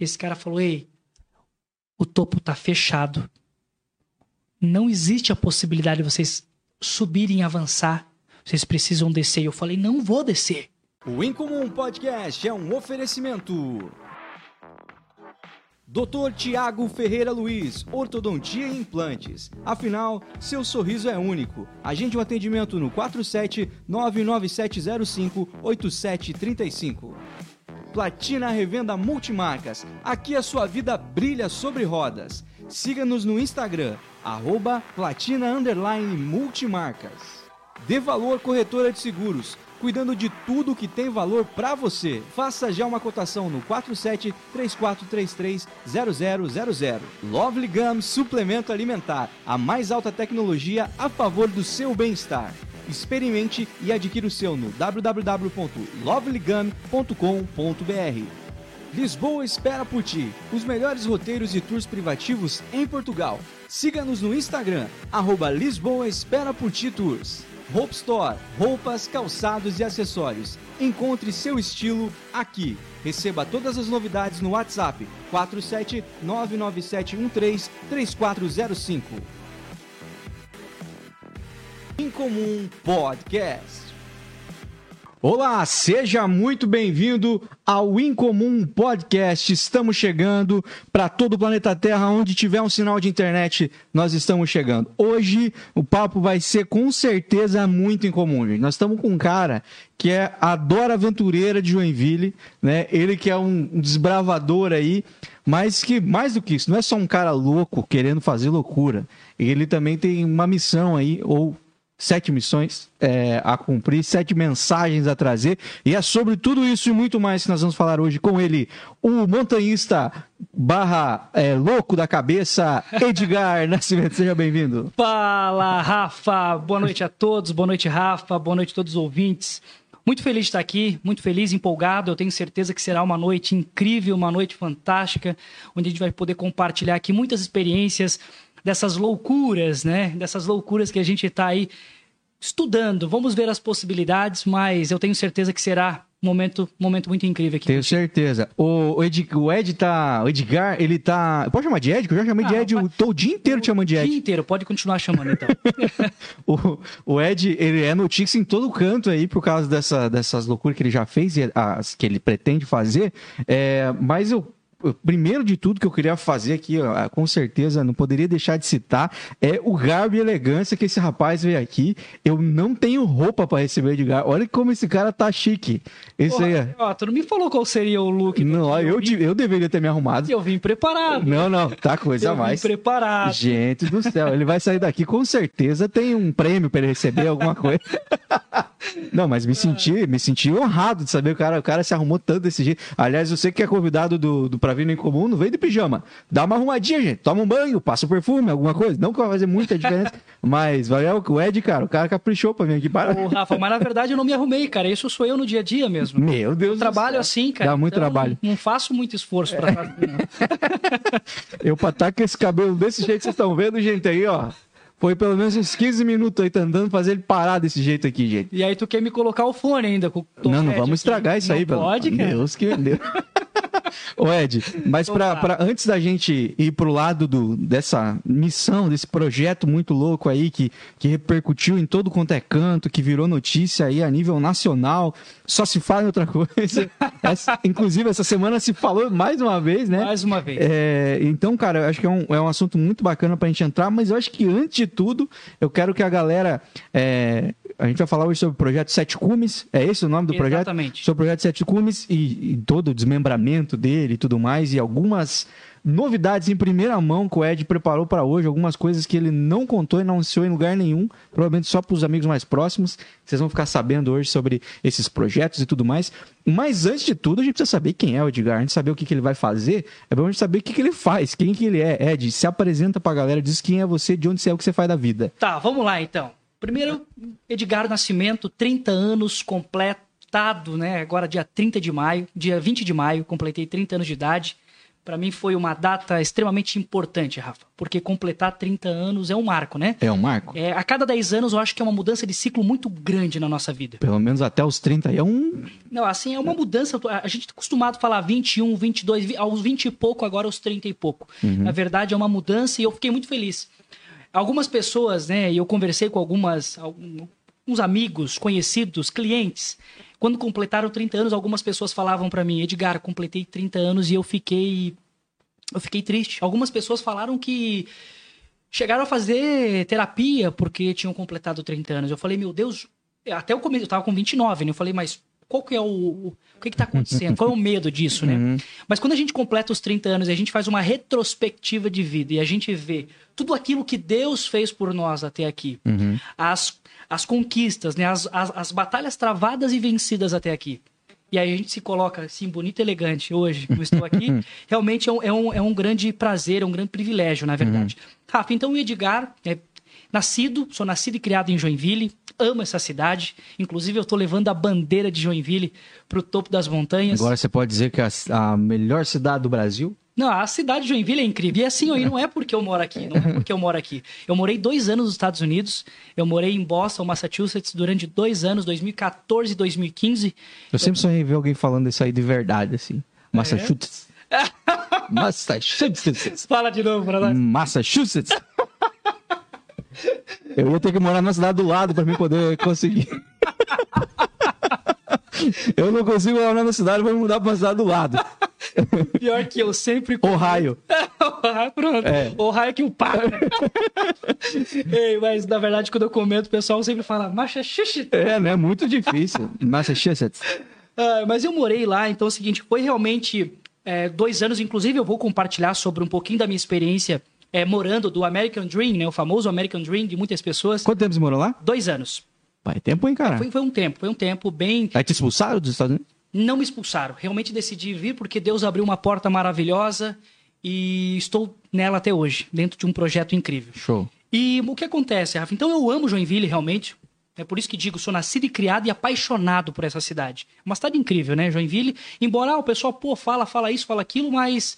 Esse cara falou: Ei, o topo tá fechado. Não existe a possibilidade de vocês subirem e avançar. Vocês precisam descer. Eu falei: Não vou descer. O Incomum Podcast é um oferecimento. Dr. Tiago Ferreira Luiz, Ortodontia e Implantes. Afinal, seu sorriso é único. Agende um atendimento no 47 99705 8735. Platina Revenda Multimarcas. Aqui a sua vida brilha sobre rodas. Siga-nos no Instagram, arroba platina multimarcas. Dê Valor Corretora de Seguros, cuidando de tudo que tem valor para você. Faça já uma cotação no 47 3433 0000. Lovely Gum Suplemento Alimentar, a mais alta tecnologia a favor do seu bem-estar. Experimente e adquira o seu no www.lovelygum.com.br. Lisboa espera por ti. Os melhores roteiros e tours privativos em Portugal. Siga-nos no Instagram, arroba Lisboa Espera por Ti Tours. Hope Store, roupas, calçados e acessórios. Encontre seu estilo aqui. Receba todas as novidades no WhatsApp 47 99713 3405. Incomum Podcast. Olá, seja muito bem-vindo ao Incomum Podcast. Estamos chegando para todo o planeta Terra, onde tiver um sinal de internet, nós estamos chegando. Hoje o papo vai ser com certeza muito incomum, gente. Nós estamos com um cara que é a Dora Aventureira de Joinville, né? Ele que é um desbravador aí, mas que mais do que isso, não é só um cara louco querendo fazer loucura. Ele também tem uma missão aí, ou sete missões é, a cumprir, sete mensagens a trazer. E é sobre tudo isso e muito mais que nós vamos falar hoje com ele, o montanhista barra é, louco da cabeça, Edgar Nascimento. Seja bem-vindo. Fala, Rafa! Boa noite a todos, boa noite, Rafa, boa noite a todos os ouvintes. Muito feliz de estar aqui, muito feliz, empolgado. Eu tenho certeza que será uma noite incrível, uma noite fantástica, onde a gente vai poder compartilhar aqui muitas experiências dessas loucuras, né? Dessas loucuras que a gente está aí estudando. Vamos ver as possibilidades, mas eu tenho certeza que será um momento, momento muito incrível aqui. Tenho certeza. O, Ed, o Ed tá. O Edgar, ele tá. Pode chamar de Ed? Que eu já chamei ah, de Ed. Eu tô o dia inteiro te chamando de Ed. O dia inteiro, pode continuar chamando então. o, o Ed, ele é notícia em todo canto aí por causa dessa, dessas loucuras que ele já fez e as que ele pretende fazer. É, mas eu primeiro de tudo que eu queria fazer aqui, ó, com certeza, não poderia deixar de citar, é o garbo e elegância que esse rapaz veio aqui. Eu não tenho roupa para receber de garbo. Olha como esse cara tá chique. Esse Porra, aí é... ó, tu não me falou qual seria o look. Não, eu, eu, eu deveria ter me arrumado. Eu vim preparado. Não, não, tá coisa eu mais. Vim preparado. Gente do céu, ele vai sair daqui com certeza tem um prêmio para ele receber alguma coisa. não, mas me senti, me senti honrado de saber que o cara, o cara se arrumou tanto desse jeito. Aliás, você que é convidado do, do pra vir no Incomum, não vem de pijama. Dá uma arrumadinha, gente. Toma um banho, passa um perfume, alguma coisa. Não que vai fazer muita diferença, mas valeu o Ed, cara. O cara caprichou pra vir aqui. Para. Ô, Rafa, mas na verdade eu não me arrumei, cara. Isso sou eu no dia a dia mesmo. Meu Deus eu trabalho céu. assim, cara. Dá muito então, trabalho. Não, não, faço muito esforço pra fazer, eu pra estar tá com esse cabelo desse jeito que vocês estão vendo, gente, aí, ó. Foi pelo menos uns 15 minutos aí tentando fazer ele parar desse jeito aqui, gente. E aí tu quer me colocar o fone ainda com o Não, não vamos estragar isso não aí, pelo Pode, cara. Deus que vendeu. Ô Ed, mas pra, pra, antes da gente ir pro lado do, dessa missão, desse projeto muito louco aí, que, que repercutiu em todo quanto é canto, que virou notícia aí a nível nacional, só se fala em outra coisa. Essa, inclusive, essa semana se falou mais uma vez, né? Mais uma vez. É, então, cara, eu acho que é um, é um assunto muito bacana pra gente entrar, mas eu acho que antes de tudo, eu quero que a galera é, a gente vai falar hoje sobre o projeto Sete Cumes, é esse o nome do projeto? Exatamente. Sobre o projeto Sete Cumes e, e, todo o desmembramento dele e tudo mais, e algumas novidades em primeira mão que o Ed preparou para hoje, algumas coisas que ele não contou e não anunciou em lugar nenhum, provavelmente só para os amigos mais próximos. Vocês vão ficar sabendo hoje sobre esses projetos e tudo mais. Mas antes de tudo, a gente precisa saber quem é o Edgar, a gente saber o que, que ele vai fazer, é bom a gente saber o que, que ele faz, quem que ele é. Ed, se apresenta para a galera, diz quem é você, de onde você é, o que você faz da vida. Tá, vamos lá então. Primeiro, Edgar Nascimento, 30 anos completado, né? Agora dia 30 de maio, dia 20 de maio, completei 30 anos de idade. para mim foi uma data extremamente importante, Rafa, porque completar 30 anos é um marco, né? É um marco? É, a cada 10 anos eu acho que é uma mudança de ciclo muito grande na nossa vida. Pelo menos até os 30 é um. Não, assim, é uma mudança. A gente está acostumado a falar 21, 22, aos 20 e pouco, agora aos 30 e pouco. Uhum. Na verdade, é uma mudança e eu fiquei muito feliz. Algumas pessoas, né, e eu conversei com algumas, alguns amigos, conhecidos, clientes, quando completaram 30 anos, algumas pessoas falavam para mim, Edgar, completei 30 anos e eu fiquei eu fiquei triste. Algumas pessoas falaram que chegaram a fazer terapia porque tinham completado 30 anos. Eu falei, meu Deus, até o começo, eu tava com 29, né? Eu falei, mas qual que é o. O que, que tá acontecendo? Qual é o medo disso, né? Uhum. Mas quando a gente completa os 30 anos e a gente faz uma retrospectiva de vida e a gente vê tudo aquilo que Deus fez por nós até aqui, uhum. as as conquistas, né? As, as, as, batalhas travadas e vencidas até aqui. E aí a gente se coloca assim, bonito e elegante hoje, como estou aqui. Realmente é um, é, um, é um grande prazer, é um grande privilégio, na verdade. Uhum. Rafa, então o Edgar é nascido, sou nascido e criado em Joinville, amo essa cidade. Inclusive, eu estou levando a bandeira de Joinville para o topo das montanhas. Agora você pode dizer que é a, a melhor cidade do Brasil? Não, a cidade de Joinville é incrível. E assim, não é porque eu moro aqui, não é porque eu moro aqui. Eu morei dois anos nos Estados Unidos, eu morei em Boston, Massachusetts, durante dois anos, 2014 e 2015. Eu sempre sonhei ver alguém falando isso aí de verdade, assim. Massachusetts. É? Massachusetts. Fala de novo pra nós. Massachusetts. Eu ia ter que morar na cidade do lado para mim poder conseguir. Eu não consigo morar na cidade, vou mudar pra cidade do lado. Pior que eu sempre. Ohio. Pronto. É. Ohio que o pai. Ei, mas na verdade, quando eu comento, o pessoal sempre fala Massachusetts. É, né? Muito difícil. Massachusetts. Ah, mas eu morei lá, então é o seguinte, foi realmente é, dois anos. Inclusive, eu vou compartilhar sobre um pouquinho da minha experiência é, morando do American Dream, né? O famoso American Dream de muitas pessoas. Quanto tempo você morou lá? Dois anos. Pai, tempo, hein, cara? Foi, foi um tempo, foi um tempo bem. Aí te expulsaram dos Estados Unidos? Não me expulsaram. Realmente decidi vir porque Deus abriu uma porta maravilhosa e estou nela até hoje, dentro de um projeto incrível. Show. E o que acontece, Rafa? Então eu amo Joinville, realmente. É por isso que digo, sou nascido e criado e apaixonado por essa cidade. Uma cidade incrível, né, Joinville? Embora ah, o pessoal, pô, fala, fala isso, fala aquilo, mas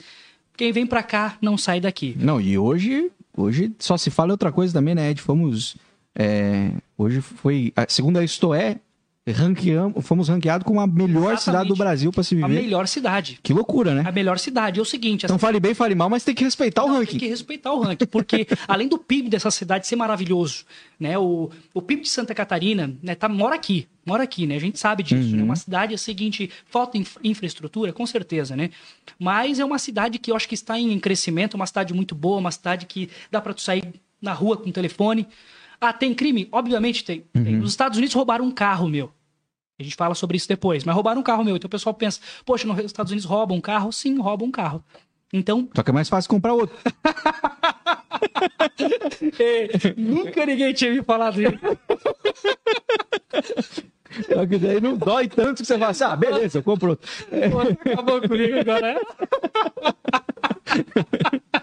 quem vem para cá não sai daqui. Não, e hoje, hoje só se fala outra coisa também, né, Ed? Fomos. É, hoje foi. Segundo a Isto É, ranqueamos, fomos ranqueados como a melhor Exatamente. cidade do Brasil para se viver. A melhor cidade. Que loucura, né? A melhor cidade. É o seguinte. Então fale bem, fale mal, mas tem que respeitar Não, o ranking. Tem que respeitar o ranking, porque além do PIB dessa cidade ser maravilhoso, né? O, o PIB de Santa Catarina, né? Tá, mora aqui, mora aqui, né? A gente sabe disso, uhum. né? Uma cidade é a seguinte, falta infraestrutura, com certeza, né? Mas é uma cidade que eu acho que está em crescimento, uma cidade muito boa, uma cidade que dá para tu sair na rua com o telefone. Ah, tem crime? Obviamente tem. Uhum. tem. Os Estados Unidos roubaram um carro meu. A gente fala sobre isso depois. Mas roubaram um carro meu. Então o pessoal pensa, poxa, nos Estados Unidos roubam um carro? Sim, roubam um carro. Então. Só que é mais fácil comprar outro. Ei, nunca ninguém tinha me falado isso. Só que daí não dói tanto que você fala assim, ah, beleza, eu compro outro. Acabou comigo agora, é?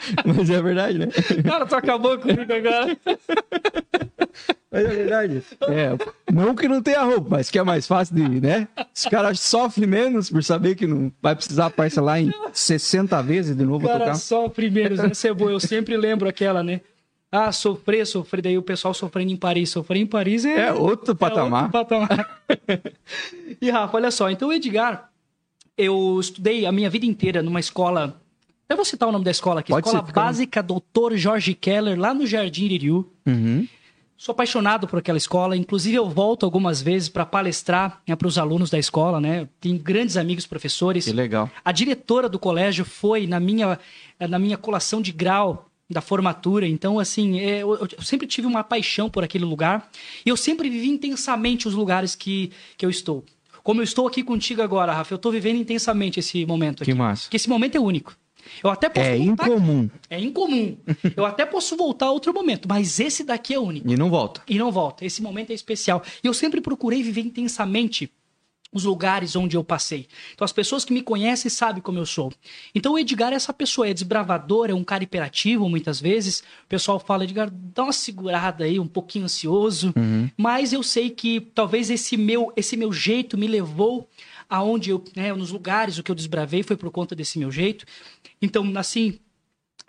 Mas é verdade, né? Cara, tu acabou comigo agora. Mas é verdade. É, não que não tenha roupa, mas que é mais fácil de, né? Os caras sofrem menos por saber que não vai precisar parcelar em 60 vezes de novo. O cara sofre menos, né, Cebola? Eu sempre lembro aquela, né? Ah, sofrer, sofrer, daí o pessoal sofrendo em Paris. Sofrer em Paris é, é outro patamar. É outro patamar. e Rafa, olha só, então o Edgar, eu estudei a minha vida inteira numa escola eu vou citar o nome da escola aqui. Pode escola ser, Básica Doutor Jorge Keller, lá no Jardim Iriu. Uhum. Sou apaixonado por aquela escola. Inclusive, eu volto algumas vezes para palestrar né, para os alunos da escola, né? Tenho grandes amigos professores. Que legal. A diretora do colégio foi na minha, na minha colação de grau da formatura. Então, assim, é, eu, eu, sempre tive uma paixão por aquele lugar. E eu sempre vivi intensamente os lugares que, que eu estou. Como eu estou aqui contigo agora, Rafa, eu estou vivendo intensamente esse momento aqui. Que massa. Porque esse momento é único. Eu até posso é voltar... incomum. É incomum. Eu até posso voltar a outro momento, mas esse daqui é único. E não volta. E não volta. Esse momento é especial. E eu sempre procurei viver intensamente os lugares onde eu passei. Então as pessoas que me conhecem sabem como eu sou. Então o Edgar é essa pessoa, é desbravador, é um cara hiperativo muitas vezes. O pessoal fala, Edgar, dá uma segurada aí, um pouquinho ansioso. Uhum. Mas eu sei que talvez esse meu, esse meu jeito me levou aonde eu, né, nos lugares, o que eu desbravei foi por conta desse meu jeito. Então, nasci,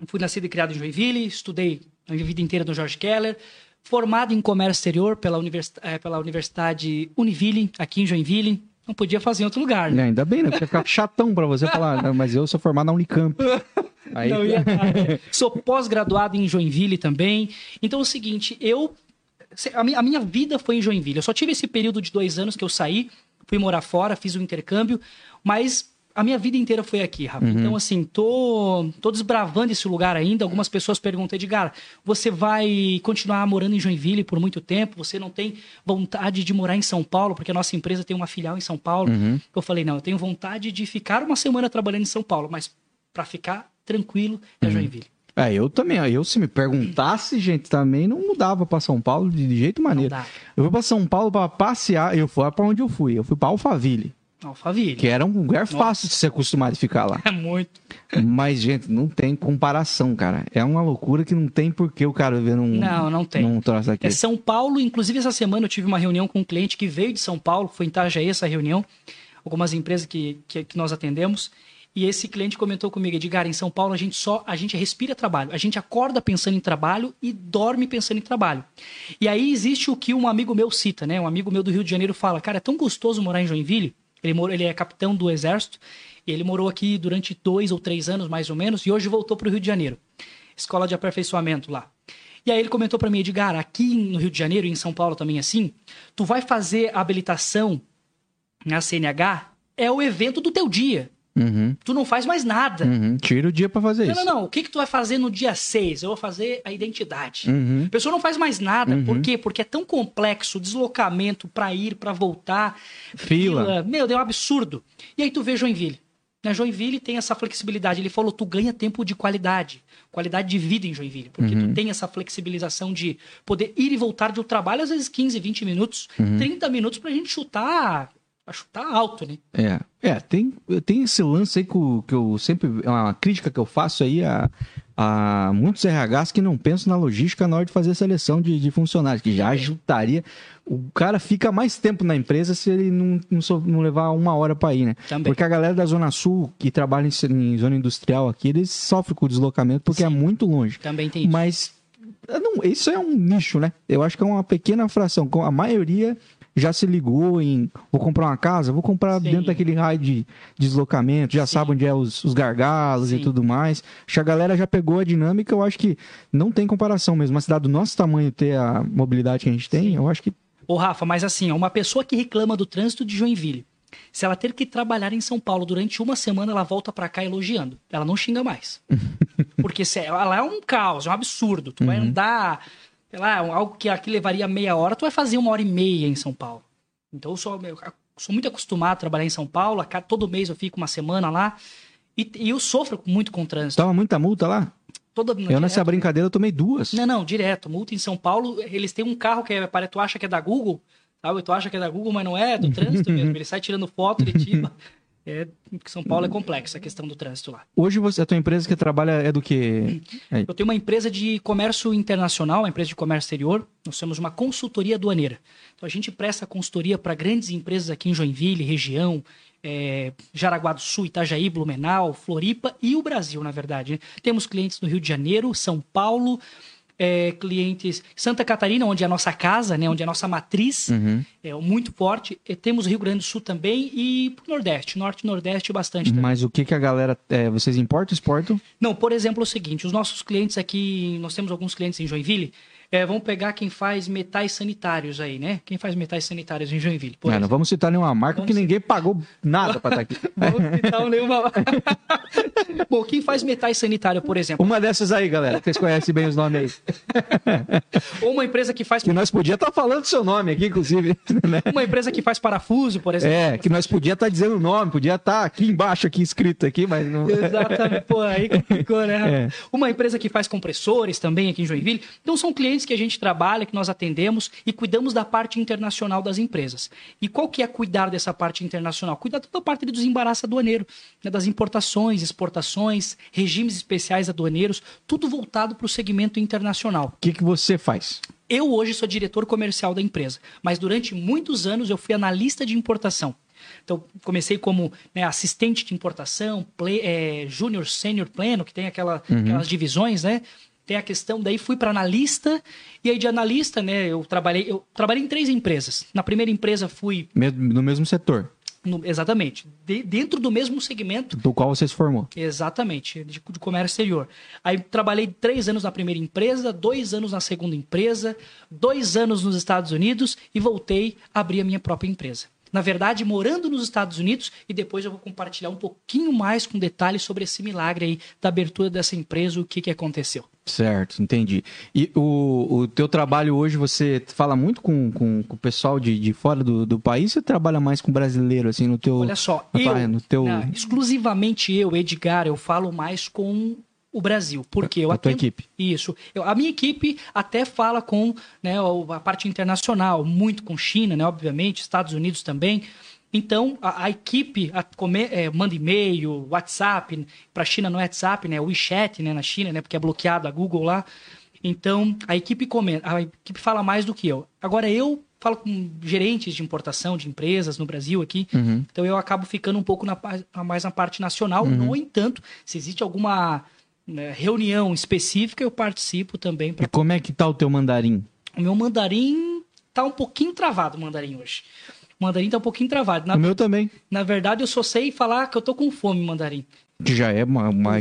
fui nascido e criado em Joinville, estudei a minha vida inteira no Jorge Keller, formado em comércio exterior pela, univers, é, pela Universidade Univille, aqui em Joinville. Não podia fazer em outro lugar. Né? É, ainda bem, né? Porque ficar chatão para você falar, mas eu sou formado na Unicamp. Aí... Não, ia... Sou pós-graduado em Joinville também. Então é o seguinte, eu. A minha, a minha vida foi em Joinville. Eu só tive esse período de dois anos que eu saí, fui morar fora, fiz o um intercâmbio, mas a minha vida inteira foi aqui, Rafa. Uhum. Então, assim, tô, tô desbravando esse lugar ainda. Algumas pessoas perguntam, Edgar, você vai continuar morando em Joinville por muito tempo? Você não tem vontade de morar em São Paulo? Porque a nossa empresa tem uma filial em São Paulo. Uhum. Eu falei, não, eu tenho vontade de ficar uma semana trabalhando em São Paulo, mas para ficar tranquilo é uhum. Joinville. É, eu também. Eu, se me perguntasse, gente, também não mudava para São Paulo de jeito maneiro. Eu fui para São Paulo para passear. Eu fui para onde eu fui. Eu fui para Alphaville. Alphaville. Que era um lugar Nossa. fácil de se acostumar a ficar lá. É muito. Mas, gente, não tem comparação, cara. É uma loucura que não tem por que o cara ver num. Não, não tem. Num troço aqui. É São Paulo, inclusive essa semana eu tive uma reunião com um cliente que veio de São Paulo, foi em Itajaí essa reunião, algumas empresas que, que, que nós atendemos. E esse cliente comentou comigo, Edgar, em São Paulo a gente só, a gente respira trabalho, a gente acorda pensando em trabalho e dorme pensando em trabalho. E aí existe o que um amigo meu cita, né? Um amigo meu do Rio de Janeiro fala, cara, é tão gostoso morar em Joinville. Ele, mora, ele é capitão do exército, e ele morou aqui durante dois ou três anos, mais ou menos, e hoje voltou para o Rio de Janeiro. Escola de aperfeiçoamento lá. E aí ele comentou para mim, Edgar, aqui no Rio de Janeiro e em São Paulo também assim, tu vai fazer habilitação na CNH, é o evento do teu dia. Uhum. Tu não faz mais nada. Uhum. Tira o dia para fazer não, isso. Não, não, O que, que tu vai fazer no dia 6? Eu vou fazer a identidade. Uhum. A pessoa não faz mais nada. Por uhum. quê? Porque é tão complexo o deslocamento para ir, para voltar. Fila. fila. Meu, é um absurdo. E aí tu vê Joinville. Na Joinville tem essa flexibilidade. Ele falou, tu ganha tempo de qualidade. Qualidade de vida em Joinville. Porque tu uhum. tem essa flexibilização de poder ir e voltar do trabalho, às vezes 15, 20 minutos, 30 uhum. minutos pra gente chutar Acho que tá alto, né? É, é tem, tem esse lance aí que eu, que eu sempre. É uma crítica que eu faço aí a, a muitos RHs que não pensam na logística na hora de fazer a seleção de, de funcionários, que já ajudaria. O cara fica mais tempo na empresa se ele não, não, não levar uma hora para ir, né? Também. Porque a galera da Zona Sul, que trabalha em, em zona industrial aqui, eles sofrem com o deslocamento porque é Sim. é muito longe. Também tem isso. Mas não, isso é um nicho, né? Eu acho que é uma pequena fração. A maioria já se ligou em vou comprar uma casa, vou comprar Sim. dentro daquele raio de deslocamento, já Sim. sabe onde é os, os gargalos Sim. e tudo mais. Acho que a galera já pegou a dinâmica, eu acho que não tem comparação mesmo. Uma cidade do nosso tamanho ter a mobilidade que a gente tem, eu acho que. Ô, Rafa, mas assim, uma pessoa que reclama do trânsito de Joinville, se ela ter que trabalhar em São Paulo durante uma semana, ela volta para cá elogiando. Ela não xinga mais. Porque se ela é um caos, é um absurdo. Tu uhum. vai andar sei lá, algo que aqui levaria meia hora, tu vai fazer uma hora e meia em São Paulo. Então eu sou, eu sou muito acostumado a trabalhar em São Paulo, todo mês eu fico uma semana lá, e, e eu sofro muito com o trânsito. Toma muita multa lá? Toda, eu direto, nessa brincadeira eu tomei duas. Não, não, direto. Multa em São Paulo, eles têm um carro que é, tu acha que é da Google, sabe? Tu acha que é da Google, mas não é, é do trânsito mesmo. Ele sai tirando foto, ele tira. É, São Paulo é complexa a questão do trânsito lá. Hoje você, a tua empresa que trabalha é do que? É. Eu tenho uma empresa de comércio internacional, uma empresa de comércio exterior. Nós somos uma consultoria aduaneira. Então a gente presta consultoria para grandes empresas aqui em Joinville, região, é, Jaraguá do Sul, Itajaí, Blumenau, Floripa e o Brasil, na verdade. Né? Temos clientes no Rio de Janeiro, São Paulo, é, clientes Santa Catarina, onde é a nossa casa, né, onde é a nossa matriz, uhum. é muito forte. E temos Rio Grande do Sul também e Nordeste, Norte e Nordeste bastante. Também. Mas o que, que a galera. É, vocês importam, exportam? Não, por exemplo, é o seguinte: os nossos clientes aqui, nós temos alguns clientes em Joinville é, vamos pegar quem faz metais sanitários aí, né? Quem faz metais sanitários em Joinville. Não, não, vamos citar nenhuma marca porque ninguém pagou nada para estar tá aqui. vamos citar nenhuma Bom, quem faz metais sanitários, por exemplo. Uma dessas aí, galera. Vocês conhecem bem os nomes aí. Ou uma empresa que faz. Que nós podia estar tá falando seu nome aqui, inclusive. Né? Uma empresa que faz parafuso, por exemplo. É, que nós podia estar tá dizendo o nome, podia estar aqui embaixo, aqui escrito aqui, mas não. Exatamente. Pô, aí complicou, né? É. Uma empresa que faz compressores também aqui em Joinville. Então são clientes que a gente trabalha trabalha, que nós atendemos e cuidamos da parte internacional das empresas. E qual que é cuidar dessa parte internacional? Cuidar toda a parte do desembaraço aduaneiro, né, das importações, exportações, regimes especiais aduaneiros, tudo voltado para o segmento internacional. O que, que você faz? Eu hoje sou diretor comercial da empresa, mas durante muitos anos eu fui analista de importação. Então, comecei como né, assistente de importação, é, júnior, sênior, pleno, que tem aquela, uhum. aquelas divisões, né? Tem a questão, daí fui para analista, e aí de analista, né, eu trabalhei, eu trabalhei em três empresas. Na primeira empresa fui... No mesmo setor? No, exatamente. De, dentro do mesmo segmento. Do qual você se formou. Exatamente, de, de, comércio exterior. Aí trabalhei três anos na primeira empresa, dois anos na segunda empresa, dois anos nos Estados Unidos e voltei a abrir a minha própria empresa na verdade, morando nos Estados Unidos, e depois eu vou compartilhar um pouquinho mais com detalhes sobre esse milagre aí da abertura dessa empresa, o que, que aconteceu. Certo, entendi. E o, o teu trabalho hoje, você fala muito com, com, com o pessoal de, de fora do, do país ou trabalha mais com brasileiro, assim, no teu... Olha só, no, eu, no teu... Não, exclusivamente eu, Edgar, eu falo mais com o Brasil. Porque eu a tua equipe. Isso. Eu, a minha equipe até fala com né, a parte internacional, muito com China, né, obviamente, Estados Unidos também. Então, a, a equipe a, come, é, manda e-mail, WhatsApp, para a China no WhatsApp, né, o WeChat né, na China, né, porque é bloqueado a Google lá. Então, a equipe comenta, a equipe fala mais do que eu. Agora, eu falo com gerentes de importação de empresas no Brasil aqui, uhum. então eu acabo ficando um pouco na, mais na parte nacional. Uhum. No entanto, se existe alguma né, reunião específica, eu participo também. Pra... E como é que tá o teu mandarim? O meu mandarim tá um pouquinho travado, o mandarim hoje. Mandarim tá um pouquinho travado. Na... O meu também. Na verdade, eu só sei falar que eu tô com fome, mandarim. Que já é uma... uma...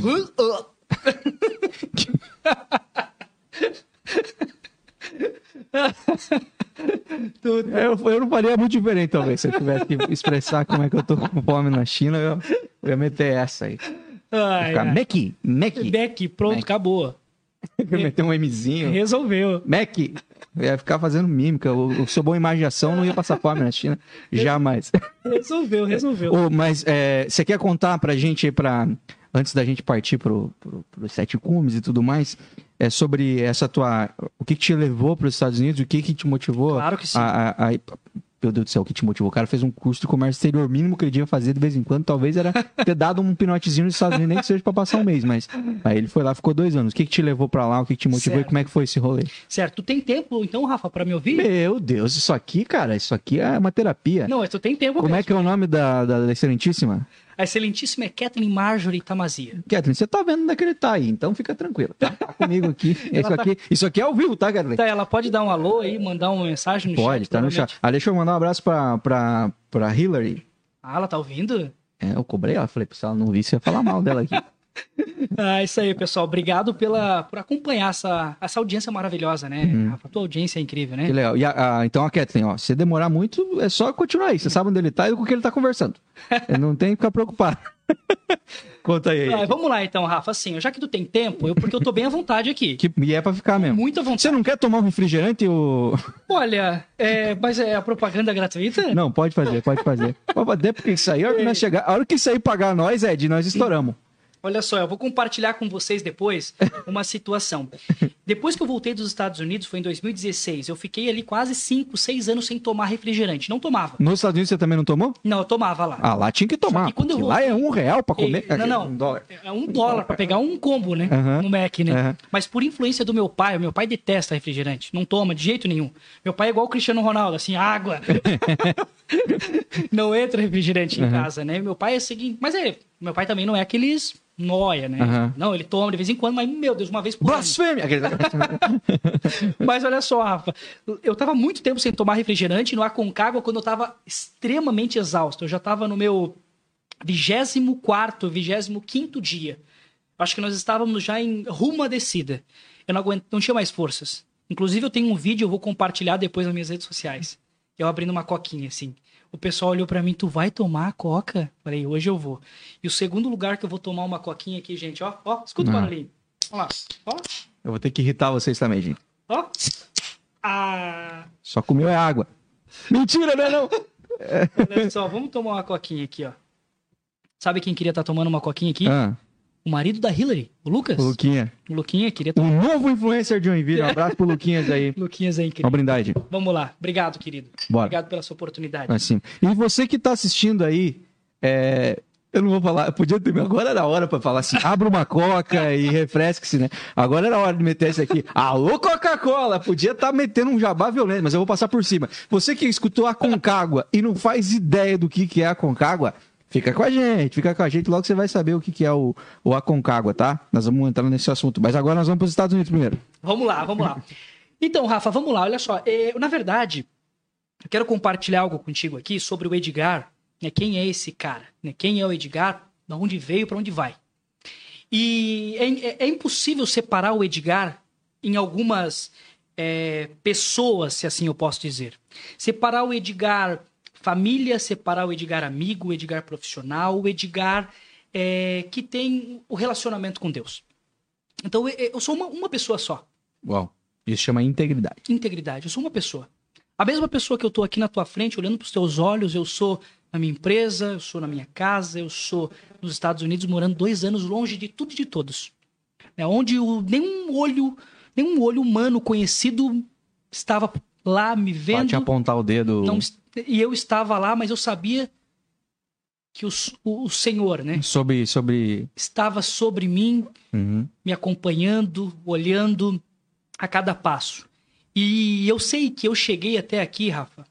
eu, eu não faria muito diferente, talvez. Se eu tivesse que expressar como é que eu tô com fome na China, eu, eu ia meter essa aí. Ai, ficar Mac, Mac. Mac, pronto, Mac. acabou. Meter um Mzinho. Resolveu. Mac. Ia ficar fazendo mímica. O, o seu bom imaginação não ia passar fome na China. Jamais. Resolveu, resolveu. mas é, você quer contar pra gente pra, antes da gente partir pro, pro, pro Sete Cumes e tudo mais, é sobre essa tua. O que, que te levou para os Estados Unidos? O que, que te motivou claro que sim. A, a, a, meu Deus do céu, o que te motivou? O cara fez um curso de comércio exterior mínimo que ele devia fazer de vez em quando. Talvez era ter dado um pinotezinho nos Estados Unidos, nem que seja pra passar um mês. Mas aí ele foi lá, ficou dois anos. O que, que te levou pra lá? O que, que te motivou certo. e como é que foi esse rolê? Certo. Tu tem tempo, então, Rafa, pra me ouvir? Meu Deus, isso aqui, cara, isso aqui é uma terapia. Não, mas tu tem tempo Como mesmo. é que é o nome da, da, da excelentíssima? A excelentíssima é Kathleen Marjorie Tamazia. Kathleen, você tá vendo onde é que ele tá aí, então fica tranquilo, tá? tá comigo aqui. Isso, tá... aqui. isso aqui é ao vivo, tá, Kathleen? Tá, ela pode dar um alô aí, mandar uma mensagem no pode, chat? Pode, tá no chat. Ah, deixa eu mandar um abraço pra, pra, pra Hillary. Ah, ela tá ouvindo? É, eu cobrei ela, falei, se ela não visse, ia falar mal dela aqui. ah, isso aí, pessoal. Obrigado pela, por acompanhar essa, essa audiência maravilhosa, né? Uhum. A tua audiência é incrível, né? Que legal. E a, a, então, a Kathleen, ó, se demorar muito, é só continuar aí. Você sabe onde ele tá e com o que ele tá conversando. não tem que ficar preocupado. Conta aí. Ah, vamos lá então, Rafa. Assim, já que tu tem tempo, eu, porque eu tô bem à vontade aqui. Que, e é pra ficar mesmo. Muita vontade. Você não quer tomar um refrigerante ou. Olha, é, mas é a propaganda gratuita? Não, pode fazer, pode fazer. Fazer, porque isso aí, a hora que, nós chegar, a hora que isso aí pagar nós, Ed, nós estouramos. Olha só, eu vou compartilhar com vocês depois uma situação. Depois que eu voltei dos Estados Unidos, foi em 2016, eu fiquei ali quase 5, 6 anos sem tomar refrigerante. Não tomava. Nos Estados Unidos você também não tomou? Não, eu tomava lá. Ah, lá tinha que tomar. Que quando eu voltei... Lá é um real para comer. Não, não. Um dólar. É um dólar para pegar um combo, né? Uhum. No Mac, né? Uhum. Mas por influência do meu pai, o meu pai detesta refrigerante. Não toma de jeito nenhum. Meu pai é igual o Cristiano Ronaldo, assim, água. não entra refrigerante uhum. em casa, né? Meu pai é o seguinte. Mas é, meu pai também não é aqueles noia, né? Uhum. Não, ele toma de vez em quando, mas, meu Deus, uma vez por Blasfêmia! mas olha só, Rafa, eu tava muito tempo sem tomar refrigerante no Aconcagua quando eu tava extremamente exausto. Eu já tava no meu 24 25 dia. Acho que nós estávamos já em rumo à descida. Eu não aguento, não tinha mais forças. Inclusive, eu tenho um vídeo, eu vou compartilhar depois nas minhas redes sociais. Eu abrindo uma coquinha, assim. O pessoal olhou para mim, tu vai tomar a coca? Falei, hoje eu vou. E o segundo lugar que eu vou tomar uma coquinha aqui, gente, ó, ó, escuta o barulhinho. Olha lá, ó. Eu vou ter que irritar vocês também, gente. Ó. Ah. Só comeu é água. Mentira, não é não? Olha só, vamos tomar uma coquinha aqui, ó. Sabe quem queria estar tá tomando uma coquinha aqui? Ah o marido da Hillary, o Lucas. O Luquinha. O Luquinha, queria... O novo influencer de Joinville. Um abraço pro Luquinhas aí. Luquinhas aí, querido. Uma brindade. Vamos lá. Obrigado, querido. Bora. Obrigado pela sua oportunidade. Assim. E você que tá assistindo aí, é... Eu não vou falar, eu podia ter. Agora era a hora pra falar assim: abra uma coca e refresque-se, né? Agora era a hora de meter isso aqui. Alô, Coca-Cola! Podia estar tá metendo um jabá violento, mas eu vou passar por cima. Você que escutou a Concagua e não faz ideia do que, que é a Concagua, fica com a gente, fica com a gente, logo você vai saber o que, que é o, o Aconcagua, tá? Nós vamos entrar nesse assunto. Mas agora nós vamos para os Estados Unidos primeiro. Vamos lá, vamos lá. Então, Rafa, vamos lá, olha só. É, na verdade, eu quero compartilhar algo contigo aqui sobre o Edgar né? Quem é esse cara? Né? Quem é o Edgar? De onde veio, para onde vai? E é, é, é, impossível separar o Edgar em algumas é, pessoas, se assim eu posso dizer. Separar o Edgar família, separar o Edgar amigo, o Edgar profissional, o Edgar é, que tem o relacionamento com Deus. Então eu sou uma, uma pessoa só. Uau. Isso chama integridade. Integridade. Eu sou uma pessoa. A mesma pessoa que eu estou aqui na tua frente, olhando para os teus olhos, eu sou na minha empresa, eu sou na minha casa, eu sou nos Estados Unidos morando dois anos longe de tudo e de todos. É onde o, nenhum olho, nenhum olho humano conhecido estava lá me vendo. Pode apontar o dedo. Não, e eu estava lá, mas eu sabia que o, o, o, Senhor, né? Sobre, sobre... Estava sobre mim, uhum. me acompanhando, olhando a cada passo. E eu sei que eu cheguei até aqui, Rafa,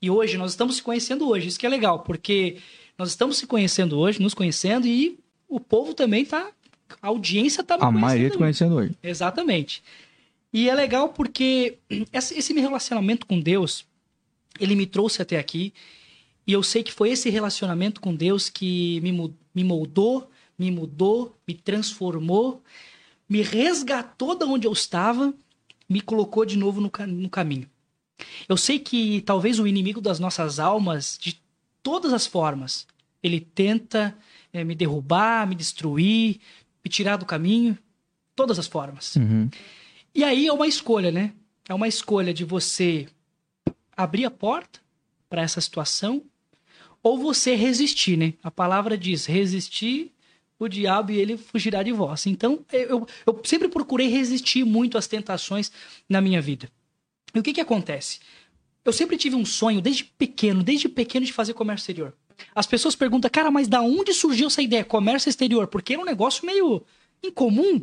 e hoje nós estamos se conhecendo hoje. Isso que é legal, porque nós estamos se conhecendo hoje, nos conhecendo e o povo também está a audiência está A maioria te conhecendo hoje. Exatamente. E é legal porque esse meu relacionamento com Deus, ele me trouxe até aqui. E eu sei que foi esse relacionamento com Deus que me, me moldou, me mudou, me transformou, me resgatou da onde eu estava, me colocou de novo no, no caminho. Eu sei que talvez o inimigo das nossas almas, de todas as formas, ele tenta é, me derrubar, me destruir, me tirar do caminho, todas as formas. Uhum. E aí é uma escolha, né? É uma escolha de você abrir a porta para essa situação ou você resistir, né? A palavra diz: resistir o diabo e ele fugirá de vós. Então, eu, eu sempre procurei resistir muito às tentações na minha vida. E o que que acontece? Eu sempre tive um sonho, desde pequeno, desde pequeno, de fazer comércio exterior. As pessoas perguntam, cara, mas da onde surgiu essa ideia? Comércio exterior? Porque é um negócio meio incomum.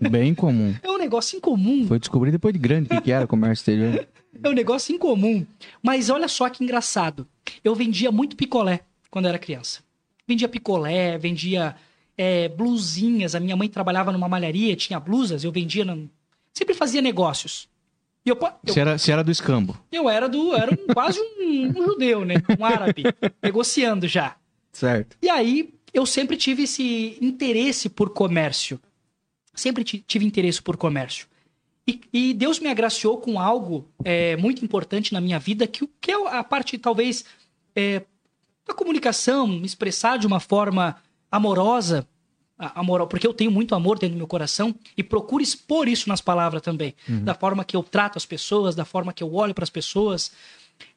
Bem comum. É um negócio incomum. Foi descobrir depois de grande o que era comércio exterior. É um negócio incomum. Mas olha só que engraçado. Eu vendia muito picolé quando era criança. Vendia picolé, vendia é, blusinhas. A minha mãe trabalhava numa malharia, tinha blusas, eu vendia. Na... Sempre fazia negócios. E eu, eu, você, era, você era do escambo? Eu era do. Era um, quase um, um, judeu, né? Um árabe. negociando já. Certo. E aí, eu sempre tive esse interesse por comércio. Sempre tive interesse por comércio. E, e Deus me agraciou com algo é, muito importante na minha vida, que, que é a parte, talvez, é, da comunicação, me expressar de uma forma amorosa amor, porque eu tenho muito amor dentro do meu coração e procuro expor isso nas palavras também, uhum. da forma que eu trato as pessoas, da forma que eu olho para as pessoas.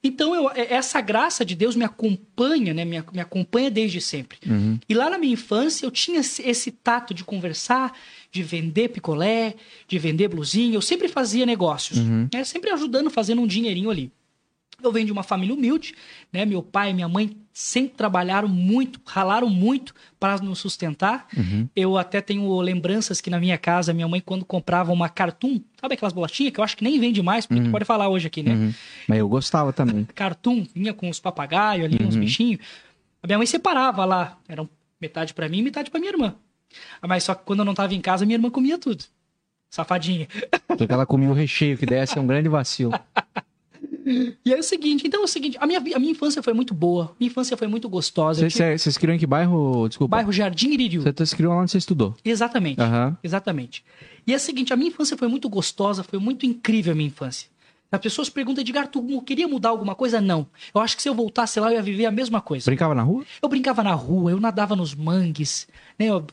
Então, eu, é, essa graça de Deus me acompanha, né? Me, me acompanha desde sempre. Uhum. E lá na minha infância, eu tinha esse tato de conversar, de vender picolé, de vender blusinha. Eu sempre fazia negócios, uhum. né? Sempre ajudando, fazendo um dinheirinho ali. Eu venho de uma família humilde, né? Meu pai e minha mãe sempre trabalharam muito, ralaram muito para nos sustentar. Uhum. Eu até tenho lembranças que na minha casa, minha mãe, quando comprava uma Cartoon, sabe aquelas bolachinhas que eu acho que nem vende mais, porque uhum. pode falar hoje aqui, né? Uhum. Mas eu gostava também. Cartoon, vinha com os papagaios ali, uns uhum. bichinhos. A minha mãe separava lá, era metade para mim e metade para minha irmã. Mas só que quando eu não tava em casa, minha irmã comia tudo. Safadinha. Porque ela comia o recheio, que desse é um grande vacilo. E é o seguinte, então é o seguinte, a minha, a minha infância foi muito boa, minha infância foi muito gostosa. Vocês tive... criou em que bairro? Desculpa. Bairro Jardim Iririu. Você criou lá onde você estudou. Exatamente, uhum. exatamente. E é o seguinte, a minha infância foi muito gostosa, foi muito incrível a minha infância. As pessoas perguntam, Edgar, tu queria mudar alguma coisa? Não. Eu acho que se eu voltasse lá, eu ia viver a mesma coisa. Brincava na rua? Eu brincava na rua, eu nadava nos mangues, né? Eu,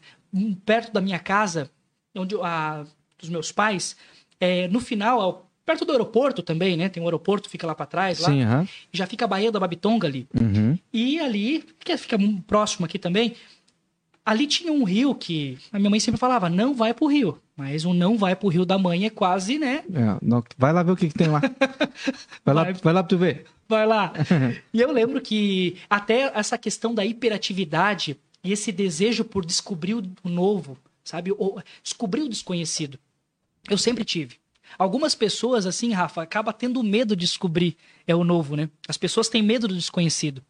perto da minha casa, onde a, dos meus pais, é, no final, perto do aeroporto também, né? Tem um aeroporto, fica lá para trás, lá. Sim, uhum. Já fica a Baía da Babitonga ali. Uhum. E ali, que fica próximo aqui também, ali tinha um rio que a minha mãe sempre falava, não vai pro rio. Mas o não vai pro rio da mãe é quase, né? É, não, vai lá ver o que, que tem lá. Vai, lá, Vai. vai lá pra tu ver. Vai lá. e eu lembro que até essa questão da hiperatividade e esse desejo por descobrir o novo, sabe? Ou descobrir o desconhecido. Eu sempre tive. Algumas pessoas, assim, Rafa, acabam tendo medo de descobrir é o novo, né? As pessoas têm medo do desconhecido.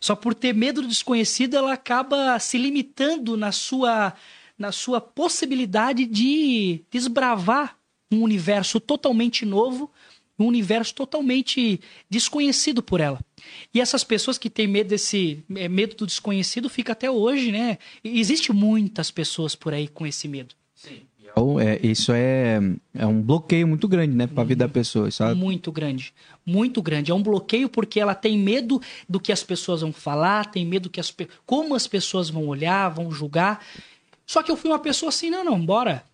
Só por ter medo do desconhecido, ela acaba se limitando na sua, na sua possibilidade de desbravar um universo totalmente novo, um universo totalmente desconhecido por ela. E essas pessoas que têm medo desse é, medo do desconhecido fica até hoje, né? E existe muitas pessoas por aí com esse medo. Então, é, isso é, é um bloqueio muito grande, né, pra vida da pessoa, sabe? Muito grande. Muito grande. É um bloqueio porque ela tem medo do que as pessoas vão falar, tem medo que as como as pessoas vão olhar, vão julgar. Só que eu fui uma pessoa assim, não, não, bora.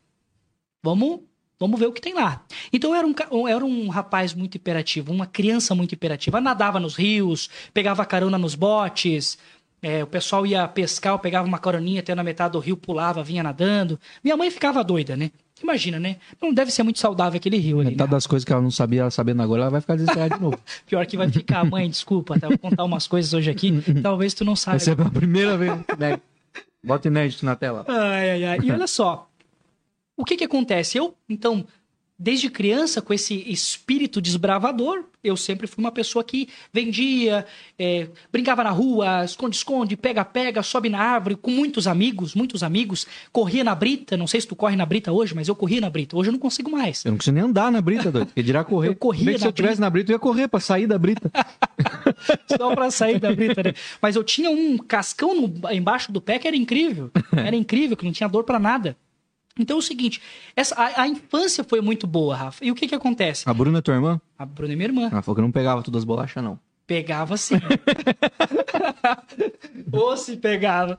Vamos, vamos ver o que tem lá. Então eu era um, era um rapaz muito hiperativo, uma criança muito hiperativa. Eu nadava nos rios, pegava carona nos botes. é, o pessoal ia pescar, eu pegava uma caroninha até na metade do rio, pulava, vinha nadando. Minha mãe ficava doida, né? Imagina, né? Não deve ser muito saudável aquele rio ali. né? Metade das coisas que ela não sabia, ela sabendo agora, ela vai ficar desesperada de novo. Pior que vai ficar, mãe, desculpa, tá? vou contar umas coisas hoje aqui, talvez tu não saiba. ser pela primeira vez. né? Bota inédito na tela. Ai, ai, ai. E olha só, o que que acontece? Eu, então, desde criança, com esse espírito desbravador, eu sempre fui uma pessoa que vendia, é, brincava na rua, esconde-esconde, pega-pega, sobe na árvore, com muitos amigos, muitos amigos, corria na brita, não sei se tu corre na brita hoje, mas eu corria na brita, hoje eu não consigo mais. Eu não consigo nem andar na brita, doido. Porque dirá correr. Eu corria Bem se eu tivesse na brita, eu ia correr pra sair da brita. Só pra sair da brita, né? Mas eu tinha um cascão no- embaixo do pé que era incrível. Era incrível, que não tinha dor pra nada. Então é o seguinte, essa, a, a infância foi muito boa, Rafa. E o que que acontece? A Bruna é tua irmã? A Bruna é minha irmã. Ela falou que não pegava todas as bolachas, não. Pegava sim. Ou se pegava.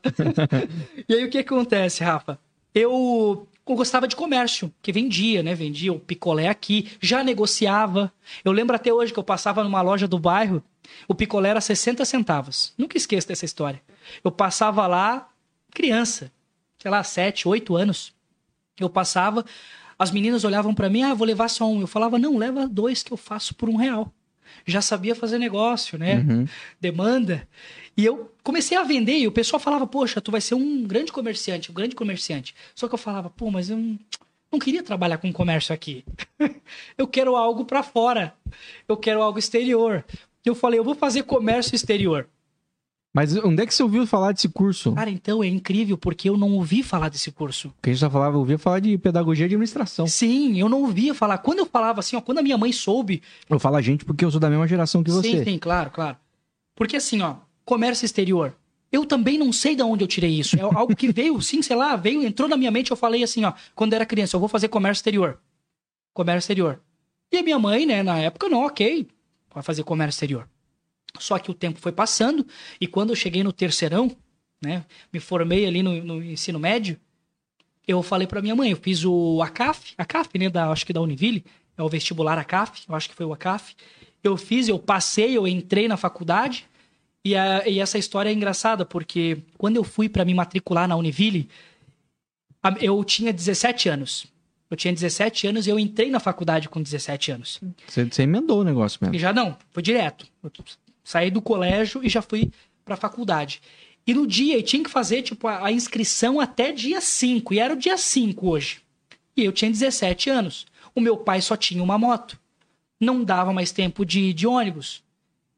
e aí o que acontece, Rafa? Eu gostava de comércio, que vendia, né? Vendia o picolé aqui, já negociava. Eu lembro até hoje que eu passava numa loja do bairro, o picolé era 60 centavos. Nunca esqueço dessa história. Eu passava lá, criança, sei lá, 7, 8 anos. Eu passava, as meninas olhavam pra mim, ah, vou levar só um. Eu falava, não, leva dois que eu faço por um real. Já sabia fazer negócio, né? Uhum. Demanda. E eu comecei a vender e o pessoal falava, poxa, tu vai ser um grande comerciante, um grande comerciante. Só que eu falava, pô, mas eu não, queria trabalhar com comércio aqui. eu quero algo pra fora. Eu quero algo exterior. Eu falei, eu vou fazer comércio exterior. Mas onde é que você ouviu falar desse curso? Cara, então é incrível porque eu não ouvi falar desse curso. Porque a gente só falava, ouvia falar de pedagogia e administração. Sim, eu não ouvia falar. Quando eu falava assim, ó, quando a minha mãe soube. Eu falo a gente porque eu sou da mesma geração que você. Sim, sim, claro, claro. Porque assim, ó, comércio exterior. Eu também não sei de onde eu tirei isso. É algo que veio, sim, sei lá, veio, entrou na minha mente. Eu falei assim, ó, quando era criança, eu vou fazer comércio exterior. Comércio exterior. E a minha mãe, né, na época, não, ok, vai fazer comércio exterior. Só que o tempo foi passando e quando eu cheguei no terceirão, né, me formei ali no, no ensino médio, eu falei pra minha mãe, eu fiz o ACAF, ACAF, né, da, acho que da Univille, é o vestibular ACAF, eu acho que foi o ACAF. Eu fiz, eu passei, eu entrei na faculdade e, a- e essa história é engraçada porque quando eu fui pra me matricular na Univille, eu tinha 17 anos. Eu tinha 17 anos e eu entrei na faculdade com 17 anos. Você, você emendou o negócio mesmo. E já não, foi direto. Saí do colégio e já fui pra faculdade. E no dia, eu tinha que fazer, tipo, a, a inscrição até dia 5. E era o dia 5 hoje. E eu tinha 17 anos. O meu pai só tinha uma moto. Não dava mais tempo de, de ônibus.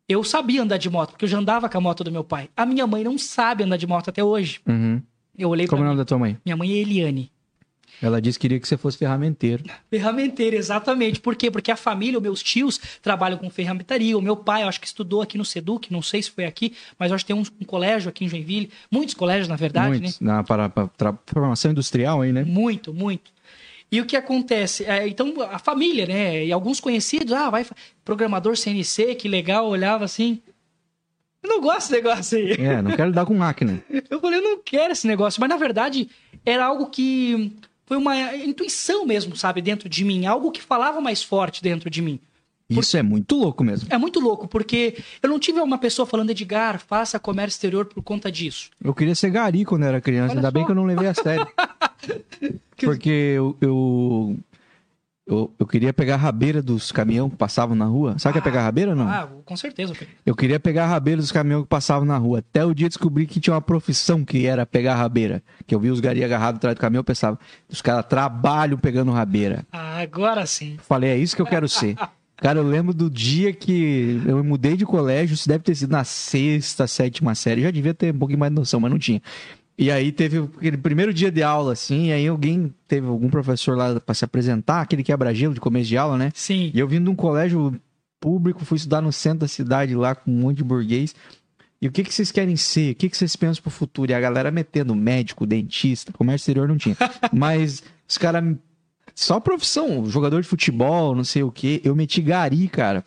Eu sabia andar de moto, porque eu já andava com a moto do meu pai. A minha mãe não sabe andar de moto até hoje. Uhum. Eu olhei Como é o nome da tua mãe? Minha mãe é Eliane. Ela disse que queria que você fosse ferramenteiro. Ferramenteira, exatamente. Por quê? Porque a família, os meus tios trabalham com ferramentaria. O meu pai, eu acho que estudou aqui no Seduc, não sei se foi aqui, mas eu acho que tem um, um colégio aqui em Joinville. Muitos colégios, na verdade, Muitos. Na, para, para, tra- formação industrial aí, né? né? Muito, muito. E o que acontece? É, então, a família, né? E alguns conhecidos, ah, vai, programador CNC, que legal, olhava assim. Eu não gosto desse negócio aí. É, não quero lidar com máquina. Eu falei, eu não quero esse negócio. Mas, na verdade, era algo que foi uma intuição mesmo, sabe, dentro de mim. Algo que falava mais forte dentro de mim. Isso é muito louco mesmo. É muito louco, porque eu não tive uma pessoa falando, Edgar, faça comércio exterior por conta disso. Eu queria ser gari quando eu era criança, Olha ainda bem só. que eu não levei a sério. Porque eu, eu, eu, eu queria pegar a rabeira dos caminhões que passavam na rua. Sabe o que é pegar a rabeira ou não? Ah, com certeza. Eu queria pegar a rabeira dos caminhões que passavam na rua. Até o dia descobri que tinha uma profissão que era pegar a rabeira. Que eu vi os gari agarrados atrás do caminhão, eu pensava, os caras trabalham pegando rabeira. Ah, agora sim. Falei, é isso que eu quero ser. Cara, eu lembro do dia que eu mudei de colégio, isso deve ter sido na sexta, sétima série. Já devia ter um pouquinho mais de noção, mas não tinha. E aí teve aquele primeiro dia de aula, assim, e aí alguém, teve algum professor lá pra se apresentar, aquele quebra-gelo de começo de aula, né? Sim. E eu vim de um colégio público, fui estudar no centro da cidade lá com um monte de burguês. E o que, que vocês querem ser? O que, que vocês pensam pro futuro? E a galera metendo médico, dentista, comércio exterior não tinha. Mas os caras. Só profissão, jogador de futebol, não sei o quê. Eu meti gari, cara.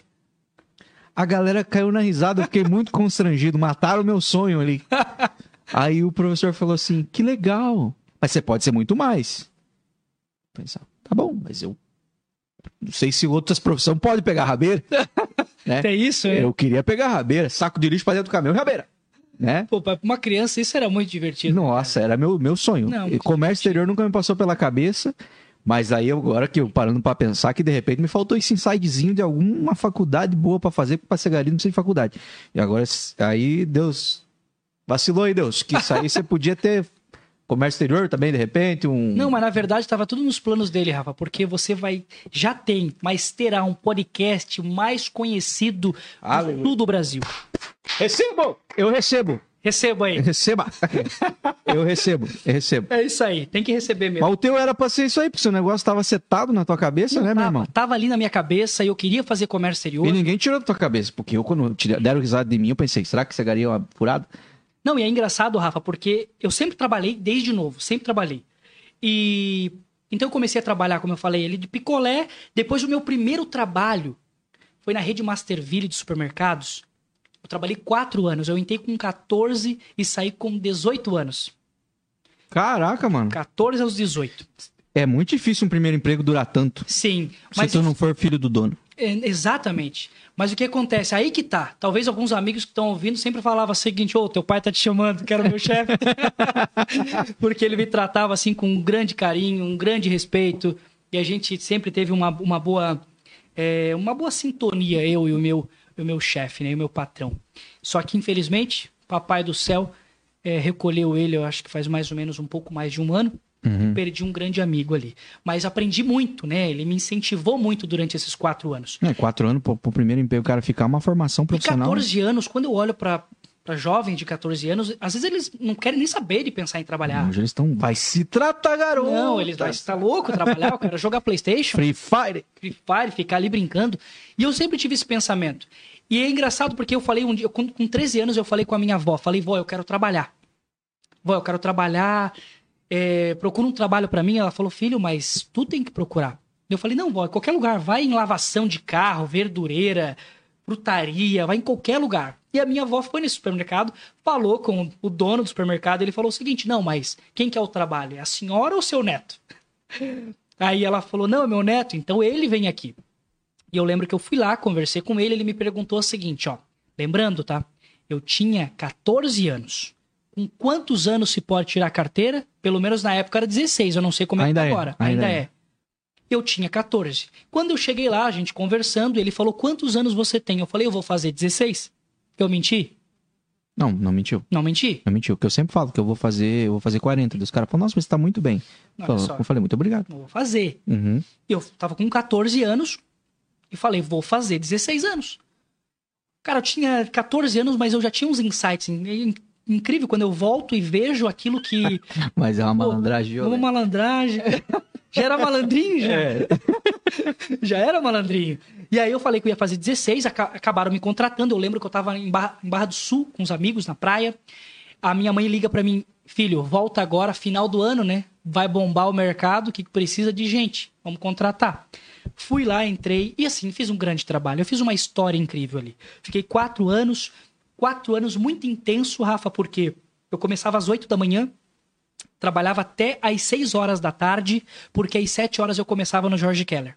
A galera caiu na risada, eu fiquei muito constrangido. Mataram o meu sonho ali. Aí o professor falou assim: que legal. Mas você pode ser muito mais. Pensar, tá bom, mas eu não sei se outras profissões podem pegar rabeira. né? É isso, é? Eu queria pegar rabeira, saco de lixo pra dentro do caminhão, rabeira. Né? Pô, pra uma criança isso era muito divertido. Nossa, era meu, meu sonho. Não, E Comércio exterior nunca me passou pela cabeça. Mas aí agora que eu parando pra pensar que de repente me faltou esse insidezinho de alguma faculdade boa pra fazer, porque pra ser gari não precisa de faculdade. E agora aí Deus vacilou aí Deus, que isso aí você podia ter comércio exterior também de repente, um Não, mas na verdade estava tudo nos planos dele, Rafa, porque você vai. Já tem, mas terá um podcast mais conhecido do Aleluia. sul do Brasil. recebo, eu recebo, Receba aí. receba. eu recebo, eu recebo. É isso aí, tem que receber mesmo. Mas o teu era pra ser isso aí, porque seu negócio tava setado na tua cabeça, Não né, meu tava, irmão? tava ali na minha cabeça e eu queria fazer comércio exterior. E ninguém tirou da tua cabeça, porque eu, quando deram risada de mim, eu pensei, será que você garia uma furada? Não, e é engraçado, Rafa, porque eu sempre trabalhei desde novo, sempre trabalhei. E então eu comecei a trabalhar, como eu falei, ali de picolé. Depois o meu primeiro trabalho foi na rede Masterville de supermercados. Eu trabalhei quatro anos. Eu entrei com 14 e saí com 18 anos. Caraca, mano. 14 aos 18. É muito difícil um primeiro emprego durar tanto. Sim, Se mas tu não for filho do dono. É, exatamente. Mas o que acontece? Aí que tá. Talvez alguns amigos que estão ouvindo sempre falavam o seguinte: ô, teu pai tá te chamando, que era o meu chefe. Porque ele me tratava assim com um grande carinho, um grande respeito. E a gente sempre teve uma, uma boa. é, uma boa sintonia, eu e o meu, o meu chefe, né? E o meu patrão. Só que, infelizmente, papai do céu é, recolheu ele, eu acho que faz mais ou menos um pouco mais de um ano Uhum. perdi um grande amigo ali. Mas aprendi muito, né? Ele me incentivou muito durante esses quatro anos. É, quatro anos pro, pro primeiro emprego, o cara ficar uma formação E profissional. 14 anos, quando eu olho pra, pra jovens de 14 anos, às vezes eles não querem nem saber de pensar em trabalhar. Hoje eles estão. Vai se tratar, garoto! Não, eles vai estar louco trabalhar, eu quero jogar Playstation, Free Fire. Free Fire, ficar ali brincando. E eu sempre tive esse pensamento. E é engraçado porque eu falei um dia, com, com 13 anos, eu falei com a minha avó, falei, vó, eu quero trabalhar. Vó, eu quero trabalhar, é, procura um trabalho pra mim. Ela falou, filho, mas tu tem que procurar. Eu falei, não, vó, qualquer lugar, vai em lavação de carro, verdureira, frutaria, vai em qualquer lugar. E a minha avó foi nesse supermercado, falou com o dono do supermercado, ele falou o seguinte, não, mas quem quer o trabalho? É a senhora ou seu neto? Aí ela falou, não, é meu neto, então ele vem aqui. E eu lembro que eu fui lá, conversei com ele, ele me perguntou o seguinte, ó. Lembrando, tá? Eu tinha 14 anos. Com quantos anos se pode tirar a carteira? Pelo menos na época era 16, eu não sei como é Ainda que é, tá agora. ainda Ainda, é. é. Eu tinha 14. Quando eu cheguei lá, a gente conversando, ele falou: "Quantos anos você tem?" Eu falei: "Eu vou fazer 16". Eu menti? Não, não mentiu. Não menti? Não mentiu. Que eu sempre falo que eu vou fazer, eu vou fazer 40. Daí Os caras falam, nossa, mas você tá muito bem. Fala- só. Eu falei, muito obrigado. Não vou fazer. Uhum. Eu tava com 14 anos e falei: "Vou fazer 16 anos". Cara, eu tinha 14 anos, mas eu já tinha uns insights. É in- incrível quando eu volto e vejo aquilo que Mas é uma Pô, malandragem Uma malandragem. Já era malandrinho, já. É. Já era malandrinho. E aí eu falei que eu ia fazer 16, aca- acabaram me contratando. Eu lembro que eu tava em Barra, em Barra do Sul com os amigos na praia. A minha mãe liga pra mim, filho, volta agora, final do ano, né? Vai bombar o mercado, que precisa de gente. Vamos contratar. Fui lá, entrei e assim, fiz um grande trabalho. Eu fiz uma história incrível ali. Fiquei quatro anos, quatro anos muito intenso, Rafa, porque eu começava às oito da manhã, trabalhava até às 6 horas da tarde, porque às 7 horas eu começava no Jorge Keller.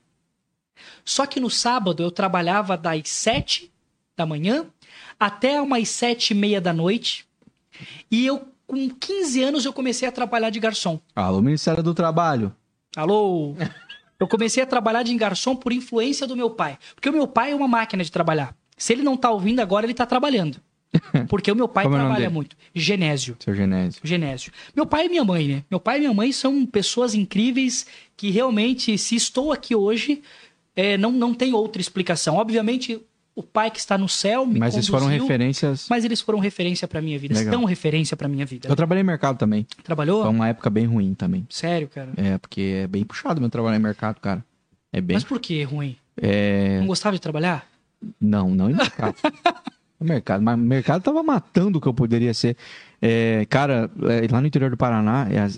Só que no sábado eu trabalhava das 7 da manhã até umas sete e meia da noite. E eu, com 15 anos, eu comecei a trabalhar de garçom. Alô, Ministério do Trabalho. Alô? Eu comecei a trabalhar de garçom por influência do meu pai. Porque o meu pai é uma máquina de trabalhar. Se ele não tá ouvindo agora, ele tá trabalhando. Porque o meu pai Como é trabalha muito. Genésio. Seu Genésio. Genésio. Meu pai e minha mãe, né? Meu pai e minha mãe são pessoas incríveis que realmente, se estou aqui hoje, é, não, não tem outra explicação. Obviamente, o pai que está no céu me Mas eles foram conduziu, referências. Mas eles foram referência pra minha vida. Legal. São referência pra minha vida. Eu trabalhei em mercado também. Trabalhou? Foi uma época bem ruim também. Sério, cara. É, porque é bem puxado meu trabalhar em mercado, cara. É bem. Mas por que ruim? É... Não gostava de trabalhar? Não, não em mercado. No mercado. Mas o mercado tava matando o que eu poderia ser. É, cara, é, lá no interior do Paraná, é, as-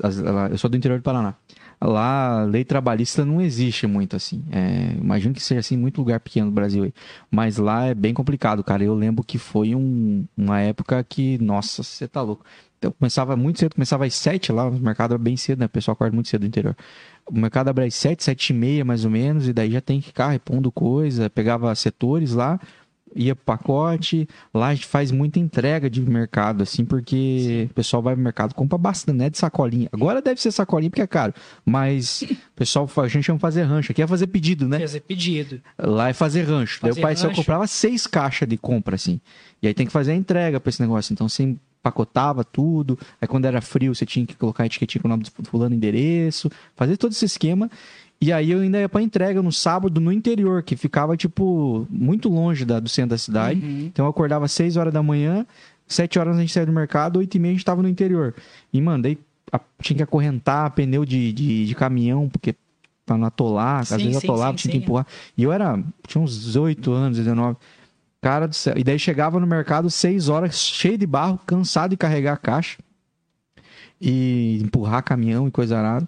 eu sou do interior do Paraná. Lá, lei trabalhista não existe muito assim. É, imagino que seja assim muito lugar pequeno do Brasil aí. Mas lá é bem complicado, cara. Eu lembro que foi um- uma época que, nossa, você tá louco. Então, começava muito cedo, começava às sete lá, o mercado é bem cedo, né? O pessoal acorda muito cedo do interior. O mercado abre às sete, sete e meia mais ou menos, e daí já tem que ficar repondo coisa, pegava setores lá, ia pro pacote. Lá a gente faz muita entrega de mercado, assim, porque o pessoal vai pro mercado, compra bastante, né? De sacolinha. Agora deve ser sacolinha porque é caro, mas o pessoal, a gente chama fazer rancho, aqui é fazer pedido, né? Fazer pedido. Lá é fazer rancho. Daí Fazer o pai só comprava seis caixas de compra, assim. E aí tem que fazer a entrega pra esse negócio. Então você empacotava tudo. Aí quando era frio, você tinha que colocar a etiquetinha com o nome do fulano endereço. Fazer todo esse esquema. E aí eu ainda ia pra entrega no sábado no interior, que ficava, tipo, muito longe da- do centro da cidade. Uhum. Então eu acordava às 6 horas da manhã, 7 horas a gente saía do mercado, 8 e meia a gente tava no interior. E, a- tinha que acorrentar pneu de, de, de caminhão, porque pra não atolar, às Sim, vezes sim, atolava, sim, tinha que empurrar. E eu era, tinha uns 18 anos, 19. Cara do céu. E daí chegava no mercado 6 horas, cheio de barro, cansado de carregar a caixa. E empurrar caminhão e coisa arada.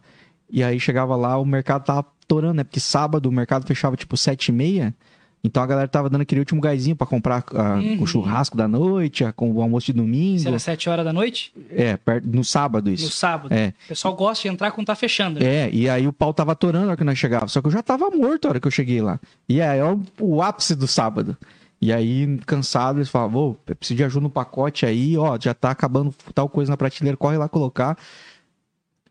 E aí chegava lá, o mercado tava torando, né? Porque sábado o mercado fechava tipo 7 e meia. Então a galera tava dando aquele último gásinho pra comprar ah, Uhum. o churrasco da noite, a- com o almoço de domingo. Era sete horas da noite? É, perto- no sábado No isso. sábado. É. O pessoal gosta de entrar quando tá fechando. Né? É, e aí o pau tava atorando na hora que nós chegávamos. Só que eu já tava morto na hora que eu cheguei lá. E aí é o, o ápice do sábado. E aí, cansado, eles falavam, preciso de ajuda no pacote aí, ó, já tá acabando tal coisa na prateleira, corre lá colocar.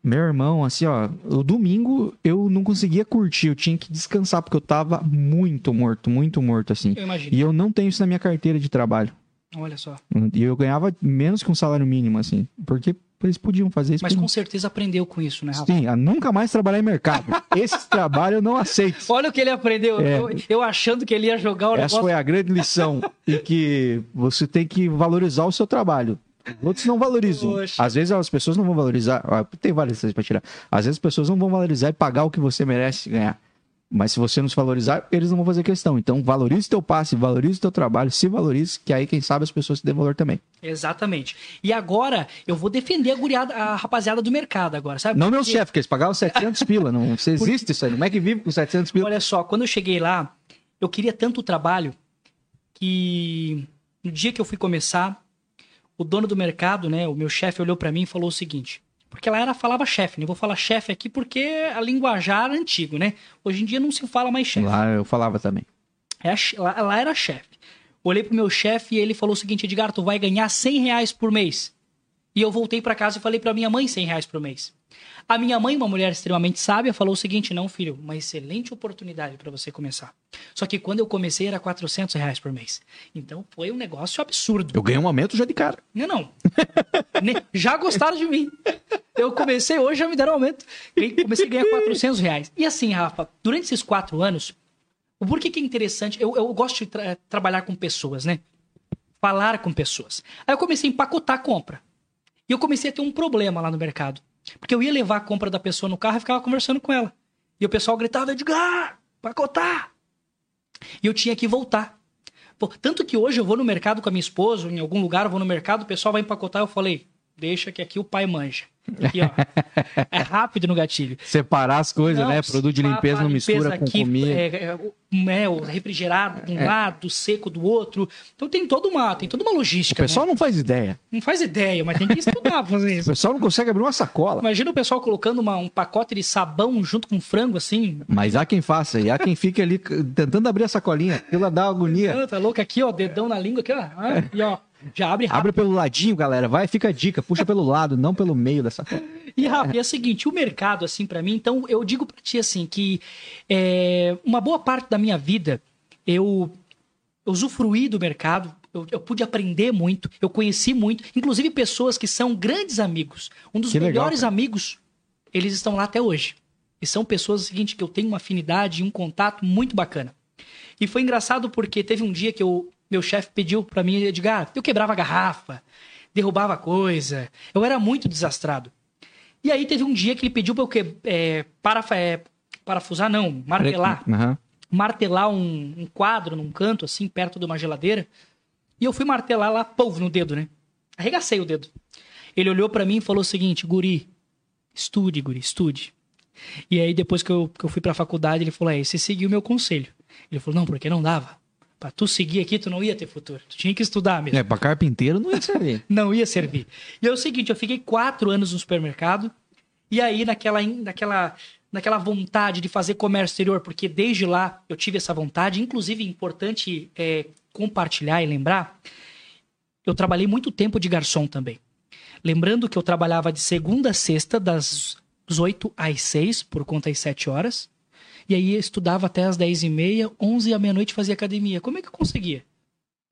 Meu irmão, assim, ó, o domingo eu não conseguia curtir, eu tinha que descansar, porque eu tava muito morto, muito morto, assim. Eu imagino. E eu não tenho isso na minha carteira de trabalho. Olha só. E eu ganhava menos que um salário mínimo, assim. Porque eles podiam fazer isso. Mas com certeza aprendeu com isso, né, Rafa? Sim, a nunca mais trabalhar em mercado. Esse trabalho eu não aceito. Olha o que ele aprendeu. É. Eu, eu achando que ele ia jogar o Essa negócio. foi a grande lição. E que você tem que valorizar o seu trabalho. Outros não valorizam. Poxa. Às vezes as pessoas não vão valorizar. ó, Tem várias lições pra tirar. Às vezes as pessoas não vão valorizar e pagar o que você merece ganhar. Mas se você não se valorizar, eles não vão fazer questão. Então, valorize teu passe, valorize teu trabalho, se valorize, que aí, quem sabe, as pessoas te dêem valor também. Exatamente. E agora, eu vou defender a, guriada, a rapaziada do mercado agora, sabe? Não meu Porque- chefe, porque eles pagavam 700 pila. Não se existe isso aí. Como é que vive com 700 pila? Olha só, quando eu cheguei lá, eu queria tanto trabalho que no dia que eu fui começar, o dono do mercado, né, o meu chefe olhou pra mim e falou o seguinte: porque lá era falava chefe, não vou falar chefe aqui porque a linguajar é antigo, né? Hoje em dia não se fala mais chefe. Lá eu falava também. É lá, lá era chefe. Olhei pro meu chefe e ele falou o seguinte: Edgar, tu vai ganhar 100 reais por mês. E eu voltei pra casa e falei pra minha mãe 100 reais por mês. A minha mãe, uma mulher extremamente sábia, falou o seguinte: não, filho, uma excelente oportunidade pra você começar. Só que quando eu comecei era 400 reais por mês. Então foi um negócio absurdo. Eu ganhei um aumento já de cara. Não, não. Já gostaram de mim. Eu comecei hoje, já me deram aumento. Ganhei- Comecei a ganhar 400 reais. E assim, Rafa, durante esses quatro anos, o porquê que é interessante? Eu, eu gosto de tra- trabalhar com pessoas, né? Falar com pessoas. Aí eu comecei a empacotar a compra. E eu comecei a ter um problema lá no mercado. Porque eu ia levar a compra da pessoa no carro e ficava conversando com ela. E o pessoal gritava, Edgar, empacotar! E eu tinha que voltar. Pô, tanto que hoje eu vou no mercado com a minha esposa, em algum lugar eu vou no mercado, o pessoal vai empacotar, eu falei, deixa que aqui o pai manja. Aqui, ó. É rápido no gatilho. Separar as coisas, Não, né? Produto de limpeza não limpeza mistura com aqui, comida. É, é, o- é, o refrigerado de um lado, seco do outro. Então tem toda uma, tem toda uma O logística. pessoal né? não faz ideia. Não faz ideia, mas tem que estudar pra fazer O isso. pessoal não consegue abrir uma sacola. Imagina o pessoal colocando uma- um pacote de sabão junto com frango, assim. Mas há quem faça, e há quem fique ali tentando abrir a sacolinha. Aquilo dá agonia. Tá louco aqui, ó, dedão na língua aqui, ó. Ah, e ó, já abre rápido. Abre pelo ladinho, galera. Vai, fica a dica. Puxa pelo lado, não pelo meio sacola. E, Rafa, é o seguinte, o mercado, assim, pra mim, então, eu digo pra ti, assim, que é, uma boa parte da minha vida, eu, eu usufruí do mercado, eu, eu pude aprender muito, eu conheci muito, inclusive pessoas que são grandes amigos. Um dos Que legal, melhores cara. amigos, eles estão lá até hoje. E são pessoas, o seguinte, que eu tenho uma afinidade e um contato muito bacana. E foi engraçado porque teve um dia que eu, meu chefe pediu pra mim, Edgar, eu quebrava a garrafa, derrubava coisa, eu era muito desastrado. E aí teve um dia que ele pediu pra eu que, é, é, parafusar, não, martelar. Aham. Martelar um, um quadro num canto, assim, perto de uma geladeira. E eu fui martelar lá, povo, no dedo, né? Arregacei o dedo. Ele olhou pra mim e falou o seguinte, guri, estude, guri, estude. E aí depois que eu, que eu fui pra faculdade, ele falou, é, você seguiu o meu conselho. Ele falou, não, porque não dava. Pra tu seguir aqui, tu não ia ter futuro. Tu tinha que estudar mesmo É, pra carpinteiro não ia servir. não ia servir. E é o seguinte, eu fiquei quatro anos no supermercado, e aí naquela, naquela, naquela vontade de fazer comércio exterior, porque desde lá eu tive essa vontade, inclusive é importante é, compartilhar e lembrar, eu trabalhei muito tempo de garçom também. Lembrando que eu trabalhava de segunda a sexta, das 8 às 6, por conta das 7 horas. E aí eu estudava até as 10 e meia, 11 à meia-noite fazia academia. Como é que eu conseguia?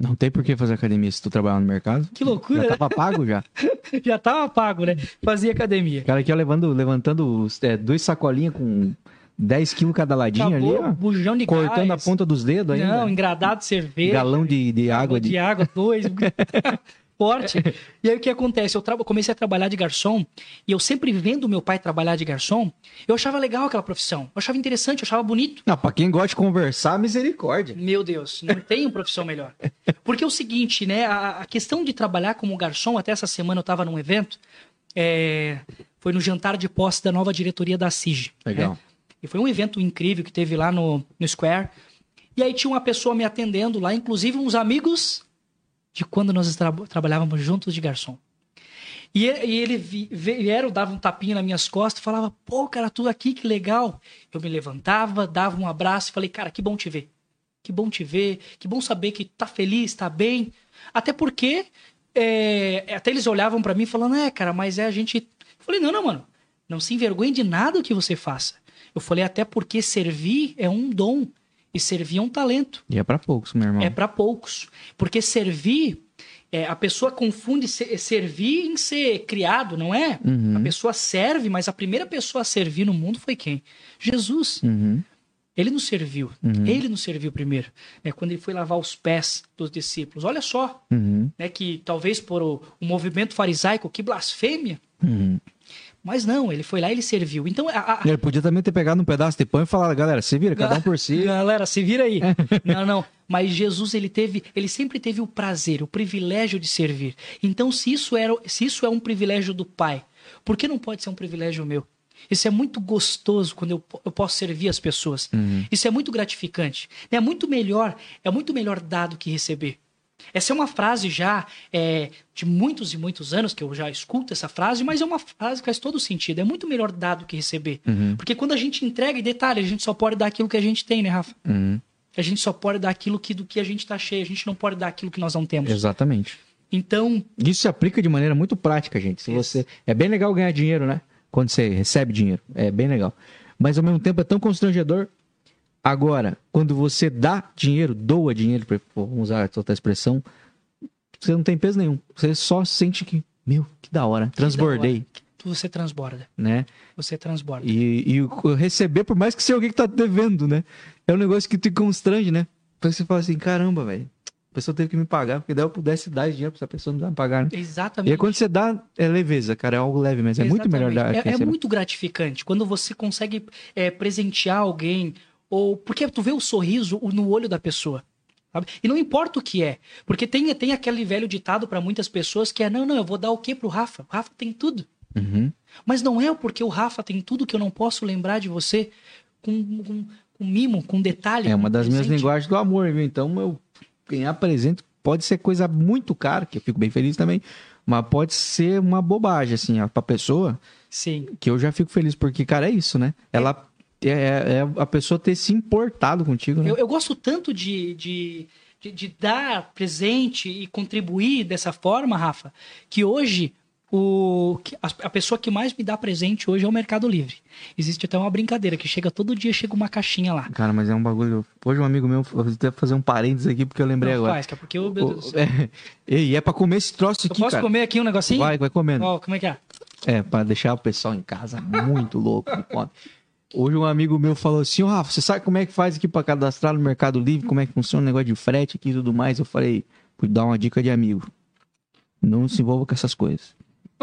Não tem por que fazer academia se tu trabalhar no mercado. Que loucura, Já né? tava pago já. Já tava pago, né? Fazia academia. O cara aqui ó, levando, levantando é, dois sacolinhos com 10 quilos cada ladinho Acabou, ali, ó. bujão de Cortando gás. a ponta dos dedos ainda. Não, engradado de cerveja. Galão de, de água. de De... água, dois. Forte. E aí o que acontece? Eu tra- comecei a trabalhar de garçom e eu sempre vendo meu pai trabalhar de garçom, eu achava legal aquela profissão. Eu achava interessante, eu achava bonito. Não, pra quem gosta de conversar, misericórdia. Meu Deus, não tem uma profissão melhor. Porque é o seguinte, né? A, a questão de trabalhar como garçom, até essa semana eu estava num evento, é, foi no jantar de posse da nova diretoria da CIG. Legal. né? E foi um evento incrível que teve lá no, no Square. E aí tinha uma pessoa me atendendo lá, inclusive uns amigos de quando nós tra trabalhávamos juntos de garçom. E e ele vi- vieram, dava um tapinha nas minhas costas falava, pô, cara, tu aqui, que legal. Eu me levantava, dava um abraço e falei, cara, que bom te ver. Que bom te ver, que bom saber que tá feliz, tá bem. Até porque, é, até eles olhavam pra mim falando, é, cara, mas é a gente... Eu falei, não, não, mano, não se envergonhe de nada que você faça. Eu falei, até porque servir é um dom e servir é um talento. E é pra poucos, meu irmão. É para poucos. Porque servir, é, a pessoa confunde ser- servir em ser criado, não é? Uhum. A pessoa serve, mas a primeira pessoa a servir no mundo foi quem? Jesus. Uhum. Ele nos serviu. Ele nos serviu primeiro. né? Quando ele foi lavar os pés dos discípulos. Olha só, Uhum. né, que talvez por o, o movimento farisaico, que blasfêmia. Uhum. Mas não, ele foi lá e ele serviu. Então, a, a- Ele podia também ter pegado um pedaço de pão e falado, galera, se vira, cada um por si. Galera, se vira aí. não, não. Mas Jesus, ele teve, ele sempre teve o prazer, o privilégio de servir. Então, se isso, era, se isso é um privilégio do Pai, por que não pode ser um privilégio meu? Isso é muito gostoso quando eu, eu posso servir as pessoas. Isso é muito gratificante. É muito melhor, é muito melhor dar do que receber. Essa é uma frase já é, de muitos e muitos anos que eu já escuto essa frase, mas é uma frase que faz todo sentido. É muito melhor dar do que receber. Porque quando a gente entrega, e detalhe, a gente só pode dar aquilo que a gente tem, né, Rafa? Uhum. A gente só pode dar aquilo que, do que a gente tá cheio. A gente não pode dar aquilo que nós não temos. Exatamente. Então, Isso se aplica de maneira muito prática, gente. Se você é bem legal ganhar dinheiro, né? Quando você recebe dinheiro, é bem legal. Mas ao mesmo tempo é tão constrangedor. Agora, quando você dá dinheiro, doa dinheiro, vamos usar outra expressão, você não tem peso nenhum. Você só sente que, meu, que da hora, transbordei, você transborda. né? Você transborda. E, e receber, por mais que seja alguém que tá devendo, né? É um negócio que te constrange, né? Você fala assim, caramba, velho. A pessoa teve que me pagar, porque daí eu pudesse dar esse dinheiro pra essa pessoa não me pagar, né? E Exatamente. aí quando você dá, é leveza, cara, é algo leve, mas é muito melhor dar É, é muito gratificante quando você consegue é, presentear alguém, ou porque tu vê o sorriso no olho da pessoa. sabe? E não importa o que é. Porque tem, tem aquele velho ditado para muitas pessoas que é: não, não, eu vou dar o quê pro Rafa? O Rafa tem tudo. Uhum. Mas não é porque o Rafa tem tudo que eu não posso lembrar de você com, com, com mimo, com detalhe. É uma das minhas linguagens do amor, viu? Então, eu ganhar presente pode ser coisa muito cara, que eu fico bem feliz também, mas pode ser uma bobagem, assim, ó, pra pessoa, Sim. que eu já fico feliz, porque, cara, é isso, né? Ela é, é a pessoa ter se importado contigo, né? Eu, eu gosto tanto de, de, de, de dar presente e contribuir dessa forma, Rafa, que hoje o, a, a pessoa que mais me dá presente hoje é o Mercado Livre. Existe até uma brincadeira que chega todo dia, chega uma caixinha lá. Cara, mas é um bagulho. Hoje um amigo meu, eu até fazer um parênteses aqui, porque eu lembrei Não agora. faz, que é porque, ô, meu Deus O- é, e é pra comer esse troço Eu aqui, posso cara. comer aqui um negocinho? Vai, vai comendo. Ó, como é que é? É, pra deixar o pessoal em casa muito louco de fome. Hoje um amigo meu falou assim, ô Rafa, você sabe como é que faz aqui pra cadastrar no Mercado Livre? Como é que funciona o negócio de frete aqui e tudo mais? Eu falei, vou dar uma dica de amigo. Não se envolva com essas coisas.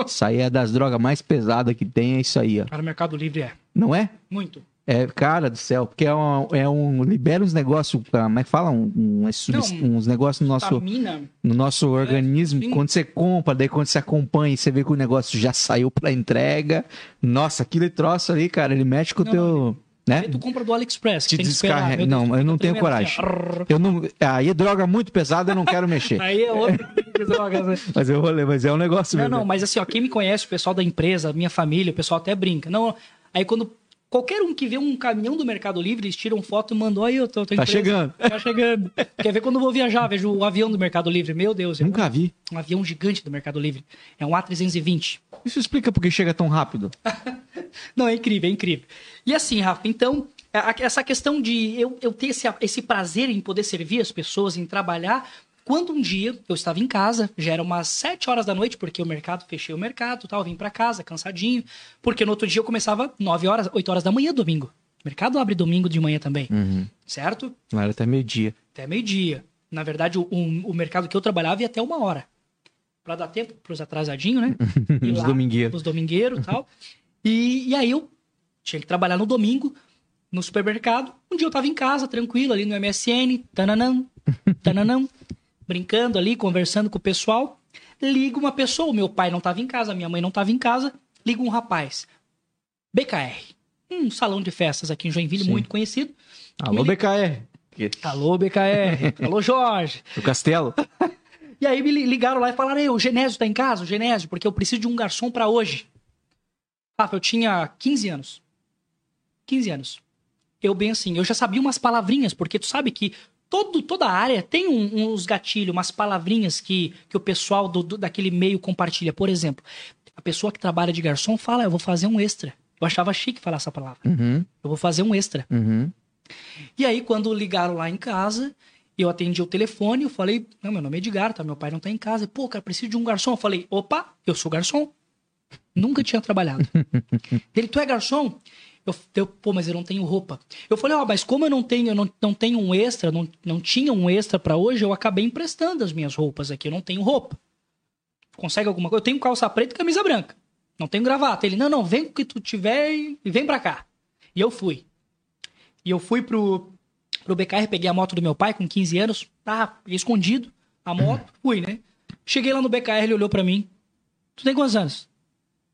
Isso aí é das drogas mais pesadas que tem, é isso aí, ó. Cara, o Mercado Livre é. Não é? Muito. É, cara do céu, porque é um. É um libera uns negócios, como é que fala? Um, um- é Não, uns negócios no nosso, Vitamina. no nosso organismo. sim. Quando você compra, daí quando você acompanha e você vê que o negócio já saiu pra entrega. Nossa, aquele troço ali, cara, ele mexe com o Não, teu. Né? Tu compra do AliExpress. Te que descarrega. Deus, Não, eu não tenho coragem. assim. Eu não. Aí é droga muito pesada, eu não quero mexer. Aí é de droga, né? mas eu vou ler, mas é um negócio Não, mesmo. não, mas assim, ó, quem me conhece, o pessoal da empresa, minha família, o pessoal até brinca. Não, aí quando qualquer um que vê um caminhão do Mercado Livre, eles tiram foto e mandam, aí eu tô, tô Tá empresa. chegando. Tá chegando. Quer ver quando eu vou viajar, vejo o avião do Mercado Livre. Meu Deus, é um, Nunca vi. um avião gigante do Mercado Livre. É um A320. Isso explica por que chega tão rápido. Não, é incrível, é incrível. E assim, Rafa, então, essa questão de eu, eu ter esse, esse prazer em poder servir as pessoas, em trabalhar. Quando um dia eu estava em casa, já era umas 7 horas da noite, porque o mercado, fechei o mercado tal, vim para casa, cansadinho, porque no outro dia eu começava 9 horas, 8 horas da manhã, domingo. O mercado abre domingo de manhã também, Uhum. certo? Não era até meio-dia. Até meio-dia. Na verdade, o, o- o mercado que eu trabalhava ia até uma hora. Pra dar tempo pros atrasadinhos, né? Ir Os lá, domingueiros. Os domingueiros e tal. E, e aí eu tinha que trabalhar no domingo, no supermercado. Um dia eu tava em casa, tranquilo, ali no MSN, tananã, tananã, brincando ali, conversando com o pessoal. Liga uma pessoa, o meu pai não tava em casa, minha mãe não tava em casa. Liga um rapaz. BKR. Um salão de festas aqui em Joinville, Sim. muito conhecido. Alô, BKR. Alô, BKR. Alô, Jorge. Do Castelo. E aí me li- ligaram lá e falaram: Ei, o Genésio tá em casa? O Genésio, porque eu preciso de um garçom pra hoje. Rafa, eu tinha 15 anos. 15 anos. Eu bem assim, eu já sabia umas palavrinhas, porque tu sabe que todo, toda área tem um- uns gatilhos, umas palavrinhas que, que o pessoal do, do- daquele meio compartilha. Por exemplo, a pessoa que trabalha de garçom fala: Eu vou fazer um extra. Eu achava chique falar essa palavra. Uhum, Eu vou fazer um extra. uhum. E aí, quando ligaram lá em casa, eu atendi o telefone, eu falei, não, meu nome é Edgar, tá? Meu pai não tá em casa. Pô, cara, preciso de um garçom. Eu falei, opa, eu sou garçom. Nunca tinha trabalhado. Ele, tu é garçom? Eu, eu, pô, mas eu não tenho roupa. Eu falei, ó, mas como eu não tenho, eu não, não tenho um extra, não, não tinha um extra pra hoje, eu acabei emprestando as minhas roupas aqui, eu não tenho roupa. Consegue alguma coisa? Eu tenho calça preta e camisa branca. Não tenho gravata. Ele, não, não, vem com o que tu tiver e vem pra cá. E eu fui. E eu fui pro, pro BKR, peguei a moto do meu pai com 15 anos, tá escondido a moto, fui, né? Cheguei lá no BKR, ele olhou pra mim. Tu tem quantos anos?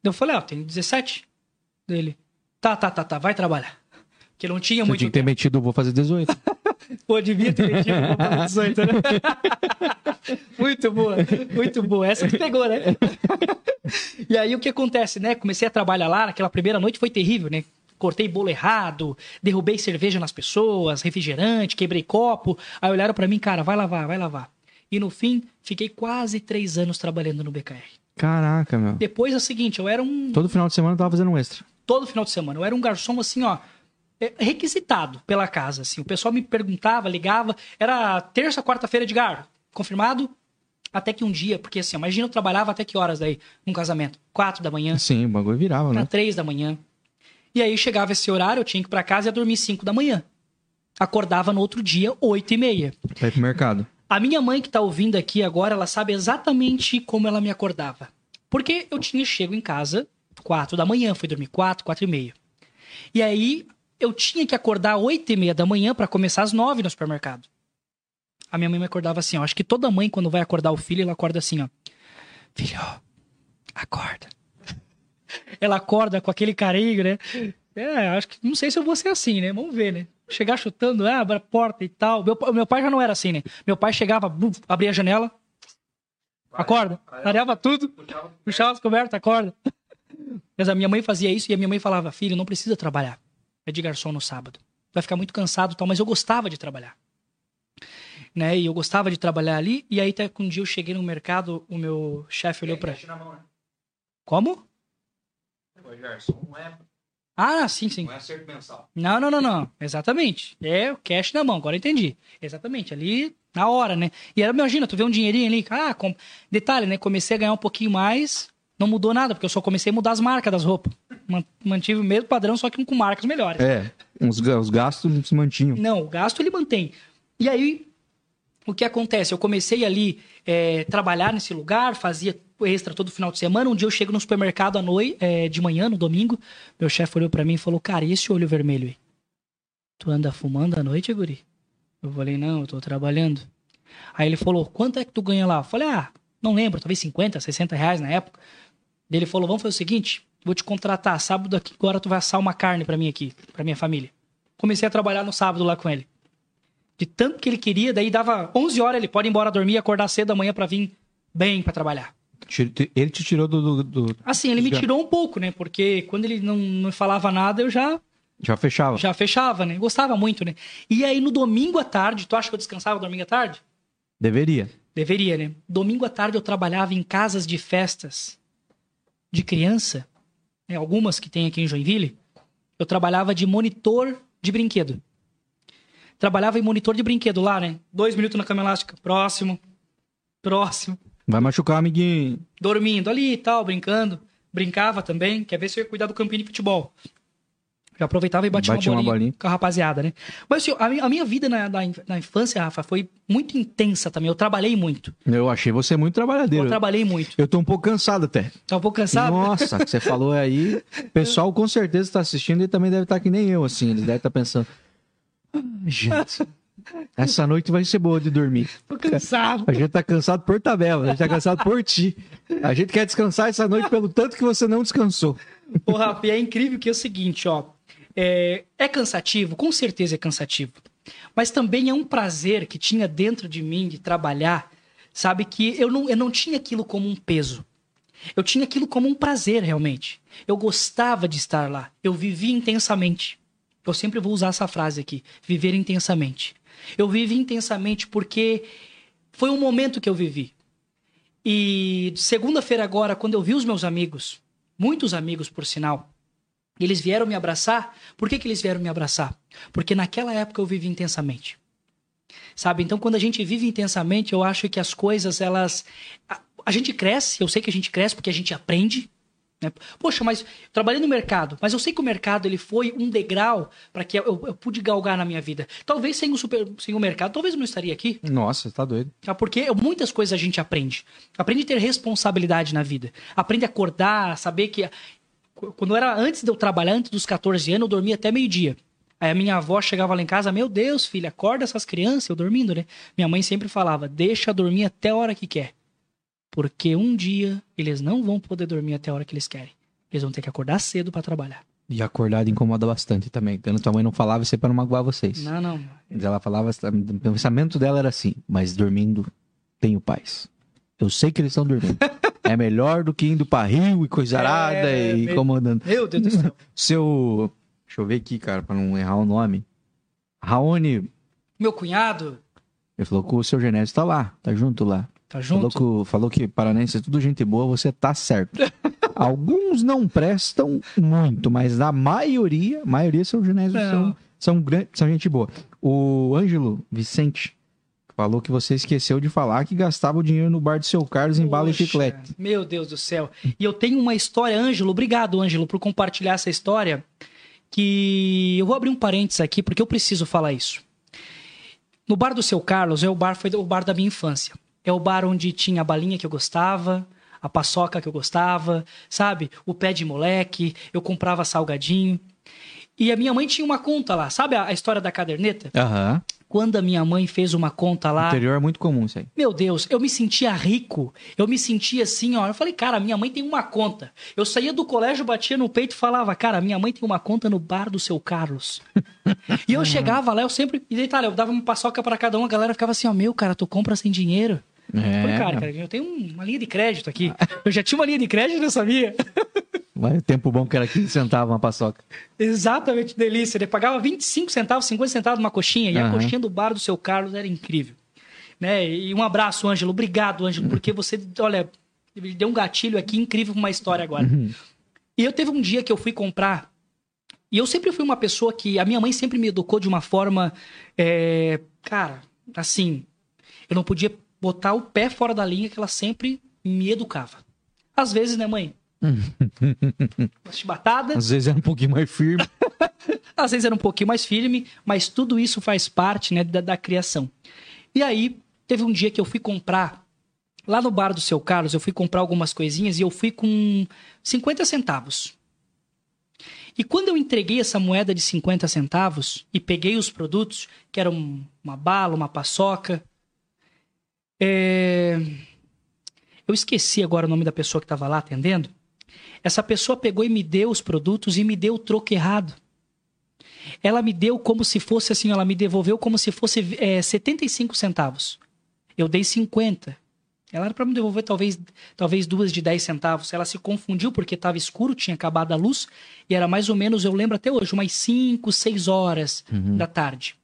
Eu falei, ó, tenho 17. Dele, tá, tá, tá, tá, vai trabalhar. Porque não tinha Você muito tinha que ter metido, vou fazer 18. Pô, devia ter metido uma para 18, né? muito boa, muito boa. Essa que pegou, né? e aí o que acontece, né? Comecei a trabalhar lá, naquela primeira noite foi terrível, né? Cortei bolo errado, derrubei cerveja nas pessoas, refrigerante, quebrei copo. Aí olharam pra mim, cara, vai lavar, vai lavar. E no fim, fiquei quase três anos trabalhando no BKR. Caraca, meu. Depois é o seguinte, eu era um Todo final de semana eu tava fazendo um extra. Todo final de semana. Eu era um garçom assim, ó, é, requisitado pela casa, assim. O pessoal me perguntava, ligava, era terça, quarta-feira de gar, confirmado? Até que um dia, porque assim, imagina eu trabalhava até que horas daí, num casamento? Quatro da manhã, Sim, o bagulho virava, né? três da manhã. E aí chegava esse horário, eu tinha que ir pra casa e ia dormir cinco da manhã. Acordava no outro dia, oito e meia. Vai pro mercado. A minha mãe que tá ouvindo aqui agora, ela sabe exatamente como ela me acordava. Porque eu tinha chego em casa quatro da manhã, fui dormir quatro, quatro e meia. E aí eu tinha que acordar oito e meia da manhã para começar às nove no supermercado. A minha mãe me acordava assim, ó. Acho que toda mãe, quando vai acordar o filho, ela acorda assim, ó. Filho, acorda. ela acorda com aquele carinho, né? É, acho que não sei se eu vou ser assim, né? Vamos ver, né? Chegar chutando, ah, abre a porta e tal. Meu, meu pai já não era assim, né? Meu pai chegava, buf, abria a janela, acorda, areava tudo, puxava as cobertas, acorda. Mas a minha mãe fazia isso e a minha mãe falava, filho, não precisa trabalhar. É de garçom no sábado. Vai ficar muito cansado e tal, mas eu gostava de trabalhar. Né? E eu gostava de trabalhar ali. E aí até que um dia eu cheguei no mercado, o meu chefe olhou pra... Né? Como? O garçom não é ah, sim, sim. Não é acerto mensal. Não, não, não, não. Exatamente. É o cash na mão, agora entendi. Exatamente, ali na hora, né? E era, imagina, tu vê um dinheirinho ali, ah, com... detalhe, né? Comecei a ganhar um pouquinho mais, não mudou nada, porque eu só comecei a mudar as marcas das roupas. Mantive o mesmo padrão, só que com marcas melhores. É, os, os gastos não se mantinham. Não, o gasto ele mantém. E aí, o que acontece? Eu comecei ali é, trabalhar nesse lugar, fazia extra todo final de semana. Um dia eu chego no supermercado à noite, é, de manhã, no domingo. Meu chefe olhou para mim e falou: Cara, e esse olho vermelho aí? Tu anda fumando à noite, Guri? Eu falei: Não, eu tô trabalhando. Aí ele falou: Quanto é que tu ganha lá? Eu falei: Ah, não lembro, talvez 50, 60 reais na época. Ele falou: Vamos fazer o seguinte, vou te contratar. Sábado aqui, agora tu vai assar uma carne para mim aqui, para minha família. Comecei a trabalhar no sábado lá com ele de tanto que ele queria, daí dava 11 horas, ele pode ir embora dormir, acordar cedo da manhã para vir bem para trabalhar. Ele te tirou do, do, do, Assim, ele me tirou um pouco, né? Porque quando ele não, não falava nada, eu já. Já fechava. Já fechava, né? Gostava muito, né? E aí no domingo à tarde, tu acha que eu descansava domingo à tarde? Deveria. Deveria, né? Domingo à tarde eu trabalhava em casas de festas de criança, né? algumas que tem aqui em Joinville. Eu trabalhava de monitor de brinquedo trabalhava em monitor de brinquedo lá, né? Dois minutos na cama elástica. Próximo. Próximo. Vai machucar, amiguinho. Dormindo ali e tal, brincando. Brincava também. Quer ver se eu ia cuidar do campinho de futebol. Já aproveitava e batia, batia uma, bolinha uma, bolinha com a rapaziada, né? Mas assim, a, minha, a minha vida na, na, na, infância, Rafa, foi muito intensa também. Eu trabalhei muito. Eu achei você muito trabalhadeiro. Eu trabalhei muito. Eu tô um pouco cansado até. Tá um pouco cansado? Nossa, que você falou aí. O pessoal com certeza está assistindo e também deve estar que nem eu, assim. Eles devem estar pensando. Gente, essa noite vai ser boa de dormir. Tô cansado. A gente tá cansado por tabela, a gente tá cansado por ti. A gente quer descansar essa noite pelo tanto que você não descansou. Ô, Rafa, é incrível que é o seguinte, ó. É, é cansativo, com certeza é cansativo. Mas também é um prazer que tinha dentro de mim de trabalhar, sabe? Que eu não, eu não tinha aquilo como um peso. Eu tinha aquilo como um prazer, realmente. Eu gostava de estar lá. Eu vivia intensamente. Eu sempre vou usar essa frase aqui: viver intensamente. Eu vivi intensamente porque foi um momento que eu vivi. E segunda-feira agora, quando eu vi os meus amigos, muitos amigos por sinal, eles vieram me abraçar. Por que, que eles vieram me abraçar? Porque naquela época eu vivi intensamente. Sabe? Então, quando a gente vive intensamente, eu acho que as coisas, elas. A, a gente cresce, eu sei que a gente cresce porque a gente aprende, né? Poxa, mas eu trabalhei no mercado, mas eu sei que o mercado ele foi um degrau para que eu, eu, pude galgar na minha vida. Talvez sem o, super, sem o mercado, talvez eu não estaria aqui. Nossa, tá doido. Tá? Porque muitas coisas a gente aprende. Aprende a ter responsabilidade na vida. Aprende a acordar, saber que. Quando era antes de eu trabalhar, antes dos 14 anos, eu dormia até meio-dia. Aí a minha avó chegava lá em casa, meu Deus, filha, acorda essas crianças, eu dormindo, né? Minha mãe sempre falava, deixa dormir até a hora que quer. Porque um dia eles não vão poder dormir até a hora que eles querem. Eles vão ter que acordar cedo para trabalhar. E acordar incomoda bastante também. Quando tua mãe não falava, isso é pra não magoar vocês. Não, não. Mas ela falava, o pensamento dela era assim, mas dormindo, tenho paz. Eu sei que eles estão dormindo. é melhor do que indo pra rio e coisa arada é, e incomodando. Meu Deus do céu. Seu. Deixa eu ver aqui, cara, pra não errar o nome. Raoni. Meu cunhado. Ele falou que o seu Genésio tá lá, tá junto lá. Tá junto? Falou que, falou que Paranense é tudo gente boa, você tá certo. Alguns não prestam muito, mas a maioria, a maioria são Genésio, são, são, são gente boa. O Ângelo Vicente falou que você esqueceu de falar que gastava o dinheiro no bar do seu Carlos em Poxa, bala e chiclete. Meu Deus do céu. E eu tenho uma história, Ângelo, obrigado, Ângelo, por compartilhar essa história, que eu vou abrir um parênteses aqui, porque eu preciso falar isso. No bar do seu Carlos, é o bar, foi o bar da minha infância. É o bar onde tinha a balinha que eu gostava, a paçoca que eu gostava, sabe? O pé de moleque, eu comprava salgadinho. E a minha mãe tinha uma conta lá. Sabe a, a história da caderneta? Aham. Quando a minha mãe fez uma conta lá. Interior é muito comum isso aí. Meu Deus, eu me sentia rico. Eu me sentia assim, ó. Eu falei, cara, minha mãe tem uma conta. Eu saía do colégio, batia no peito e falava, cara, minha mãe tem uma conta no bar do seu Carlos. e eu chegava lá, eu sempre. E detalhe, eu dava uma paçoca para cada um, a galera ficava assim, ó, meu, cara, tu compra sem dinheiro. Eu falei, É. cara, cara, eu tenho uma linha de crédito aqui. Eu já tinha uma linha de crédito, eu sabia. Mas o tempo bom que era 15 centavos uma paçoca. Exatamente, delícia. Ele pagava 25 centavos, 50 centavos numa coxinha. E a coxinha do bar do seu Carlos era incrível. Né? E um abraço, Ângelo. Obrigado, Ângelo, porque você, olha, deu um gatilho aqui incrível uma história agora. E eu teve um dia que eu fui comprar. E eu sempre fui uma pessoa que. A minha mãe sempre me educou de uma forma. é, cara, assim. Eu não podia botar o pé fora da linha que ela sempre me educava. Às vezes, né, mãe? Uma chibatada. Às vezes era um pouquinho mais firme. Às vezes era um pouquinho mais firme, mas tudo isso faz parte né, da, da criação. E aí, teve um dia que eu fui comprar, lá no bar do seu Carlos, eu fui comprar algumas coisinhas e eu fui com 50 centavos. E quando eu entreguei essa moeda de 50 centavos e peguei os produtos, que eram uma bala, uma paçoca, é, eu esqueci agora o nome da pessoa que estava lá atendendo. Essa pessoa pegou e me deu os produtos e me deu o troco errado ela me deu como se fosse assim, ela me devolveu como se fosse é, 75 centavos. Eu dei 50. Ela era para me devolver talvez, talvez duas de 10 centavos. Ela se confundiu porque estava escuro, tinha acabado a luz, e era mais ou menos, eu lembro até hoje, umas 5, 6 horas da tarde.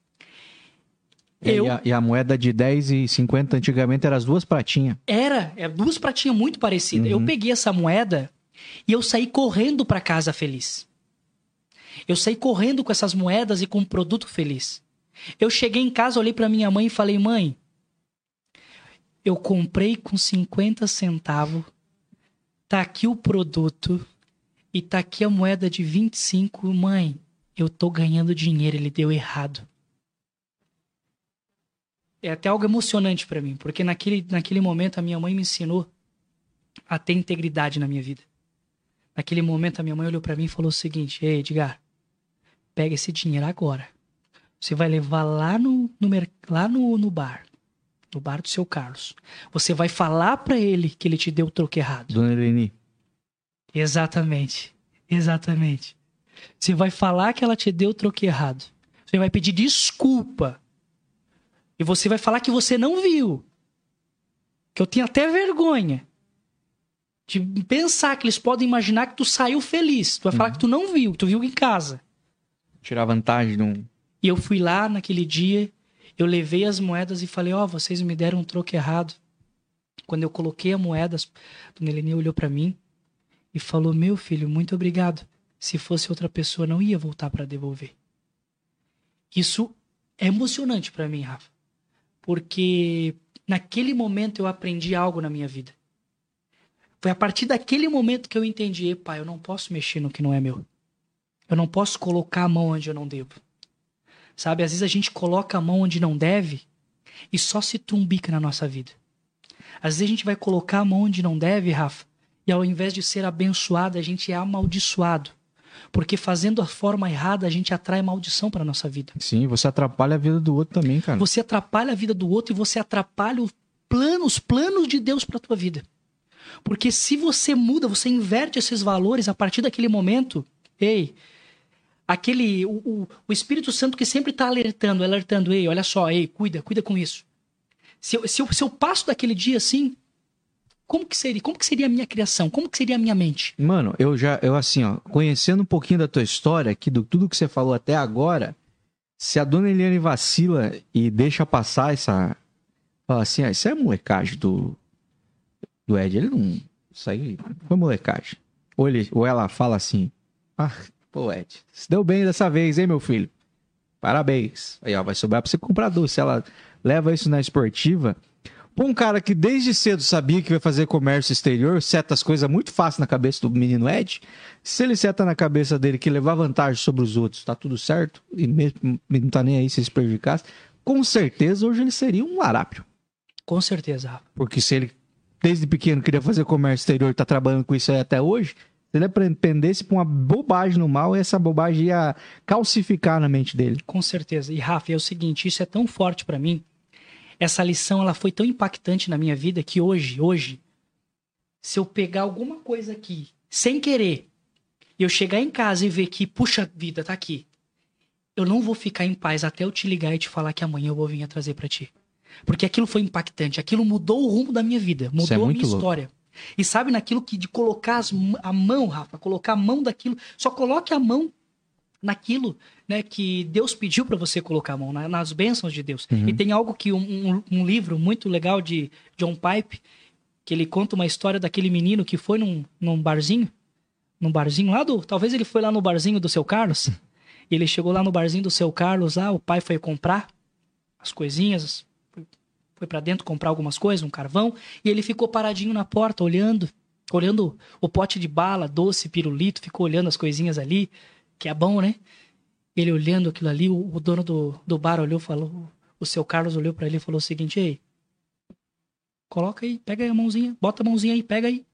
Eu- E, a, e a moeda de 10 e 50 antigamente era as duas pratinhas. Era, é duas pratinhas muito parecidas. Eu peguei essa moeda e eu saí correndo para casa feliz. Eu saí correndo com essas moedas e com um produto feliz. Eu cheguei em casa, olhei para minha mãe e falei: "Mãe, eu comprei com 50 centavos. Tá aqui o produto e tá aqui a moeda de 25, mãe. Eu tô ganhando dinheiro, ele deu errado." é até algo emocionante pra mim, porque naquele, naquele momento a minha mãe me ensinou a ter integridade na minha vida. Naquele momento a minha mãe olhou pra mim e falou o seguinte: Ei, Edgar, pega esse dinheiro agora. Você vai levar lá no, no, lá no, no bar, no bar do seu Carlos. Você vai falar pra ele que ele te deu o troco errado. Dona Eleni. Exatamente. Exatamente. Você vai falar que ela te deu o troco errado. Você vai pedir desculpa. E você vai falar que você não viu. Que eu tenho até vergonha de pensar que eles podem imaginar que tu saiu feliz. Tu vai falar que tu não viu, que tu viu em casa. Tirar vantagem de um. E eu fui lá naquele dia, eu levei as moedas e falei: Ó, vocês me deram um troco errado. Quando eu coloquei a moeda, a dona Helene olhou pra mim e falou: Meu filho, muito obrigado. Se fosse outra pessoa, não ia voltar pra devolver. Isso é emocionante pra mim, Rafa. Porque naquele momento eu aprendi algo na minha vida. Foi a partir daquele momento que eu entendi: pai, eu não posso mexer no que não é meu. Eu não posso colocar a mão onde eu não devo. Sabe, às vezes a gente coloca a mão onde não deve e só se trumbica na nossa vida. Às vezes a gente vai colocar a mão onde não deve, Rafa, e ao invés de ser abençoado, a gente é amaldiçoado. Porque fazendo a forma errada, a gente atrai maldição para nossa vida. Sim, você atrapalha a vida do outro também, cara. Você atrapalha a vida do outro e você atrapalha o plano, os planos de Deus para tua vida. Porque se você muda, você inverte esses valores a partir daquele momento, ei, aquele o, o, o Espírito Santo que sempre está alertando, alertando, ei, olha só, ei, cuida, cuida com isso. Se eu, se, eu, se eu passo daquele dia assim, como que seria? Como que seria a minha criação? Como que seria a minha mente? Mano, eu já, eu assim, ó, conhecendo um pouquinho da tua história aqui, do tudo que você falou até agora, se a dona Eliane vacila e deixa passar essa. Fala assim, ah, isso é molecagem do. Do Ed. Ele não. Isso aí foi molecagem. Ou, ele, ou ela fala assim, ah, pô, Ed, se deu bem dessa vez, hein, meu filho? Parabéns. Aí, ó, vai sobrar pra você comprar doce. Ela leva isso na esportiva. Pô, um cara que desde cedo sabia que vai fazer comércio exterior, seta as coisas muito fácil na cabeça do menino Ed. Se ele seta na cabeça dele que levar vantagem sobre os outros, tá tudo certo, e mesmo não tá nem aí se se prejudicasse, com certeza hoje ele seria um larápio. Com certeza, Rafa. Porque se ele, desde pequeno, queria fazer comércio exterior tá trabalhando com isso aí até hoje, Se ele pendesse pra uma bobagem no mal, essa bobagem ia calcificar na mente dele. Com certeza. E Rafa, é o seguinte, isso é tão forte para mim. Essa lição ela foi tão impactante na minha vida que hoje, hoje, se eu pegar alguma coisa aqui sem querer, eu chegar em casa e ver que, puxa vida, tá aqui. Eu não vou ficar em paz até eu te ligar e te falar que amanhã eu vou vir a trazer para ti. Porque aquilo foi impactante, aquilo mudou o rumo da minha vida, mudou é a minha louco. história. E sabe naquilo que de colocar as, a mão, Rafa, colocar a mão daquilo, só coloque a mão naquilo né, que Deus pediu para você colocar a mão, na, nas bênçãos de Deus. Uhum. E tem algo que um, um, um, livro muito legal de John Pipe, que ele conta uma história daquele menino que foi num, num barzinho, num barzinho lá do. Talvez ele foi lá no barzinho do seu Carlos. E ele chegou lá no barzinho do seu Carlos, lá, o pai foi comprar as coisinhas, foi para dentro comprar algumas coisas, um carvão, e ele ficou paradinho na porta, olhando, olhando o pote de bala, doce, pirulito, ficou olhando as coisinhas ali, que é bom, né? Ele olhando aquilo ali, o, o dono do, do bar olhou, falou, o seu Carlos olhou para ele e falou o seguinte: "Ei, coloca aí, pega aí a mãozinha, bota a mãozinha aí, pega aí.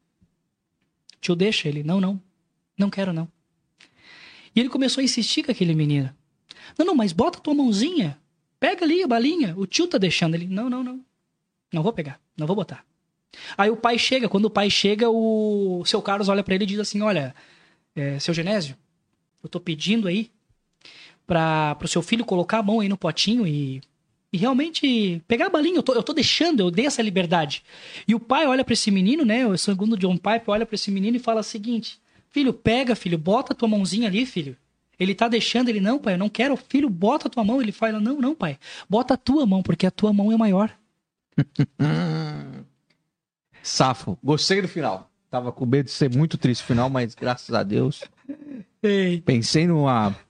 Tio deixa ele, não, não. Não quero não. E ele começou a insistir com aquele menino. Não, não, mas bota tua mãozinha. Pega ali a balinha. O tio tá deixando ele. Não, não, não. Não vou pegar. Não vou botar. Aí o pai chega. Quando o pai chega, o seu Carlos olha para ele e diz assim: Olha, é, seu Genésio, eu tô pedindo aí para pro seu filho colocar a mão aí no potinho e, e realmente pegar a balinha. Eu tô, eu tô deixando, eu dei essa liberdade. E o pai olha para esse menino, né? O segundo John Pipe olha para esse menino e fala o seguinte: Filho, pega, filho, bota a tua mãozinha ali, filho. Ele tá deixando, ele, não, pai, eu não quero. Filho, bota a tua mão. Ele fala, não, não, pai. Bota a tua mão, porque a tua mão é maior. Safo. Gostei do final. Tava com medo de ser muito triste o final, mas graças a Deus. Ei. Pensei num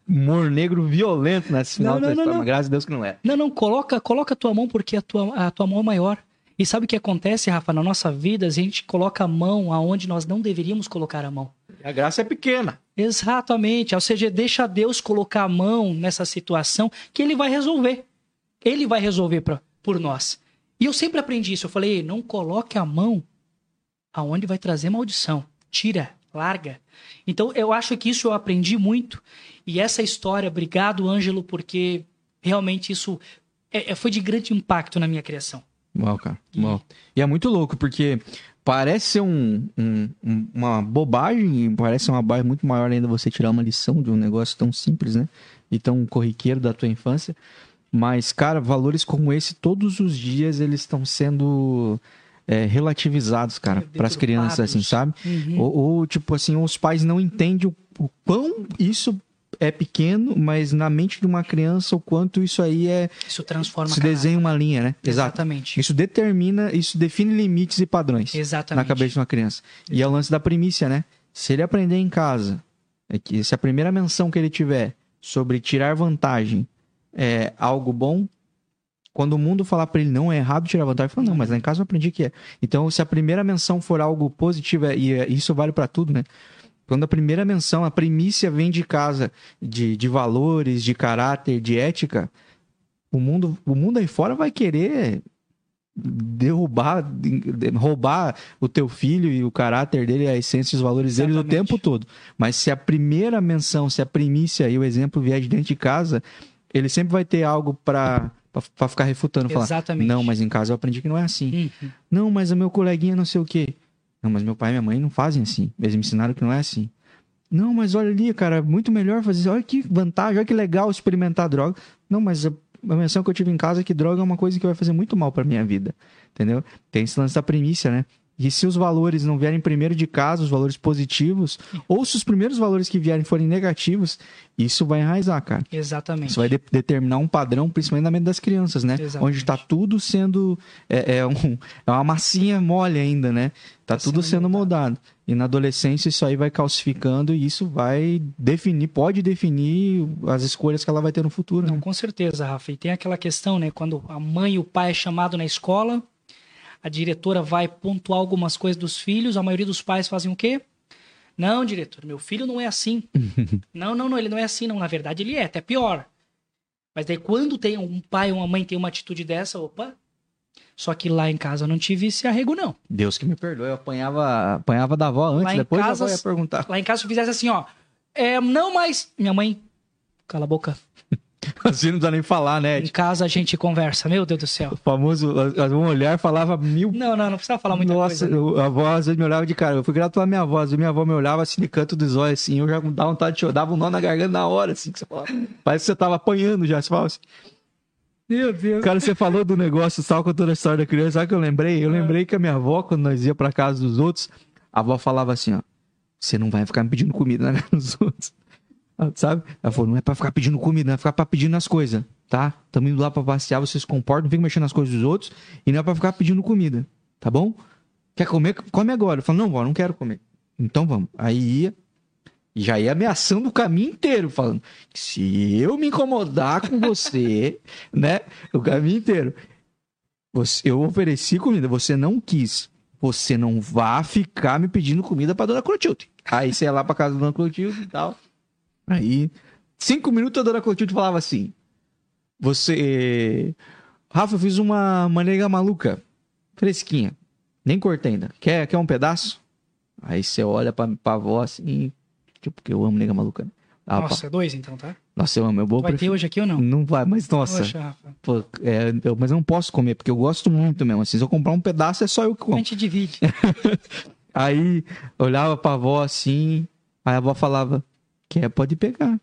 humor negro violento nesse final não, não, não, não. graças a Deus que não é. Não, não, coloca, coloca a tua mão porque a tua, a tua mão é maior. E sabe o que acontece, Rafa? Na nossa vida, a gente coloca a mão aonde nós não deveríamos colocar a mão. A graça é pequena. Exatamente. Ou seja, deixa Deus colocar a mão nessa situação que ele vai resolver. Ele vai resolver pra, por nós. E eu sempre aprendi isso. Eu falei, não coloque a mão aonde vai trazer maldição. Tira, larga. Então eu acho que isso eu aprendi muito. E essa história, obrigado, Ângelo, porque realmente isso é, é foi de grande impacto na minha criação. Uau, cara. E... Uau. E é muito louco, porque parece ser um, um, uma bobagem, parece uma bobagem muito maior ainda você tirar uma lição de um negócio tão simples, né? E tão corriqueiro da tua infância. Mas, cara, valores como esse, todos os dias eles estão sendo é, relativizados, cara, para as crianças, assim, sabe? Uhum. Ou, ou, tipo assim, os pais não entendem o, o quão isso é pequeno, mas na mente de uma criança o quanto isso aí é. Isso transforma. Se desenha uma linha, né? Exatamente. Isso determina, isso define limites e padrões. Exatamente. Na cabeça de uma criança. Exatamente. E é o lance da primícia, né? Se ele aprender em casa, é que se a primeira menção que ele tiver sobre tirar vantagem é algo bom, quando o mundo falar para ele não é errado tirar vantagem, ele fala, não, mas lá em casa eu aprendi que é. Então, se a primeira menção for algo positivo, é, e isso vale para tudo, né? Quando a primeira menção, a primícia vem de casa, de, de valores, de caráter, de ética, o mundo, o mundo aí fora vai querer derrubar, roubar o teu filho e o caráter dele, a essência e os valores dele o tempo todo. Mas se a primeira menção, se a primícia e o exemplo vier de dentro de casa, ele sempre vai ter algo para para ficar refutando, falar, Exatamente. não, mas em casa eu aprendi que não é assim. Uhum. Não, mas o meu coleguinha não sei o quê. Não, mas meu pai e minha mãe não fazem assim. Eles me ensinaram que não é assim. Não, mas olha ali, cara, muito melhor fazer. Olha que vantagem, olha que legal experimentar droga. Não, mas a, a menção que eu tive em casa é que droga é uma coisa que vai fazer muito mal para minha vida. Entendeu? Tem esse lance da primícia, né? E se os valores não vierem primeiro de casa, os valores positivos, ou se os primeiros valores que vierem forem negativos, isso vai enraizar, cara. Exatamente. Isso vai de determinar um padrão, principalmente na mente das crianças, né? Exatamente. Onde está tudo sendo. É, é, um, é, uma massinha mole ainda, né? Tá, tá tudo sendo, sendo moldado. moldado. E na adolescência isso aí vai calcificando e isso vai definir, pode definir as escolhas que ela vai ter no futuro. Não, né? com certeza, Rafa. E tem aquela questão, né? Quando a mãe e o pai é chamado na escola a diretora vai pontuar algumas coisas dos filhos, a maioria dos pais fazem o quê? Não, diretor, meu filho não é assim. não, não, não, ele não é assim, não. Na verdade, ele é, até pior. Mas daí, quando tem um pai ou uma mãe tem uma atitude dessa, opa, Só que lá em casa eu não tive esse arrego, não. Deus que me perdoe, eu apanhava, apanhava da avó antes, Lá depois casa- a avó ia perguntar. Lá em casa se eu fizesse assim, ó. É, não mais. Minha mãe. Cala a boca. Assim não precisa nem falar, né? Em casa a gente conversa. Meu Deus do céu. O famoso, um olhar falava mil. Não, não, não precisa falar muita Nossa, coisa. né? eu- a avó às vezes me olhava de cara. Eu fui grato pela minha avó. Às vezes minha avó me olhava assim de canto dos olhos, assim. Eu já dava vontade de chorar, dava um nó na garganta na hora, assim. Que você falava. Parece que você tava apanhando já. Você falava assim. Meu Deus. Cara, você falou do negócio, tal, contando a história da criança. Sabe o que eu lembrei? Eu lembrei que a minha avó, quando nós ia pra casa dos outros, a avó falava assim, ó. Você não vai ficar me pedindo comida na casa dos outros. Sabe? Ela falou, não é pra ficar pedindo comida, não é pra ficar pedindo as coisas, tá? Tamo indo lá pra passear, vocês comportam, não fica mexendo nas coisas dos outros, e não é pra ficar pedindo comida, tá bom? Quer comer? Come agora. Eu falo, não, vó, não quero comer. Então vamos. Aí ia, já ia ameaçando o caminho inteiro, falando, se eu me incomodar com você, né? O caminho inteiro. Você- eu ofereci comida, você não quis. Você não vá ficar me pedindo comida pra dona Clotilde. Aí você ia lá pra casa da dona Clotilde e tal. Aí, cinco minutos a dona Clotilde falava assim: Você. Rafa, eu fiz uma maneiga maluca, fresquinha. Nem cortei ainda. Quer, quer um pedaço? Aí você olha pra, pra avó assim, tipo, porque eu amo nega maluca. né? Ah, Nossa, é dois então, tá? pá. Nossa, eu amo. Eu vou Vai ter hoje aqui ou não? Não vai, mas nossa. Poxa, Rafa. Pô, é, eu- mas eu não posso comer, porque eu gosto muito mesmo. Assim, se eu comprar um pedaço, é só eu que A como. gente divide. Aí, olhava pra avó assim, aí a avó falava, quer, pode pegar.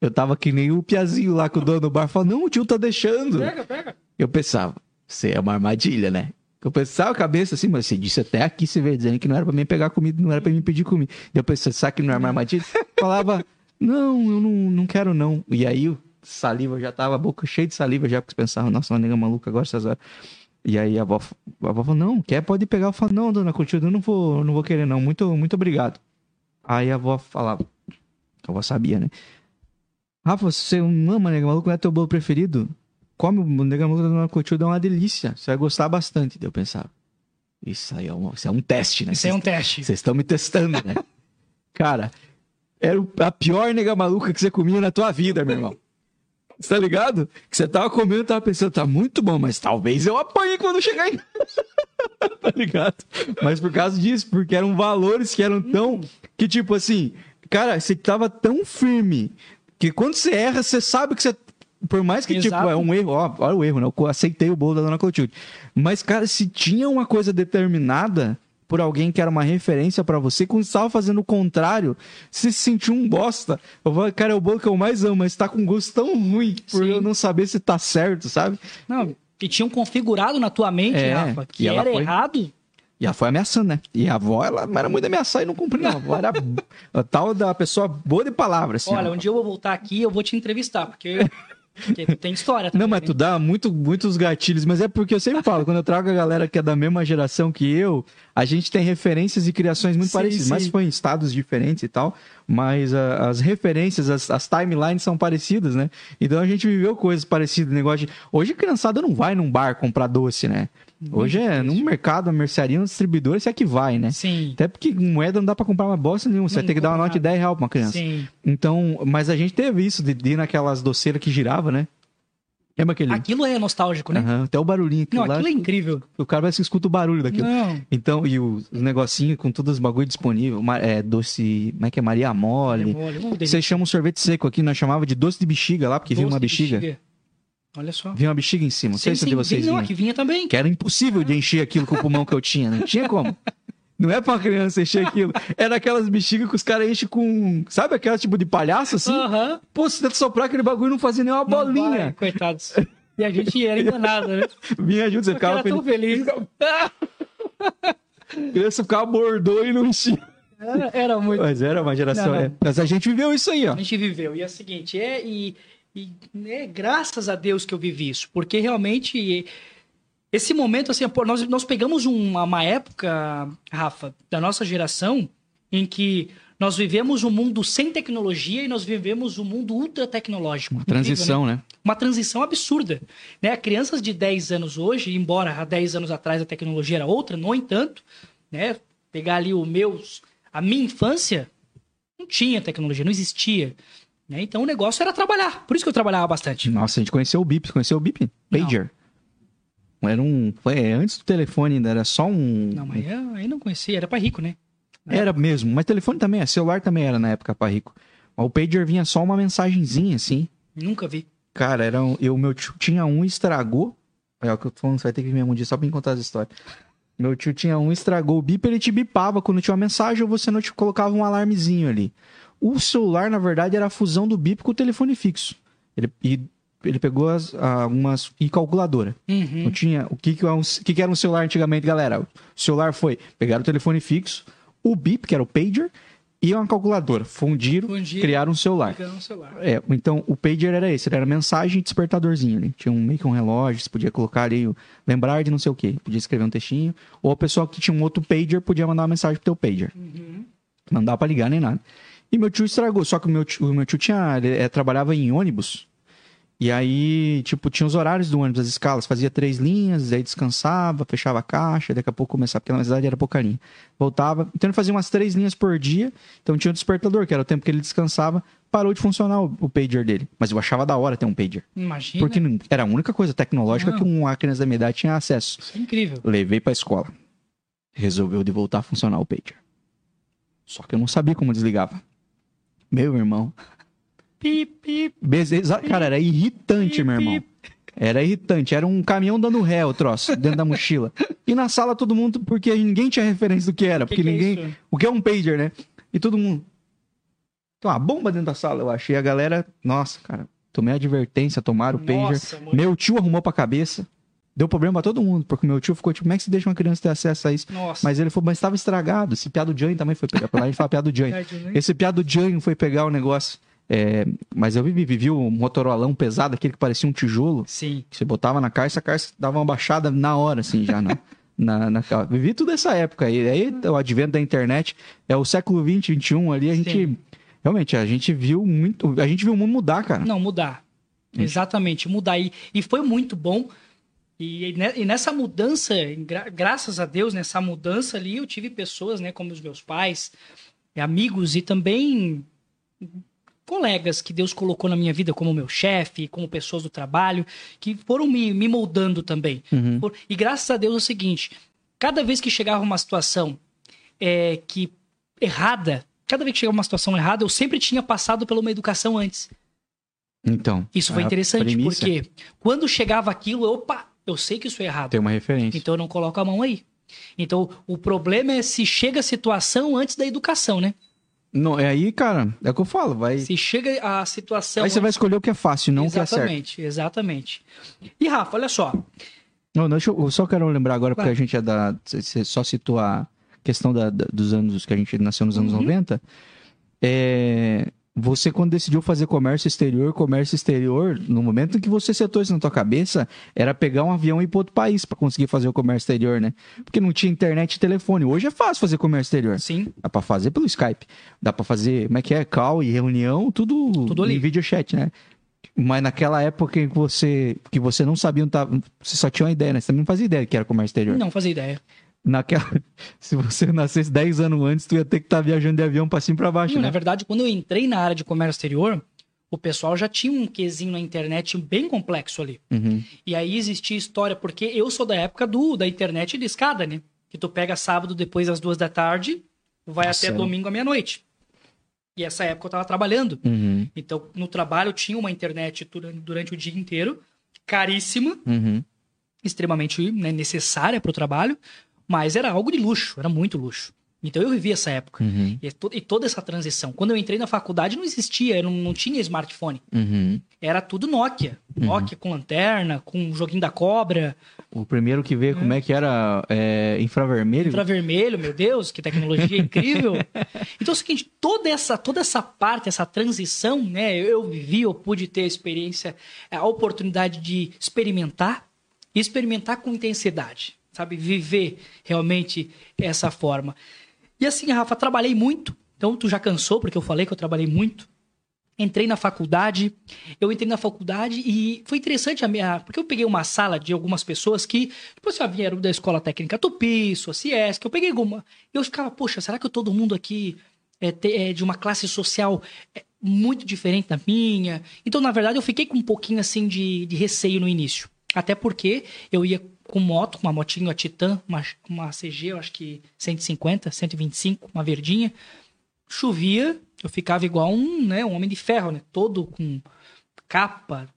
Eu tava que nem o piazinho lá com o dono do bar, falando, não, o tio tá deixando. Pega, pega. Eu pensava, você é uma armadilha, né? Eu pensava a cabeça assim, mas você disse até aqui, você veio dizendo que não era pra mim pegar comida, não era pra mim pedir comida. Eu pensei, sabe que não era uma armadilha? Falava, não, eu não, não quero não. E aí, o saliva já tava, a boca cheia de saliva já, porque pensava, nossa, uma nega maluca agora essas horas. E aí a avó, a avó falou, não, quer, pode pegar. Eu falo, não, dona Clotilde, eu não vou, não vou querer não, muito, muito obrigado. Aí a avó falava, a avó sabia, né? Rafa, você não ama nega maluca, não é teu bolo preferido? Come o nega maluca da dona Clotilde, é uma delícia, você vai gostar bastante. Eu pensava, isso aí é um, isso é um teste, né? Isso aí é um teste. Vocês estão me testando, né? Cara, era a pior nega maluca que você comia na tua vida, meu irmão. Você tá ligado? Que você tava comendo, tava pensando, tá muito bom, mas talvez eu apanhe quando chegar em Tá ligado? Mas por causa disso, porque eram valores que eram tão. Que tipo assim, cara, você tava tão firme que quando você erra, você sabe que você. Por mais que, tipo, Exato. é um erro, ó, olha o erro, né? Eu aceitei o bolo da dona Clotilde. Mas, cara, se tinha uma coisa determinada por alguém que era uma referência pra você, quando você tava fazendo o contrário, você se sentiu um bosta. Eu falo, cara, é o bolo que eu mais amo, mas tá com gosto tão ruim por Sim. eu não saber se tá certo, sabe? Não, e tinham configurado na tua mente, É, Rafa, que ela era foi- errado. E ela foi ameaçando, né? E a avó, ela era muito ameaçar e não cumpria, não. A avó era a tal da pessoa boa de palavra, assim. Olha, ó. um dia eu vou voltar aqui eu vou te entrevistar, porque, porque tu tem história também. Não, mas né? tu dá muito, muitos gatilhos, mas é porque eu sempre falo, quando eu trago a galera que é da mesma geração que eu, a gente tem referências e criações muito Sim, parecidas, sim. mas foi em estados diferentes e tal, mas ah, as referências, as, as timelines são parecidas, né? Então a gente viveu coisas parecidas, negócio de... Hoje a criançada não vai num bar comprar doce, né? Hoje é num mercado, uma mercearia, um distribuidor, isso é que vai, né? Sim. Até porque moeda não dá pra comprar uma bosta nenhuma, você Não vai ter que dar uma nota de nada. 10 reais pra uma criança. Sim. Então, mas a gente teve isso de, de ir naquelas doceiras que girava, né? Lembra aquele? Aquilo é nostálgico, né? Aham, até o barulhinho. Não, lá, aquilo é incrível. O cara vai se escuta o barulho daquilo. Não. Então, e os, os negocinhos com todos os bagulho disponível. ma- É, doce. Como é que é? Maria Mole. Olha, vamos Vocês chamam sorvete seco aqui, nós chamava de doce de bexiga lá, porque vinha Doce uma de bexiga. Olha só. Vinha uma bexiga em cima. Não sei se de vocês vinha, não, aqui vinha também. Que era impossível de encher aquilo com o pulmão que eu tinha. Não tinha como. Não é pra uma criança encher aquilo. Era aquelas bexigas que os caras enchem com. Sabe aquela tipo de palhaço assim? Aham. Pô, se tenta soprar aquele bagulho não fazia nem uma bolinha. vai, coitados. E a gente era enganado, né? Vinha junto, você Porque ficava tão feliz. feliz. A criança ficava bordou e não enchia. Era, era muito. Mas era uma geração. Não, não. é. Mas a gente viveu isso aí, ó. A gente viveu. E é o seguinte, é, e, e é graças a Deus que eu vivi isso, porque realmente esse momento, assim, nós, nós pegamos uma, uma época, Rafa, da nossa geração, em que nós vivemos um mundo sem tecnologia e nós vivemos um mundo ultra tecnológico. Uma Incrível, né? transição, né? uma transição absurda. Né? Crianças de 10 anos hoje, embora há 10 anos atrás a tecnologia era outra, no entanto, né? pegar ali o meus, a minha infância, não tinha tecnologia, não existia. Né? Então o negócio era trabalhar. Por isso que eu trabalhava bastante. Nossa, a gente conheceu o BIP. Conheceu o BIP? Pager. Era um. Foi antes do telefone ainda, era só um. Não, mas eu, aí não conhecia, era pra rico, né? Era mesmo, mas telefone também, celular também era na época pra rico. Mas o pager vinha só uma mensagenzinha assim. Nunca vi. Cara, era um, eu, meu tio tinha um e estragou. É o que eu tô falando, você vai ter que vir um dia só pra me contar as histórias. Meu tio tinha um, estragou o bip, ele te bipava quando tinha uma mensagem ou você não te colocava um alarmezinho ali. O celular, na verdade, era a fusão do bip com o telefone fixo. Ele, e ele pegou as, algumas. e calculadora. Uhum. Não tinha. O que, que, é um, o que, que era um celular antigamente, galera? O celular foi pegar o telefone fixo, o bip, que era o pager, e uma calculadora. Fundiram, Fundiram, criaram um celular. No celular. É, então o pager era esse, ele era mensagem e despertadorzinho. Né? Tinha um, meio que um relógio, você podia colocar ali, o- lembrar de não sei o que, podia escrever um textinho. Ou a pessoa que tinha um outro pager podia mandar uma mensagem pro teu pager. Uhum. Não dava pra ligar nem nada. E meu tio estragou, só que o meu tio, o meu tio tinha, ele eh, trabalhava em ônibus. E aí, tipo, tinha os horários do ônibus, as escalas. Fazia três linhas, aí descansava, fechava a caixa, daqui a pouco começava, porque na cidade era pouca linha. Voltava. Então ele fazia umas três linhas por dia. Então tinha o despertador, que era o tempo que ele descansava. Parou de funcionar o, o pager dele. Mas eu achava da hora ter um pager. Imagina. Porque não- era a única coisa tecnológica Não. que uma criança da minha idade tinha acesso. Isso é incrível. Levei pra escola. Resolveu de voltar a funcionar o pager. Só que eu não sabia como desligava. Meu irmão. Cara, era irritante, meu irmão. Era irritante. Era um caminhão dando ré, o troço, dentro da mochila. E na sala todo mundo, porque ninguém tinha referência do que era. Que Porque que é ninguém. o que é um pager, né? E todo mundo. Tem uma bomba dentro da sala, eu achei. A galera. Nossa, cara. Tomei advertência, tomaram o pager. Nossa. Meu tio arrumou pra cabeça. Deu problema pra todo mundo, porque meu tio ficou tipo, como é que se deixa uma criança ter acesso a isso? Nossa. Mas ele falou, mas estava estragado. Esse piado Jane também foi pegar. Pra lá a gente fala piado Jane. Né? Esse piado Jane foi pegar o negócio. É, mas eu vivi, vivi o Motorolão pesado, aquele que parecia um tijolo. Sim. Que você botava na caixa, a caixa dava uma baixada na hora, assim, já. Na, na, na- vivi toda essa época. E aí, o advento da internet é o século 20, 21 ali, a gente. Sim. Realmente, a gente viu muito. A gente viu o mundo mudar, cara. Não, mudar. Exatamente, mudar. E, e foi muito bom. E, e nessa mudança, gra- graças a Deus, nessa mudança ali, eu tive pessoas, né, como os meus pais, amigos e também colegas que Deus colocou na minha vida, como meu chefe, como pessoas do trabalho, que foram me, me moldando também. Uhum. E graças a Deus é o seguinte: cada vez que chegava uma situação é, que errada, cada vez que chegava uma situação errada, eu sempre tinha passado por uma educação antes. Então. Isso foi interessante, premissa porque quando chegava aquilo, opa, eu sei que isso é errado. Tem uma referência. Então eu não coloco a mão aí. Então o problema é se chega a situação antes da educação, né? Não, é aí, cara, é o que eu falo. Vai, Se chega a situação. aí você vai escolher o que é fácil, não o que é certo. Exatamente, exatamente. E Rafa, olha só. Não, deixa eu, eu só quero lembrar agora, porque Vai. a gente é da. Você só citou a questão da- da- dos anos que a gente nasceu nos anos Uhum. 90. É, você, quando decidiu fazer comércio exterior, comércio exterior, no momento em que você setou isso na tua cabeça, era pegar um avião e ir para outro país para conseguir fazer o comércio exterior, né? Porque não tinha internet e telefone. Hoje é fácil fazer comércio exterior. Sim, Dá pra fazer pelo Skype. Dá pra fazer, como é que é? Call e reunião, tudo, Tudo ali. em videochat, né? Mas naquela época em que você, que você não sabia tava, você só tinha uma ideia, né? Você também não fazia ideia que era comércio exterior. não fazia ideia. Naquela, se você nascesse 10 anos antes, tu ia ter que estar viajando de avião pra cima e pra baixo, Não, né? Na verdade, quando eu entrei na área de comércio exterior, o pessoal já tinha um quesinho na internet bem complexo ali. Uhum. E aí existia história, porque eu sou da época do da internet de escada, né? Que tu pega sábado depois das duas da tarde, vai Nossa, até é. domingo à meia-noite. E essa época eu tava trabalhando. Uhum. Então, no trabalho, eu tinha uma internet durante, durante o dia inteiro, caríssima, Uhum. extremamente né, necessária para o trabalho, mas era algo de luxo, era muito luxo. Então eu vivi essa época. Uhum. E, to- e toda essa transição. Quando eu entrei na faculdade, não existia, não, não tinha smartphone. Uhum. Era tudo Nokia. Nokia com lanterna, com joguinho da cobra, O primeiro que vê como é que era é, infravermelho. infravermelho, meu Deus, que tecnologia incrível. Então é o seguinte, toda essa, toda essa parte, essa transição, né? Eu vivi, eu pude ter a experiência, a oportunidade de experimentar e experimentar com intensidade, sabe? Viver realmente essa forma. E assim, Rafa, trabalhei muito. Então tu já cansou, porque eu falei que eu trabalhei muito. Entrei na faculdade, eu entrei na faculdade e foi interessante a minha. Porque eu peguei uma sala de algumas pessoas que, tipo, assim, vieram da escola técnica Tupi, Ciesc, eu peguei alguma. E eu ficava, poxa, será que todo mundo aqui é, é de uma classe social é, muito diferente da minha? Então, na verdade, eu fiquei com um pouquinho assim de, de receio no início. Até porque eu ia com moto, uma motinho a Titan, uma, uma CG, eu acho que 150, 125, uma verdinha. Chovia, eu ficava igual um, né, um homem de ferro, né? Todo com capa,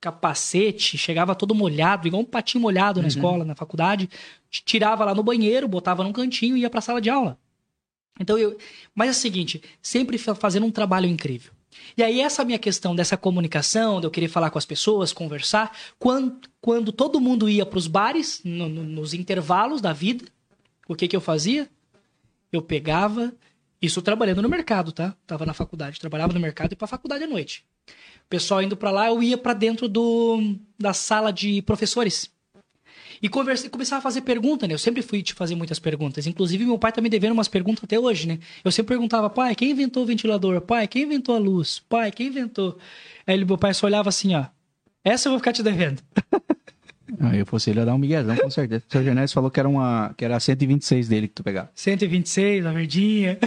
capacete, chegava todo molhado, igual um patinho molhado na uhum. escola, na faculdade. Tirava lá no banheiro, botava num cantinho e ia pra sala de aula. Então eu. Mas é o seguinte, sempre fazendo um trabalho incrível. E aí, essa minha questão dessa comunicação, de eu querer falar com as pessoas, conversar, quando, quando todo mundo ia para os bares, no, no, nos intervalos da vida, o que, que eu fazia? Eu pegava, isso trabalhando no mercado, tá? Tava na faculdade, trabalhava no mercado e para faculdade à noite. O pessoal indo para lá, eu ia para dentro do, da sala de professores. E conversei, começava a fazer pergunta, né? Eu sempre fui te fazer muitas perguntas. Inclusive, meu pai tá me devendo umas perguntas até hoje, né? Eu sempre perguntava, pai, quem inventou o ventilador? Pai, quem inventou a luz? Pai, quem inventou? Aí ele, meu pai só olhava assim, ó. Essa eu vou ficar te devendo. Ah, eu fosse ele ia dar um miguezão, com certeza. O seu Genésio falou que era uma que era a 126 dele que tu pegava. 126, a verdinha.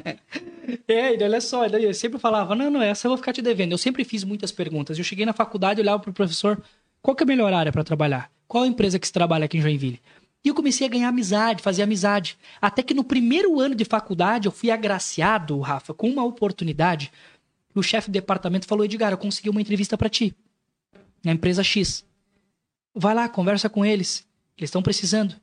é, olha só, eu sempre falava, não, não, essa eu vou ficar te devendo. Eu sempre fiz muitas perguntas. Eu cheguei na faculdade, olhava pro professor, qual que é a melhor área para trabalhar? Qual a empresa que se trabalha aqui em Joinville? E eu comecei a ganhar amizade, fazer amizade. Até que no primeiro ano de faculdade eu fui agraciado, Rafa, com uma oportunidade. O chefe do departamento falou: Edgar, eu consegui uma entrevista para ti. Na empresa X. Vai lá, conversa com eles. Eles estão precisando.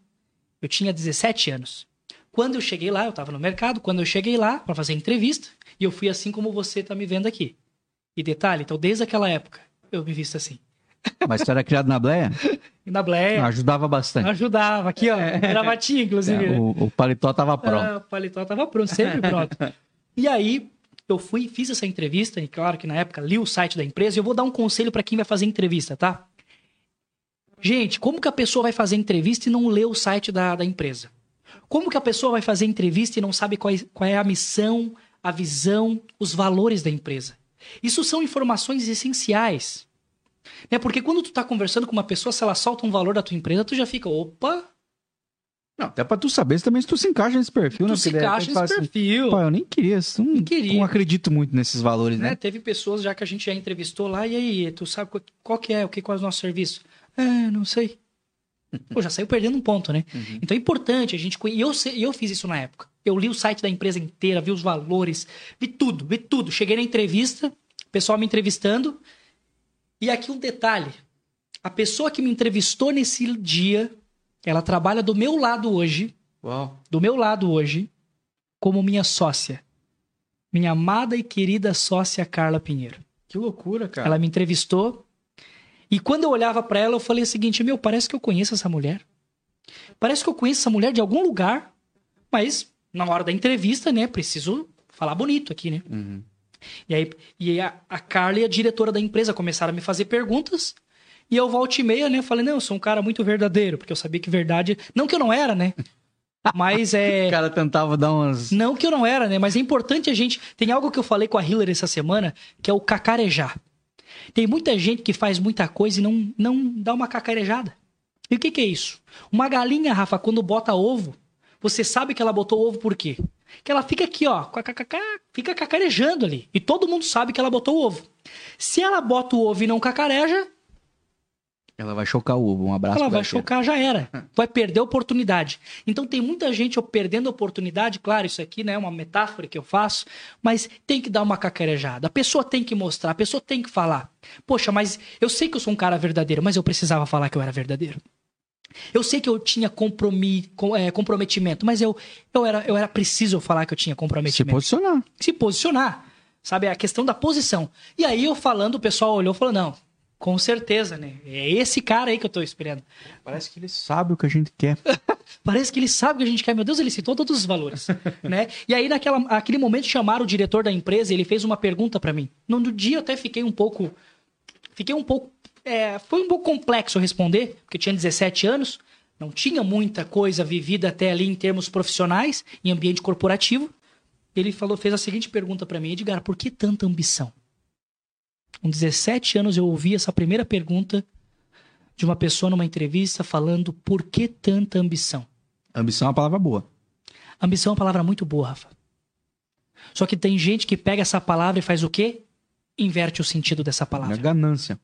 Eu tinha 17 anos. Quando eu cheguei lá, eu estava no mercado. Quando eu cheguei lá para fazer entrevista, e eu fui assim como você está me vendo aqui. E detalhe, então desde aquela época eu me visto assim. Mas você era criado na Bleia? Na Bleia. Ajudava bastante. Ajudava. Aqui, ó. É. Gravatinha, inclusive. É, o, o, paletó tava pronto. É, o paletó tava pronto, sempre pronto. e aí, eu fui, fiz essa entrevista, e claro que na época li o site da empresa, e eu vou dar um conselho para quem vai fazer entrevista, tá? Gente, como que a pessoa vai fazer entrevista e não lê o site da, da empresa? Como que a pessoa vai fazer entrevista e não sabe qual é, qual é a missão, a visão, os valores da empresa? Isso são informações essenciais. Né? Porque quando tu tá conversando com uma pessoa, se ela solta um valor da tua empresa, tu já fica, opa. Não, até pra tu saber também se tu se encaixa nesse perfil, tu né? Tu se encaixa nesse assim, perfil. Pô, eu nem queria, não, nem queria. não acredito muito nesses valores, né? né? Teve pessoas já que a gente já entrevistou lá, e aí, tu sabe qual, qual que é, o que qual é o nosso serviço? É, não sei. Pô, já saiu perdendo um ponto, né? Uhum. Então é importante a gente. E eu, eu fiz isso na época. Eu li o site da empresa inteira, vi os valores, vi tudo, vi tudo. Cheguei na entrevista, o pessoal me entrevistando, e aqui um detalhe: a pessoa que me entrevistou nesse dia, ela trabalha do meu lado hoje. Uau. Do meu lado hoje, como minha sócia. Minha amada e querida sócia Carla Pinheiro. Que loucura, cara. Ela me entrevistou. E quando eu olhava para ela, eu falei o seguinte: Meu, parece que eu conheço essa mulher. Parece que eu conheço essa mulher de algum lugar. Mas, na hora da entrevista, né? Preciso falar bonito aqui, né? Uhum. E aí e a, a Carla e a diretora da empresa começaram a me fazer perguntas. E eu volta e meia, né? Falei, não, eu sou um cara muito verdadeiro, porque eu sabia que verdade. Não que eu não era, né? Mas é. o cara tentava dar umas. Não que eu não era, né? Mas é importante a gente. Tem algo que eu falei com a Hillary essa semana, que é o cacarejar. Tem muita gente que faz muita coisa e não, não dá uma cacarejada. E o que, que é isso? Uma galinha, Rafa, quando bota ovo, você sabe que ela botou ovo por quê? Que ela fica aqui, ó, fica cacarejando ali. E todo mundo sabe que ela botou o ovo. Se ela bota o ovo e não cacareja. Ela vai chocar o ovo. Um abraço. Ela vai chocar, já era. Vai perder a oportunidade. Então tem muita gente perdendo a oportunidade. Claro, isso aqui né, é uma metáfora que eu faço, mas tem que dar uma cacarejada. A pessoa tem que mostrar, a pessoa tem que falar. Poxa, mas eu sei que eu sou um cara verdadeiro, mas eu precisava falar que eu era verdadeiro. Eu sei que eu tinha compromi, é, comprometimento, mas eu, eu, era, eu era preciso falar que eu tinha comprometimento. Se posicionar. Se posicionar. Sabe, a questão da posição. E aí eu falando, o pessoal olhou e falou: não, com certeza, né? É esse cara aí que eu tô esperando. Parece que ele sabe o que a gente quer. Parece que ele sabe o que a gente quer. Meu Deus, ele citou todos os valores, né? E aí, naquela, naquele momento, chamaram o diretor da empresa e ele fez uma pergunta para mim. No, no dia eu até fiquei um pouco... Fiquei um pouco é, foi um pouco complexo responder, porque eu tinha 17 anos, não tinha muita coisa vivida até ali em termos profissionais, em ambiente corporativo. Ele falou, fez a seguinte pergunta para mim, Edgar, por que tanta ambição? Com 17 anos eu ouvi essa primeira pergunta de uma pessoa numa entrevista falando por que tanta ambição. Ambição é uma palavra boa. Ambição é uma palavra muito boa, Rafa. Só que tem gente que pega essa palavra e faz o quê? Inverte o sentido dessa palavra. É ganância.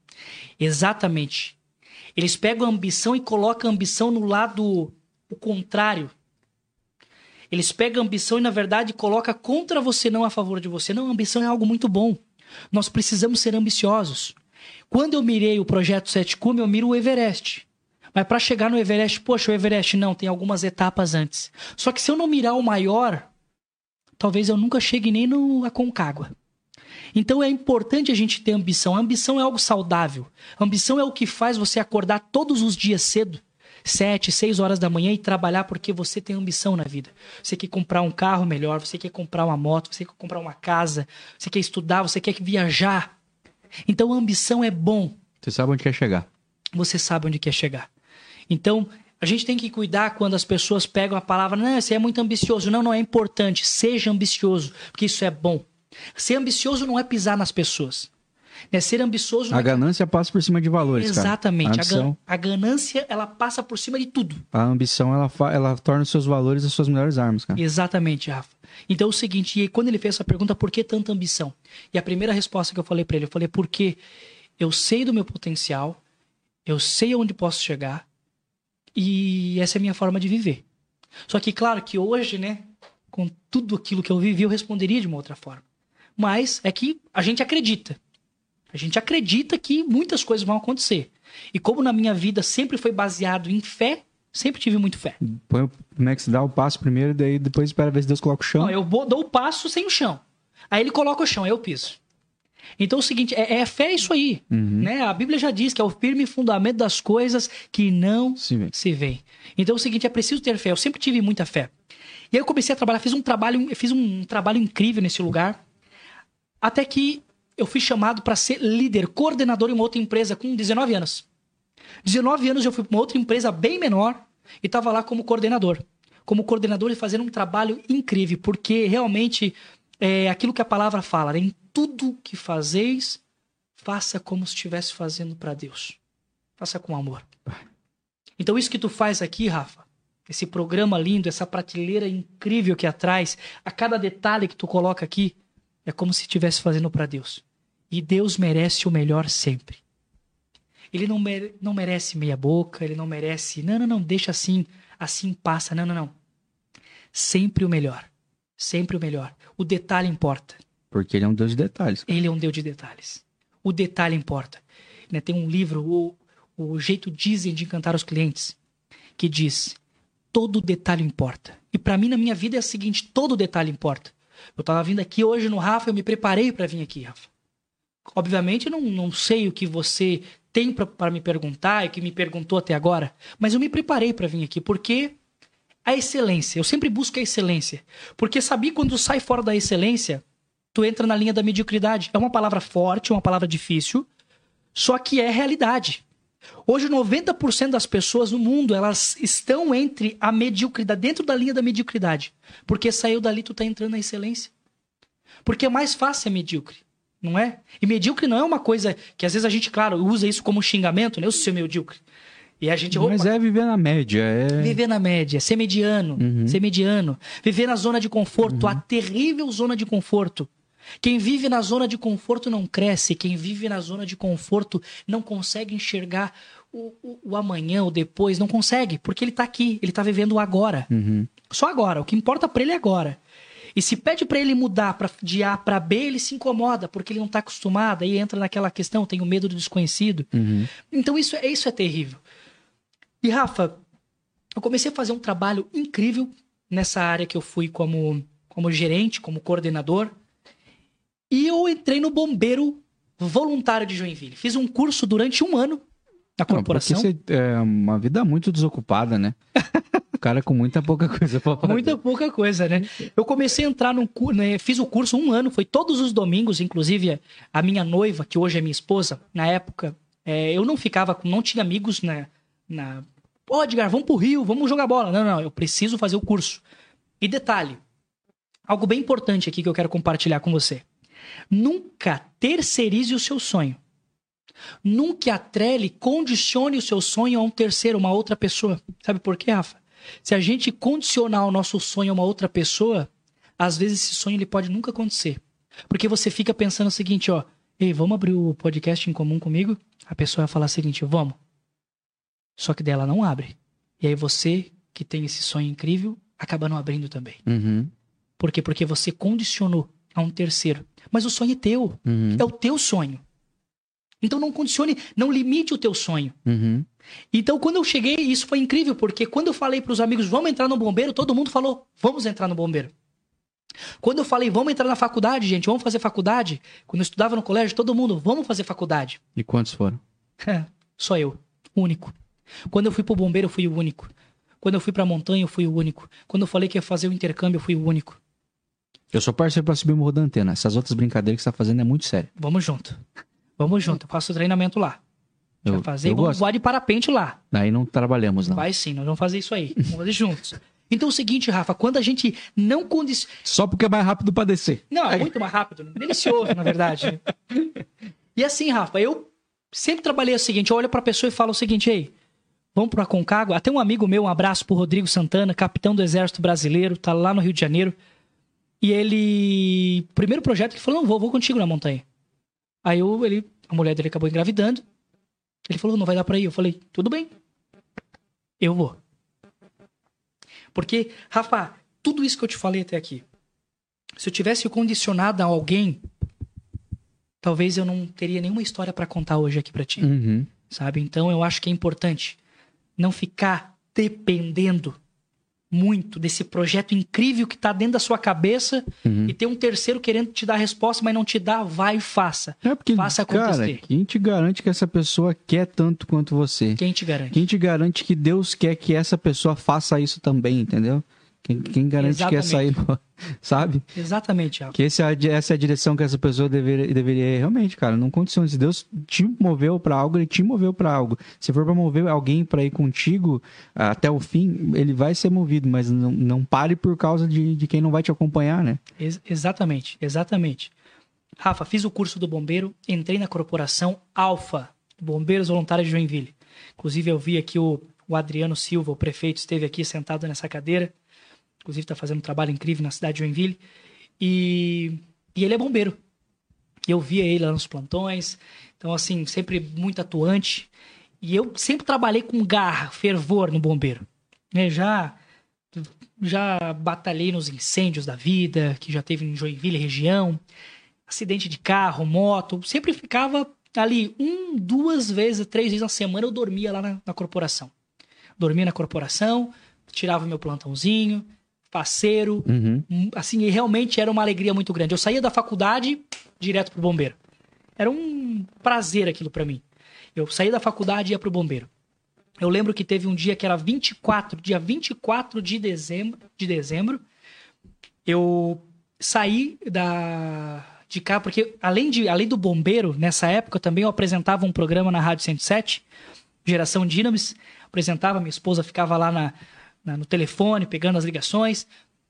Exatamente. Eles pegam a ambição e colocam a ambição no lado o contrário. Eles pegam a ambição e, na verdade, coloca contra você, não a favor de você. Não, a ambição é algo muito bom. Nós precisamos ser ambiciosos. Quando eu mirei o projeto Sete Cume, eu miro o Everest. Mas para chegar no Everest, poxa, o Everest não, tem algumas etapas antes. Só que se eu não mirar o maior, talvez eu nunca chegue nem no Aconcagua. Então é importante a gente ter ambição. A ambição é algo saudável. A ambição é o que faz você acordar todos os dias cedo, sete, seis horas da manhã e trabalhar porque você tem ambição na vida. Você quer comprar um carro melhor, você quer comprar uma moto, você quer comprar uma casa, você quer estudar, você quer viajar. Então a ambição é bom. Você sabe onde quer chegar. Você sabe onde quer chegar. Então, a gente tem que cuidar quando as pessoas pegam a palavra, não, você é muito ambicioso. Não, não é importante. Seja ambicioso, porque isso é bom. Ser ambicioso não é pisar nas pessoas. Né? Ser ambicioso. A é ganância passa por cima de valores. Exatamente. Cara. A, ambição... a, ganância, ela passa por cima de tudo. A ambição, ela, fa... ela torna os seus valores as suas melhores armas, cara. Exatamente, Rafa. Então é o seguinte, e quando ele fez essa pergunta, por que tanta ambição? E a primeira resposta que eu falei para ele, eu falei, porque eu sei do meu potencial, eu sei aonde posso chegar, e essa é a minha forma de viver. Só que, claro, que hoje, né, com tudo aquilo que eu vivi, eu responderia de uma outra forma. Mas é que a gente acredita. A gente acredita que muitas coisas vão acontecer. E como na minha vida sempre foi baseado em fé, sempre tive muito fé. Põe, como é que se dá o passo primeiro, daí depois espera ver se Deus coloca o chão? Não, eu dou o passo sem o chão. Aí ele coloca o chão, aí eu piso. Então é o seguinte, é, é fé isso aí. Uhum. Né? A Bíblia já diz que é o firme fundamento das coisas que não se vê. se vê. Então é o seguinte, é preciso ter fé. Eu sempre tive muita fé. E aí eu comecei a trabalhar, fiz um trabalho, fiz um trabalho incrível nesse lugar. Até que eu fui chamado para ser líder, coordenador em uma outra empresa com 19 anos. 19 anos eu fui para uma outra empresa bem menor e estava lá como coordenador. Como coordenador e fazendo um trabalho incrível, porque realmente é aquilo que a palavra fala, né? em tudo que fazeis, faça como se estivesse fazendo para Deus. Faça com amor. Então isso que tu faz aqui, Rafa, esse programa lindo, essa prateleira incrível que atrás, a cada detalhe que tu coloca aqui, é como se estivesse fazendo para Deus. E Deus merece o melhor sempre. Ele não, mere não merece meia boca, ele não merece. Não, não, não, deixa assim, assim passa. Não, não, não. Sempre o melhor. Sempre o melhor. O detalhe importa. Porque ele é um Deus de detalhes. Ele é um Deus de detalhes. O detalhe importa. Né? Tem um livro, o, o Jeito Dizem de Encantar os Clientes, que diz: todo detalhe importa. E para mim, na minha vida, é o seguinte: todo detalhe importa. Eu estava vindo aqui hoje no Rafa, eu me preparei para vir aqui, Rafa. Obviamente, eu não, não sei o que você tem para me perguntar e que me perguntou até agora, mas eu me preparei para vir aqui, porque a excelência, eu sempre busco a excelência. Porque sabia quando sai fora da excelência, tu entra na linha da mediocridade. É uma palavra forte, uma palavra difícil, só que é realidade. Hoje, 90% das pessoas no mundo, elas estão entre a mediocridade, dentro da linha da mediocridade. Porque saiu dali, tu tá entrando na excelência. Porque é mais fácil é medíocre, não é? E medíocre não é uma coisa que às vezes a gente, claro, usa isso como xingamento, né? Eu sou medíocre. E a gente Mas é viver na média, é viver na média, ser mediano, uhum. ser mediano, viver na zona de conforto, uhum. a terrível zona de conforto. Quem vive na zona de conforto não cresce, quem vive na zona de conforto não consegue enxergar o, o, o amanhã, o depois, não consegue, porque ele está aqui, ele está vivendo o agora. Uhum. Só agora, o que importa para ele é agora. E se pede para ele mudar pra, de A para B, ele se incomoda, porque ele não está acostumado, aí entra naquela questão, tem o medo do desconhecido. Uhum. Então isso, é, isso é terrível. E Rafa, eu comecei a fazer um trabalho incrível nessa área que eu fui como, como gerente, como coordenador. E eu entrei no bombeiro voluntário de Joinville. Fiz um curso durante um ano na corporação. Não, você é uma vida muito desocupada, né? O cara com muita pouca coisa pra fazer. Muita pouca coisa, né? Eu comecei a entrar num curso, né? fiz o curso um ano, foi todos os domingos, inclusive a minha noiva, que hoje é minha esposa, na época, é, eu não ficava, não tinha amigos na, na. Pô, Edgar, vamos pro Rio, vamos jogar bola. Não, não, eu preciso fazer o curso. E detalhe, algo bem importante aqui que eu quero compartilhar com você. Nunca terceirize o seu sonho. Nunca atrele, condicione o seu sonho a um terceiro, uma outra pessoa. Sabe por quê, Rafa? Se a gente condicionar o nosso sonho a uma outra pessoa, às vezes esse sonho ele pode nunca acontecer. Porque você fica pensando o seguinte, ó, ei, vamos abrir o podcast em comum comigo? A pessoa vai falar o seguinte, vamos. Só que dela não abre. E aí você, que tem esse sonho incrível, acaba não abrindo também. Uhum. Por quê? Porque você condicionou a um terceiro. Mas o sonho é teu. Uhum. É o teu sonho. Então não condicione, não limite o teu sonho. Uhum. Então, quando eu cheguei, isso foi incrível, porque quando eu falei para os amigos, vamos entrar no bombeiro, todo mundo falou, vamos entrar no bombeiro. Quando eu falei, vamos entrar na faculdade, gente, vamos fazer faculdade. Quando eu estudava no colégio, todo mundo, vamos fazer faculdade. E quantos foram? Só eu, único. Quando eu fui pro bombeiro, eu fui o único. Quando eu fui pra montanha, eu fui o único. Quando eu falei que ia fazer o intercâmbio, eu fui o único. Eu sou parceiro pra subir o morro da antena. Essas outras brincadeiras que você tá fazendo é muito sério. Vamos junto. Vamos junto. Eu faço treinamento lá. Eu, Vai fazer, eu vamos voar de parapente lá. Aí não trabalhamos, não. Vai sim, nós vamos fazer isso aí. Vamos fazer juntos. Então é o seguinte, Rafa, quando a gente não condiciona. Só porque é mais rápido pra descer. Não, é muito mais rápido. Delicioso, na verdade. E assim, Rafa, eu sempre trabalhei o seguinte: eu olho pra pessoa e falo o seguinte, ei, vamos pro Aconcagua. Até um amigo meu, um abraço pro Rodrigo Santana, capitão do Exército Brasileiro, tá lá no Rio de Janeiro. E ele. Primeiro projeto que falou: não, vou, vou contigo na montanha. Aí eu, ele, a mulher dele acabou engravidando. Ele falou: não vai dar pra ir. Eu falei: tudo bem. Eu vou. Porque, Rafa, tudo isso que eu te falei até aqui, se eu tivesse condicionado a alguém, talvez eu não teria nenhuma história pra contar hoje aqui pra ti, Uhum. sabe? Então eu acho que é importante não ficar dependendo muito desse projeto incrível que tá dentro da sua cabeça Uhum. e ter um terceiro querendo te dar a resposta, mas não te dá, vai e faça. É porque, Faça cara, acontecer. quem te garante que essa pessoa quer tanto quanto você? Quem te garante? Quem te garante que Deus quer que essa pessoa faça isso também, entendeu? Quem, quem garante que quer sair, sabe? Exatamente, Rafa. Que esse é essa é a direção que essa pessoa deveria, deveria realmente, cara. Não condicione. Se Deus te moveu pra algo, ele te moveu pra algo. Se for pra mover alguém pra ir contigo ah, até o fim, ele vai ser movido, mas não, não pare por causa de, de quem não vai te acompanhar, né? Ex- exatamente, exatamente. Rafa, fiz o curso do bombeiro, entrei na corporação Alfa, Bombeiros Voluntários de Joinville. Inclusive, eu vi aqui o, o Adriano Silva, o prefeito, esteve aqui sentado nessa cadeira. Inclusive, está fazendo um trabalho incrível na cidade de Joinville. E, e ele é bombeiro. E eu via ele lá nos plantões. Então, assim, sempre muito atuante. E eu sempre trabalhei com garra, fervor no bombeiro. né? Já já batalhei nos incêndios da vida, que já teve em Joinville região, acidente de carro, moto, sempre ficava ali um, duas vezes, três vezes na semana eu dormia lá na, na corporação. Dormia na corporação, tirava meu plantãozinho, parceiro, Uhum. Hum, assim, e realmente era uma alegria muito grande. Eu saía da faculdade direto pro bombeiro. Era um prazer aquilo pra mim. Eu saía da faculdade e ia pro bombeiro. Eu lembro que teve um dia que era 24, dia 24 de dezembro, de dezembro, eu saí da de cá porque além de além do bombeiro, nessa época também eu apresentava um programa na Rádio 107, Geração Dinamis, apresentava, minha esposa ficava lá na- no telefone pegando as ligações.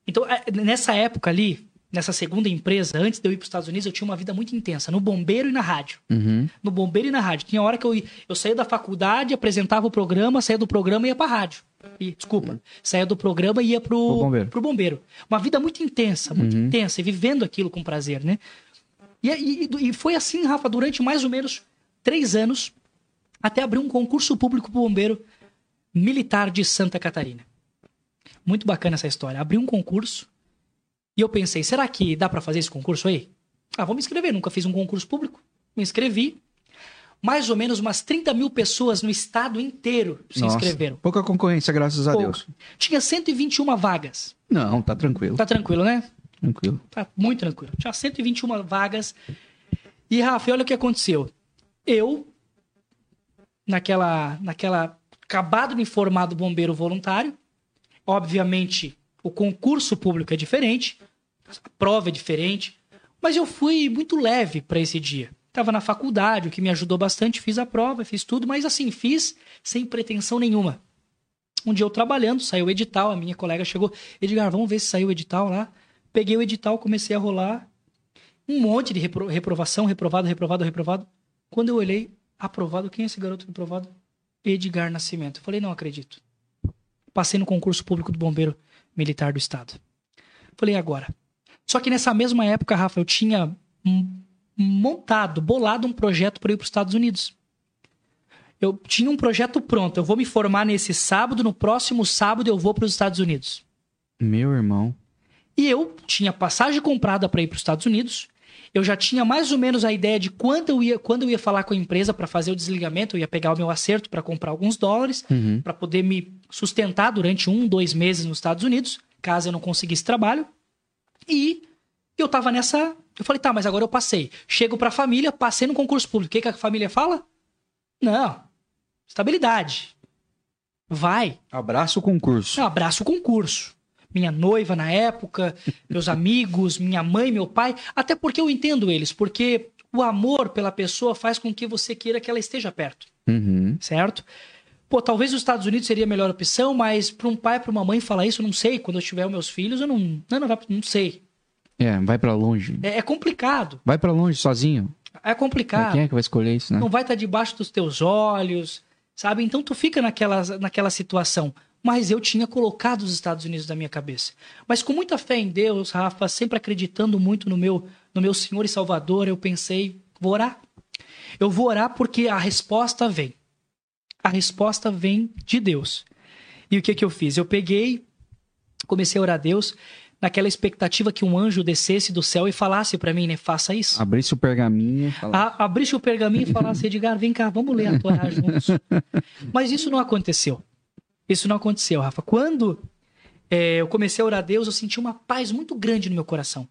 Então, é, nessa época ali, nessa segunda empresa, antes de eu ir para os Estados Unidos, eu tinha uma vida muito intensa, no bombeiro e na rádio Uhum. no bombeiro e na rádio. Tinha hora que eu, ia- eu saía da faculdade, apresentava o programa, saía do programa e ia pra rádio. E, desculpa, saía do programa e ia pro, Pro bombeiro. pro bombeiro. Uma vida muito intensa, muito intensa, e vivendo aquilo com prazer, né? E, e, e foi assim, Rafa, durante mais ou menos três anos, até abrir um concurso público pro bombeiro militar de Santa Catarina. Muito bacana essa história. Abri um concurso e eu pensei, será que dá pra fazer esse concurso aí? Ah, vou me inscrever. Nunca fiz um concurso público. Me inscrevi. Mais ou menos umas 30 mil pessoas no estado inteiro se Nossa, inscreveram. Pouca concorrência, graças a. Deus. Tinha 121 vagas. Não, tá tranquilo. Tá tranquilo, né? Tranquilo. Tá muito tranquilo. Tinha 121 vagas. E, Rafa, olha o que aconteceu. Eu, naquela, naquela acabado de formar do bombeiro voluntário, obviamente o concurso público é diferente, a prova é diferente, mas eu fui muito leve para esse dia. Tava na faculdade, o que me ajudou bastante, fiz a prova, fiz tudo, mas assim, fiz sem pretensão nenhuma. Um dia eu trabalhando, saiu o edital, a minha colega chegou, Edgar, vamos ver se saiu o edital lá. Peguei o edital, comecei a rolar. Um monte de repro- reprovação, reprovado, reprovado, reprovado. Quando eu olhei, aprovado, quem é esse garoto reprovado? Edgar Nascimento. Eu falei, não acredito. Passei no concurso público do Bombeiro Militar do Estado. Falei, "E agora. Só que nessa mesma época, Rafa, eu tinha montado, bolado um projeto para ir para os Estados Unidos. eu tinha um projeto pronto. Eu vou me formar nesse sábado, no próximo sábado eu vou para os Estados Unidos. Meu irmão. E eu tinha passagem comprada para ir para os Estados Unidos. Eu já tinha mais ou menos a ideia de quando eu ia, quando eu ia falar com a empresa para fazer o desligamento. Eu ia pegar o meu acerto para comprar alguns dólares, Uhum. para poder me sustentar durante um, dois meses nos Estados Unidos, caso eu não conseguisse trabalho. E eu tava nessa. Eu falei, tá, mas agora eu passei. Chego pra família, passei no concurso público. O que, que a família fala? Não. Estabilidade. Vai. Abraço o concurso. Abraço o concurso. Minha noiva na época, meus amigos, minha mãe, meu pai. Até porque eu entendo eles, porque o amor pela pessoa faz com que você queira que ela esteja perto, Uhum. certo? Pô, talvez os Estados Unidos seria a melhor opção, mas para um pai, para uma mãe falar isso, eu não sei. Quando eu tiver os meus filhos, eu não. Não, não, não sei. É, vai pra longe. É, é complicado. Vai pra longe sozinho. É complicado. Quem é que vai escolher isso, né? não vai estar debaixo dos teus olhos, sabe? Então tu fica naquela, naquela situação. Mas eu tinha colocado os Estados Unidos na minha cabeça. Mas com muita fé em Deus, Rafa, sempre acreditando muito no meu, no meu Senhor e Salvador, eu pensei, vou orar. Eu vou orar porque a resposta vem. A resposta vem de Deus. E o que que eu fiz? Eu peguei, comecei a orar a Deus, naquela expectativa que um anjo descesse do céu e falasse para mim, né? Faça isso. Abrisse o pergaminho e. A, abrisse o pergaminho e falasse, Edgar, vem cá, vamos ler a Torá juntos. Mas isso não aconteceu. Isso não aconteceu, Rafa. Quando é, eu comecei a orar a Deus, eu senti uma paz muito grande no meu coração.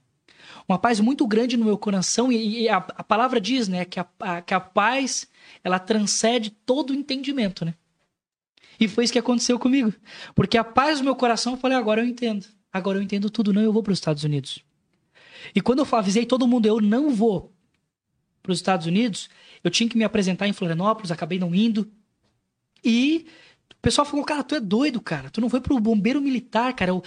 Uma paz muito grande no meu coração. E, e a, a palavra diz, né, que a, a- que a paz, ela transcende todo o entendimento, né? E foi isso que aconteceu comigo. Porque a paz do meu coração, eu falei, agora eu entendo. Agora eu entendo tudo, não, eu vou para os Estados Unidos. E quando eu avisei todo mundo, eu não vou para os Estados Unidos, eu tinha que me apresentar em Florianópolis, acabei não indo. E o pessoal falou, cara, tu é doido, cara. Tu não foi pro bombeiro militar, cara. Eu-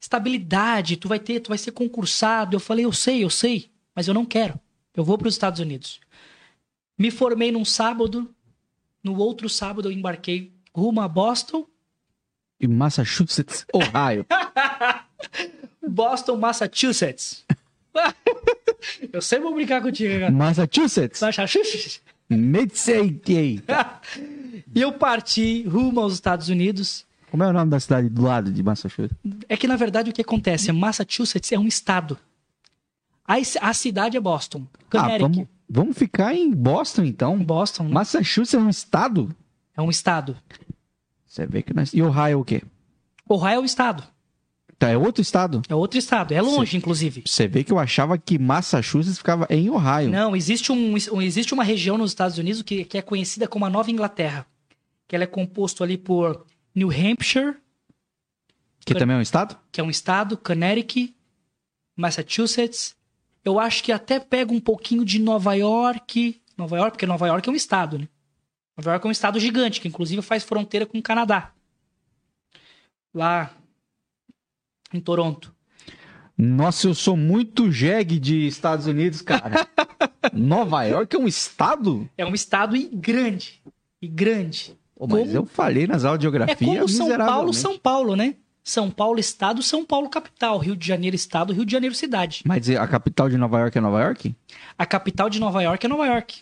Estabilidade, tu vai ter, tu vai ser concursado. Eu falei, eu sei, eu sei, mas eu não quero. Eu vou para os Estados Unidos. Me formei num sábado, no outro sábado eu embarquei rumo a Boston, E Massachusetts, Ohio. Boston, Massachusetts. eu sempre vou brincar contigo, cara. Massachusetts. Massachusetts. E eu parti rumo aos Estados Unidos. Como é o nome da cidade do lado de Massachusetts? É que, na verdade, o que acontece? é Massachusetts é um estado. A, a cidade é Boston. Ah, Connecticut. vamos, vamos ficar em Boston, então. Boston né? Massachusetts é um estado? é um estado. Você vê que nós... E Ohio o quê? Ohio é um estado. Tá, é outro estado. É outro estado. É longe, inclusive. Você vê que eu achava que Massachusetts ficava em Ohio. Não, existe, um, existe uma região nos Estados Unidos que, que é conhecida como a Nova Inglaterra. Que ela é composto ali por New Hampshire, Que também é um estado? que é um estado, Connecticut, Massachusetts. Eu acho que até pega um pouquinho de Nova York. Nova York, porque Nova York é um estado, né? Nova York é um estado gigante, que inclusive faz fronteira com o Canadá. Lá em Toronto. Nossa, eu sou muito jegue de Estados Unidos, cara. Nova York é um estado? É um estado e grande. E grande. Pô, mas Como- eu falei nas aulas de É geografia como São Paulo. São Paulo, né? São Paulo, estado, São Paulo, capital. Rio de Janeiro, estado, Rio de Janeiro, cidade. Mas a capital de Nova York é Nova York? A capital de Nova York é Nova York.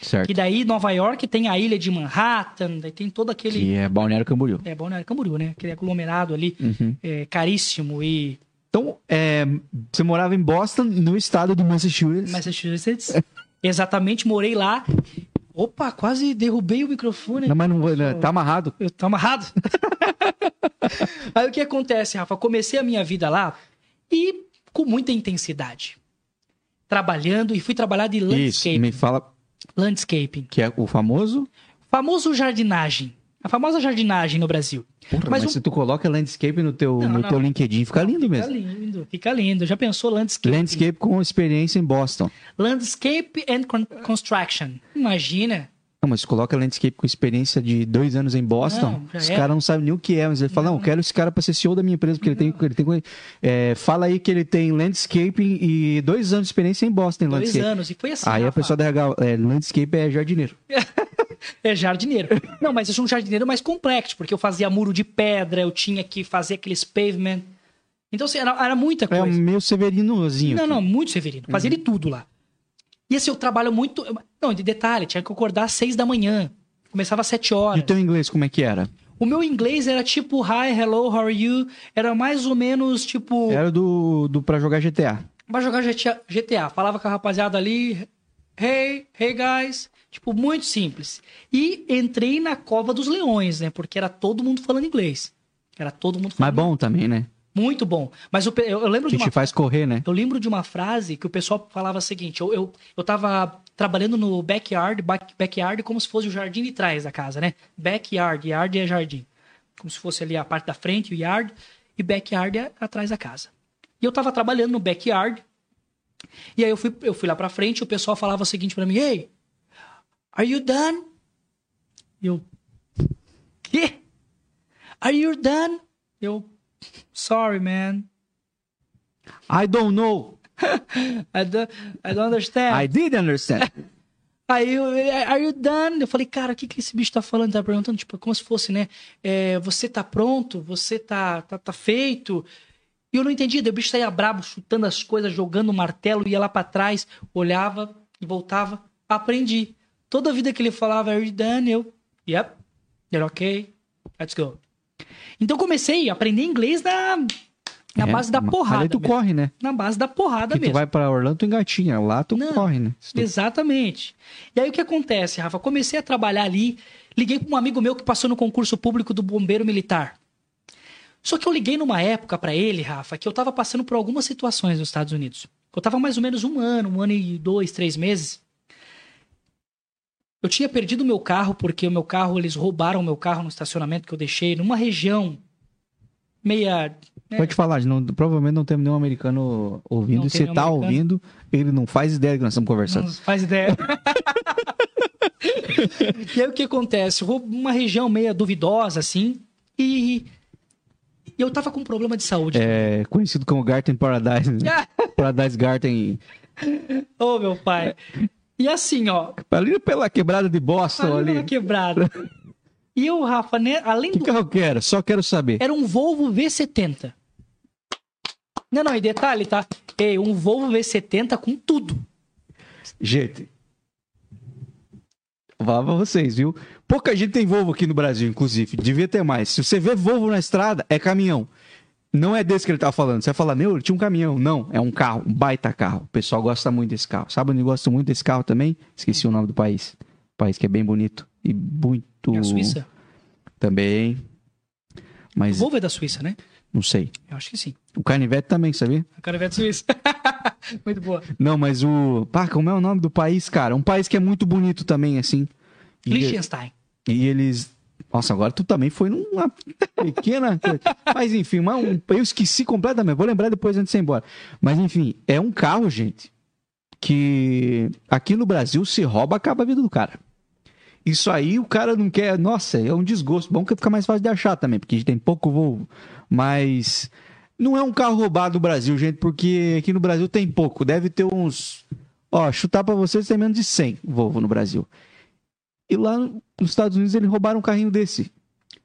Certo. E daí, Nova York tem a ilha de Manhattan, daí tem todo aquele. Que é Balneário Camboriú. É Balneário Camboriú, né? Aquele aglomerado ali, Uhum. é, caríssimo. E Então, é, você morava em Boston, no estado de Massachusetts. Massachusetts. Exatamente, morei lá. Opa, quase derrubei o microfone. Não, mas não, vou- né, tá amarrado. Eu tô amarrado. Aí o que acontece, Rafa? Comecei a minha vida lá e com muita intensidade. Trabalhando e fui trabalhar de Isso, landscaping. me fala Landscaping. que é o famoso. Famoso jardinagem. A famosa jardinagem no Brasil. Porra, Mas mas o- se tu coloca landscape no teu, Não, no não. teu LinkedIn, fica lindo Fica mesmo. lindo, fica lindo. Já pensou landscape? Landscape com experiência em Boston. Landscape and con- Construction. Imagina. Não, mas coloca landscape com experiência de dois anos em Boston, Não, os é. caras não sabem nem o que é, mas ele fala, não, eu quero esse cara pra ser CEO da minha empresa, porque ele tem, ele tem é, fala aí que ele tem landscaping e dois anos de experiência em Boston Dois landscape. anos. E foi assim. Aí a Rafa. pessoa da RH, é, landscape é jardineiro. É jardineiro. Não, mas eu sou um jardineiro mais complexo, porque eu fazia muro de pedra, eu tinha que fazer aqueles pavement. Então, assim, era, era muita É coisa. um meio severinozinho. Não, aqui. não, muito severino. Fazia de tudo lá. E assim, eu trabalho muito. Não, de detalhe, tinha que acordar às seis da manhã. Começava às 7 horas. E o teu inglês como é que era? O meu inglês era tipo hi, hello, how are you? Era mais ou menos tipo. Era do, do pra jogar GTA. Pra jogar GTA, GTA. Falava com a rapaziada ali. Hey, hey guys. Tipo, muito simples. E entrei na cova dos leões, né? Porque era todo mundo falando inglês. Era todo mundo Mas falando bom também, né? Muito bom. Mas eu, eu lembro Que de te uma faz correr, né? eu lembro de uma frase que o pessoal falava o seguinte: eu, eu, eu tava trabalhando no backyard, back, backyard como se fosse o jardim de trás da casa, né? Backyard, yard é jardim. Como se fosse ali a parte da frente, o yard, e backyard é atrás da casa. E eu tava trabalhando no backyard, e aí eu fui, eu fui lá pra frente e o pessoal falava o seguinte pra mim: Hey, are you done? E eu, quê? Are you done? Eu, sorry, man. I don't know. I don't, I don't understand. I did understand. Aí eu, are you done? Eu falei, cara, o que, que esse bicho tá falando? Tá perguntando, tipo, como se fosse, né? é, você tá pronto? Você tá, tá, tá feito? E eu não entendi. Daí o bicho saía brabo, chutando as coisas, jogando o martelo, ia lá pra trás, olhava e voltava. Aprendi. Toda vida que ele falava, are you done? Eu, yep, you're okay, let's go. Então comecei a aprender inglês na, na É, base da porrada. Aí tu mesmo. corre, né? Na base da porrada Que tu mesmo. vai pra Orlando, tu engatinha. Lá tu Não, corre, né? Tu- Exatamente. E aí o que acontece, Rafa? Comecei a trabalhar ali, liguei para um amigo meu que passou no concurso público do bombeiro militar. Só que eu liguei numa época para ele, Rafa, que eu tava passando por algumas situações nos Estados Unidos. Eu tava mais ou menos um ano, um ano e dois, três meses. Eu tinha perdido o meu carro porque o meu carro, eles roubaram o meu carro no estacionamento que eu deixei numa região meia. né, Pode falar, não, provavelmente não temos nenhum americano ouvindo. E tem se tá americano. ouvindo, ele não faz ideia que nós estamos conversando. Não faz ideia. e aí o que acontece? Vou uma região meio duvidosa, assim, e e eu tava com um problema de saúde. É conhecido como Garden Paradise. Né? Paradise Garden. Ô, meu pai. E assim, ó, Ali pela quebrada de Boston, ali na quebrada. E eu, Rafa, né, além Que do... carro que era? Só quero saber. Era um Volvo V70. Não, não, e detalhe, tá? Ei, um Volvo V70 com tudo. Gente, falar pra vocês, viu? Pouca gente tem Volvo aqui no Brasil, inclusive. Devia ter mais. Se você vê Volvo na estrada, é caminhão. Não é desse que ele tá falando. Você vai falar, meu, ele tinha um caminhão. Não, é um carro, um baita carro. O pessoal gosta muito desse carro. Sabe onde gosta muito desse carro também? Esqueci o nome do país. país que é bem bonito. E muito. É a Suíça? Também. O Mas Volvo é da Suíça, né? não sei. Eu acho que sim. O Canivete também, sabia? É da Suíça. Muito boa. Não, mas o. Pá, como é o nome do país, cara? Um país que é muito bonito também, assim. Liechtenstein. E eles. Nossa, agora tu também foi numa pequena. Mas enfim, uma- um- eu esqueci completamente. Vou lembrar depois antes de ir embora. Mas enfim, é um carro, gente, que aqui no Brasil se rouba, acaba a vida do cara. Isso aí o cara não quer. Nossa, é um desgosto. Bom que fica mais fácil de achar também, porque tem pouco Volvo. Mas não é um carro roubado no Brasil, gente, porque aqui no Brasil tem pouco. Deve ter uns. Ó, chutar pra vocês tem menos de 100 Volvo no Brasil. E lá nos Estados Unidos eles roubaram um carrinho desse.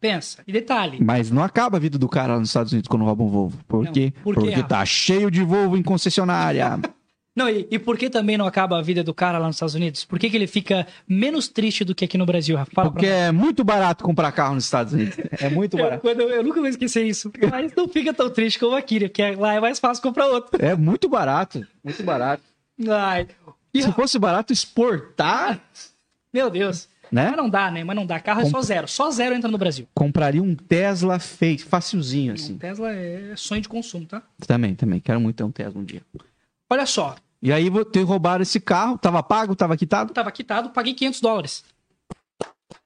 Pensa. E detalhe. Mas não acaba a vida do cara lá nos Estados Unidos quando roubam um Volvo. Por Não, quê? por quê, Porque Rafa? tá cheio de Volvo em concessionária. Não, e, e por que também não acaba a vida do cara lá nos Estados Unidos? Por que, que ele fica menos triste do que aqui no Brasil, Rafa? Fala Porque é muito barato comprar carro nos Estados Unidos. É muito barato. eu, eu nunca vou esquecer isso. Mas não fica tão triste como aqui, né? Porque lá é mais fácil comprar outro. É muito barato. Muito barato. Ai. E, Se fosse barato exportar, meu Deus. Né? Mas não dá, né? Mas não dá. Carro é só zero. Só zero entra no Brasil. Compraria um Tesla feito, facilzinho assim. Tesla é sonho de consumo, tá? Também, também. Quero muito ter um Tesla um dia. Olha só. E aí ter roubaram esse carro, tava pago, tava quitado. Tava quitado, paguei 500 dólares.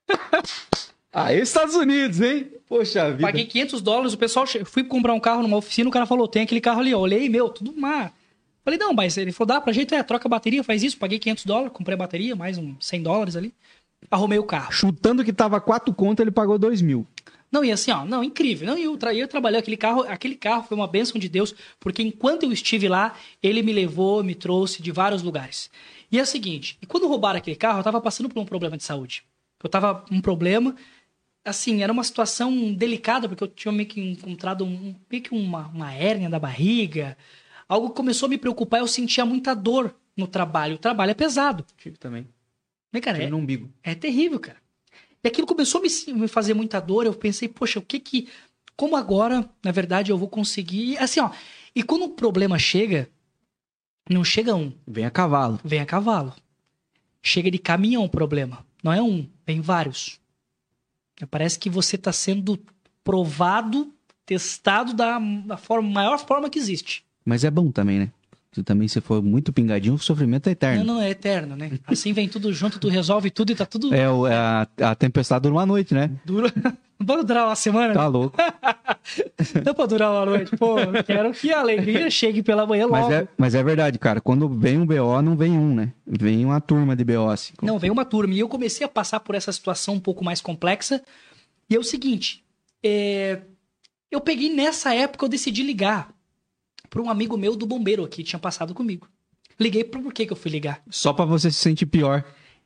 Ah, Estados Unidos, hein? Poxa vida. Paguei 500 dólares, o pessoal... Fui comprar um carro numa oficina, o cara falou, tem aquele carro ali. Eu olhei, meu, tudo má. Falei, não, mas ele falou, dá pra jeito, é, troca a bateria, faz isso. Paguei 500 dólares, comprei a bateria, mais uns 100 dólares ali. Arrumei o carro. Chutando que tava quatro conto, ele pagou dois mil. Não, e assim, ó, não, incrível. Não, e eu, tra eu trabalhei aquele carro, aquele carro foi uma bênção de Deus, porque enquanto eu estive lá, ele me levou, me trouxe de vários lugares. E é o seguinte, e quando roubaram aquele carro, eu tava passando por um problema de saúde. Eu tava com um problema, assim, era uma situação delicada, porque eu tinha meio que encontrado um, meio que uma, uma hérnia da barriga, algo que começou a me preocupar, eu sentia muita dor no trabalho. O trabalho é pesado. Tive também. Né, cara? É, no umbigo. é terrível, cara. E aquilo começou a me, me fazer muita dor. Eu pensei, poxa, o que que. Como agora, na verdade, eu vou conseguir. Assim, ó. E quando o problema chega, não chega um. Vem a cavalo. Vem a cavalo. Chega de caminhão o problema. Não é um, vem vários. Parece que você está sendo provado, testado da, da forma, maior forma que existe. Mas é bom também, né? Se também se for muito pingadinho, o sofrimento é eterno. Não, não, é eterno, né? Assim vem tudo junto, tu resolve tudo e tá tudo. É, é a, a tempestade dura uma noite, né? Dura. Não pode durar uma semana? Tá louco. não pode durar uma noite. Pô, quero que a alegria chegue pela manhã logo. Mas é, mas é verdade, cara. Quando vem um BO, não vem um, né? Vem uma turma de BO. Assim. Não, vem uma turma. E eu comecei a passar por essa situação um pouco mais complexa. E é o seguinte: é... eu peguei nessa época, eu decidi ligar para um amigo meu do bombeiro aqui, tinha passado comigo. Liguei por que, que eu fui ligar? Só para você se sentir pior.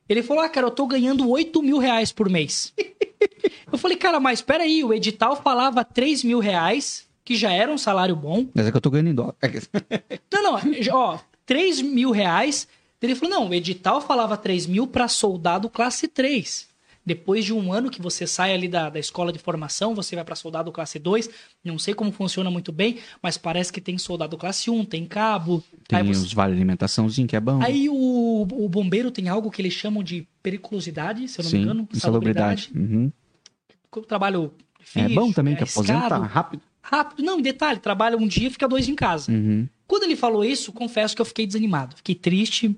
Ele falou: Ah, cara, eu tô ganhando 8 mil reais por mês. eu falei, cara, mas peraí, o edital falava 3 mil reais, que já era um salário bom. Mas é que eu tô ganhando em dólar. não, não, ó, 3 mil reais. Ele falou: não, o edital falava 3 mil para soldado classe 3. Depois de um ano que você sai ali da, da escola de formação, você vai para soldado classe 2. Não sei como funciona muito bem, mas parece que tem soldado classe 1, tem cabo. Tem você... os vale alimentaçãozinho que é bom. Aí o, o bombeiro tem algo que eles chamam de periculosidade, se eu não Sim, me engano. Insalubridade. Uhum. Trabalho difícil, é bom também, é que aposenta rápido. Rápido. Não, em detalhe, trabalha um dia e fica dois em casa. Uhum. Quando ele falou isso, confesso que eu fiquei desanimado. Fiquei triste.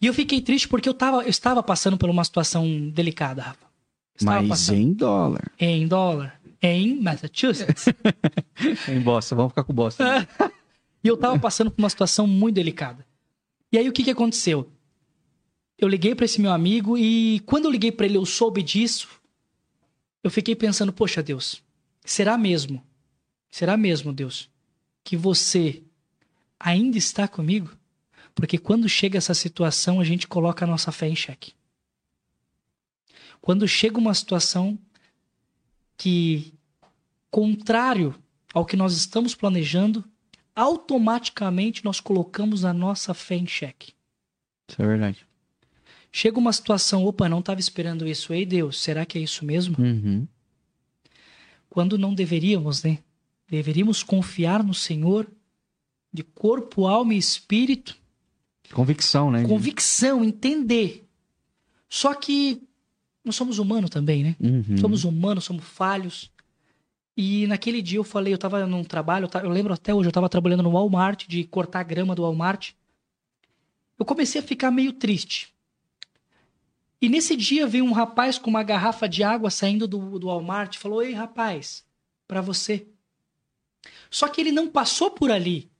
E eu fiquei triste porque eu, tava, eu estava passando por uma situação delicada, Rafa. Mas passando... em dólar. Em dólar. Em Massachusetts. em Boston. Vamos ficar com Boston. e eu estava passando por uma situação muito delicada. E aí o que, que aconteceu? Eu liguei para esse meu amigo e quando eu liguei para ele eu soube disso. Eu fiquei pensando, poxa Deus, será mesmo? Será mesmo, Deus, que você ainda está comigo? Porque quando chega essa situação, a gente coloca a nossa fé em xeque. Quando chega uma situação que, contrário ao que nós estamos planejando, automaticamente nós colocamos a nossa fé em xeque. Isso é verdade. Chega uma situação, opa, não estava esperando isso. Ei, Deus, será que é isso mesmo? Uhum. Quando não deveríamos, né? Deveríamos confiar no Senhor de corpo, alma e espírito Convicção, né? Convicção, entender. Só que nós somos humanos também, né? Uhum. Somos humanos, somos falhos. E naquele dia eu falei, eu tava num trabalho, eu, lembro até hoje, eu tava trabalhando no Walmart, de cortar grama do Walmart. Eu comecei a ficar meio triste. E nesse dia veio um rapaz com uma garrafa de água saindo do, do Walmart e falou: Ei, rapaz, para você. Só que ele não passou por ali.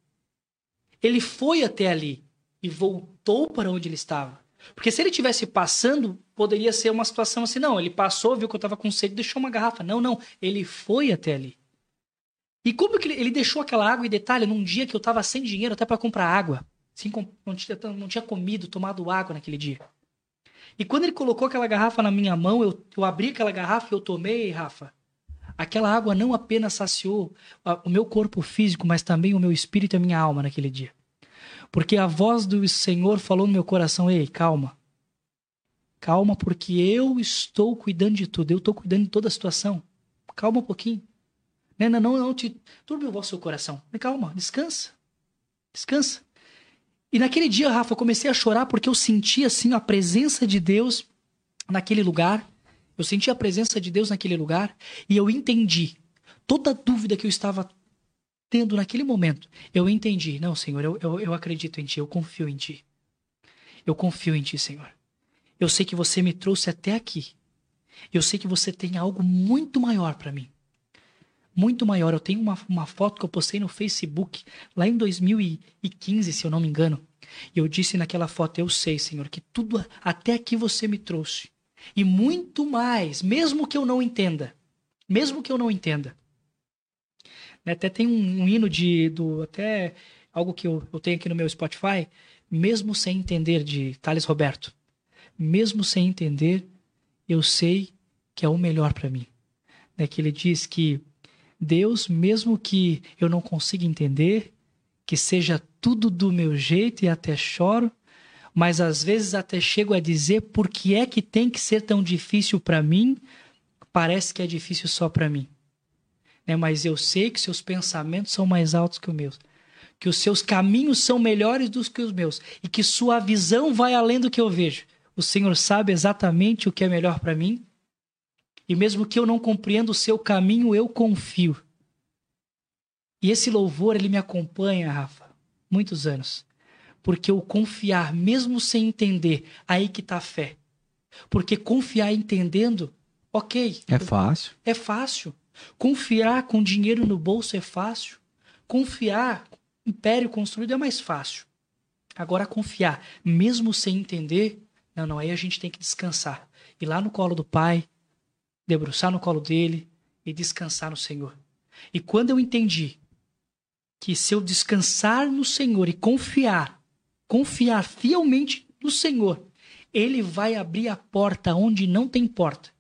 Ele foi até ali e voltou para onde ele estava. Porque se ele tivesse passando, poderia ser uma situação assim, não, ele passou, viu que eu estava com sede, deixou uma garrafa. Não, não, ele foi até ali. E como que ele, ele deixou aquela água, e detalhe, num dia que eu estava sem dinheiro até para comprar água. Assim, não, tinha, não tinha comido, tomado água naquele dia. E quando ele colocou aquela garrafa na minha mão, eu, eu abri aquela garrafa e eu tomei, Rafa. Aquela água não apenas saciou o meu corpo físico, mas também o meu espírito e a minha alma naquele dia. Porque a voz do Senhor falou no meu coração: ei, calma. Calma, porque eu estou cuidando de tudo, eu estou cuidando de toda a situação. Calma um pouquinho. Não, não, não, não te turbe o vosso coração. Calma, descansa. Descansa. E naquele dia, Rafa, eu comecei a chorar porque eu senti assim a presença de Deus naquele lugar. Eu senti a presença de Deus naquele lugar e eu entendi toda dúvida que eu estava tendo naquele momento, eu entendi. Não, Senhor, eu, eu, eu acredito em Ti, eu confio em Ti. Eu confio em Ti, Senhor. Eu sei que você me trouxe até aqui. Eu sei que você tem algo muito maior para mim. Muito maior. Eu tenho uma, uma foto que eu postei no Facebook lá em 2015, se eu não me engano. E eu disse naquela foto: Eu sei, Senhor, que tudo até aqui você me trouxe. E muito mais, mesmo que eu não entenda. Mesmo que eu não entenda. Né? Até tem um, um, hino de. Do, até algo que eu, eu tenho aqui no meu Spotify, mesmo sem entender, de Thales Roberto. Mesmo sem entender, eu sei que é o melhor para mim. Né? Que ele diz que Deus, mesmo que eu não consiga entender, que seja tudo do meu jeito e até choro, mas às vezes até chego a dizer por que é que tem que ser tão difícil para mim? Parece que é difícil só para mim. Né? Mas eu sei que seus pensamentos são mais altos que os meus, que os seus caminhos são melhores do que os meus e que sua visão vai além do que eu vejo. O Senhor sabe exatamente o que é melhor para mim e mesmo que eu não compreenda o seu caminho, eu confio. E esse louvor, ele me acompanha, Rafa, muitos anos. Porque o confiar, mesmo sem entender, aí que está a fé. Porque confiar entendendo, ok. É fácil. É fácil. Confiar com dinheiro no bolso é fácil. Confiar, império construído é mais fácil. Agora, confiar, mesmo sem entender, não, não, aí a gente tem que descansar. Ir lá no colo do pai, debruçar no colo dele e descansar no Senhor. E quando eu entendi que se eu descansar no Senhor e confiar, confiar fielmente no Senhor, ele vai abrir a porta onde não tem porta.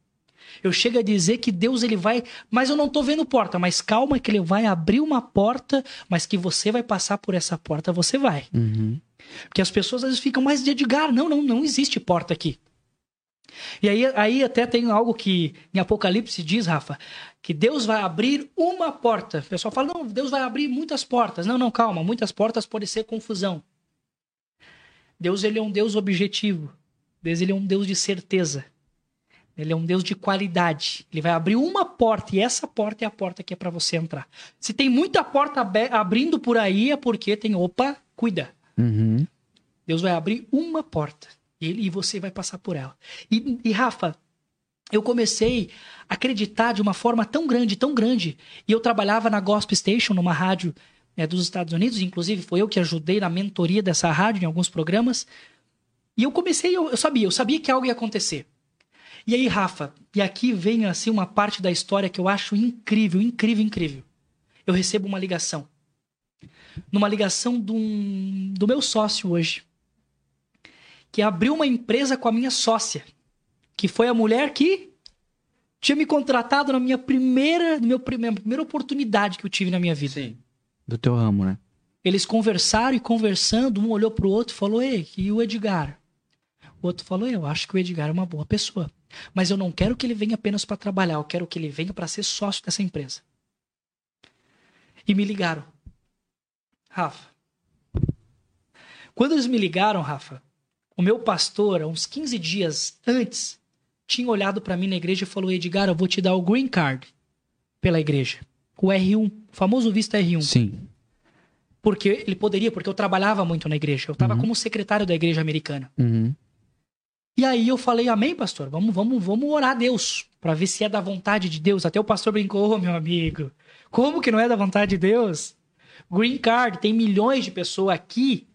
Eu chego a dizer que Deus ele vai, mas eu não estou vendo porta, mas calma que ele vai abrir uma porta, mas que você vai passar por essa porta, você vai. Uhum. Porque as pessoas às vezes ficam mais de Edgar, não, não, não existe porta aqui. E aí, aí até tem algo que em Apocalipse diz, Rafa, que Deus vai abrir uma porta. O pessoal fala, não, Deus vai abrir muitas portas. Não, não, calma, muitas portas pode ser confusão. Deus ele é um Deus objetivo. Deus ele é um Deus de certeza. Ele é um Deus de qualidade. Ele vai abrir uma porta e essa porta é a porta que é para você entrar. Se tem muita porta abrindo por aí é porque tem, opa, cuida. Uhum. Deus vai abrir uma porta. Ele, e você vai passar por ela. E, e, Rafa, eu comecei a acreditar de uma forma tão grande, tão grande. E eu trabalhava na Gospel Station, numa rádio é, dos Estados Unidos, inclusive foi eu que ajudei na mentoria dessa rádio em alguns programas. E eu comecei, eu, eu sabia, eu sabia que algo ia acontecer. E aí, Rafa, e aqui vem assim uma parte da história que eu acho incrível, incrível, incrível. Eu recebo uma ligação. Numa ligação do, do meu sócio hoje que abriu uma empresa com a minha sócia, que foi a mulher que tinha me contratado na minha primeira, meu, minha primeira oportunidade que eu tive na minha vida. Sim. Do teu ramo, né? Eles conversaram e conversando, um olhou pro outro e falou: Ei, e o Edgar? O outro falou: Eu acho que o Edgar é uma boa pessoa. Mas eu não quero que ele venha apenas para trabalhar, eu quero que ele venha para ser sócio dessa empresa. E me ligaram. Rafa. Quando eles me ligaram, Rafa, o meu pastor, uns 15 dias antes, tinha olhado para mim na igreja e falou: Edgar, eu vou te dar o green card pela igreja. O R1, o famoso visto R1. Sim. Porque ele poderia, porque eu trabalhava muito na igreja. Eu estava uhum. como secretário da igreja americana. Uhum. E aí eu falei, amém, pastor, vamos, vamos, vamos orar a Deus, para ver se é da vontade de Deus. Até o pastor brincou, oh, meu amigo, como que não é da vontade de Deus? Green Card, tem milhões de pessoas aqui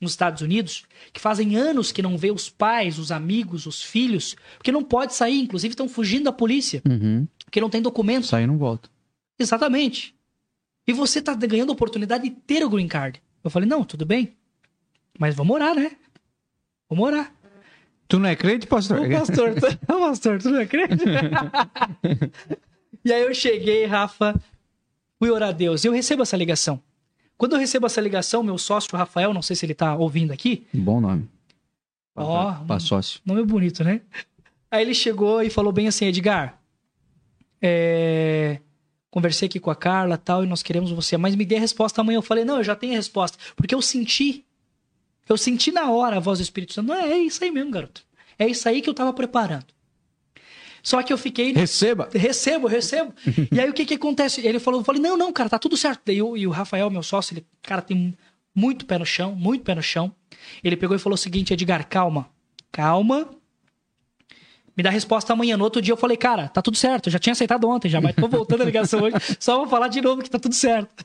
nos Estados Unidos que fazem anos que não vê os pais, os amigos, os filhos, porque não pode sair, inclusive estão fugindo da polícia, uhum. porque não tem documento. Sair não volta. Exatamente. E você tá ganhando a oportunidade de ter o green card. Eu falei, não, tudo bem, mas vamos orar, né? Vamos orar. Tu não é crente, pastor? O pastor, tu, pastor, tu não é crente? e aí eu cheguei, Rafa, fui orar a Deus. E eu recebo essa ligação. Quando eu recebo essa ligação, meu sócio, Rafael, não sei se ele tá ouvindo aqui. Bom nome. Ó, oh, sócio. Nome bonito, né? Aí ele chegou e falou bem assim, Edgar, é... conversei aqui com a Carla tal, e nós queremos você, mas me dê a resposta amanhã. Eu falei, não, eu já tenho a resposta, porque eu senti, eu senti na hora a voz do Espírito Santo. Não, é isso aí mesmo, garoto. É isso aí que eu tava preparando. Só que eu fiquei. Receba! Recebo, recebo. e aí o que que acontece? Ele falou, eu falei, não, não, cara, tá tudo certo. Daí eu, e o Rafael, meu sócio, ele, cara, tem muito pé no chão, muito pé no chão. Ele pegou e falou o seguinte, Edgar, calma, calma. Me dá a resposta amanhã. No outro dia eu falei, cara, tá tudo certo. Eu já tinha aceitado ontem já, mas tô voltando a ligação hoje. Só vou falar de novo que tá tudo certo.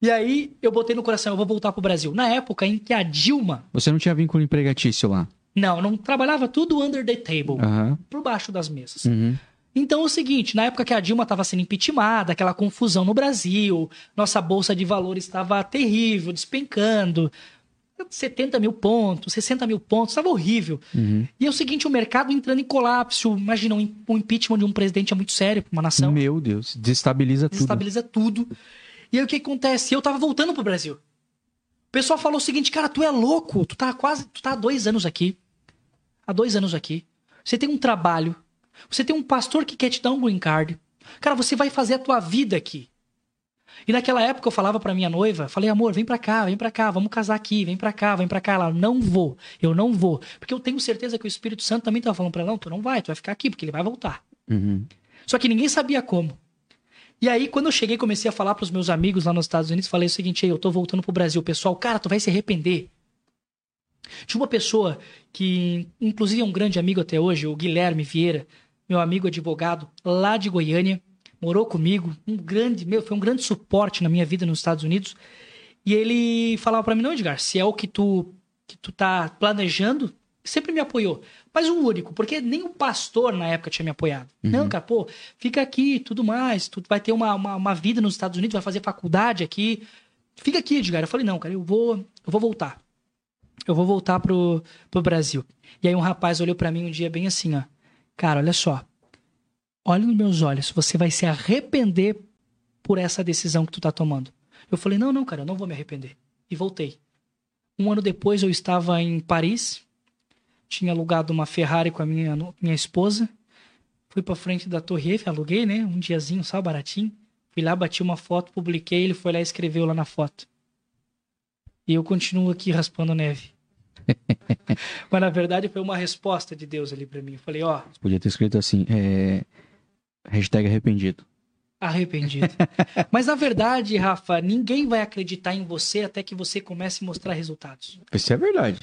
E aí eu botei no coração, eu vou voltar pro Brasil. Na época em que a Dilma. Você não tinha vínculo empregatício lá? Não, não trabalhava tudo under the table, uhum. por baixo das mesas. Uhum. Então é o seguinte, na época que a Dilma estava sendo impeachmentada, aquela confusão no Brasil, nossa bolsa de valores estava terrível, despencando, 70 mil pontos, 60 mil pontos, estava horrível. Uhum. E é o seguinte, o mercado entrando em colapso. Imagina, um, um impeachment de um presidente é muito sério para uma nação. Meu Deus, desestabiliza tudo. Desestabiliza tudo. E aí o que acontece? Eu estava voltando pro Brasil. O pessoal falou o seguinte, cara, tu é louco, tu tá quase, tu tá há dois anos aqui. Há dois anos aqui. Você tem um trabalho. Você tem um pastor que quer te dar um green card. Cara, você vai fazer a tua vida aqui. E naquela época eu falava para minha noiva, falei, amor, vem pra cá, vem pra cá, vamos casar aqui, vem pra cá, vem pra cá. Ela, não vou, eu não vou. Porque eu tenho certeza que o Espírito Santo também tava falando pra ela, não, tu não vai, tu vai ficar aqui, porque ele vai voltar. Uhum. Só que ninguém sabia como. E aí, quando eu cheguei, comecei a falar pros meus amigos lá nos Estados Unidos, falei o seguinte, eu tô voltando pro Brasil. Pessoal, cara, tu vai se arrepender. Tinha uma pessoa que, inclusive, é um grande amigo até hoje, o Guilherme Vieira, meu amigo advogado, lá de Goiânia, morou comigo, um grande, meu, foi um grande suporte na minha vida nos Estados Unidos. E ele falava para mim, não, Edgar, se é o que tu, que tu tá planejando, sempre me apoiou. Mas o único, porque nem o pastor na época tinha me apoiado. Uhum. Não, cara, pô, fica aqui tudo mais, tu vai ter uma, uma, uma vida nos Estados Unidos, vai fazer faculdade aqui. Fica aqui, Edgar. Eu falei, não, cara, eu vou, eu vou voltar. Eu vou voltar pro, pro Brasil. E aí um rapaz olhou para mim um dia bem assim, ó. Cara, olha só. Olha nos meus olhos, você vai se arrepender por essa decisão que tu tá tomando. Eu falei, não, não, cara, eu não vou me arrepender. E voltei. Um ano depois eu estava em Paris, tinha alugado uma Ferrari com a minha, minha esposa. Fui pra frente da Torre Eiffel, aluguei, né? Um diazinho só, baratinho. Fui lá, bati uma foto, publiquei, ele foi lá e escreveu lá na foto. E eu continuo aqui raspando neve. Mas na verdade foi uma resposta de Deus ali pra mim. Eu falei, ó, Você podia ter escrito assim, é... hashtag arrependido. arrependido. Mas na verdade, Rafa, ninguém vai acreditar em você até que você comece a mostrar resultados. Isso é verdade.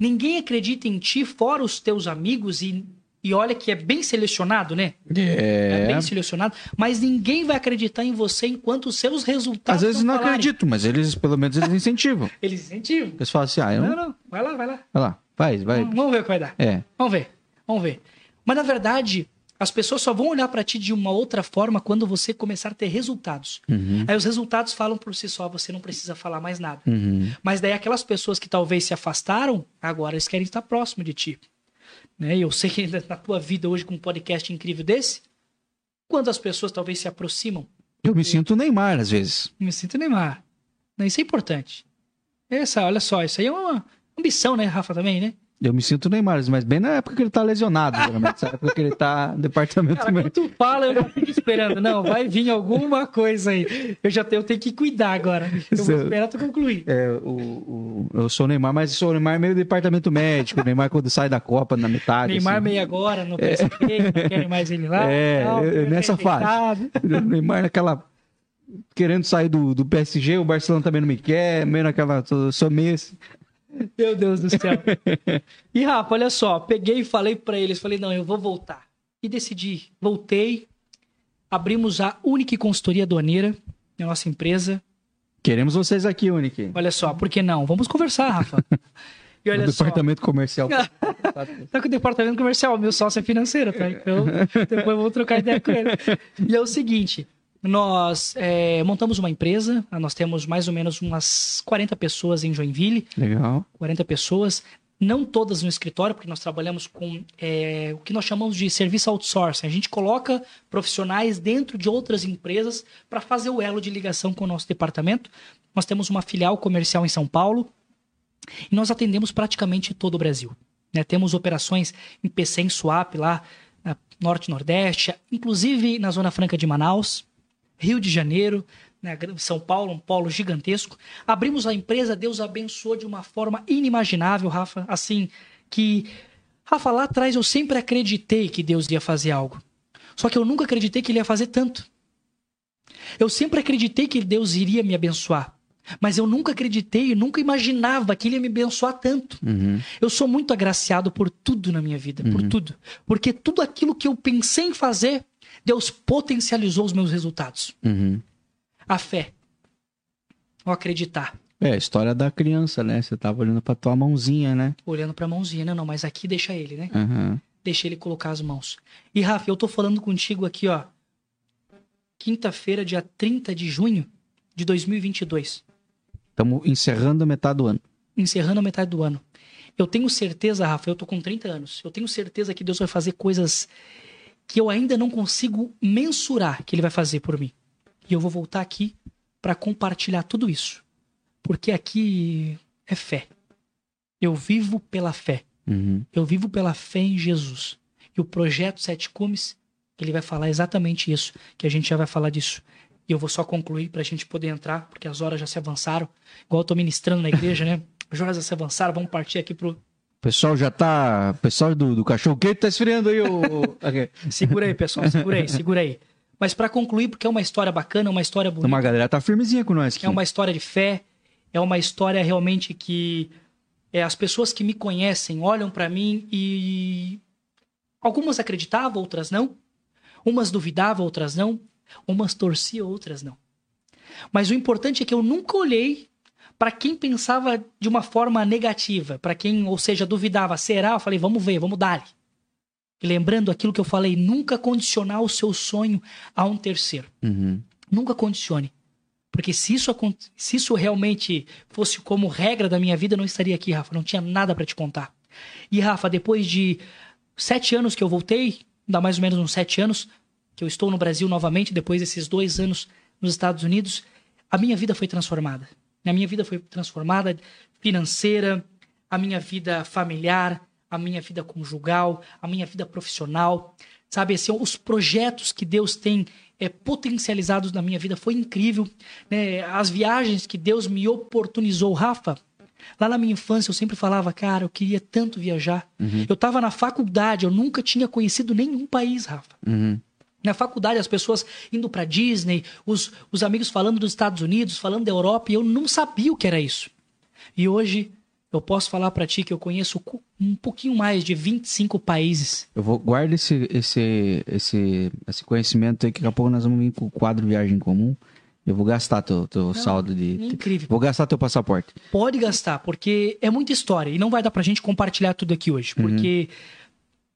Ninguém acredita em ti fora os teus amigos e, e olha que é bem selecionado, né? É É. bem selecionado, mas ninguém vai acreditar em você enquanto os seus resultados Às vezes não falarem. acredito, mas eles, pelo menos, eles incentivam. Eles incentivam. Eles falam assim, ah, eu Não, não... não, vai lá, vai lá. Vai lá, faz, vai. Vamos ver o que vai dar. É. Vamos ver, vamos ver. Mas na verdade, as pessoas só vão olhar pra ti de uma outra forma quando você começar a ter resultados. Uhum. Aí os resultados falam por si só, você não precisa falar mais nada. Uhum. Mas daí aquelas pessoas que talvez se afastaram, agora eles querem estar próximo de ti. Né? E eu sei que na tua vida hoje com um podcast incrível desse, quantas pessoas talvez se aproximam? Eu me sinto Neymar, às vezes. Me sinto Neymar. Isso é importante. Essa, olha só, isso aí é uma ambição, né, Rafa, também, né? Eu me sinto Neymar, mas bem na época que ele tá lesionado, geralmente. Essa época que ele tá no departamento Cara, médico. quando tu fala, eu já fico esperando. Não, vai vir alguma coisa aí. Eu já tenho, eu tenho que cuidar agora. Eu vou Isso- esperar tu concluir. É, o, o- eu sou Neymar, mas sou Neymar meio departamento médico. Neymar quando sai da Copa na metade. Neymar assim. meio agora no PSP, não querem mais ele lá. É, tal, é, fica nessa fase. Neymar naquela. Querendo sair do, do PSG, o Barcelona também não me quer, meio naquela. Sou, sou meio assim. Meu Deus do céu. E Rafa, olha só, peguei e falei pra eles, falei, não, eu vou voltar. E decidi, voltei, abrimos a Unique Consultoria Aduaneira, a nossa empresa. Queremos vocês aqui, Unique. Olha só, por que não? Vamos conversar, Rafa. E olha só, departamento comercial. tá com o departamento comercial, meu sócio é financeiro, tá? Então, depois eu vou trocar ideia com ele. E é o seguinte, nós é, montamos uma empresa, nós temos mais ou menos umas 40 pessoas em Joinville, Legal. 40 pessoas, não todas no escritório, porque nós trabalhamos com é, o que nós chamamos de serviço outsourcing. A gente coloca profissionais dentro de outras empresas para fazer o elo de ligação com o nosso departamento. Nós temos uma filial comercial em São Paulo e nós atendemos praticamente todo o Brasil. né? Temos operações em PC em Suape, lá na Norte e Nordeste, inclusive na Zona Franca de Manaus, Rio de Janeiro, né, São Paulo, um polo gigantesco. Abrimos a empresa, Deus abençoou de uma forma inimaginável, Rafa. Assim, que. Rafa, lá atrás eu sempre acreditei que Deus ia fazer algo. Só que eu nunca acreditei que Ele ia fazer tanto. Eu sempre acreditei que Deus iria me abençoar. Mas eu nunca acreditei, eu nunca imaginava que Ele ia me abençoar tanto. Uhum. Eu sou muito agraciado por tudo na minha vida, por tudo. Porque tudo aquilo que eu pensei em fazer, Deus potencializou os meus resultados. Uhum. A fé. O acreditar. É, a história da criança, né? Você tava olhando pra tua mãozinha, né? Olhando pra mãozinha. Não, não, mas aqui deixa ele, né? Uhum. Deixa ele colocar as mãos. E, Rafa, eu tô falando contigo aqui, ó. Quinta-feira, dia 30 de junho de 2022. Estamos encerrando a metade do ano. encerrando a metade do ano. Eu tenho certeza, Rafa, eu tô com 30 anos. Eu tenho certeza que Deus vai fazer coisas que eu ainda não consigo mensurar que ele vai fazer por mim. E eu vou voltar aqui para compartilhar tudo isso. Porque aqui é fé. Eu vivo pela fé. Uhum. Eu vivo pela fé em Jesus. E o projeto Sete Cumes, ele vai falar exatamente isso, que a gente já vai falar disso. E eu vou só concluir para a gente poder entrar, porque as horas já se avançaram. Igual eu tô ministrando na igreja, né? As horas já se avançaram, vamos partir aqui pro. O pessoal já tá. O pessoal do, do cachorro quente tá esfriando aí o. Segura aí, pessoal, segura aí, segura aí. Mas para concluir, porque é uma história bacana, uma história bonita. Uma galera tá firmezinha com nós aqui. É uma história de fé, é uma história realmente que é, as pessoas que me conhecem olham para mim e algumas acreditavam, outras não. Umas duvidavam, outras não. Umas torciam, outras não. Mas o importante é que eu nunca olhei para quem pensava de uma forma negativa, para quem, ou seja, duvidava, será? Eu falei, vamos ver, vamos dar. E lembrando aquilo que eu falei, nunca condicionar o seu sonho a um terceiro. Uhum. Nunca condicione. Porque se isso, se isso realmente fosse como regra da minha vida, eu não estaria aqui, Rafa. Não tinha nada para te contar. E, Rafa, depois de sete anos que eu voltei, dá mais ou menos uns sete anos, que eu estou no Brasil novamente, depois desses dois anos nos Estados Unidos, a minha vida foi transformada. A minha vida foi transformada financeira, a minha vida familiar, a minha vida conjugal, a minha vida profissional. Sabe, assim, os projetos que Deus tem é, potencializados na minha vida foi incrível. Né? As viagens que Deus me oportunizou, Rafa. Lá na minha infância eu sempre falava, cara, eu queria tanto viajar. Eu estava na faculdade, eu nunca tinha conhecido nenhum país, Rafa. Uhum. Na faculdade, as pessoas indo para Disney, os, os amigos falando dos Estados Unidos, falando da Europa, e eu não sabia o que era isso. E hoje eu posso falar para ti que eu conheço um pouquinho mais de 25 países. Eu vou guarda esse, esse, esse, esse conhecimento aí que daqui a pouco nós vamos vir com o quadro Viagem em Comum. Eu vou gastar teu, teu saldo de. incrível. Vou gastar teu passaporte. Pode gastar, porque é muita história e não vai dar pra gente compartilhar tudo aqui hoje, porque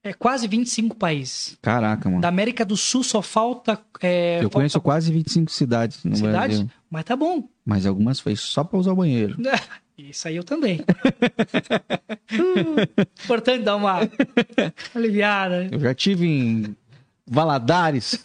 é quase 25 países. Caraca, mano. Da América do Sul só falta. é, Eu falta conheço quase 25 cidades no cidades, Brasil. mas tá bom. Mas algumas foi só pra usar o banheiro. Isso aí eu também. Importante dar uma aliviada. Eu já tive em Valadares,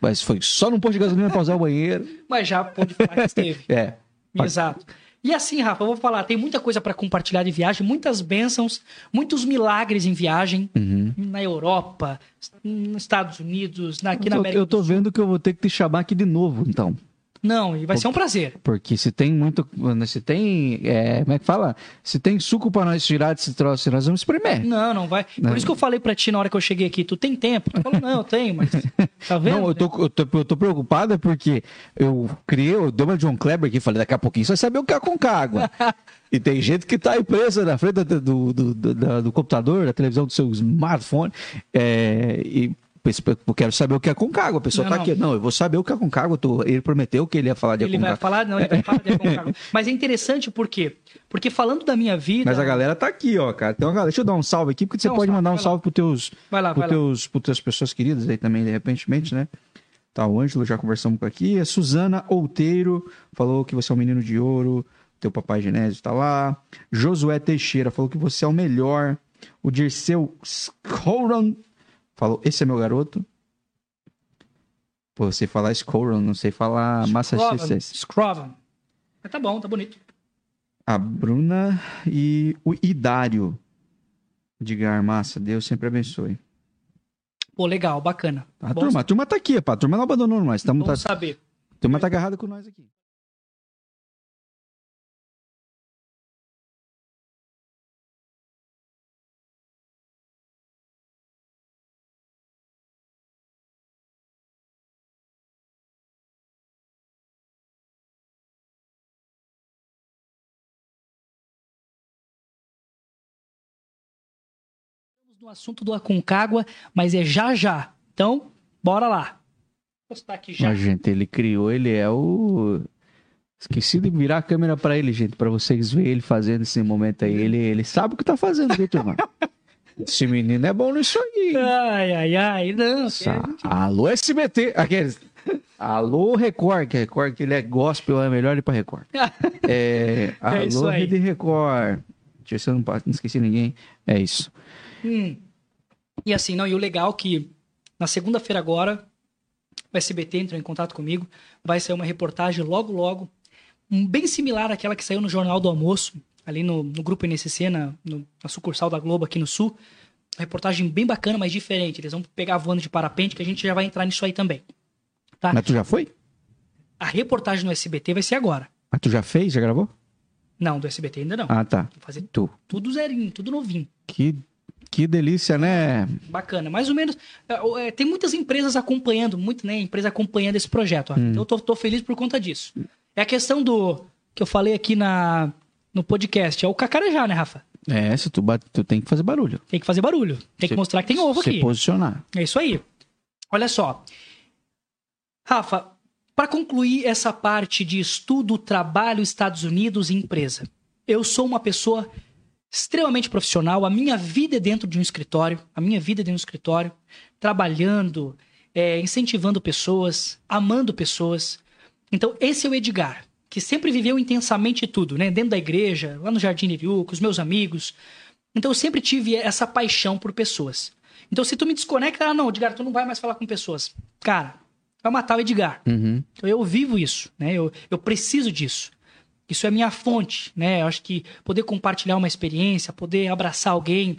mas foi só num posto de gasolina pra usar o banheiro. Mas já pode falar que esteve. É. Exato. E assim, Rafa, eu vou falar, tem muita coisa para compartilhar de viagem, muitas bênçãos, muitos milagres em viagem, Uhum. na Europa, nos Estados Unidos, na- aqui Eu na América eu tô vendo que eu vou ter que te chamar aqui de novo, então. Não, e vai ser um prazer. Porque se tem muito. Se tem. é, como é que fala? Se tem suco pra nós tirar desse troço, nós vamos espremer. Não, não vai. Não. Por isso que eu falei pra ti na hora que eu cheguei aqui, tu tem tempo? Tu falou, não, eu tenho, mas tá vendo? Não, eu tô, eu, tô, eu tô preocupado porque eu criei, eu dei uma John Kleber aqui falei, daqui a pouquinho você vai saber o que é Concagua. e tem gente que tá aí presa na frente do, do, do, do- do computador, da televisão, do seu smartphone, é, e eu quero saber o que é Concagua. A pessoa tá não. aqui, não, eu vou saber o que é Concagua. ele prometeu que ele ia falar de Ele vai Aconcagua. falar, não, ele vai falar de Aconcagua. Mas é interessante por quê? Porque falando da minha vida. Mas a galera tá aqui, ó, cara. Então, galera, deixa eu dar um salve aqui, porque você pode mandar um salve pros teus, Vai lá, vai teus, teus pessoas queridas aí também, de repentemente, né? Tá, o Ângelo, já conversamos com aqui. A Suzana Outeiro falou que você é um menino de ouro. Teu papai Genésio tá lá. Josué Teixeira falou que você é o melhor. O Dirceu Scoran falou, esse é meu garoto. Pô, sei falar Scoran, não sei falar Massachusetts. Scrovan. Mas tá bom, tá bonito. A Bruna e o Idário. Edgar Massa, Deus sempre abençoe. Pô, legal, bacana. A Bom turma, a turma tá aqui, pá. A turma não abandonou nós. Tamo, Bom tá, saber. a turma tá agarrada com nós aqui. No assunto do Aconcagua, mas é já já. Então, bora lá. Vou postar aqui já. Mas, gente, ele criou, ele é o. Esqueci de virar a câmera pra ele, gente, pra vocês verem ele fazendo esse momento aí. Ele, ele sabe o que tá fazendo, viu, turma? Esse menino é bom nisso aí. Ai, ai, ai. Não, Alô, SBT. Aqueles. Alô, Record, que Record, que ele é gospel, é melhor ir pra Record. É, É alô. Rede Record. Deixa eu ver se eu não, não esqueci ninguém. É isso. Hum. E assim, não, e o legal é que na segunda-feira agora, o SBT entrou em contato comigo, vai sair uma reportagem logo, logo, bem similar àquela que saiu no Jornal do Almoço, ali no, no grupo NSC, na, no, na sucursal da Globo aqui no Sul. Reportagem bem bacana, mas diferente. Eles vão pegar voando de parapente, que a gente já vai entrar nisso aí também. Tá? Mas tu já foi? A reportagem no SBT vai ser agora. Mas tu já fez? Já gravou? Não, do SBT ainda não. Ah, tá. Vou fazer Tu. tudo zerinho, tudo novinho. Que, que delícia, né? Bacana. Mais ou menos. é, é, Tem muitas empresas acompanhando, muito, né? Empresa acompanhando esse projeto. ó. Então eu tô, tô feliz por conta disso. É a questão do. que eu falei aqui na, no podcast. É o cacarejá, né, Rafa? É, se tu, bate, tu tem que fazer barulho. Tem que fazer barulho. Tem que Se- mostrar que tem ovo Se aqui. posicionar. É isso aí. Olha só. Rafa, para concluir essa parte de estudo, trabalho, Estados Unidos e empresa, eu sou uma pessoa extremamente profissional. A minha vida é dentro de um escritório. A minha vida é dentro de um escritório, trabalhando, é, incentivando pessoas, amando pessoas. Então, esse é o Edgar, que sempre viveu intensamente tudo, né? Dentro da igreja, lá no Jardim Iriú, com os meus amigos. Então, eu sempre tive essa paixão por pessoas. Então, se tu me desconecta, ah, não, Edgar, tu não vai mais falar com pessoas. Cara, vai matar o Edgar. Uhum. Então, eu vivo isso, né? Eu, eu preciso disso. Isso é minha fonte, né? Eu acho que poder compartilhar uma experiência, poder abraçar alguém.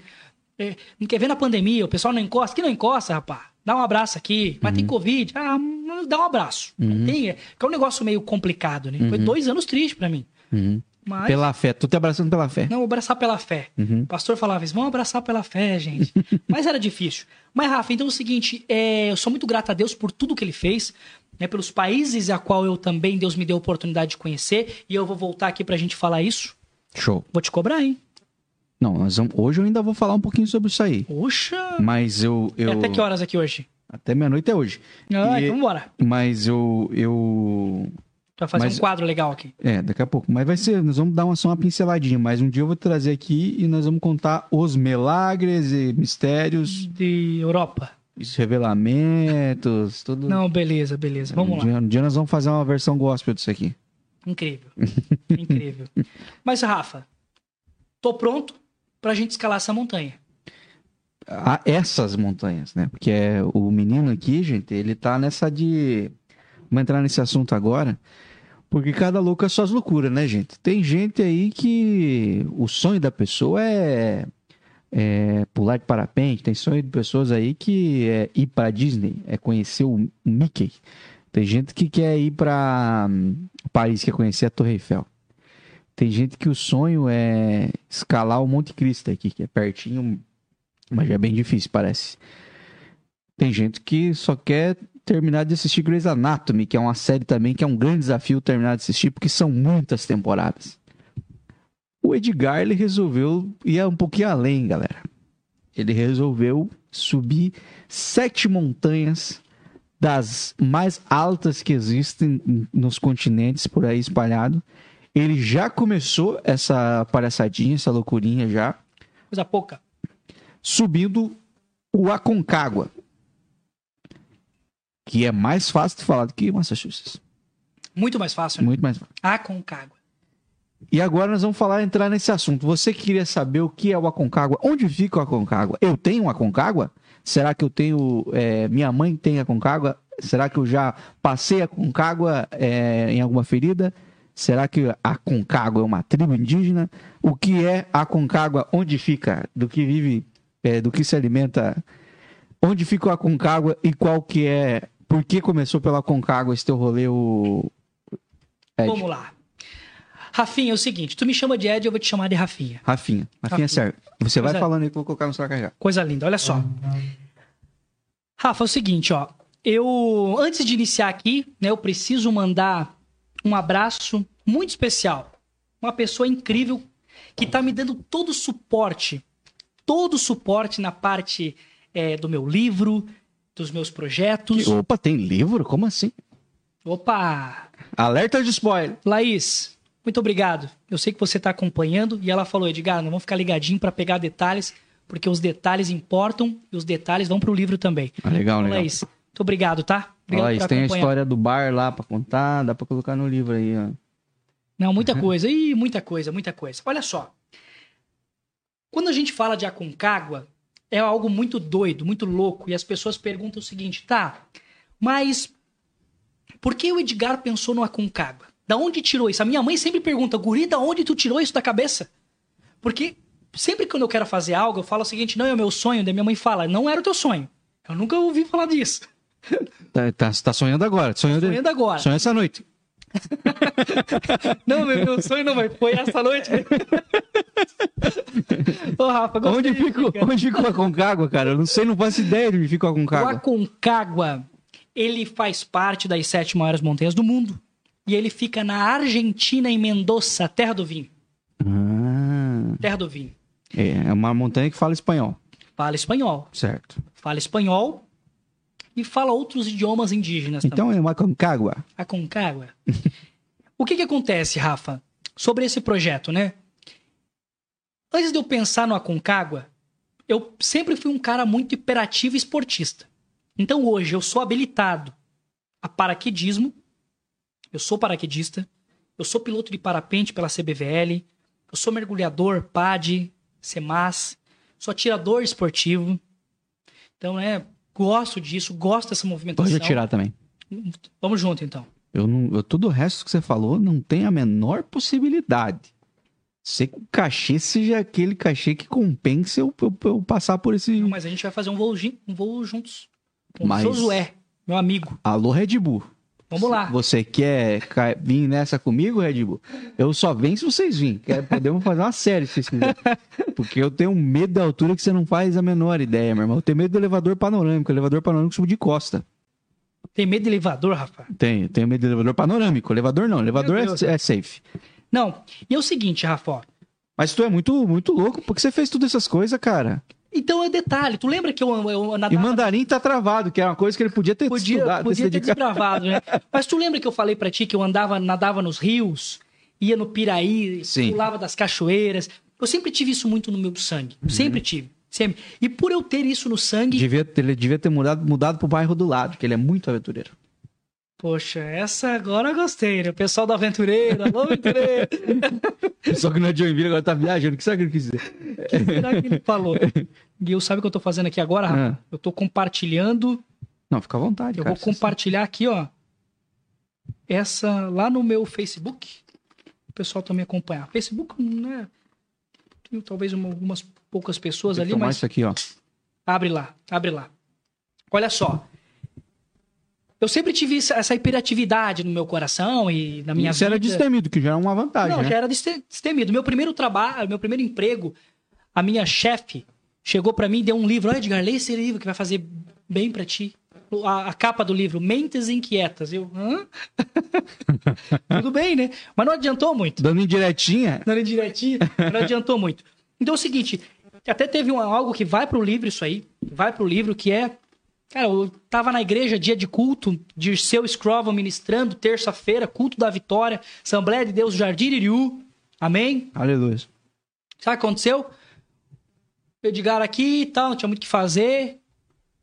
É, não quer ver na pandemia, o pessoal não encosta. Que não encosta, rapaz? Dá um abraço aqui. Mas tem Covid. Ah, hum, dá um abraço. Não tem, é, é um negócio meio complicado, né? Foi dois anos tristes pra mim. Uhum. Mas. Pela fé. Tu te abraçando pela fé. Não, abraçar pela fé. Uhum. O pastor falava isso, vamos abraçar pela fé, gente. Mas era difícil. Mas, Rafa, então é o seguinte, é, eu sou muito grato a Deus por tudo que ele fez, né, pelos países a qual eu também, Deus me deu a oportunidade de conhecer, e eu vou voltar aqui pra gente falar isso. Show. Vou te cobrar, hein? Não, nós vamos, hoje eu ainda vou falar um pouquinho sobre isso aí. Poxa! Mas eu. eu É até que horas aqui hoje? Até meia-noite é hoje. Ah, E- então bora. Mas eu. eu Vai fazer Mas- um quadro legal aqui. é, daqui a pouco. Mas vai ser. Nós vamos dar uma, só uma pinceladinha. Mas um dia eu vou trazer aqui e nós vamos contar os milagres e mistérios, De Europa. Os revelamentos, tudo. Não, beleza, beleza. Vamos um lá. Dia, um dia nós vamos fazer uma versão gospel disso aqui. Incrível. Incrível. Mas, Rafa, tô pronto pra gente escalar essa montanha. a essas montanhas, né? Porque é, o menino aqui, gente, ele tá nessa de. Vamos entrar nesse assunto agora. Porque cada louco é suas loucuras, né, gente? Tem gente aí que o sonho da pessoa é, é pular de parapente. Tem sonho de pessoas aí que é ir pra Disney, é conhecer o Mickey. Tem gente que quer ir pra hum, Paris, quer conhecer a Torre Eiffel. Tem gente que o sonho é escalar o Monte Cristo aqui, que é pertinho, mas já é bem difícil, parece. Tem gente que só quer terminar de assistir Grey's Anatomy, que é uma série também que é um grande desafio terminar de assistir, porque são muitas temporadas. O Edgar, ele resolveu ir um pouquinho além, galera. Ele resolveu subir sete montanhas das mais altas que existem nos continentes por aí espalhado. Ele já começou essa palhaçadinha, essa loucurinha já Coisa pouca. subindo o Aconcagua. Que é mais fácil de falar do que Massachusetts. Muito mais fácil, né? Muito mais fácil. Aconcagua. E agora nós vamos falar, entrar nesse assunto. Você que queria saber o que é o Aconcagua? Onde fica o Aconcagua? Eu tenho um Aconcagua? Será que eu tenho... é, minha mãe tem Aconcagua? Será que eu já passei a Aconcagua é, em alguma ferida? Será que a Aconcagua é uma tribo indígena? O que é a Aconcagua? Onde fica? Do que vive? é, do que se alimenta? Onde fica o Aconcagua e qual que é... Por que começou pela Aconcagua esse teu rolê, o... Ed? Vamos lá. Rafinha, é o seguinte, tu me chama de Ed, eu vou te chamar de Rafinha. Rafinha. Rafinha, Rafinha. sério. Você vai Pois é. falando aí que eu vou colocar no seu carregar. Coisa linda, olha só. Rafa, é o seguinte, ó. Eu, antes de iniciar aqui, né, eu preciso mandar um abraço muito especial. Uma pessoa incrível que tá me dando todo o suporte, todo o suporte na parte é, do meu livro, dos meus projetos. Opa, tem livro? Como assim? Opa! Alerta de spoiler. Laís, muito obrigado. Eu sei que você está acompanhando e ela falou, Edgar, não vamos ficar ligadinho para pegar detalhes, porque os detalhes importam e os detalhes vão para o livro também. Ah, legal, Então, legal. Laís, muito obrigado, tá? Obrigado por tem a história do bar lá pra contar, dá pra colocar no livro aí, ó. Não, muita coisa. Ih, muita coisa, muita coisa. Olha só. Quando a gente fala de Aconcagua, é algo muito doido, muito louco, e as pessoas perguntam o seguinte, tá, mas por que o Edgar pensou no Aconcagua? Da onde tirou isso? A minha mãe sempre pergunta, guri, da onde tu tirou isso da cabeça? Porque sempre quando eu quero fazer algo, eu falo o seguinte, não é o meu sonho. Daí minha mãe fala, não era o teu sonho. Eu nunca ouvi falar disso. Tá, tá, tá sonhando agora. Sonhando, Sonhando agora. Sonhando essa noite. Não, meu, meu sonho não, mas foi essa noite. Ô, Rafa, Onde ficar. onde fica o Aconcagua, cara? Eu não sei, não faço ideia de onde fica o O Aconcagua. Aconcagua, ele faz parte das sete maiores montanhas do mundo. E ele fica na Argentina, em Mendoza, terra do vinho. Ah, Terra do vinho. é, é uma montanha que fala espanhol. Fala espanhol. Certo. Fala espanhol e fala outros idiomas indígenas também. Então é uma Aconcagua. Aconcagua. o que que acontece, Rafa, sobre esse projeto, né? Antes de eu pensar no Aconcagua, eu sempre fui um cara muito hiperativo e esportista. Então hoje eu sou habilitado a paraquedismo, eu sou paraquedista, eu sou piloto de parapente pela CBVL, eu sou mergulhador, PAD, CEMAS, sou atirador esportivo. Então, é, gosto disso, gosto dessa movimentação. Pode atirar também. Vamos junto, então. Eu não, eu, todo o resto que você falou não tem a menor possibilidade. Sei que o cachê seja aquele cachê que compense eu, eu- eu passar por esse. Não, mas a gente vai fazer um voo, um voo juntos. Com Mas- o Josué, meu amigo. Alô, Red Bull. Vamos lá. Você quer vir nessa comigo, Red Bull? Eu só venho se vocês virem. Podemos fazer uma série se vocês quiserem. Porque eu tenho medo da altura que você não faz a menor ideia, meu irmão. Eu tenho medo do elevador panorâmico. Elevador panorâmico subo de costa. Tem medo de elevador, Rafa? Tenho, tenho medo do elevador panorâmico. Elevador não. Elevador é, é safe. Não. E é o seguinte, Rafa, ó. Mas tu é muito, muito louco. Por que você fez todas essas coisas, cara? Então é detalhe. Tu lembra que eu, eu nadava... E mandarim tá travado, que é uma coisa que ele podia ter Podia, estudado. podia ter desbravado, né? Mas tu lembra que eu falei pra ti que eu andava, nadava nos rios, ia no Piraí, Sim. pulava das cachoeiras. Eu sempre tive isso muito no meu sangue. Uhum. Sempre tive. Sempre. E por eu ter isso no sangue, Devia, ter- ele devia ter mudado, mudado pro bairro do lado, que ele é muito aventureiro. poxa, essa agora eu gostei, né? O pessoal da aventureira, alô aventureiro. Só que não é Joinville, agora tá viajando. O que será que ele quis dizer? O que será que ele falou? E eu sabe o que eu tô fazendo aqui agora, Rafa? Ah. Eu tô compartilhando. Não, fica à vontade, Eu cara. vou compartilhar aqui, ó. Essa lá no meu Facebook. O pessoal também acompanhar. Facebook, né? Tem talvez uma- algumas poucas pessoas ali, mas isso aqui, ó. abre lá, abre lá. Olha só. Eu sempre tive essa- hiperatividade no meu coração e na minha Isso vida. era destemido, que já é uma vantagem, Não, né? já era deste- destemido. Meu primeiro trabalho, meu primeiro emprego, a minha chefe chegou pra mim e deu um livro. Olha, Edgar, lê esse livro que vai fazer bem pra ti. A, a capa do livro, Mentes Inquietas. Eu, hã? Tudo bem, né? Mas não adiantou muito. Dando indiretinha. Não era direitinho, não adiantou muito. Então é o seguinte, até teve um- algo que vai pro livro isso aí, vai pro livro, que é... Cara, eu tava na igreja, dia de culto, de seu Scrovan ministrando, terça-feira, culto da vitória, Assembleia de Deus, Jardim Iriú, amém? Aleluia. Sabe o que aconteceu? Edgar aqui e tal, não tinha muito o que fazer.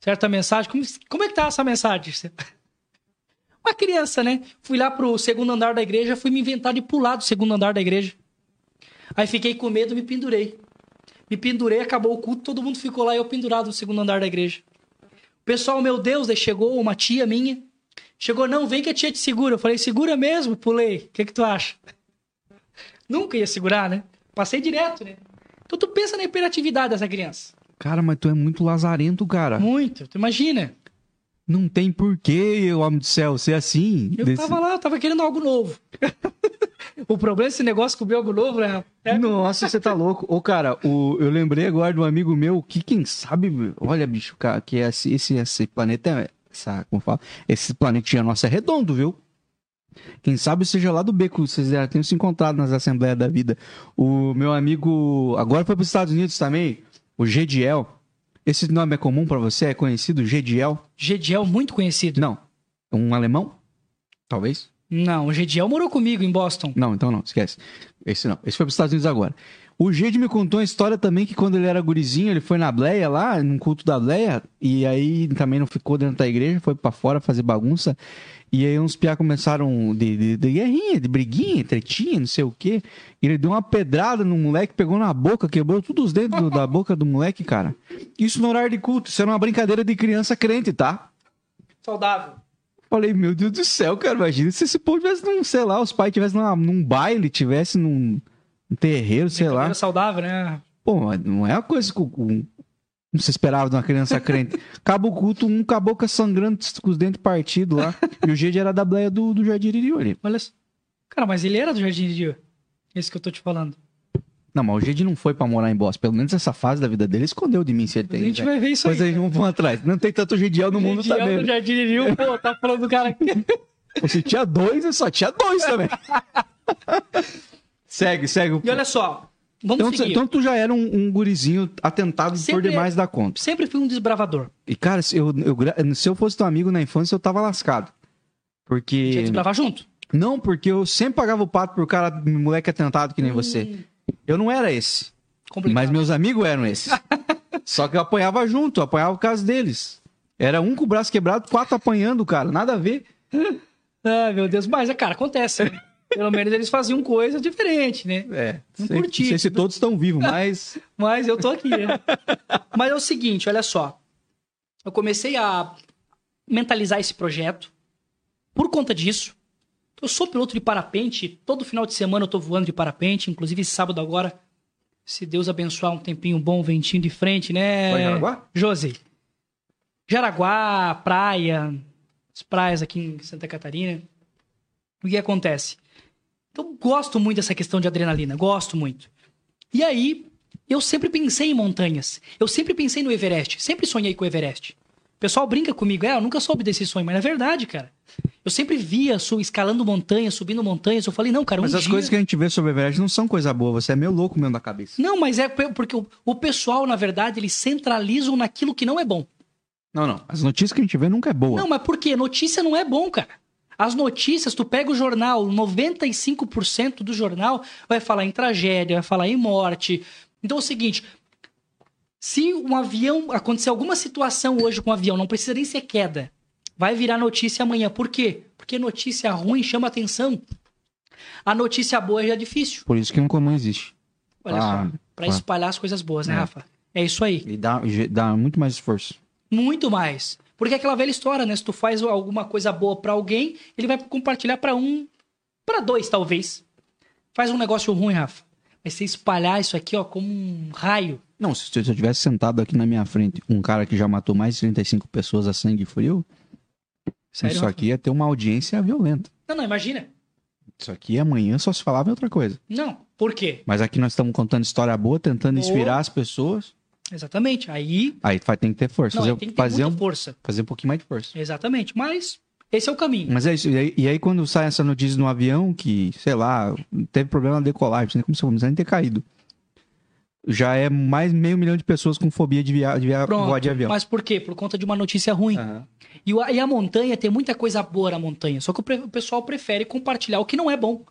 Certa mensagem. Como, como é que tá essa mensagem? Uma criança, né? Fui lá pro segundo andar da igreja, fui me inventar de pular do segundo andar da igreja. Aí fiquei com medo, me pendurei. Me pendurei, acabou o culto, todo mundo ficou lá eu pendurado no segundo andar da igreja. O pessoal, meu Deus, daí chegou uma tia minha. Chegou, não, vem que a tia te segura. Eu falei, segura mesmo? Pulei. O que que tu acha? Nunca ia segurar, né? Passei direto, né? Então tu pensa na hiperatividade dessa criança. Cara, mas tu é muito lazarento, cara. Muito. Tu imagina? Não tem porquê, homem do céu, ser assim. Eu desse- tava lá, eu tava querendo algo novo. o problema desse negócio com o algo novo, né? É, Nossa, você tá louco. Ô, cara, o, eu lembrei agora de um amigo meu que, quem sabe, olha, bicho, cara, que esse, esse, esse planeta, é- essa, como fala, esse planetinha nosso é redondo, viu? Quem sabe seja lá do beco, vocês já tenham se encontrado nas Assembleias da Vida. O meu amigo, agora foi para os Estados Unidos também, o Gediel. Esse nome é comum pra você? É conhecido? Gediel? Gediel, muito conhecido. Não. Um alemão? Talvez? Não, o Gediel morou comigo em Boston. Não, então não, esquece. Esse não. Esse foi para os Estados Unidos agora. O Gede me contou uma história também que quando ele era gurizinho, ele foi na Bleia lá, num culto da Bleia, e aí também não ficou dentro da igreja, foi para fora fazer bagunça. E aí uns piá começaram de, de, de guerrinha, de briguinha, tretinha, não sei o quê. E ele deu uma pedrada no moleque, pegou na boca, quebrou todos os dentes do- da boca do moleque, cara. Isso no horário de culto, isso era uma brincadeira de criança crente, tá? Saudável. Falei, meu Deus do céu, cara, imagina se esse povo tivesse num, sei lá, os pais tivessem numa- num baile, tivesse num, num terreiro, sei lá. Saudável, né? Pô, não é uma coisa que o- se esperava de uma criança crente. Acaba o culto, um caboclo sangrando com os dentes partidos lá. E o Gede era da bleia do, do Jardim Iriri ali. Olha só. Cara, mas ele era do Jardim de Dio. Esse que eu tô te falando. Não, mas o Gede não foi pra morar em Boss. Pelo menos essa fase da vida dele escondeu de mim se ele a tem. gente né? vai ver isso Pois aí. aí, vamos, vamos atrás. Não tem tanto Gediel no mundo Gediel também. do Jardim de Dio, pô, tá falando do cara aqui. Se tinha dois, eu só tinha dois também. segue, segue. E olha só, vamos Então, seguir. então tu já era um, um gurizinho atentado por Sempre demais da conta. Sempre fui um desbravador. E, cara, se eu, eu se eu fosse teu amigo na infância, eu tava lascado. Tinha Porque. que desbravar junto. Não, porque eu sempre pagava o pato por cara, moleque atentado que nem você. Hum, Eu não era esse. complicado. Mas meus amigos eram esses. Só que eu apanhava junto, eu apanhava o caso deles. Era um com o braço quebrado, quatro apanhando, cara. Nada a ver. Ai, meu Deus. Mas, cara, acontece. né? Pelo menos eles faziam coisas diferentes, né? É. Não sei, curti. não sei se todos estão vivos, mas. Mas eu tô aqui, né? Mas é o seguinte, olha só. Eu comecei a mentalizar esse projeto. Por conta disso, eu sou piloto de parapente. Todo final de semana eu tô voando de parapente. Inclusive, sábado agora, se Deus abençoar um tempinho bom, um ventinho de frente, né? Vai em Jaraguá? Josi. Jaraguá, praia, as praias aqui em Santa Catarina. O que acontece? Eu gosto muito dessa questão de adrenalina, gosto muito. E aí, eu sempre pensei em montanhas. Eu sempre pensei no Everest, sempre sonhei com o Everest. O pessoal brinca comigo, é, eu nunca soube desse sonho, mas é verdade, cara. Eu sempre via su- escalando montanhas, subindo montanhas. Eu falei, não, cara, um Mas as dia... coisas que a gente vê sobre o Everest não são coisa boa. Você é meio louco mesmo da cabeça. Não, mas é porque o, o pessoal, na verdade, eles centralizam naquilo que não é bom. Não, não. As notícias que a gente vê nunca é boa. Não, mas por quê? Notícia não é bom, cara. As notícias, tu pega o jornal, 95% do jornal vai falar em tragédia, vai falar em morte. Então é o seguinte, se um avião, acontecer alguma situação hoje com um avião, não precisa nem ser queda, vai virar notícia amanhã. Por quê? Porque notícia ruim chama atenção. A notícia boa já é difícil. Por isso que um comum existe. Olha Ah, só, pra ah. espalhar as coisas boas, né, É. Rafa? É isso aí. E dá, dá muito mais esforço. Muito mais. Porque é aquela velha história, né? Se tu faz alguma coisa boa pra alguém, ele vai compartilhar pra um, pra dois, talvez. Faz um negócio ruim, Rafa. Mas você espalhar isso aqui, ó, como um raio. Não, se se eu tivesse sentado aqui na minha frente um cara que já matou mais de 35 pessoas a sangue frio, Sério? isso Rafa? aqui ia ter uma audiência violenta. Não, não, imagina. Isso aqui amanhã só se falava em outra coisa. Não. Por quê? Mas aqui nós estamos contando história boa, tentando inspirar as pessoas. Exatamente. Aí. Aí vai ter que ter força. Não, fazer, tem que ter fazer, um, força. fazer um pouquinho mais de força. Exatamente. Mas esse é o caminho. Mas é isso. E aí, e aí quando sai essa notícia no avião que, sei lá, teve problema na decolagem, não sei como se não ter caído. Já é mais meio milhão de pessoas com fobia de, via, de via, Pronto. voar de avião. Mas por quê? Por conta de uma notícia ruim. Aham. E, o- e a montanha tem muita coisa boa na montanha. Só que o, pre- o pessoal prefere compartilhar o que não é bom.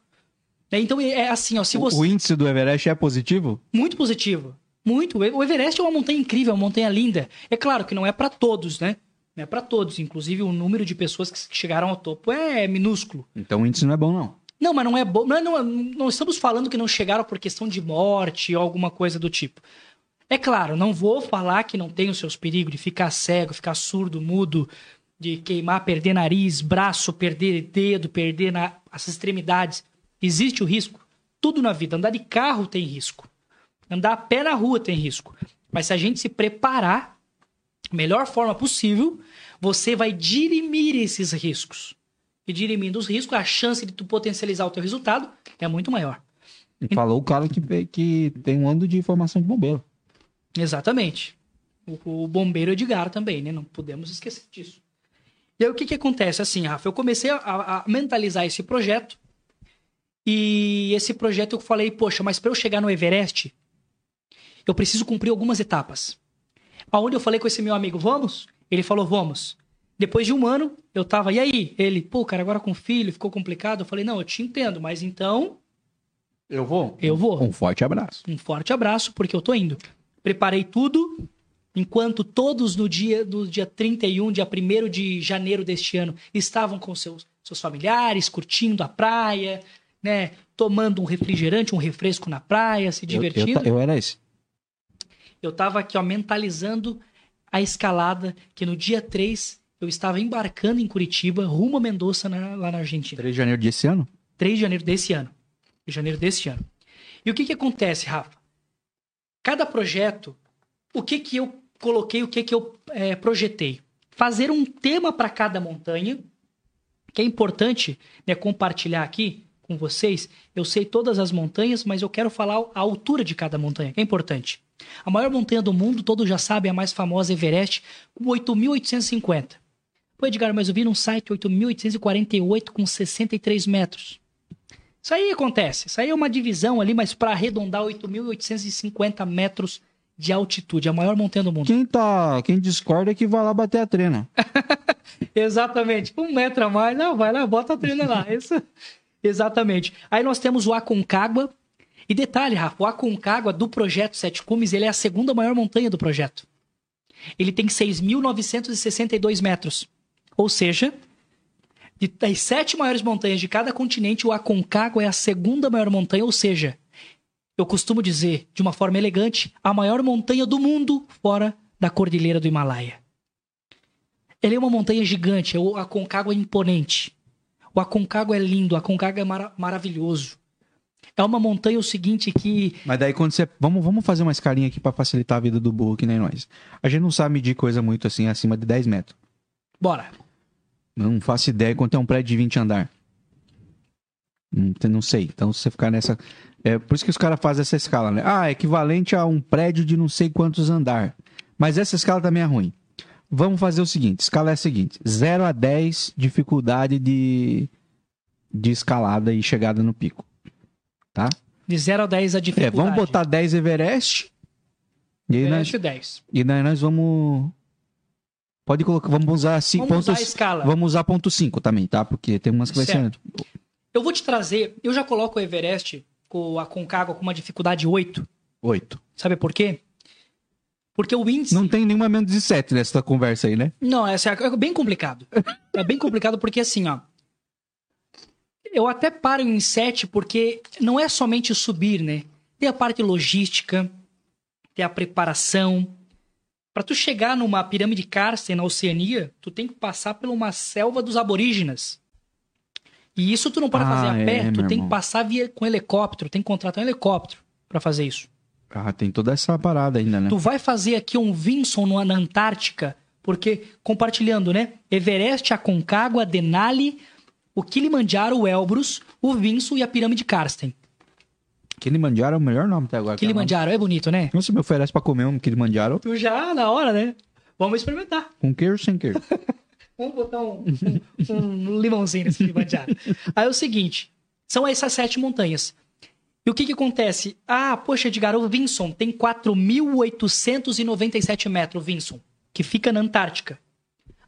Né? Então é assim, ó. Se você... O índice do Everest é positivo? Muito positivo. Muito. O Everest é uma montanha incrível, uma montanha linda. É claro que não é pra todos, né? Não é pra todos. Inclusive, o número de pessoas que chegaram ao topo é minúsculo. Então o índice não é bom, não. Não, mas não é bom. Não, é- não, é- não estamos falando que não chegaram por questão de morte ou alguma coisa do tipo. É claro, não vou falar que não tem os seus perigos de ficar cego, ficar surdo, mudo, de queimar, perder nariz, braço, perder dedo, perder na- as extremidades. Existe o risco. Tudo na vida. Andar de carro tem risco. Andar a pé na rua tem risco. Mas se a gente se preparar da melhor forma possível, você vai dirimir esses riscos. E dirimindo os riscos, a chance de tu potencializar o teu resultado é muito maior. E falou o cara que, que tem um ano de formação de bombeiro. Exatamente. O, o bombeiro Edgar também, né? Não podemos esquecer disso. E aí o que que acontece? Assim, Rafa, eu comecei a, a mentalizar esse projeto. E esse projeto eu falei, poxa, mas para eu chegar no Everest, eu preciso cumprir algumas etapas. Aonde eu falei com esse meu amigo, vamos? Ele falou, vamos. Depois de um ano, eu tava, e aí? Ele, pô, cara, agora com filho, ficou complicado. Eu falei, não, eu te entendo, mas então Eu vou? eu vou. Um forte abraço. Um forte abraço, porque eu tô indo. Preparei tudo, enquanto todos no dia, no dia 31, dia 1 de janeiro deste ano, estavam com seus, seus familiares, curtindo a praia, né? Tomando um refrigerante, um refresco na praia, se Eu, divertindo. eu, ta- eu era esse. Eu tava aqui, ó, mentalizando a escalada, que no dia 3 eu estava embarcando em Curitiba, rumo a Mendoza, na, lá na Argentina. 3 de janeiro desse ano? 3 de janeiro desse ano. De janeiro desse ano. E o que que acontece, Rafa? Cada projeto, o que que eu coloquei, o que que eu é, projetei? Fazer um tema para cada montanha, que é importante né, compartilhar aqui com vocês. Eu sei todas as montanhas, mas eu quero falar a altura de cada montanha, que é importante. A maior montanha do mundo, todos já sabem, a mais famosa, Everest, com 8.850. Pô, Edgar, mas eu vi num site 8.848 com 63 metros. Isso aí acontece. Isso aí é uma divisão ali, mas para arredondar 8.850 metros de altitude, a maior montanha do mundo. Quem tá, quem discorda é que vai lá bater a trena. Exatamente. Um metro a mais, não, vai lá, bota a trilha lá. Isso... Exatamente. Aí nós temos o Aconcagua. E detalhe, Rafa, o Aconcagua do projeto Sete Cumes, ele é a segunda maior montanha do projeto. Ele tem 6.962 metros. Ou seja, das sete maiores montanhas de cada continente, o Aconcagua é a segunda maior montanha, ou seja, eu costumo dizer, de uma forma elegante, a maior montanha do mundo fora da cordilheira do Himalaia. Ele é uma montanha gigante, o Aconcagua é imponente. O Aconcagua é lindo, o Aconcagua é mar maravilhoso. É uma montanha o seguinte que. Mas daí quando você. Vamos, vamos fazer uma escalinha aqui para facilitar a vida do burro, que nem nós. A gente não sabe medir coisa muito assim acima de 10 metros. Bora. Não faço ideia quanto é um prédio de 20 andar. Não, não sei. Então, se você ficar nessa. É por isso que os caras fazem essa escala, né? Ah, é equivalente a um prédio de não sei quantos andar. Mas essa escala também é ruim. Vamos fazer o seguinte: escala é a seguinte: 0 a 10, dificuldade de, de escalada e chegada no pico. Tá? De 0 a 10 a dificuldade. É, vamos botar 10 Everest. E Everest nós, 10. E daí nós vamos. Pode colocar, vamos usar assim, vamos pontos, usar a escala. Vamos usar ponto 5 também, tá? Porque tem umas que vai ser. Eu vou te trazer, eu já coloco o Everest com a Concagua com uma dificuldade 8. 8. Sabe por quê? Porque o índice. Não tem nenhuma menos de 7 nessa conversa aí, né? Não, essa é bem complicado. é bem complicado porque assim, ó. Eu até paro em 7 porque não é somente subir, né? Tem a parte logística, tem a preparação. Para tu chegar numa pirâmide Karsten na Oceania, tu tem que passar por uma selva dos aborígenes. E isso tu não pode ah, fazer a pé, é, tu tem irmão. que passar via com helicóptero, tem que contratar um helicóptero para fazer isso. Ah, tem toda essa parada ainda, né? Tu vai fazer aqui um Vinson na Antártica, porque compartilhando, né? Everest, Aconcagua, Denali, o Kilimanjaro, o Elbrus, o Vinson e a Pirâmide Karsten. Kilimanjaro é o melhor nome até agora. Kilimanjaro, é bonito, né? Não se me oferece pra comer um Kilimanjaro. Tu já, na hora, né? Vamos experimentar. Com queijo ou sem queijo? Vamos botar um, um, um limãozinho nesse Kilimanjaro. Aí é o seguinte, são essas sete montanhas. E o que que acontece? Ah, poxa, Edgar, o Vinson tem 4.897 metros, Vinson, que fica na Antártica.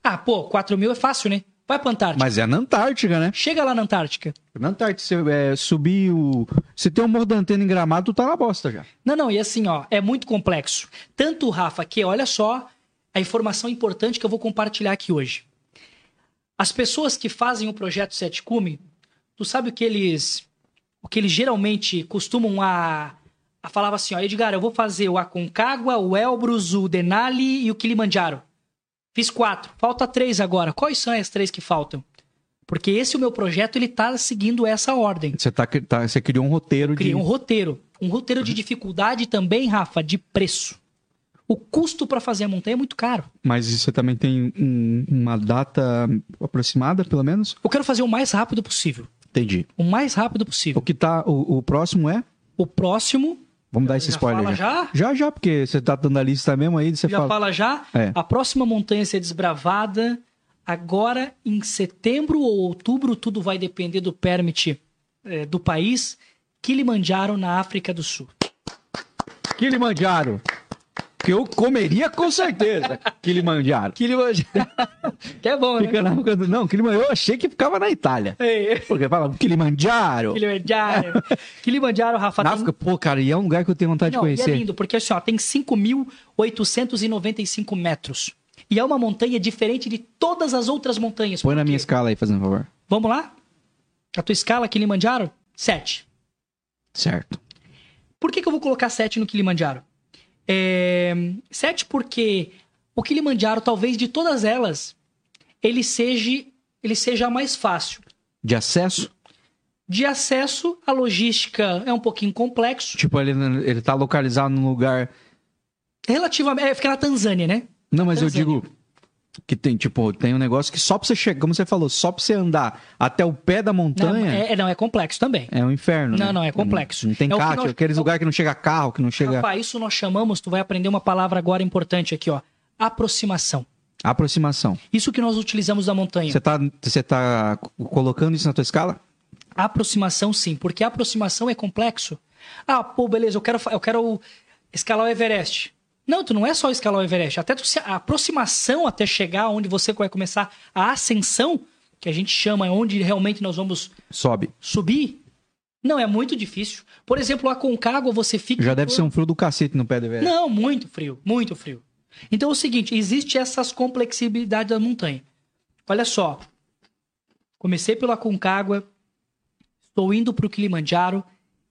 Ah, pô, 4 mil é fácil, né? Vai pra Antártica. Mas é na Antártica, né? Chega lá na Antártica. Na Antártica, você é, subir o. Se tem um morro da antena em gramado, tu tá na bosta já. Não, não, e assim, ó, é muito complexo. Tanto, Rafa, que olha só a informação importante que eu vou compartilhar aqui hoje. As pessoas que fazem o projeto Sete Cume, tu sabe o que eles o que eles geralmente costumam a, a falar assim, ó, Edgar, eu vou fazer o Aconcagua, o Elbrus, o Denali e o Kilimanjaro. Fiz quatro, falta três agora. Quais são as três que faltam? Porque esse o meu projeto, ele tá seguindo essa ordem. Você, tá, tá você criou um roteiro Criei de... um roteiro. Um roteiro de dificuldade também, Rafa, de preço. O custo para fazer a montanha é muito caro. Mas você também tem um, uma data aproximada, pelo menos? Eu quero fazer o mais rápido possível. Entendi. O mais rápido possível. O que tá. O, o próximo é? O próximo. Vamos dar esse já spoiler fala já. já? Já, já, porque você tá dando a lista mesmo aí, você já fala. fala já? É. A próxima montanha a ser desbravada agora em setembro ou outubro, tudo vai depender do permit é, do país. Kilimanjaro, na África do Sul. Kilimanjaro que eu comeria com certeza. Kilimanjaro. Kilimanjaro. que é bom, Fica né? Na... Não, Kilimanjaro, eu achei que ficava na Itália. Ei. Porque fala Kilimanjaro. Kilimanjaro. Kilimanjaro, Rafa. Na tem... África, pô, cara, e é um lugar que eu tenho vontade Não, de conhecer. é lindo, porque assim, ó, tem 5.895 metros. E é uma montanha diferente de todas as outras montanhas. Põe na minha escala aí, fazendo favor. Vamos lá? A tua escala, Kilimanjaro? 7. Certo. Por que, que eu vou colocar 7 no Kilimanjaro? É... Sete porque o Kilimanjaro, talvez de todas elas, ele seja, ele seja mais fácil. De acesso? De acesso, a logística é um pouquinho complexo. Tipo, ele, ele tá localizado num lugar. Relativamente. É, fica na Tanzânia, né? Não, mas Tanzânia. eu digo que tem, tipo, tem um negócio que só pra você chegar, como você falou, só pra você andar até o pé da Não, montanha é, é, não, é complexo também. um inferno. Não, né? não, é complexo. Não, não tem É o que caixa, nós- aqueles é lugares que não chega carro, que não chega. Rapaz, isso nós chamamos, tu vai aprender uma palavra agora importante aqui, ó. Aproximação. Aproximação. Isso que nós utilizamos da montanha. Você tá, você tá colocando isso na tua escala? Aproximação, sim, porque aproximação é complexo. Ah, pô, beleza, eu quero, eu quero escalar o Everest. Não, tu não é só escalar o Everest. Até tu a aproximação até chegar onde você vai começar a ascensão, que a gente chama onde realmente nós vamos Sobe. subir, não é muito difícil. Por exemplo, a Concagua você fica. Já deve ser um frio do cacete no pé do Everest. Não, muito frio, muito frio. Então é o seguinte, existe essas complexibilidades da montanha. Olha só. Comecei pela Concagua, estou indo para o Kilimanjaro,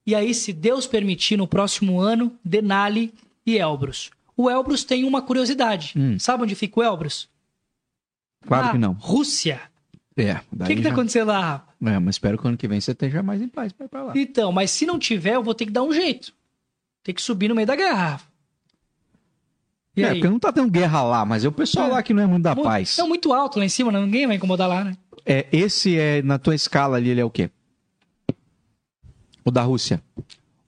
e aí, se Deus permitir, no próximo ano, Denali e Elbrus. O Elbrus tem uma curiosidade. Hum. Sabe onde fica o Elbrus? Claro Na que não. Rússia. É. O que, que tá já- acontecendo lá, Rafa? É, mas espero que ano que vem você esteja mais em paz pra ir pra lá. Então, mas se não tiver, eu vou ter que dar um jeito. Tem que subir no meio da garrafa. E é, aí? porque não tá tendo guerra lá, mas é o pessoal É. lá que não é muito da Mu- paz. É muito alto lá em cima, não- ninguém vai incomodar lá, né? É, esse é, na tua escala ali, ele é o quê? O da Rússia.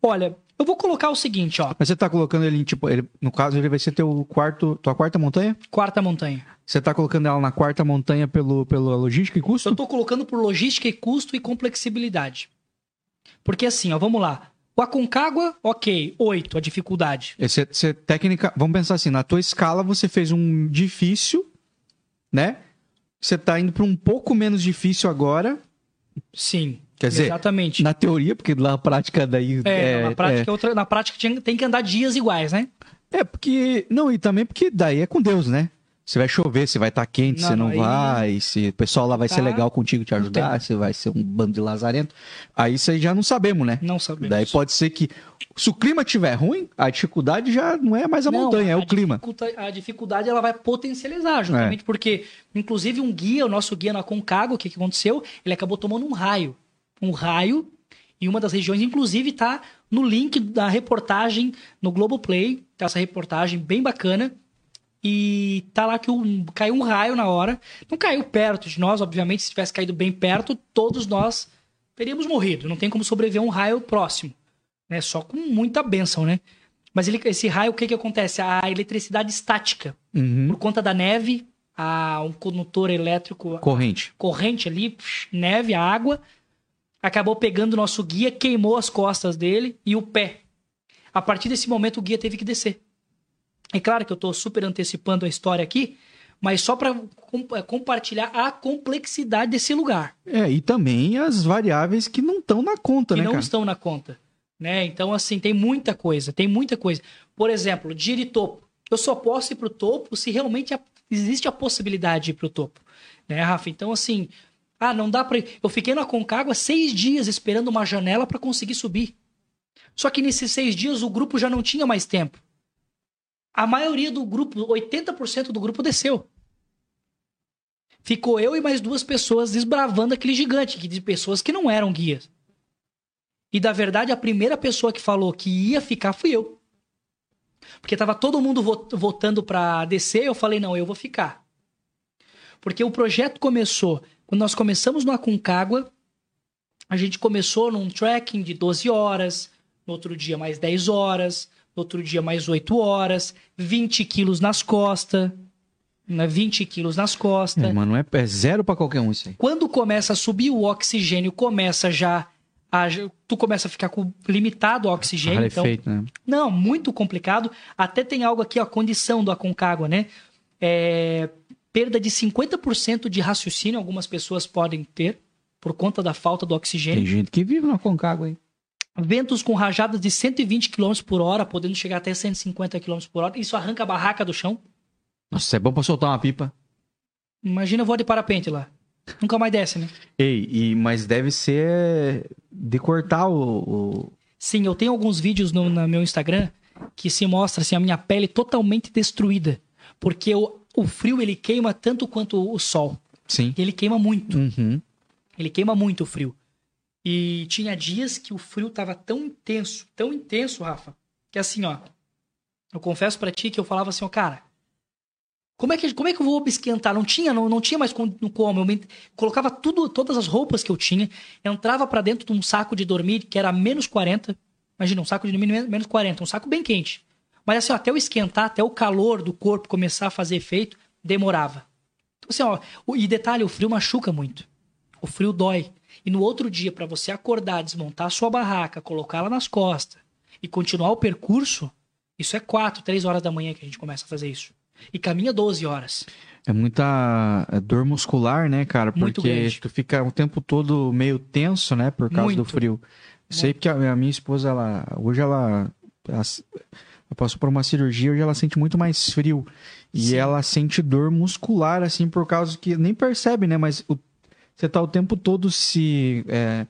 Olha, eu vou colocar o seguinte, ó. Mas você tá colocando ele em, tipo, ele, no caso, ele vai ser teu quarto, tua quarta montanha? Quarta montanha. Você tá colocando ela na quarta montanha pelo, pela logística e custo? Eu tô colocando por logística e custo e complexibilidade. Porque assim, ó, vamos lá. O Aconcagua, ok, 8 a dificuldade. Você, você, técnica, vamos pensar assim, na tua escala você fez um difícil, né? Você tá indo para um pouco menos difícil agora, Sim. Quer dizer, exatamente. na teoria, porque na prática daí É, é, na prática, é outra, na prática tinha- tem que andar dias iguais, né? é, é porque não e também porque daí é com Deus, né? Se vai chover, se vai estar quente, Não, se não, aí- vai, se o pessoal lá vai Tá. ser legal contigo te ajudar, se vai ser um bando de lazarento. Aí isso aí já não sabemos, né? Não sabemos. Daí pode ser que se o clima tiver ruim, a dificuldade já não é mais a Não, montanha, é a o clima. a dificuldade ela vai potencializar, justamente É. porque, inclusive, um guia, o nosso guia na Concagua, o que, que aconteceu? Ele acabou tomando um raio. Um raio, e uma das regiões, inclusive, tá no link da reportagem no Globoplay, tá essa reportagem bem bacana. E tá lá que um- caiu um raio na hora. Não caiu perto de nós, obviamente, se tivesse caído bem perto, todos nós teríamos morrido. Não tem como sobreviver a um raio próximo. Né? Só com muita bênção, né? Mas ele- esse raio, o que, que acontece? A eletricidade estática. Uhum. Por conta da neve, a, um condutor elétrico, Corrente. corrente ali, psh, neve, água, acabou pegando o nosso guia, queimou as costas dele e o pé. A partir desse momento, o guia teve que descer. É claro que eu estou super antecipando a história aqui, mas só para compartilhar a complexidade desse lugar. É, e também as variáveis que não estão na conta, que né, não cara? estão na conta. Né? Então, assim, tem muita coisa, tem muita coisa. Por exemplo, de e topo. Eu só posso ir pro topo se realmente existe a possibilidade de ir pro topo. Né, Rafa? Então, assim, ah, não dá ir. Eu fiquei na Concagua seis dias esperando uma janela para conseguir subir. Só que nesses seis dias o grupo já não tinha mais tempo. A maioria do grupo, 80% do grupo desceu. Ficou eu e mais duas pessoas desbravando aquele gigante, de pessoas que não eram guias. E da verdade, a primeira pessoa que falou que ia ficar fui eu. Porque tava todo mundo vo- votando para descer, eu falei, não, eu vou ficar. Porque o projeto começou, quando nós começamos no Aconcagua, a gente começou num trekking de 12 horas, no outro dia mais 10 horas, no outro dia mais 8 horas, 20 quilos nas costas, né, 20 quilos nas costas. É, mas não é, é zero pra qualquer um isso aí. Quando começa a subir o oxigênio, começa já a, tu começa a ficar com limitado o oxigênio, então Rarefeito, né? não, muito complicado. Até tem algo aqui, a condição do Aconcagua, né? É, perda de 50% de raciocínio, algumas pessoas podem ter, por conta da falta do Tem oxigênio. gente que vive na Concagua, hein? Ventos com rajadas de 120 km por hora, podendo chegar até 150 km por hora. Isso arranca a barraca do chão. Nossa, é bom pra soltar uma pipa. Imagina voar de parapente lá. Nunca mais desce, né? Ei, e, mas deve ser de cortar o. o- Sim, eu tenho alguns vídeos no, no meu Instagram que se mostra assim, a minha pele totalmente destruída. Porque o, o frio ele queima tanto quanto o sol. Sim. Ele queima muito. Uhum. Ele queima muito o frio. E tinha dias que o frio tava tão intenso, tão intenso, Rafa, que assim, ó. Eu confesso pra ti que eu falava assim, ó, cara, como é que, como é que eu vou esquentar? Não tinha, não, não tinha mais como. Eu me, colocava tudo, todas as roupas que eu tinha, entrava para dentro de um saco de dormir que era menos 40. Imagina, um saco de dormir menos 40, um saco bem quente. Mas assim, ó, até eu esquentar, até o calor do corpo começar a fazer efeito, demorava. Então, assim, ó, e detalhe, o frio machuca muito. O frio dói. E no outro dia, para você acordar, desmontar a sua barraca, colocá-la nas costas e continuar o percurso, isso é 4, 3 horas da manhã que a gente começa a fazer isso. E caminha 12 horas. É muita é dor muscular, né, cara? Muito Porque tu fica o tempo todo meio tenso, né, por causa do Muito. frio. Sei porque a a minha esposa, ela, hoje ela, ela, ela passou por uma cirurgia, hoje ela sente muito mais frio. E Sim. ela sente dor muscular, assim, por causa que nem percebe, né? Mas o- você tá o tempo todo se. É,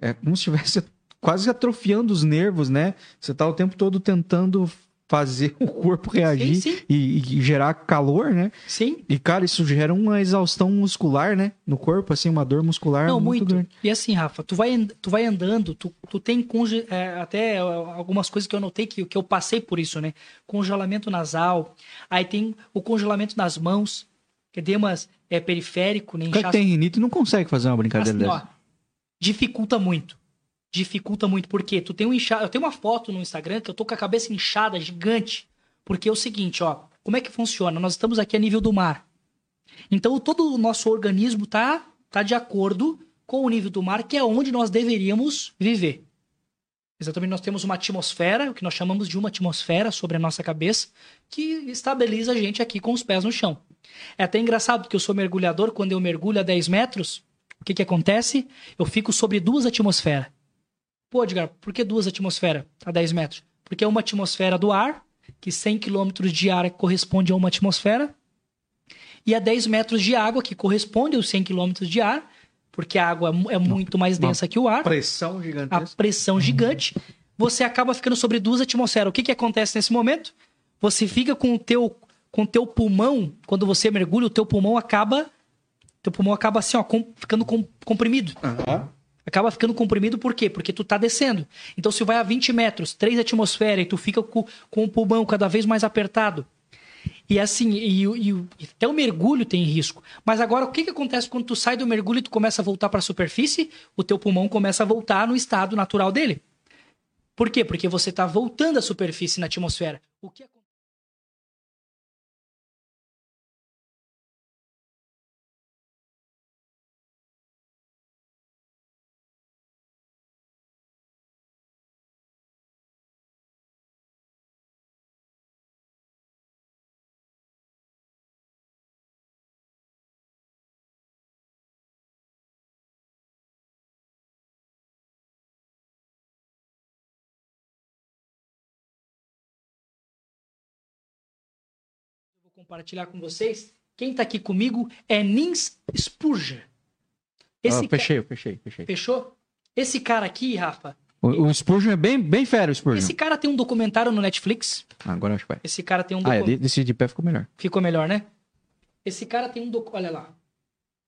é como se estivesse quase atrofiando os nervos, né? Você tá o tempo todo tentando fazer o corpo reagir Sim, sim. E, e gerar calor, né? Sim, E, cara, isso gera uma exaustão muscular, né? No corpo, assim, uma dor muscular Não, muito, muito. grande. E assim, Rafa, tu vai, tu vai andando, tu, tu tem conge- é, até é, algumas coisas que eu notei que, que eu passei por isso, né? Congelamento nasal, aí tem o congelamento nas mãos, edemas é, periférico, né? O cara que inchaço- tem rinite não consegue fazer uma brincadeira Assim, ó, dessa. dificulta muito. Dificulta muito, porque tu tem um inchado. Eu tenho uma foto no Instagram que eu tô com a cabeça inchada, gigante. Porque é o seguinte, ó. Como é que funciona? Nós estamos aqui a nível do mar. Então todo o nosso organismo tá, tá de acordo com o nível do mar, que é onde nós deveríamos viver. Exatamente, nós temos uma atmosfera, o que nós chamamos de uma atmosfera sobre a nossa cabeça, que estabiliza a gente aqui com os pés no chão. É até engraçado, porque eu sou mergulhador, quando eu mergulho a 10 metros, o que, que acontece? Eu fico sobre duas atmosferas. Pô, Edgar, por que duas atmosferas a 10 metros? Porque é uma atmosfera do ar, que 100 quilômetros de ar corresponde a uma atmosfera, e a 10 metros de água, que corresponde aos 100 quilômetros de ar, porque a água é mu- muito mais densa que o ar Pressão a gigantesca. pressão gigante, você acaba ficando sobre duas atmosferas. O que, que acontece nesse momento? Você fica com o teu com o teu pulmão, quando você mergulha, o teu pulmão acaba teu pulmão acaba assim, ó, com- ficando com- comprimido. Aham. Acaba ficando comprimido por quê? Porque tu tá descendo. Então, se vai a 20 metros, 3 atmosferas, e tu fica com, com o pulmão cada vez mais apertado. E assim, e, e e até o mergulho tem risco. Mas agora, o que, que acontece quando tu sai do mergulho e tu começa a voltar para a superfície? O teu pulmão começa a voltar no estado natural dele. Por quê? Porque você está voltando à superfície na atmosfera. O que acontece? Compartilhar com vocês. Quem está aqui comigo é Nins Spurger. Esse Ah, fechei, eu fechei, fechei. ca- Fechou? Esse cara aqui, Rafa, O, o Spurgeon é bem, bem fera, o Spurgeon. esse cara tem um documentário no Netflix. Ah, agora acho que vai. Esse cara tem um Ah, é, documentário. de- desse de pé ficou melhor. Ficou melhor, né? Esse cara tem um doc... Olha lá.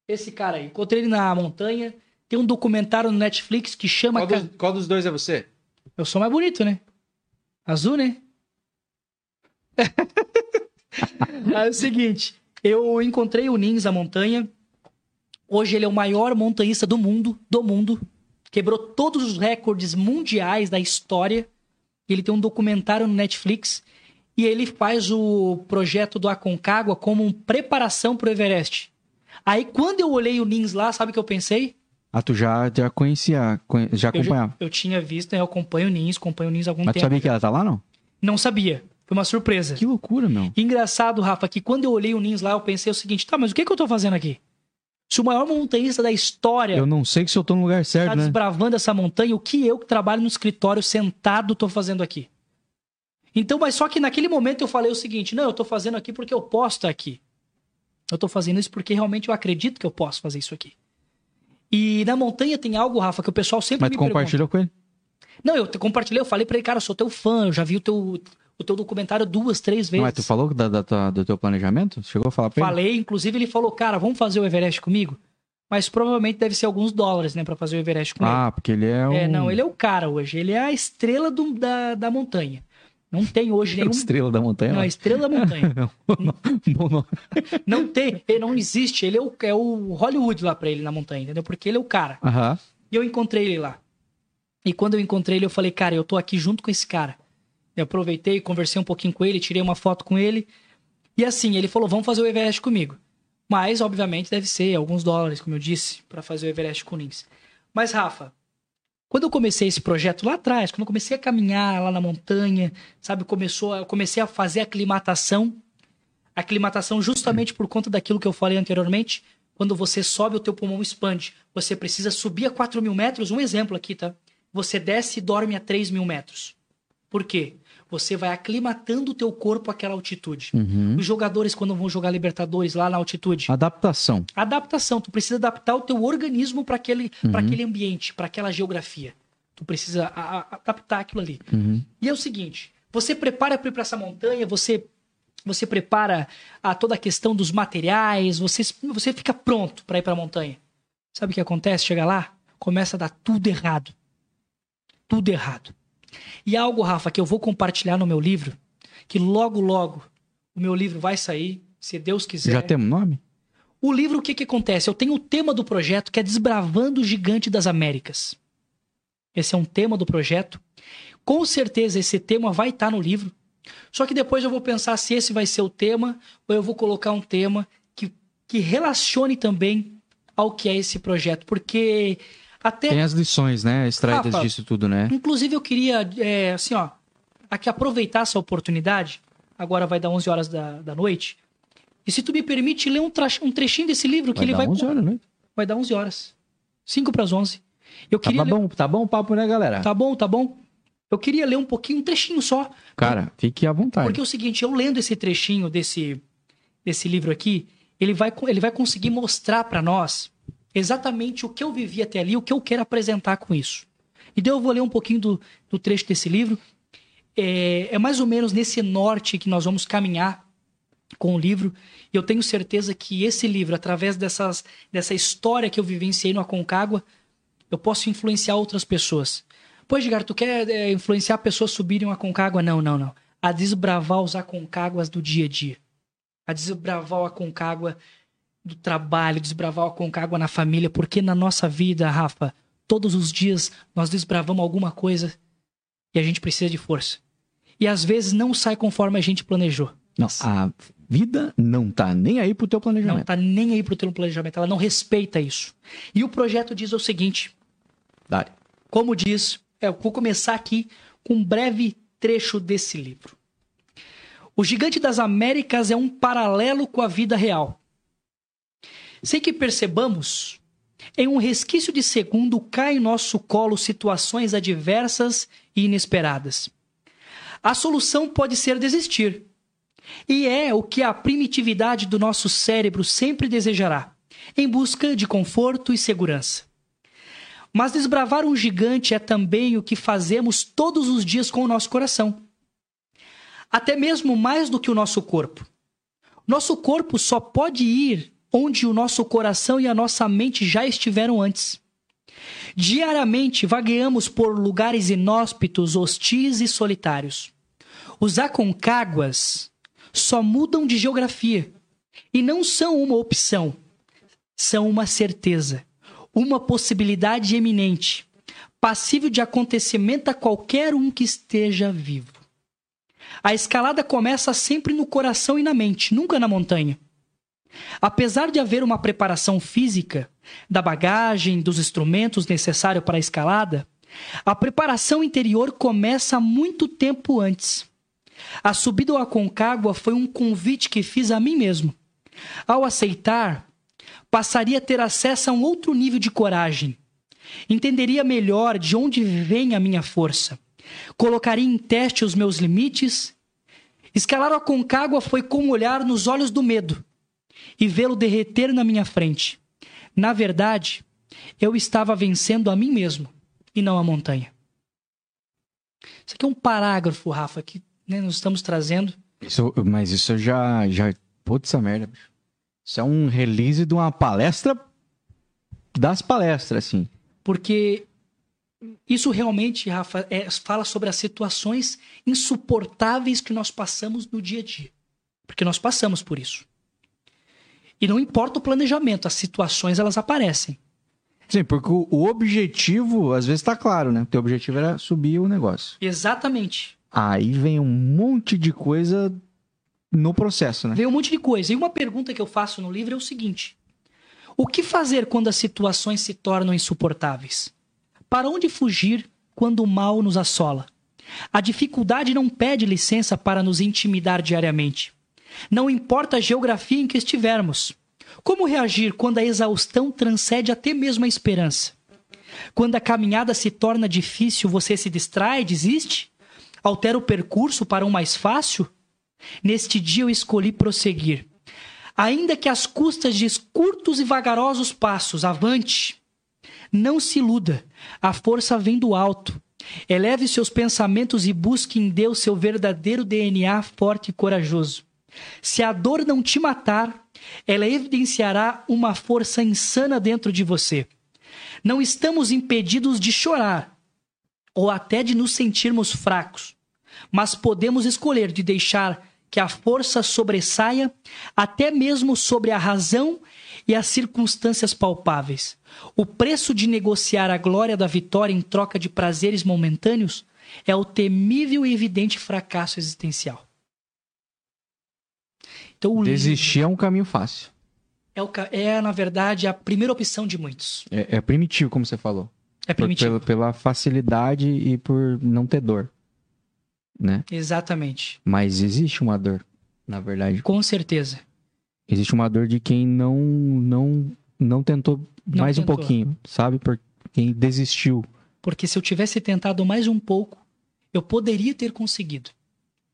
Esse cara aí. Encontrei ele na montanha. Tem um documentário no Netflix que chama. Ca- qual dos dois é você? Eu sou mais bonito, né? Azul, né? é o seguinte. Eu encontrei o Nins na montanha. Hoje ele é o maior montanhista do mundo. Do mundo. Quebrou todos os recordes mundiais da história. Ele tem um documentário no Netflix. E ele faz o projeto do Aconcagua como uma preparação pro Everest. Aí quando eu olhei o Nins lá, sabe o que eu pensei? Ah, tu já, já conhecia, conhe- já Eu, já- acompanhava. eu tinha visto, né? eu acompanho o Nins, acompanho o Nins há algum Mas tu tempo. sabia que ela tá lá, não? Não sabia. Foi uma surpresa. Que loucura, meu. Engraçado, Rafa, que quando eu olhei o Nins lá, eu pensei o seguinte: tá, mas o que, que eu tô fazendo aqui? Se o maior montanhista da história Eu não sei se eu tô no lugar tá certo, né? desbravando essa montanha, o que eu que trabalho no escritório sentado tô fazendo aqui? Então, mas só que naquele momento eu falei o seguinte: não, eu tô fazendo aqui porque eu posso estar aqui. Eu tô fazendo isso porque realmente eu acredito que eu posso fazer isso aqui. E na montanha tem algo, Rafa, que o pessoal sempre Mas me pergunta. compartilhou com ele? Não, eu compartilhei, eu falei pra ele, cara, eu sou teu fã, eu já vi o teu, o teu documentário duas, três vezes. Mas tu falou da, da do teu planejamento? Chegou a falar pra ele? Falei, inclusive ele falou, cara, vamos fazer o Everest comigo? Mas provavelmente deve ser alguns dólares, né, pra fazer o Everest com ele. Ah, porque ele é o... É, não, ele é o cara hoje. Ele é a estrela do- da, da montanha. Não tem hoje é nenhum. estrela da montanha. Não, lá. estrela da montanha. Não tem, ele não existe. Ele é o, é o Hollywood lá pra ele na montanha, entendeu? Porque ele é o cara. Aham. E eu encontrei ele lá. E quando eu encontrei ele, eu falei, cara, eu tô aqui junto com esse cara. Eu aproveitei, conversei um pouquinho com ele, tirei uma foto com ele. E assim, ele falou, vamos fazer o Everest comigo. Mas, obviamente, deve ser alguns dólares, como eu disse, pra fazer o Everest com o Nins. Mas, Rafa, quando eu comecei esse projeto lá atrás, quando eu comecei a caminhar lá na montanha, sabe, começou, eu comecei a fazer aclimatação. Aclimatação justamente por conta daquilo que eu falei anteriormente. Quando você sobe, o teu pulmão expande. Você precisa subir a 4 mil metros. Um exemplo aqui, tá? Você desce e dorme a 3 mil metros. Por quê? Você vai aclimatando o teu corpo àquela altitude. Uhum. Os jogadores, quando vão jogar Libertadores lá na altitude, Adaptação. adaptação. Tu precisa adaptar o teu organismo para aquele, Uhum. aquele ambiente, para aquela geografia. Tu precisa a- a- adaptar aquilo ali. Uhum. E é o seguinte: você prepara para ir para essa montanha, você você prepara a toda a questão dos materiais, você você fica pronto para ir para a montanha. Sabe o que acontece? Chega lá, começa a dar tudo errado. Tudo errado. E algo, Rafa, que eu vou compartilhar no meu livro, que logo logo o meu livro vai sair, se Deus quiser. Já temos nome? O livro, o que que acontece? Eu tenho o tema do projeto que é Desbravando o Gigante das Américas. Esse é um tema do projeto. Com certeza esse tema vai estar no livro. Só que depois eu vou pensar se esse vai ser o tema ou eu vou colocar um tema que, que relacione também ao que é esse projeto. Porque até Tem as lições, né? Extraídas Rafa, disso tudo, né? Inclusive, eu queria, é, assim, ó, aqui aproveitar essa oportunidade. Agora vai dar 11 horas da, da noite. E se tu me permite ler um, um trechinho desse livro que Vai ele dar vai. 11 horas, né? Vai dar 11 horas. 5 para as 11. Eu Tá queria ler- bom, tá bom o papo, né, galera? Tá bom, tá bom. Eu queria ler um pouquinho, um trechinho só. Cara, fique à vontade. Porque é o seguinte, eu lendo esse trechinho desse, desse livro aqui, ele vai, ele vai conseguir mostrar para nós exatamente o que eu vivi até ali, o que eu quero apresentar com isso. Então eu vou ler um pouquinho do, do trecho desse livro. É, é mais ou menos nesse norte que nós vamos caminhar com o livro. E eu tenho certeza que esse livro, através dessas, dessa história que eu vivenciei no Aconcagua, eu posso influenciar outras pessoas. Pô, Edgar, tu quer é, influenciar pessoas a subirem uma Aconcagua? Não, não, não. A desbravar os Aconcaguas do dia a dia. A desbravar o Aconcagua do trabalho, desbravar o Aconcagua na família, porque na nossa vida, Rafa, todos os dias nós desbravamos alguma coisa e a gente precisa de força. E às vezes não sai conforme a gente planejou. Não, a vida não tá nem aí pro teu Não planejamento. tá nem aí pro teu planejamento, ela não respeita isso. E o projeto diz o seguinte: Dale. Como diz, é, eu vou começar aqui com um breve trecho desse livro. O Gigante das Américas é um paralelo com a vida real. Sem que percebamos, em um resquício de segundo cai em nosso colo situações adversas e inesperadas. A solução pode ser desistir. E é o que a primitividade do nosso cérebro sempre desejará, em busca de conforto e segurança. Mas desbravar um gigante é também o que fazemos todos os dias com o nosso coração. Até mesmo mais do que o nosso corpo. Nosso corpo só pode ir onde o nosso coração e a nossa mente já estiveram antes. Diariamente vagueamos por lugares inóspitos, hostis e solitários. Os Aconcáguas só mudam de geografia e não são uma opção, são uma certeza uma possibilidade eminente, passível de acontecimento a qualquer um que esteja vivo. A escalada começa sempre no coração e na mente, nunca na montanha. Apesar de haver uma preparação física, da bagagem, dos instrumentos necessários para a escalada, a preparação interior começa muito tempo antes. A subida ao Aconcagua foi um convite que fiz a mim mesmo. Ao aceitar, passaria a ter acesso a um outro nível de coragem. Entenderia melhor de onde vem a minha força. Colocaria em teste os meus limites. Escalar a Concagua foi como olhar nos olhos do medo e vê-lo derreter na minha frente. Na verdade, eu estava vencendo a mim mesmo e não a montanha. Isso aqui é um parágrafo, Rafa, que né, nós estamos trazendo. Isso, mas isso já, já. Putz, essa merda. bicho. Isso é um release de uma palestra das palestras, assim. Porque isso realmente, Rafa, é- fala sobre as situações insuportáveis que nós passamos no dia a dia. Porque nós passamos por isso. E não importa o planejamento, as situações elas aparecem. Sim, porque o, o objetivo, às vezes tá claro, né? O teu objetivo era subir o negócio. Exatamente. Aí vem um monte de coisa no processo, né? Veio um monte de coisa. E uma pergunta que eu faço no livro é o seguinte: O que fazer quando as situações se tornam insuportáveis? Para onde fugir quando o mal nos assola? A dificuldade não pede licença para nos intimidar diariamente. Não importa a geografia em que estivermos. Como reagir quando a exaustão transcende até mesmo a esperança? Quando a caminhada se torna difícil, você se distrai, desiste? Altera o percurso para um mais fácil? Neste dia eu escolhi prosseguir. Ainda que às custas de curtos e vagarosos passos, avante. Não se iluda, a força vem do alto. Eleve seus pensamentos e busque em Deus seu verdadeiro DNA forte e corajoso. Se a dor não te matar, ela evidenciará uma força insana dentro de você. Não estamos impedidos de chorar ou até de nos sentirmos fracos, mas podemos escolher de deixar que a força sobressaia até mesmo sobre a razão e as circunstâncias palpáveis. O preço de negociar a glória da vitória em troca de prazeres momentâneos é o temível e evidente fracasso existencial. Então, o livro Desistir é um caminho fácil. é, o é, na verdade, a primeira opção de muitos. É, é primitivo, como você falou. É Por- primitivo. pela, pela facilidade e por não ter dor. Né? Exatamente. Mas existe uma dor, na verdade. Com certeza. Existe uma dor de quem não não não tentou Não mais tentou. um pouquinho, sabe? Por quem desistiu. Porque se eu tivesse tentado mais um pouco, eu poderia ter conseguido.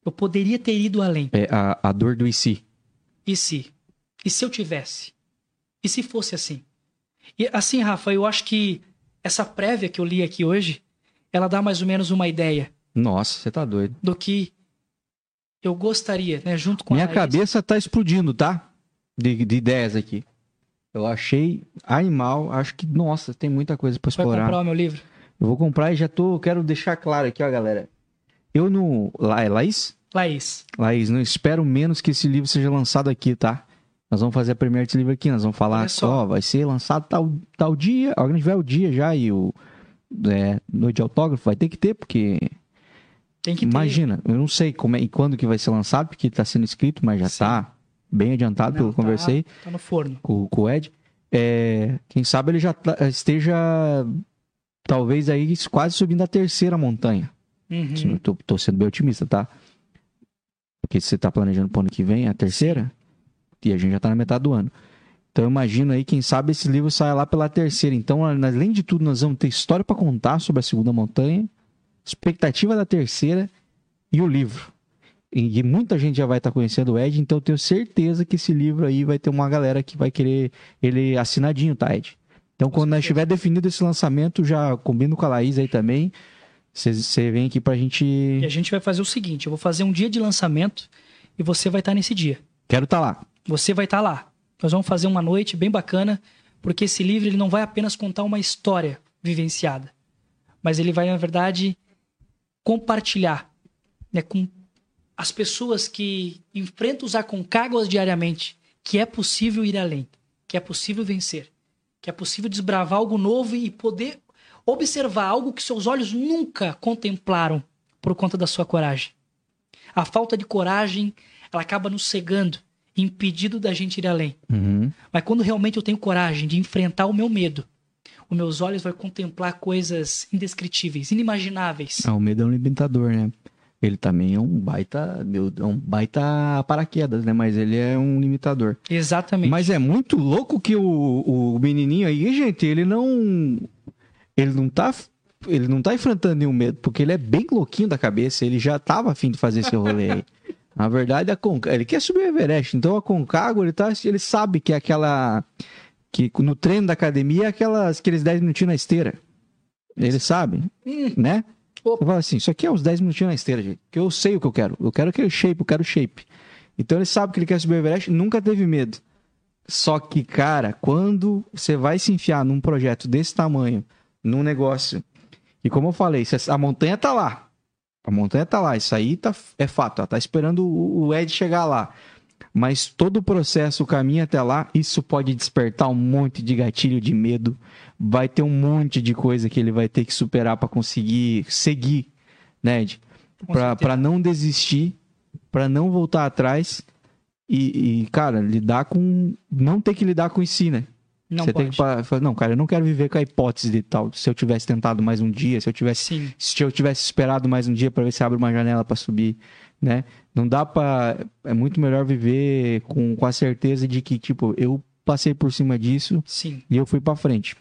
Eu poderia ter ido além. É a, a dor do e se. E se? E se eu tivesse? E se fosse assim? E assim, Rafa, eu acho que essa prévia que eu li aqui hoje, ela dá mais ou menos uma ideia Nossa, você tá doido. do que eu gostaria, né, junto com Minha a Laís. cabeça tá explodindo, tá? De, de ideias aqui. Eu achei animal, acho que, nossa, tem muita coisa pra Vai explorar. comprar o meu livro? Eu vou comprar e já tô, quero deixar claro aqui, ó, galera. Eu não, La, é Laís? Laís. Laís, não espero menos que esse livro seja lançado aqui, tá? Nós vamos fazer a primeira desse livro aqui, nós vamos falar Olha só. ó, vai ser lançado tal, tal dia, a que tiver o dia já e o é, noite de autógrafo vai ter que ter, porque Tem que ter. imagina, eu não sei como é, e quando que vai ser lançado, porque tá sendo escrito, mas já Sim. tá bem adiantado, Não, pelo que eu tá- conversei Tá no forno. com, com o Ed. É, quem sabe ele já tá- esteja talvez aí quase subindo a terceira montanha. Uhum. Tô sendo bem otimista, tá? Porque se você tá planejando pro ano que vem, é a terceira, e a gente já tá na metade do ano. Então imagina aí, quem sabe esse livro saia lá pela terceira. Então, além de tudo, nós vamos ter história para contar sobre a segunda montanha, expectativa da terceira e o livro. E, muita gente já vai estar conhecendo o Ed, então eu tenho certeza que esse livro aí vai ter uma galera que vai querer ele assinadinho, tá, Ed? Então, quando nós tiver definido esse lançamento, já combino com a Laís aí também. Você vem aqui pra gente. E a gente vai fazer o seguinte: eu vou fazer um dia de lançamento e você vai estar nesse dia. Quero estar lá. Você vai estar lá. Nós vamos fazer uma noite bem bacana, porque esse livro ele não vai apenas contar uma história vivenciada, mas ele vai, na verdade, compartilhar né, com as pessoas que enfrentam os aconcáguas diariamente que é possível ir além, que é possível vencer, que é possível desbravar algo novo e poder observar algo que seus olhos nunca contemplaram por conta da sua coragem. A falta de coragem, ela acaba nos cegando, impedindo da gente ir além. Uhum. Mas quando realmente eu tenho coragem de enfrentar o meu medo, os meus olhos vão contemplar coisas indescritíveis, inimagináveis. Ah, o medo é um limitador, né? Ele também é um baita. meu, É um baita paraquedas, né? Mas ele é um limitador. Exatamente. Mas é muito louco que o, o menininho aí, gente, ele não. Ele não tá. Ele não tá enfrentando nenhum medo, porque ele é bem louquinho da cabeça. Ele já tava afim de fazer esse rolê aí. Na verdade, a Conca... ele quer subir o Everest. Então a Concagua, ele, tá... ele sabe que é aquela. Que no treino da academia é aquelas, aqueles 10 minutinhos na esteira. Ele sabe, Hum, né? Opa. Você fala assim, isso aqui é uns 10 minutinhos na esteira, gente. Que eu sei o que eu quero. Eu quero aquele shape, eu quero shape. Então ele sabe que ele quer subir o Everest, nunca teve medo. Só que, cara, quando você vai se enfiar num projeto desse tamanho, num negócio, e como eu falei, a montanha tá lá. A montanha tá lá, isso aí tá, é fato, ela tá esperando o Ed chegar lá. Mas todo o processo, o caminho até lá, isso pode despertar um monte de gatilho de medo. Vai ter um monte de coisa que ele vai ter que superar para conseguir seguir, né, Ed? Para não desistir, para não voltar atrás e, e, cara, lidar com. Não ter que lidar com isso, né? Não Você pode. tem que falar, não, cara, eu não quero viver com a hipótese de tal. Se eu tivesse tentado mais um dia, se eu tivesse, Sim. se eu tivesse esperado mais um dia para ver se abre uma janela para subir, né? Não dá para é muito melhor viver com, com a certeza de que tipo, eu passei por cima disso Sim. e eu fui para frente.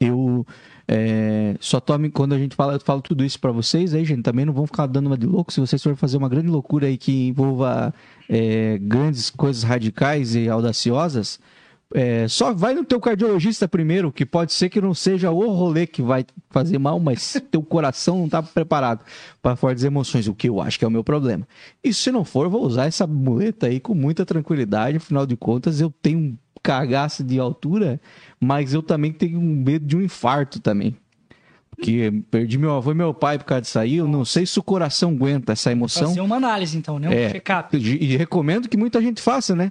Eu é, só tome quando a gente fala, eu falo tudo isso para vocês aí, gente, também não vão ficar dando uma de louco se vocês forem fazer uma grande loucura aí que envolva é, grandes coisas radicais e audaciosas. É, só vai no teu cardiologista primeiro, que pode ser que não seja o rolê que vai fazer mal, mas teu coração não está preparado para fortes emoções, o que eu acho que é o meu problema. E se não for, vou usar essa muleta aí com muita tranquilidade, afinal de contas eu tenho um cagaço de altura, mas eu também tenho medo de um infarto também. Porque perdi meu avô e meu pai por causa disso aí. Eu não sei se o coração aguenta essa emoção. Fazer uma análise, então, né? Um é, check-up. E recomendo que muita gente faça, né?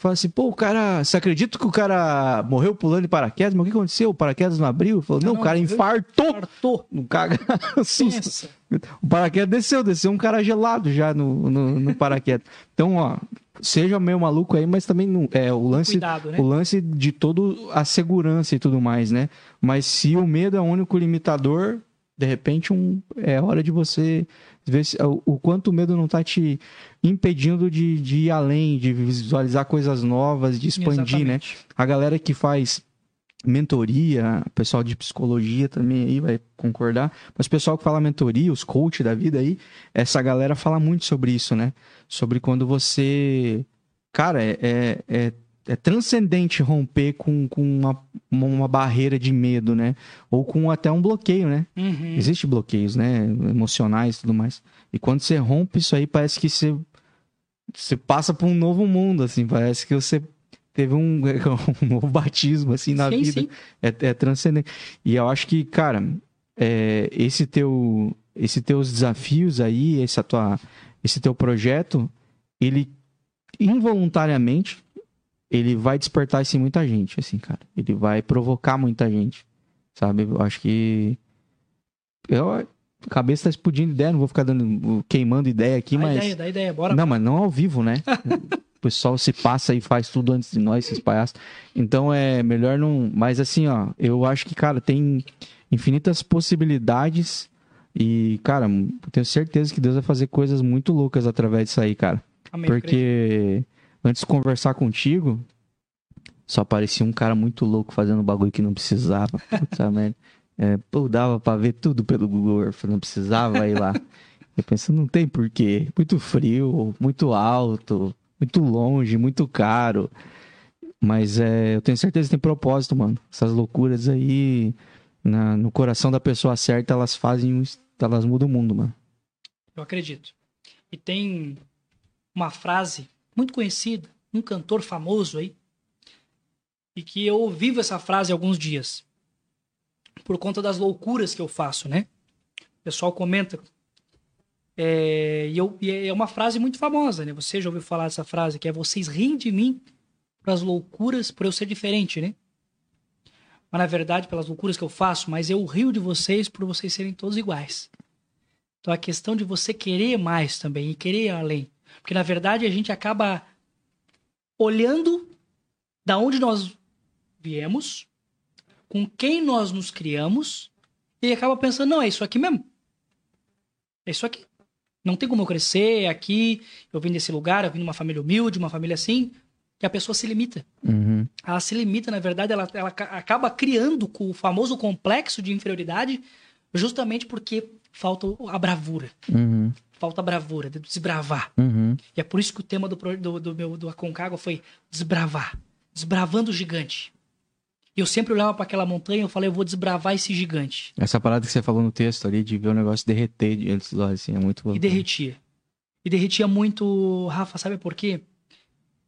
Fala assim, pô, o cara. Você acredita que o cara morreu pulando de paraquedas? Mas o que aconteceu? O paraquedas não abriu? Falou, não, não, o cara infartou. Infartou. Um caga. o paraquedas desceu, desceu um cara gelado já no, no, no paraquedas. Então, ó, seja meio maluco aí, mas também não é o lance, Cuidado, né? o lance de todo a segurança e tudo mais, né? Mas se o medo é o único limitador, de repente um, é hora de você ver se, o, quanto o medo não está te impedindo de, de ir além, de visualizar coisas novas, de expandir, né? Exatamente. né? A galera que faz mentoria, pessoal de psicologia também aí vai concordar, mas o pessoal que fala mentoria, os coaches da vida aí, essa galera fala muito sobre isso, né? Sobre quando você. Cara, é, é, é, transcendente romper com, com uma, uma barreira de medo, né? Ou com até um bloqueio, né? Uhum. Existem bloqueios, né? Emocionais e tudo mais. E quando você rompe isso aí, parece que você, você passa por um novo mundo, assim. Parece que você teve um, um novo batismo, assim, na sim, vida. Sim. É, é transcendente. E eu acho que, cara, é, esse teu, esse teus desafios aí, essa tua, esse teu projeto, ele involuntariamente ele vai despertar isso em muita gente, assim, cara. Ele vai provocar muita gente, sabe? Eu acho que eu a cabeça tá explodindo ideia, não vou ficar dando queimando ideia aqui, dá mas ideia, dá ideia, bora. Não, mas não ao vivo, né? o pessoal se passa e faz tudo antes de nós, esses palhaços. Então é melhor não. Mas assim, ó, eu acho que, cara, tem infinitas possibilidades. E, cara, tenho certeza que Deus vai fazer coisas muito loucas através disso aí, cara. Amém, Porque antes de conversar contigo, só parecia um cara muito louco fazendo bagulho que não precisava. Puta merda. É, pô, dava pra ver tudo pelo Google Earth, não precisava ir lá. Eu penso, não tem porquê. Muito frio, muito alto, muito longe, muito caro. Mas é, eu tenho certeza que tem propósito, mano. Essas loucuras aí, na, no coração da pessoa certa, elas fazem. Elas mudam o mundo, mano. Eu acredito. E tem uma frase muito conhecida, um cantor famoso aí, e que eu vivo essa frase alguns dias. Por conta das loucuras que eu faço, né? O pessoal comenta é, e, eu, e é uma frase muito famosa, né? Você já ouviu falar dessa frase, que é vocês riem de mim pelas loucuras, por eu ser diferente, né? Mas na verdade, pelas loucuras que eu faço, mas eu rio de vocês por vocês serem todos iguais. Então a questão de você querer mais também e querer além. Porque na verdade a gente acaba olhando da onde nós viemos, com quem nós nos criamos, e acaba pensando, não, é isso aqui mesmo. É isso aqui. Não tem como eu crescer aqui, eu vim desse lugar, eu vim de uma família humilde, uma família assim, que a pessoa se limita. Uhum. Ela se limita, na verdade, ela, ela acaba criando o famoso complexo de inferioridade justamente porque falta a bravura. Uhum. Falta bravura, de desbravar. Uhum. E é por isso que o tema do, do, do meu do Aconcagua foi desbravar. Desbravando o gigante. E eu sempre olhava para aquela montanha e eu falei, eu vou desbravar esse gigante. Essa parada que você falou no texto ali, de ver o negócio derreter diante dos olhos, assim, é muito E derretia. E derretia muito, Rafa, sabe por quê?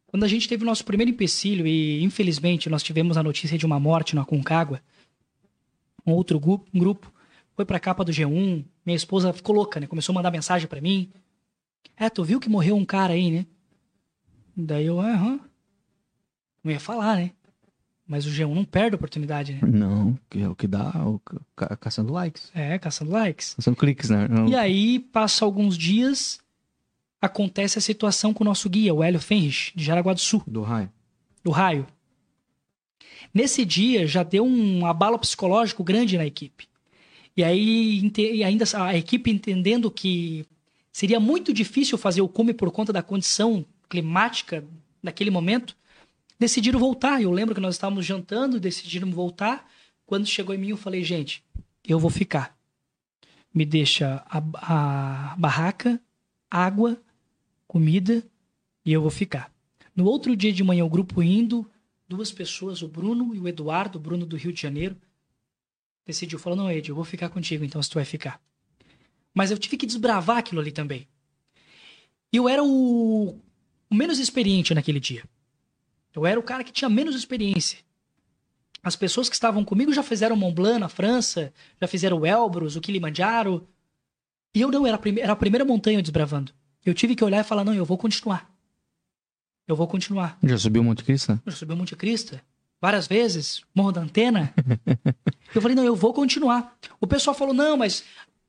Quando a gente teve o nosso primeiro empecilho e, infelizmente, nós tivemos a notícia de uma morte na Concagua, um outro grupo, um grupo foi pra capa do G1, minha esposa ficou louca, né? Começou a mandar mensagem para mim. É, tu viu que morreu um cara aí, né? Daí eu, aham. Não ia falar, né? Mas o G1 não perde a oportunidade, né? Não, que é o que dá, o, ca- caçando likes. É, caçando likes. Caçando cliques, né? Não- E aí, passa alguns dias, acontece a situação com o nosso guia, o Hélio Fenrich, de Jaraguá do Sul, Do raio. do Raio. Nesse dia, já deu um abalo psicológico grande na equipe. E aí, e ainda a equipe entendendo que seria muito difícil fazer o cume por conta da condição climática naquele momento, decidiram voltar. Eu lembro que nós estávamos jantando, decidiram voltar. Quando chegou em mim, eu falei, gente, eu vou ficar. Me deixa a, a barraca, água, comida e eu vou ficar. No outro dia de manhã, o grupo indo, duas pessoas, o Bruno e o Eduardo, o Bruno do Rio de Janeiro, decidiu, falou, não, Ed, eu vou ficar contigo, então, se tu vai ficar. Mas eu tive que desbravar aquilo ali também. E eu era o, o menos experiente naquele dia. Eu era o cara que tinha menos experiência. As pessoas que estavam comigo já fizeram Mont Blanc na França, já fizeram o Elbrus, o Kilimanjaro. E eu não, era a, prime- era a primeira montanha desbravando. Eu tive que olhar e falar, não, eu vou continuar. Eu vou continuar. Já subiu o Monte Cristo? né? Eu subi o Monte Cristo várias vezes, Morro da Antena. eu falei, não, eu vou continuar. O pessoal falou, não, mas,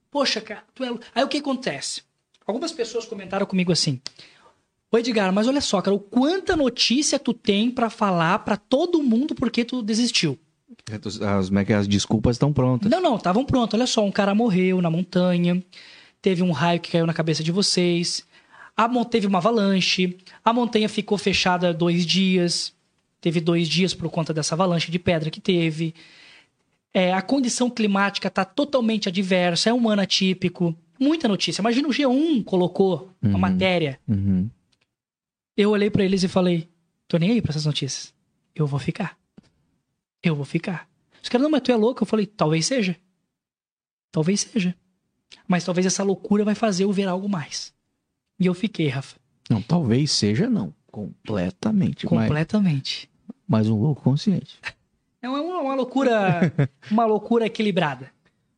poxa, cara, tu é... lou-". Aí o que acontece? Algumas pessoas comentaram comigo assim, Ô Edgar, mas olha só, cara, o quanta notícia tu tem pra falar pra todo mundo porque tu desistiu. As, as, é é? as desculpas estão prontas. Não, não, estavam prontos. Olha só, um cara morreu na montanha, teve um raio que caiu na cabeça de vocês, a teve uma avalanche, a montanha ficou fechada dois dias, teve dois dias por conta dessa avalanche de pedra que teve. É, a condição climática está totalmente adversa, é um ano atípico. Muita notícia. Imagina o G1 colocou uma Uhum. matéria. Uhum. Eu olhei pra eles e falei: tô nem aí pra essas notícias. Eu vou ficar. Eu vou ficar. Os caras, não, mas tu é louco. Eu falei: talvez seja. Talvez seja. Mas talvez essa loucura vai fazer eu ver algo mais. E eu fiquei, Rafa. Não, talvez seja não. Completamente. Completamente. Mas um louco consciente. É uma, uma loucura. uma loucura equilibrada.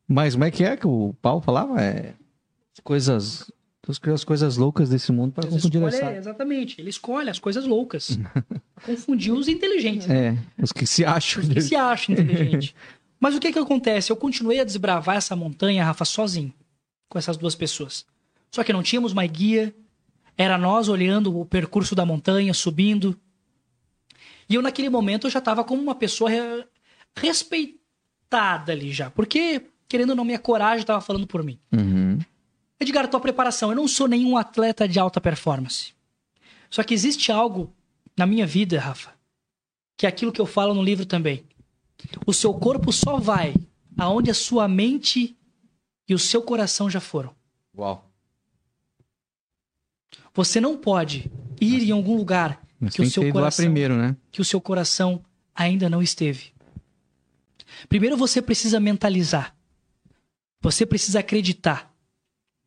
Mas como é que é que o Paulo falava? É as coisas. Deus criou as coisas loucas desse mundo para confundir as escolhe- exatamente. Ele escolhe as coisas loucas. Confundiu os inteligentes. É, os que se acham. Os que se acham inteligente. Mas o que que acontece? Eu continuei a desbravar essa montanha, Rafa, sozinho, com essas duas pessoas. Só que não tínhamos mais guia, era nós olhando o percurso da montanha, subindo. E eu, naquele momento, eu já estava como uma pessoa re- respeitada ali já. Porque, querendo ou não, minha coragem estava falando por mim. Uhum. Edgar, tua preparação. Eu não sou nenhum atleta de alta performance. Só que existe algo na minha vida, Rafa, que é aquilo que eu falo no livro também. O seu corpo só vai aonde a sua mente e o seu coração já foram. Uau. Você não pode ir em algum lugar Mas que o seu coração primeiro, né? que o seu coração ainda não esteve. Primeiro você precisa mentalizar. Você precisa acreditar.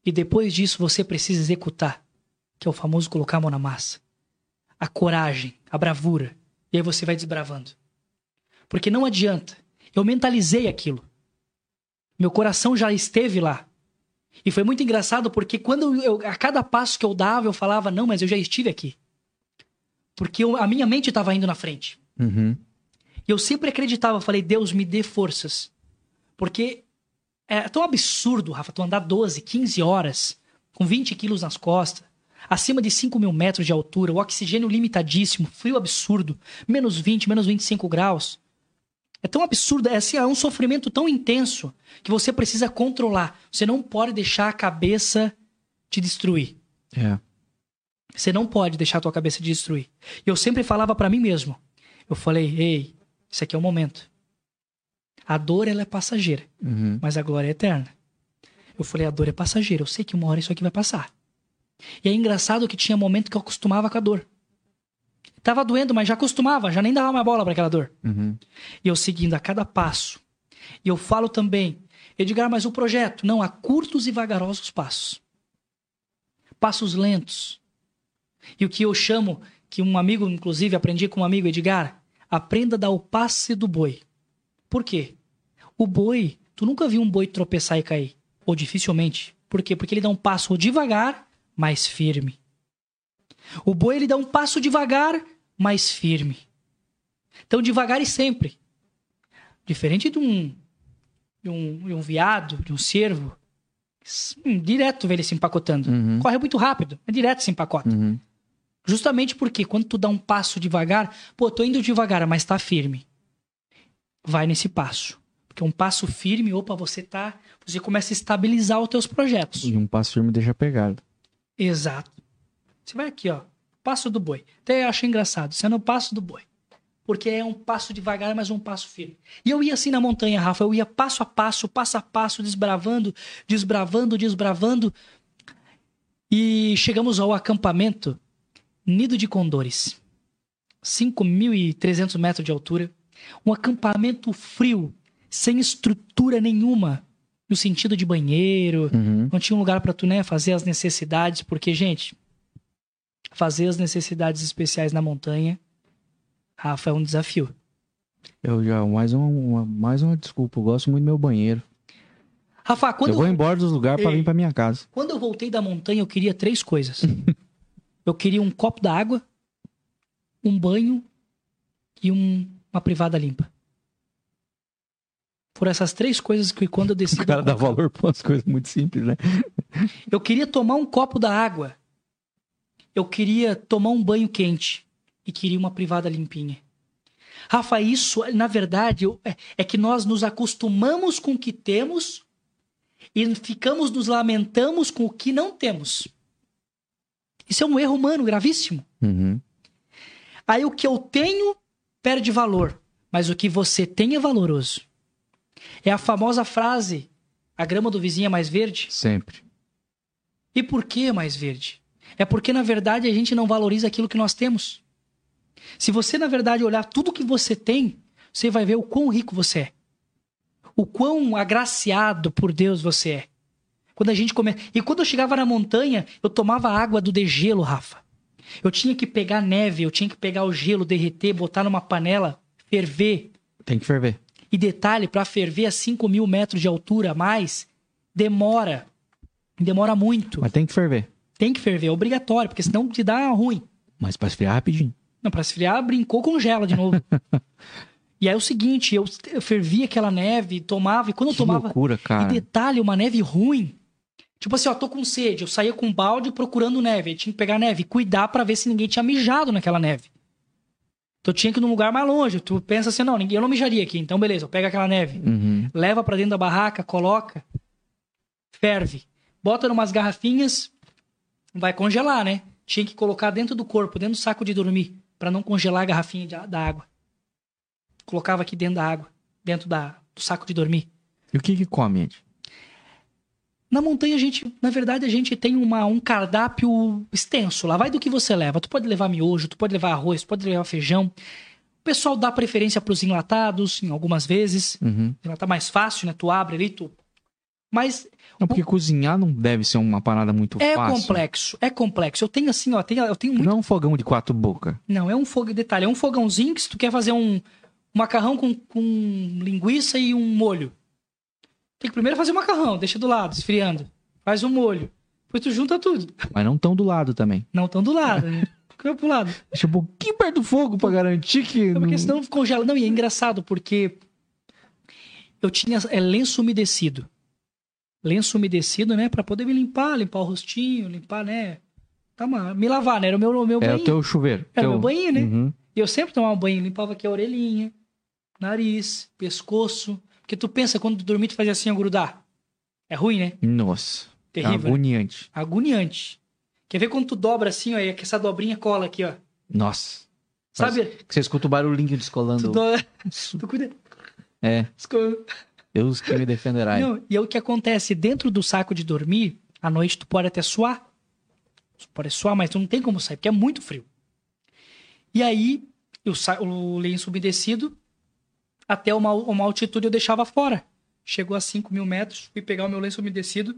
E depois disso você precisa executar, que é o famoso colocar a mão na massa. A coragem, a bravura. E aí você vai desbravando. Porque não adianta. Eu mentalizei aquilo. Meu coração já esteve lá. E foi muito engraçado porque quando eu, a cada passo que eu dava, eu falava, não, mas eu já estive aqui. Porque eu- a minha mente estava indo na frente. Uhum. E eu sempre acreditava, falei, Deus, me dê forças. Porque é tão absurdo, Rafa, tu andar 12, 15 horas com 20 quilos nas costas, acima de 5 mil metros de altura, o oxigênio limitadíssimo, frio absurdo, menos 20, menos 25 graus. É tão absurdo, é, assim, é um sofrimento tão intenso que você precisa controlar. Você não pode deixar a cabeça te destruir. É. Você não pode deixar a tua cabeça te destruir. E eu sempre falava pra mim mesmo. Eu falei, ei, isso aqui é o momento. A dor, ela é passageira, Uhum. mas a glória é eterna. Eu falei, a dor é passageira, eu sei que uma hora isso aqui vai passar. E é engraçado que tinha momento que eu acostumava com a dor. Tava doendo, mas já acostumava, já nem dava mais bola para aquela dor. Uhum. E eu seguindo a cada passo. E eu falo também, Edgar, mas o projeto? Não, há curtos e vagarosos passos. Passos lentos. E o que eu chamo, que um amigo, inclusive, aprendi com um amigo, Edgar, aprenda a dar o passe do boi. Por quê? O boi, tu nunca viu um boi tropeçar e cair. Ou dificilmente. Por quê? Porque ele dá um passo devagar, mais firme. O boi ele dá um passo devagar, mais firme. Então, devagar e sempre. Diferente de um, de um, de um viado, de um cervo, hum, direto vê ele se empacotando. Uhum. Corre muito rápido, é direto se empacota. Uhum. Justamente porque quando tu dá um passo devagar, pô, tô indo devagar, mas tá firme. Vai nesse passo. Porque um passo firme, opa, você tá. Você começa a estabilizar os teus projetos. E um passo firme deixa pegado. Exato. Você vai aqui, ó. Passo do boi. Até eu acho engraçado. Você é no passo do boi. Porque é um passo devagar, mas um passo firme. E eu ia assim na montanha, Rafa. Eu ia passo a passo, passo a passo, desbravando, desbravando, desbravando. E chegamos ao acampamento Nido de Condores. 5.300 metros de altura. Um acampamento frio, sem estrutura nenhuma. No sentido de banheiro, Uhum. não tinha um lugar pra tu, né, fazer as necessidades, porque, gente, fazer as necessidades especiais na montanha, Rafa, é um desafio. Eu já, mais uma, uma- mais uma desculpa. Eu gosto muito do meu banheiro. Rafa, quando eu vou embora dos lugares Ei. vir pra minha casa. Quando eu voltei da montanha, eu queria três coisas. eu queria um copo d'água, um banho e um- uma privada limpa. Por essas três coisas que quando eu desci. O cara dá valor pra umas coisas muito simples, né? Eu queria tomar um copo da água. Eu queria tomar um banho quente. E queria uma privada limpinha. Rafa, isso, na verdade, é, é que nós nos acostumamos com o que temos e ficamos nos lamentamos com o que não temos. Isso é um erro humano gravíssimo. Uhum. Aí o que eu tenho perde valor, mas o que você tem é valoroso. É a famosa frase: a grama do vizinho é mais verde. Sempre. E por que é mais verde? É porque, na verdade, a gente não valoriza aquilo que nós temos. Se você, na verdade, olhar tudo que você tem, você vai ver o quão rico você é. O quão agraciado por Deus você é. Quando a gente come... E quando eu chegava na montanha, eu tomava água do degelo, Rafa. Eu tinha que pegar neve, eu tinha que pegar o gelo, derreter, botar numa panela, ferver. Tem que ferver. E detalhe, para ferver a 5 mil metros de altura a mais, demora. Demora muito. Mas tem que ferver. Tem que ferver, é obrigatório, porque senão te dá ruim. Mas pra esfriar rapidinho. Não, pra esfriar, brincou, congela de novo. e aí é o seguinte, eu, eu fervia aquela neve, tomava, e quando eu Que tomava. loucura, E cara. detalhe, uma neve ruim. Tipo assim, ó, tô com sede. Eu saía com um balde procurando neve. Aí tinha que pegar neve e cuidar pra ver se ninguém tinha mijado naquela neve. Então eu tinha que ir num lugar mais longe. Tu pensa assim, não, ninguém, eu não mijaria aqui. Então beleza, eu pego aquela neve. Uhum. leva pra dentro da barraca, coloca, ferve, bota numas garrafinhas, vai congelar, né? Tinha que colocar dentro do corpo, dentro do saco de dormir, pra não congelar a garrafinha de- da água. Colocava aqui dentro da água, dentro da, do saco de dormir. E o que que come, Ed? Na montanha, a gente, na verdade, a gente tem uma, um cardápio extenso. Lá vai do que você leva. Tu pode levar miojo, tu pode levar arroz, tu pode levar feijão. O pessoal dá preferência pros enlatados, em algumas vezes. Uhum. Enlatar mais fácil, né? Tu abre ali, tu. Mas Não, porque cozinhar não deve ser uma parada muito É fácil. complexo, é complexo. Eu tenho assim, ó, tenho, eu tenho muito. Não é um fogão de quatro bocas. Não, é um fogo detalhe, é um fogãozinho que se tu quer fazer um, um macarrão com, com linguiça e um molho. Tem que primeiro fazer o macarrão, deixa do lado, esfriando. Faz o molho. Depois tu junta tudo. Mas não tão do lado também. Não tão do lado, né? Fica pro lado. Deixa um pouquinho perto do fogo pra garantir que. Não, não- porque senão congela. Não, e é engraçado, porque eu tinha é, lenço umedecido. Lenço umedecido, né? Pra poder me limpar, limpar o rostinho, limpar, né? Tá, uma- me lavar, né? Era o meu, o meu É banho. o teu chuveiro. Era teu... meu banho, né? Uhum. E eu sempre tomava um banho, limpava aqui a orelhinha, nariz, pescoço. Porque tu pensa, quando tu dormir, tu fazia assim, ó, grudar. É ruim, né? Nossa. Terrível. né? Agoniante. Agoniante. Quer ver quando tu dobra assim, ó, e essa dobrinha cola aqui, ó. Nossa. Sabe? Que você escuta o barulhinho descolando. Tu, do... tu cuida. É, Esco- Deus que me defenderá. Não, e é o que acontece dentro do saco de dormir, à noite tu pode até suar. Tu pode suar, mas tu não tem como sair, porque é muito frio. E aí, eu sa... o lenço umedecido, até uma, uma altitude eu deixava fora. Chegou a 5 mil metros, fui pegar o meu lenço umedecido,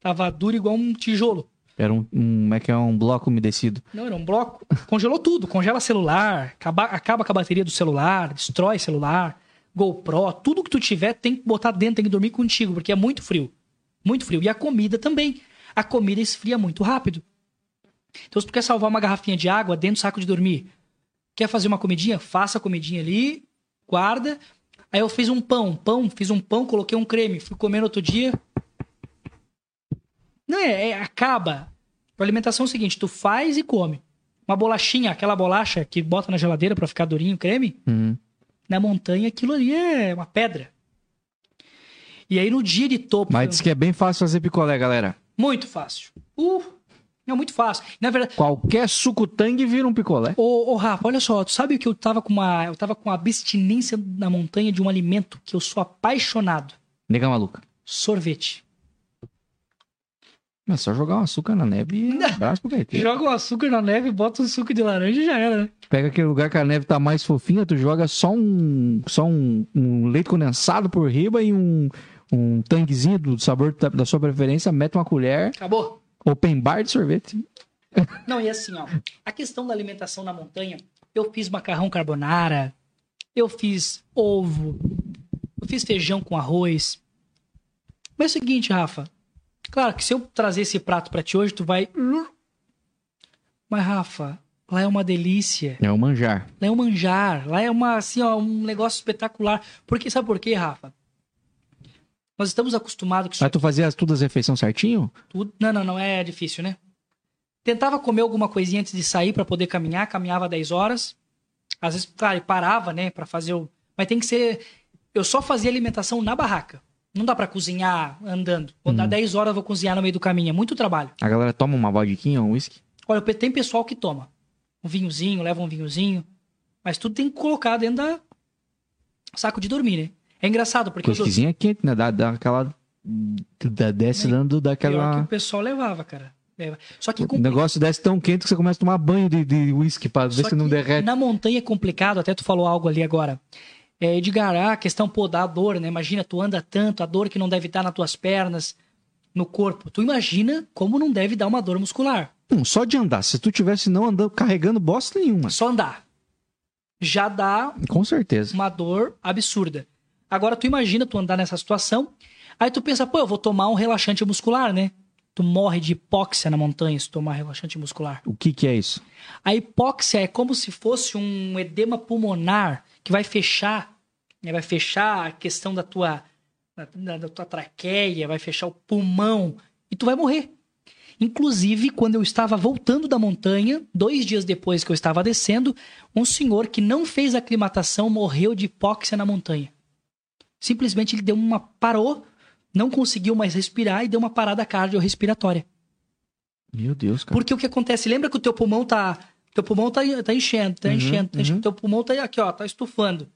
tava duro igual um tijolo. Era um, um, como é que é, um bloco umedecido. Não, era um bloco. Congelou tudo. Congela celular, acaba, acaba com a bateria do celular, destrói celular, GoPro, tudo que tu tiver tem que botar dentro, tem que dormir contigo, porque é muito frio. Muito frio. E a comida também. A comida esfria muito rápido. Então, se tu quer salvar uma garrafinha de água dentro do saco de dormir, quer fazer uma comidinha? Faça a comidinha ali, guarda. Aí eu fiz um pão, pão, fiz um pão, coloquei um creme, fui comer no outro dia. Não é, é acaba. A alimentação é o seguinte, tu faz e come. Uma bolachinha, aquela bolacha que bota na geladeira para ficar durinho, creme. Uhum. Na montanha, aquilo ali é uma pedra. E aí no dia de topo... Mas diz que é bem fácil fazer picolé, galera. Muito fácil. Uh, é muito fácil. Na verdade, Qualquer suco tangue vira um picolé. Ô, ô, Rafa, olha só, tu sabe que eu tava com uma. Eu tava com uma abstinência na montanha de um alimento que eu sou apaixonado. Nega maluca. Sorvete. É só jogar um açúcar na neve e um abraço pro gaiteiro. Joga o açúcar na neve, bota um suco de laranja e já era, né? Pega aquele lugar que a neve tá mais fofinha, tu joga só um, só um, um leite condensado por riba e um, um tanguezinho do sabor da sua preferência, mete uma colher, Acabou. Open bar de sorvete. Não, e assim, ó. A questão da alimentação na montanha, eu fiz macarrão carbonara, eu fiz ovo, eu fiz feijão com arroz. Mas é o seguinte, Rafa. Claro que se eu trazer esse prato pra ti hoje, tu vai. Mas, Rafa, lá é uma delícia. É o manjar. Lá é um manjar. Lá é uma, assim, ó, um negócio espetacular. Porque, sabe por quê, Rafa? Nós estamos acostumados que isso Mas tu fazia tudo as refeições certinho? tudo. Não, não, não é difícil, né? Tentava comer alguma coisinha antes de sair pra poder caminhar, caminhava 10 horas. Às vezes, claro, parava, né, Pra fazer o. Mas tem que ser. Eu só fazia alimentação na barraca. Não dá pra cozinhar andando. Vou dar 10 horas, eu vou cozinhar no meio do caminho. É muito trabalho. A galera toma uma vodquinha, um whisky? Olha, tem pessoal que toma. Um vinhozinho, leva um vinhozinho. Mas tudo tem que colocar dentro da saco de dormir, né? É engraçado, porque O whiskyzinho é quente, né? Dá, dá aquela... Dá, desce dando pior que daquela... o pessoal levava, cara. Só que O compli- negócio desce tão quente que você começa a tomar banho de, de whisky pra ver se não derrete. Na montanha é complicado, até tu falou algo ali agora. É, Edgar, a questão, pô, da dor, né? Imagina, tu anda tanto, a dor que não deve estar nas tuas pernas, no corpo. Tu imagina como não deve dar uma dor muscular. Hum, só de andar. Se tu tivesse não andando, carregando bosta nenhuma. Só andar. Já dá Com certeza. uma dor absurda. Agora, tu imagina tu andar nessa situação, aí tu pensa, pô, eu vou tomar um relaxante muscular, né? Tu morre de hipóxia na montanha se tomar relaxante muscular. O que que é isso? A hipóxia é como se fosse um edema pulmonar que vai fechar, né, vai fechar a questão da tua, da, da tua traqueia, vai fechar o pulmão e tu vai morrer. Inclusive, quando eu estava voltando da montanha, dois dias depois que eu estava descendo, um senhor que não fez aclimatação morreu de hipóxia na montanha. Simplesmente ele deu uma parou, não conseguiu mais respirar e deu uma parada cardiorrespiratória. Meu Deus, cara. Porque o que acontece? Lembra que o teu pulmão tá. Teu pulmão tá, tá enchendo, tá Uhum, enchendo, tá uhum. enchendo. Teu pulmão tá aqui, ó, tá estufando.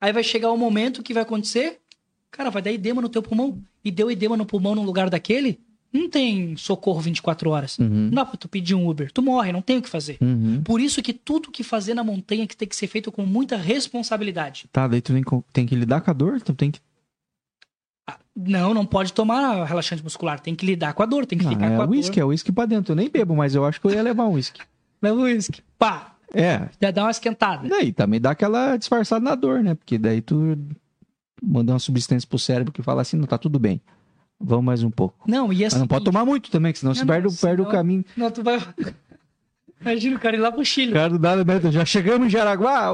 Aí vai chegar o momento que vai acontecer. Cara, vai dar edema no teu pulmão. E deu edema no pulmão num lugar daquele, não tem socorro 24 horas. Uhum. Não dá pra tu pedir um Uber. Tu morre, não tem o que fazer. Uhum. Por isso que tudo que fazer na montanha que tem que ser feito com muita responsabilidade. Tá, daí tu tem, que lidar com a dor, tu tem que. Ah, Não, não pode tomar relaxante muscular. Tem que lidar com a dor, tem que Não, ficar com é a whisky, dor. é whisky pra dentro. Eu nem bebo, mas eu acho que eu ia levar um whisky. Leva o uísque. Pá, É, já dá uma esquentada. daí também dá aquela disfarçada na dor, né? Porque daí tu manda uma substância pro cérebro que fala assim, não, tá tudo bem. Vamos mais um pouco. Não, e Mas assim. não pode tomar muito também, que senão Não, perde, o- não, perde o senão- caminho. Não, tu vai. Imagina o cara ir lá pro Chile. Cara, do nada, né? Já chegamos em Jaraguá.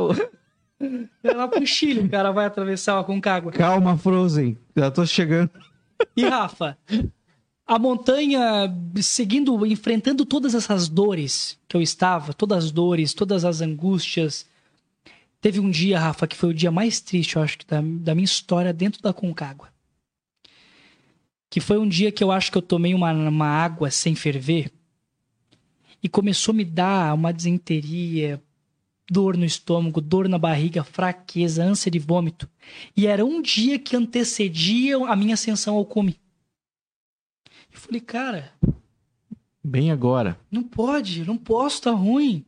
Ir lá pro Chile, o cara vai atravessar a Concagua. Calma, Frozen. Já tô chegando. E Rafa, a montanha, seguindo, enfrentando todas essas dores que eu estava, todas as dores, todas as angústias. Teve um dia, Rafa, que foi o dia mais triste, eu acho, da, da minha história dentro da Concagua. Que foi um dia que eu acho que eu tomei uma, uma água sem ferver e começou a me dar uma desenteria, dor no estômago, dor na barriga, fraqueza, ânsia de vômito. E era um dia que antecedia a minha ascensão ao cume. Eu falei, cara, Bem agora. não pode, não posso, tá ruim.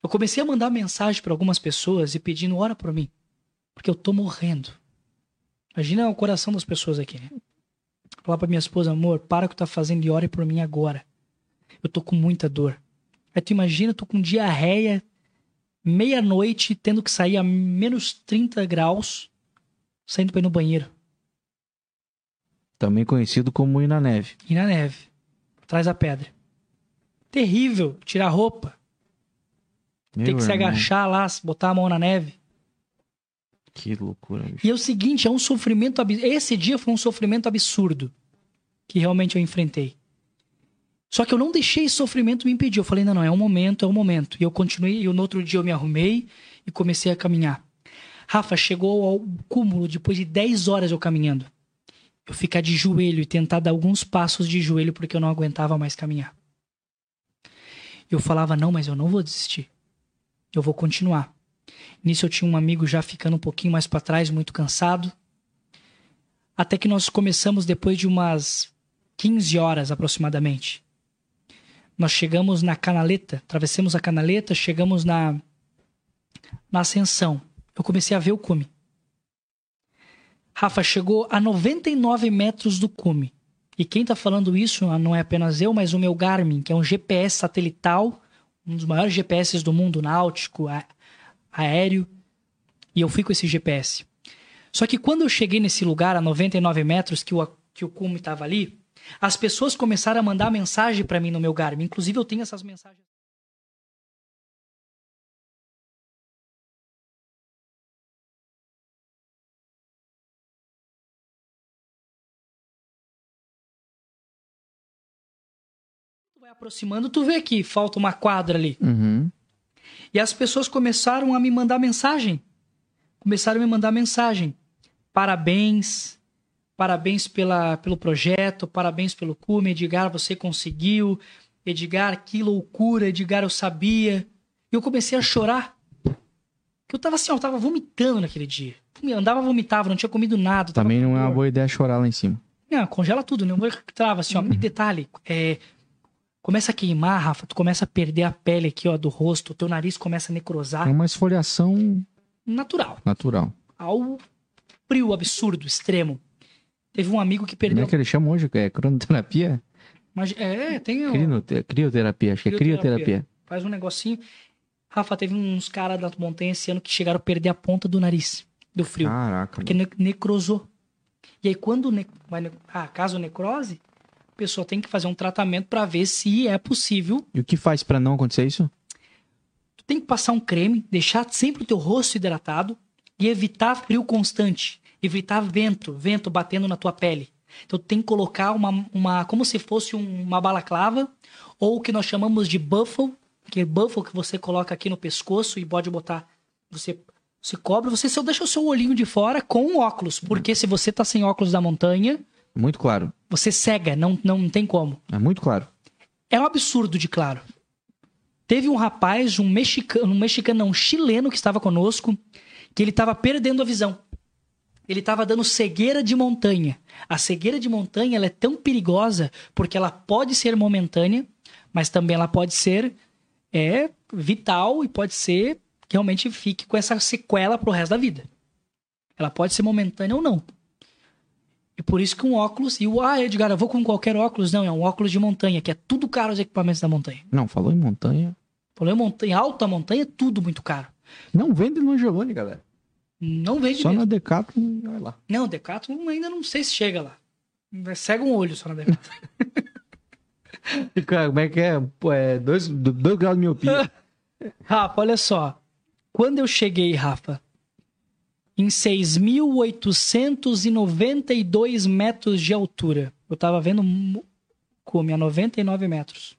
Eu comecei a mandar mensagem para algumas pessoas e pedindo hora por mim, porque eu tô morrendo. Imagina o coração das pessoas aqui, né? Falar pra minha esposa, amor, para o que tá fazendo e ore por mim agora. Eu tô com muita dor. Aí tu imagina, tô com diarreia, meia-noite, tendo que sair a menos 30 graus, saindo pra ir no banheiro. Também conhecido como ir na neve. Ir na neve. Atrás da pedra. Terrível. Tirar roupa. Meu ter que se irmão, agachar lá, botar a mão na neve. Que loucura, bicho. E é o seguinte, é um sofrimento absurdo. Esse dia foi um sofrimento absurdo que realmente eu enfrentei. Só que eu não deixei esse sofrimento me impedir. Eu falei, não, não, é um momento, é um momento. E eu continuei, e no outro dia eu me arrumei e comecei a caminhar. Rafa, chegou ao cúmulo depois de 10 horas eu caminhando. Eu ficar de joelho e tentar dar alguns passos de joelho porque eu não aguentava mais caminhar. Eu falava, não, mas eu não vou desistir. Eu vou continuar. Nisso eu tinha um amigo já ficando um pouquinho mais para trás, muito cansado. Até que nós começamos depois de umas 15 horas aproximadamente. Nós chegamos na canaleta, atravessamos a canaleta, chegamos na na ascensão. Eu comecei a ver o cume. Rafa chegou a 99 metros do cume. E quem tá falando isso não é apenas eu, mas o meu Garmin, que é um GPS satelital, um dos maiores GPS do mundo, náutico, a- aéreo. E eu fui com esse GPS. Só que quando eu cheguei nesse lugar, a 99 metros, que o, que o cume estava ali, as pessoas começaram a mandar mensagem para mim no meu Garmin. Inclusive, eu tenho essas mensagens. Vai aproximando, tu vê que falta uma quadra ali. Uhum. E as pessoas começaram a me mandar mensagem. Começaram a me mandar mensagem. Parabéns. Parabéns pela, pelo projeto. Parabéns pelo cume. Edgar, você conseguiu. Edgar, que loucura. Edgar, eu sabia. E eu comecei a chorar. Que eu tava assim, ó, eu tava vomitando naquele dia. Eu andava, vomitava, não tinha comido nada. Também não é uma boa ideia chorar lá em cima. Não, congela tudo, né? Trava assim, ó. E detalhe, é, começa a queimar, Rafa, tu começa a perder a pele aqui, ó, do rosto, o teu nariz começa a necrosar. É uma esfoliação Natural. natural. Ao frio absurdo, extremo. Teve um amigo que Como perdeu. é que ele chama hoje? É cronoterapia? Mas, é, tem Crioterapia, acho que é Crioterapia. faz um negocinho. Rafa, teve uns caras da montanha esse ano que chegaram a perder a ponta do nariz, do frio. Caraca, Porque ne- necrosou. E aí, quando ne ah, caso necrose, a pessoa tem que fazer um tratamento para ver se é possível. E o que faz pra não acontecer isso? Tu tem que passar um creme, deixar sempre o teu rosto hidratado e evitar frio constante. Evitar vento, vento batendo na tua pele. Então, tu tem que colocar uma, uma como se fosse um- uma balaclava ou o que nós chamamos de buffle, que é buffle que você coloca aqui no pescoço e pode botar, você se cobre, você só deixa o seu olhinho de fora com óculos, porque se você tá sem óculos da montanha, Muito claro. você cega, não, não tem como. É muito claro. É um absurdo de claro. Teve um rapaz, um mexicano, um mexicano, um chileno que estava conosco, que ele estava perdendo a visão. Ele estava dando cegueira de montanha. A cegueira de montanha ela é tão perigosa porque ela pode ser momentânea, mas também ela pode ser é, vital e pode ser que realmente fique com essa sequela pro resto da vida. Ela pode ser momentânea ou não. E por isso que um óculos, e o ah, Edgar, eu vou com qualquer óculos, não, é um óculos de montanha, que é tudo caro os equipamentos da montanha. Não, falou em montanha. Falei montanha, alta montanha, é tudo muito caro. Não vende no Angelone, galera. Não vende Só mesmo. na Decathlon, vai lá. Não, Decathlon ainda não sei se chega lá. Cega um olho só na Decathlon. Como é que é? Pô, é dois, do- dois graus de miopia. Rafa, olha só. Quando eu cheguei, Rafa, em 6.892 metros de altura, eu tava vendo cume a 99 metros.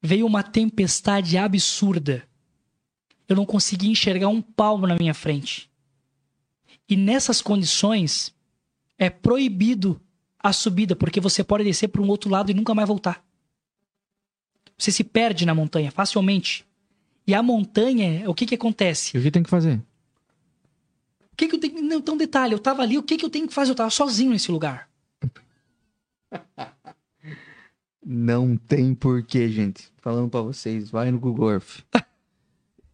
Veio uma tempestade absurda. Eu não conseguia enxergar um palmo na minha frente. E nessas condições, é proibido a subida, porque você pode descer para um outro lado e nunca mais voltar. Você se perde na montanha facilmente. E a montanha, o que que acontece? O que tem que fazer? Que que eu tenho... Não, então detalhe, eu tava ali, o que que eu tenho que fazer? Eu tava sozinho nesse lugar. Não tem porquê, gente. Falando pra vocês, vai no Google Earth.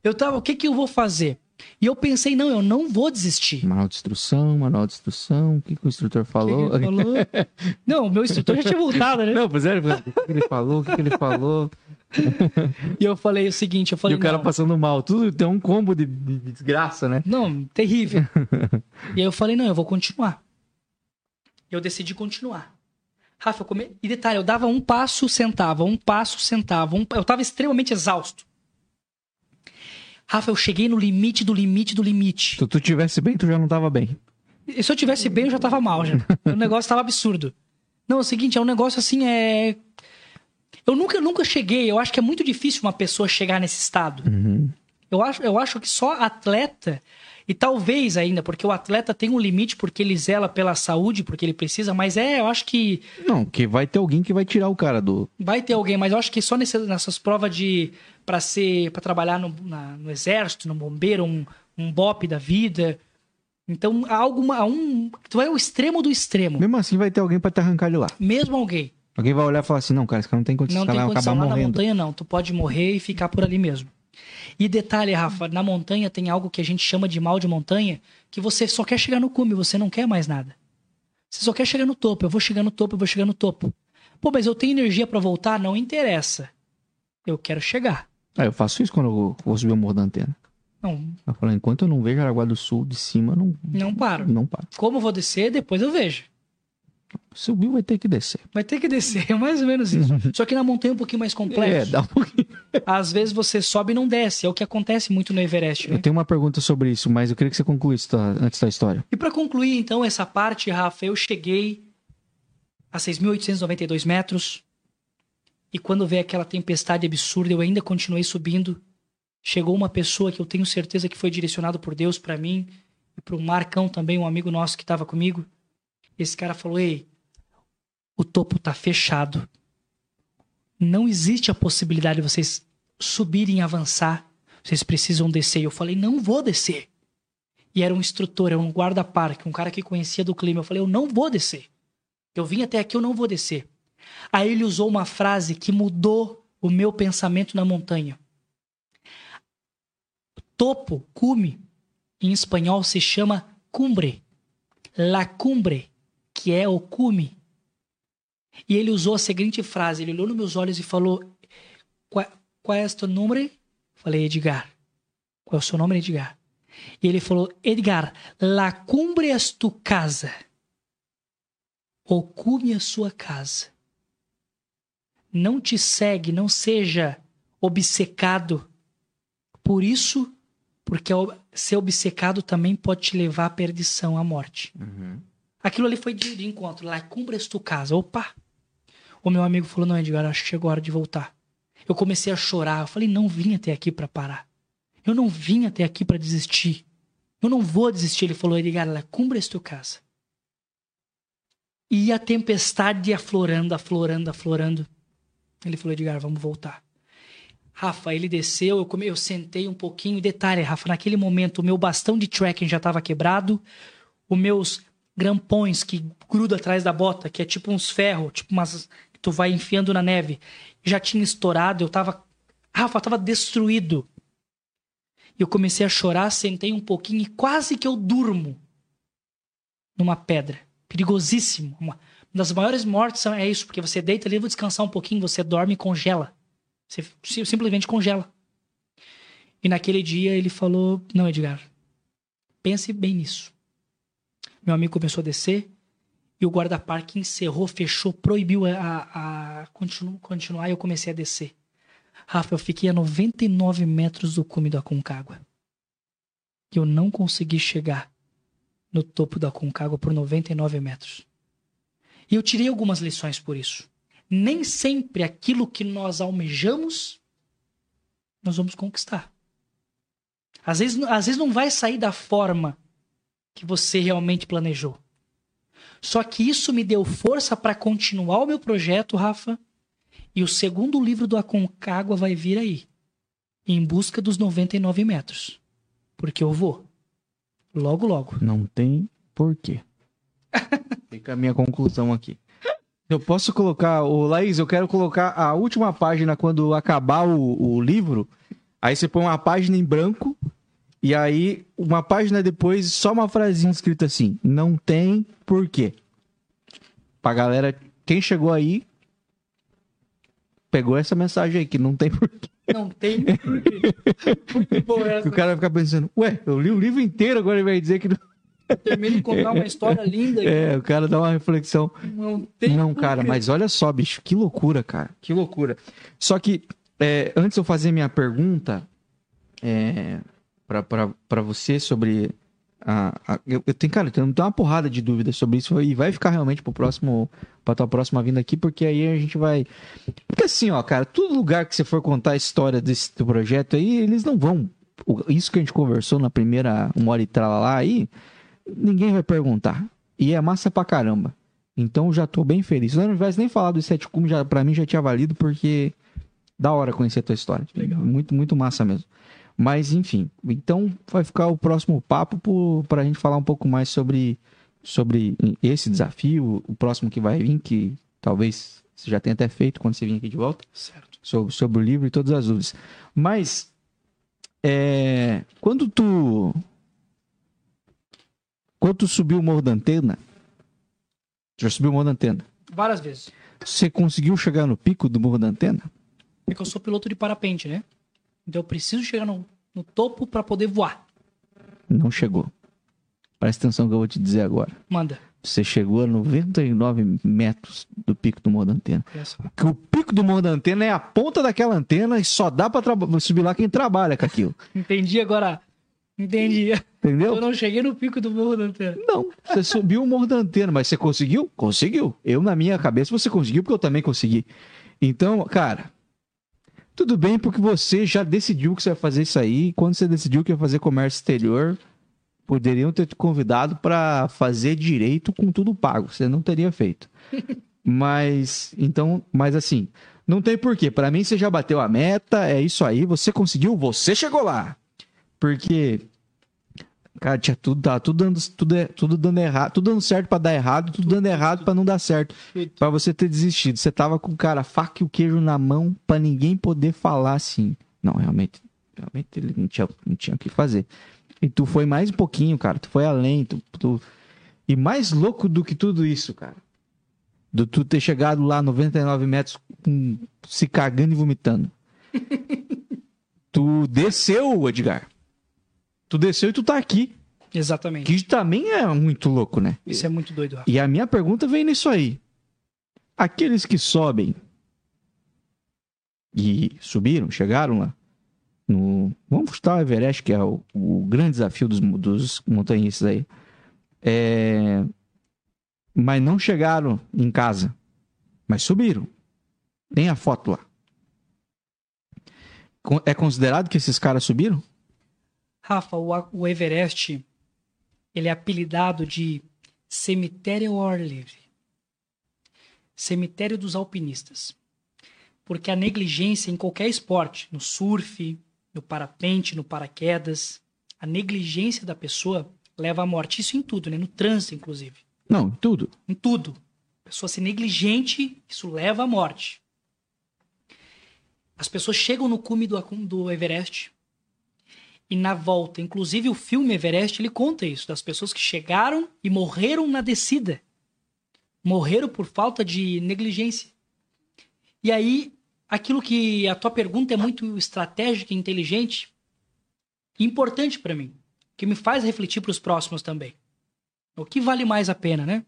Eu tava, o que que eu vou fazer? E eu pensei, não, eu não vou desistir. Manual de instrução, manual de instrução. O que, que o instrutor falou? Que que falou? não, o meu instrutor já tinha voltado, né? Não, pois é, o que, que ele falou? O que, que ele falou? E eu falei o seguinte, eu E falei, o cara não, passando mal. Tudo tem um combo de, de- de desgraça, né? não, terrível. e aí eu falei, não, eu vou continuar. Eu decidi continuar. Rafa, eu come... e detalhe, eu dava um passo, sentava, um passo, sentava. um- Eu tava extremamente exausto. Rafa, eu cheguei no limite do limite do limite. Se tu tivesse bem, tu já não tava bem. E se eu tivesse bem, eu já tava mal, já. O negócio tava absurdo. Não, é o seguinte, é um negócio assim, é... Eu nunca, nunca cheguei, eu acho que é muito difícil uma pessoa chegar nesse estado. Uhum. Eu acho, eu acho que só atleta, e talvez ainda, porque o atleta tem um limite porque ele zela pela saúde, porque ele precisa, mas é, eu acho que Não, que vai ter alguém que vai tirar o cara do. vai ter alguém, mas eu acho que só nesse- nessas provas de para ser para trabalhar no, na- no exército, no bombeiro, um, um BOP da vida. Então, há alguma um, tu é o extremo do extremo. Mesmo assim, vai ter alguém pra te arrancar de lá. Mesmo alguém Alguém vai olhar e falar assim: não, cara, esse cara não tem condição, não tem condição acabar lá na morrendo. montanha não, tu pode morrer e ficar por ali mesmo. E detalhe, Rafa, na montanha tem algo que a gente chama de mal de montanha, que você só quer chegar no cume, você não quer mais nada. Você só quer chegar no topo, eu vou chegar no topo, eu vou chegar no topo. Pô, mas eu tenho energia pra voltar, não interessa. Eu quero chegar. Ah, eu faço isso quando eu vou subir o morro da antena. Não, Eu falo, enquanto eu não vejo Araguá do Sul de cima, não, não paro. não paro. Como eu vou descer, depois eu vejo. Subiu, vai ter que descer. Vai ter que descer, é mais ou menos isso. Só que na montanha é um pouquinho mais É, complexo. dá um pouquinho. Às vezes você sobe e não desce, é o que acontece muito no Everest. né? Eu tenho uma pergunta sobre isso, mas eu queria que você concluísse antes da história. E para concluir, então, essa parte, Rafa, eu cheguei a 6.892 metros. E quando veio aquela tempestade absurda, eu ainda continuei subindo. Chegou uma pessoa que eu tenho certeza que foi direcionado por Deus para mim e para o Marcão também, um amigo nosso que estava comigo. Esse cara falou: Ei, o topo tá fechado. Não existe a possibilidade de vocês subirem e avançar. Vocês precisam descer. E eu falei: Não vou descer. E era um instrutor, era um guarda-parque, um cara que conhecia do clima. Eu falei, eu não vou descer. Eu vim até aqui, eu não vou descer. Aí ele usou uma frase que mudou o meu pensamento na montanha. Topo, cume, em espanhol se chama cumbre. La cumbre, que é o cume. E ele usou a seguinte frase, ele olhou nos meus olhos e falou, qual, é o teu nome? Falei, Edgar. Qual é o seu nome, Edgar? E ele falou: Edgar, la cumbre es tu casa. O cume é sua casa. Não te segue, não seja obcecado por isso, porque ser obcecado também pode te levar à perdição, à morte. Aquilo ali foi de, de encontro. La cumbre es tu casa. Opa! O meu amigo falou: Não, Edgar, acho que chegou a hora de voltar. Eu comecei a chorar. Eu falei: Não vim até aqui para parar. Eu não vim até aqui para desistir. Eu não vou desistir. Ele falou, Edgar, la cumbre es tu casa. E a tempestade aflorando, aflorando, aflorando. Ele falou, Edgar, vamos voltar. Rafa, ele desceu, eu, come... eu sentei um pouquinho. Detalhe, Rafa, naquele momento o meu bastão de trekking já estava quebrado. Os meus grampões que gruda atrás da bota, que é tipo uns ferros, tipo umas que tu vai enfiando na neve, já tinha estourado. Eu tava... Rafa, tava destruído. E eu comecei a chorar, sentei um pouquinho e quase que eu durmo numa pedra. Perigosíssimo. Uma das maiores mortes é isso, porque você deita ali, vou descansar um pouquinho, você dorme e congela. Você si- simplesmente congela. E naquele dia ele falou: Não, Edgar, pense bem nisso. Meu amigo começou a descer e o guarda-parque encerrou, fechou, proibiu a, a, a continu- continuar e eu comecei a descer. Rafa, eu fiquei a 99 metros do cume da Concagua. E eu não consegui chegar no topo da Concagua por 99 metros. E eu tirei algumas lições por isso. Nem sempre aquilo que nós almejamos, nós vamos conquistar. Às vezes, às vezes não vai sair da forma que você realmente planejou. Só que isso me deu força para continuar o meu projeto, Rafa, e o segundo livro do Aconcagua vai vir aí. Em busca dos 99 metros. Porque eu vou. Logo, logo. Não tem porquê. Fica a minha conclusão aqui. Eu posso colocar, o Laís, eu quero colocar a última página quando acabar o, o livro. Aí você põe uma página em branco e aí uma página depois só uma frasinha escrita assim: não tem porquê. Pra galera, quem chegou aí pegou essa mensagem aí que não tem porquê. Não tem porquê. Muito essa. O cara vai ficar pensando, ué, eu li o livro inteiro, agora ele vai dizer que não. Termina de contar uma história linda. É, o cara dá uma reflexão. Não tem Não, porquê. cara, mas olha só, bicho, que loucura, cara. Que loucura. Só que, é, antes de eu fazer minha pergunta é, pra você sobre. A, a- eu, eu tenho, cara, eu tenho uma porrada de dúvidas sobre isso e vai ficar realmente pro próximo. Pra tua próxima vinda aqui, porque aí a gente vai. Porque assim, ó, cara, todo lugar que você for contar a história desse teu projeto aí, eles não vão. Isso que a gente conversou na primeira uma hora e trala lá aí, ninguém vai perguntar. E é massa pra caramba. Então já tô bem feliz. Se eu não tivesse nem falado dos sete cumes, já, pra mim já tinha valido, porque da hora conhecer a tua história. Legal. Muito, muito massa mesmo. Mas, enfim, então vai ficar o próximo papo pro- pra gente falar um pouco mais sobre, sobre esse desafio, o próximo que vai vir, que talvez você já tenha até feito quando você vir aqui de volta, Certo. sobre, sobre o livro e todas as dúvidas. Mas, é, quando tu. Quando tu subiu o Morro da Antena, já subiu o Morro da Antena, Várias vezes. você conseguiu chegar no pico do Morro da Antena? É que eu sou piloto de parapente, né? Então eu preciso chegar no, no topo pra poder voar. Não chegou. Presta atenção que eu vou te dizer agora. Manda. Você chegou a 99 metros do pico do Morro da Antena. Que o pico do Morro da Antena é a ponta daquela antena e só dá pra traba- subir lá quem trabalha com aquilo. Entendi agora. Entendi. Eu Entendeu? não cheguei no pico do morro da antena. Não, você subiu o Morro da Antena, mas você conseguiu? Conseguiu. Eu, na minha cabeça, você conseguiu, porque eu também consegui. Então, cara, tudo bem, porque você já decidiu que você vai fazer isso aí. Quando você decidiu que ia fazer comércio exterior, poderiam ter te convidado pra fazer direito com tudo pago. Você não teria feito. Mas, então, mas assim, não tem porquê. Pra mim, você já bateu a meta, é isso aí, você conseguiu, você chegou lá. Porque Cara, tinha tudo, tá tudo dando, tudo, tudo dando errado, tudo dando certo pra dar errado, tudo dando errado pra não dar certo. Pra você ter desistido. Você tava com, cara, a faca e o queijo na mão pra ninguém poder falar assim. Não, realmente, realmente ele não tinha, não tinha o que fazer. E tu foi mais um pouquinho, cara. Tu foi além. Tu, tu- E mais louco do que tudo isso, cara. Do tu ter chegado lá 99 metros com- se cagando e vomitando. tu desceu, Edgar. Tu desceu e tu tá aqui. Exatamente. Que também é muito louco, né? Isso é muito doido, Rafa. E a minha pergunta vem nisso aí. Aqueles que sobem e subiram, chegaram lá, no, vamos chutar o Everest, que é o, o grande desafio dos, dos montanhistas aí. É, mas não chegaram em casa, mas subiram. Tem a foto lá. É considerado que esses caras subiram? Rafa, o, Everest, ele é apelidado de cemitério ao ar livre. Cemitério dos alpinistas. Porque a negligência em qualquer esporte, no surf, no parapente, no paraquedas, a negligência da pessoa leva à morte. Isso em tudo, né? No trânsito, inclusive. Não, tudo. Em tudo. A pessoa ser negligente, isso leva à morte. As pessoas chegam no cume do, do Everest e na volta, inclusive o filme Everest, ele conta isso, das pessoas que chegaram e morreram na descida. Morreram por falta de negligência. E aí, aquilo que a tua pergunta é muito estratégica inteligente, importante para mim, que me faz refletir para os próximos também. O que vale mais a pena, né?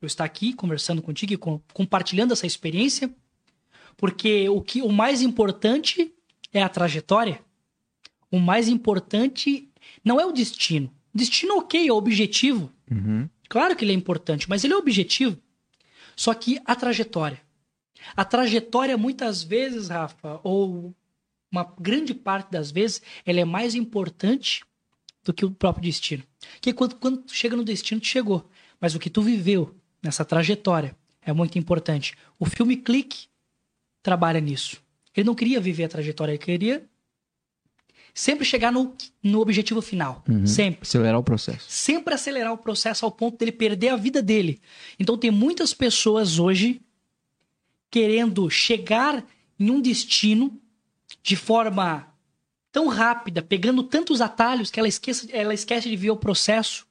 Eu estar aqui conversando contigo e com- compartilhando essa experiência, porque o que o mais importante é a trajetória. O mais importante não é o destino. Destino ok, é o objetivo. Claro que ele é importante, mas ele é objetivo. Só que a trajetória. A trajetória, muitas vezes, Rafa, ou uma grande parte das vezes, ela é mais importante do que o próprio destino. Porque quando, quando tu chega no destino, tu chegou. Mas o que tu viveu nessa trajetória é muito importante. O filme Clique trabalha nisso. Ele não queria viver a trajetória, ele queria Sempre chegar no, no objetivo final. Uhum. Sempre. Acelerar o processo. Sempre acelerar o processo ao ponto dele perder a vida dele. Então tem muitas pessoas hoje querendo chegar em um destino de forma tão rápida, pegando tantos atalhos que ela esquece, ela esquece de ver o processo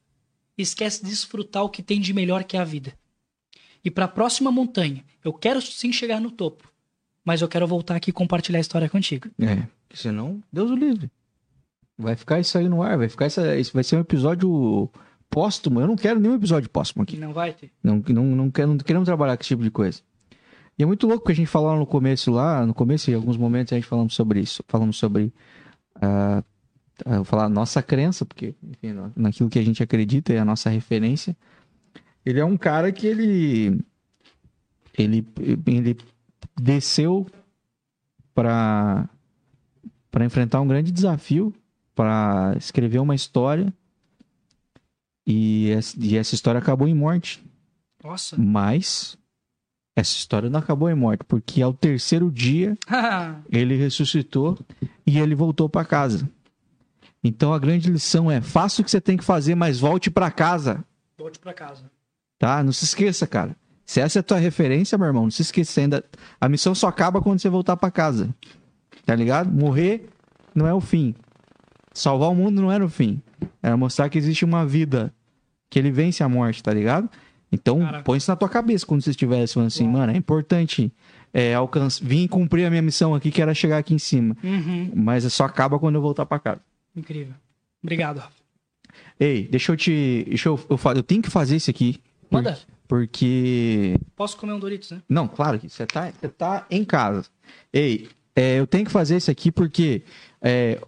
e esquece de desfrutar o que tem de melhor que é a vida. E para a próxima montanha, eu quero sim chegar no topo, mas eu quero voltar aqui e compartilhar a história contigo. É, senão, Deus o livre. Vai ficar isso aí no ar, vai ficar essa, isso vai ser um episódio póstumo. Eu não quero nenhum episódio póstumo aqui. Não vai ter. Não, não, não, quero, não queremos trabalhar com esse tipo de coisa. E é muito louco que a gente falou no começo lá, no começo, em alguns momentos a gente falamos sobre isso. Falamos sobre. Uh, uh, vou falar nossa crença, porque, enfim, naquilo que a gente acredita é a nossa referência. Ele é um cara que ele. Ele, ele desceu para para enfrentar um grande desafio, para escrever uma história. E, essa história acabou em morte. Nossa. Mas essa história não acabou em morte, porque ao terceiro dia ele ressuscitou e ele voltou para casa. Então a grande lição é: faça o que você tem que fazer, mas volte para casa. Volte para casa. Tá? Não se esqueça, cara. Se essa é a tua referência, meu irmão, não se esqueça ainda. A missão só acaba quando você voltar para casa. Tá ligado? Morrer não é o fim. Salvar o mundo não era o fim. Era mostrar que existe uma vida que ele vence a morte, tá ligado? Então, Cara. põe isso na tua cabeça quando você estiver falando assim, Uau. mano, é importante é, alcançar, vim cumprir a minha missão aqui, que era chegar aqui em cima. Uhum. Mas só acaba quando eu voltar para casa. Incrível. Obrigado, Rafa. Ei, deixa eu te. Deixa eu, eu, eu tenho que fazer isso aqui. Manda. Porque. Posso comer um Doritos, né? Não, claro que você tá, você tá em casa. Ei, é, eu tenho que fazer isso aqui porque é,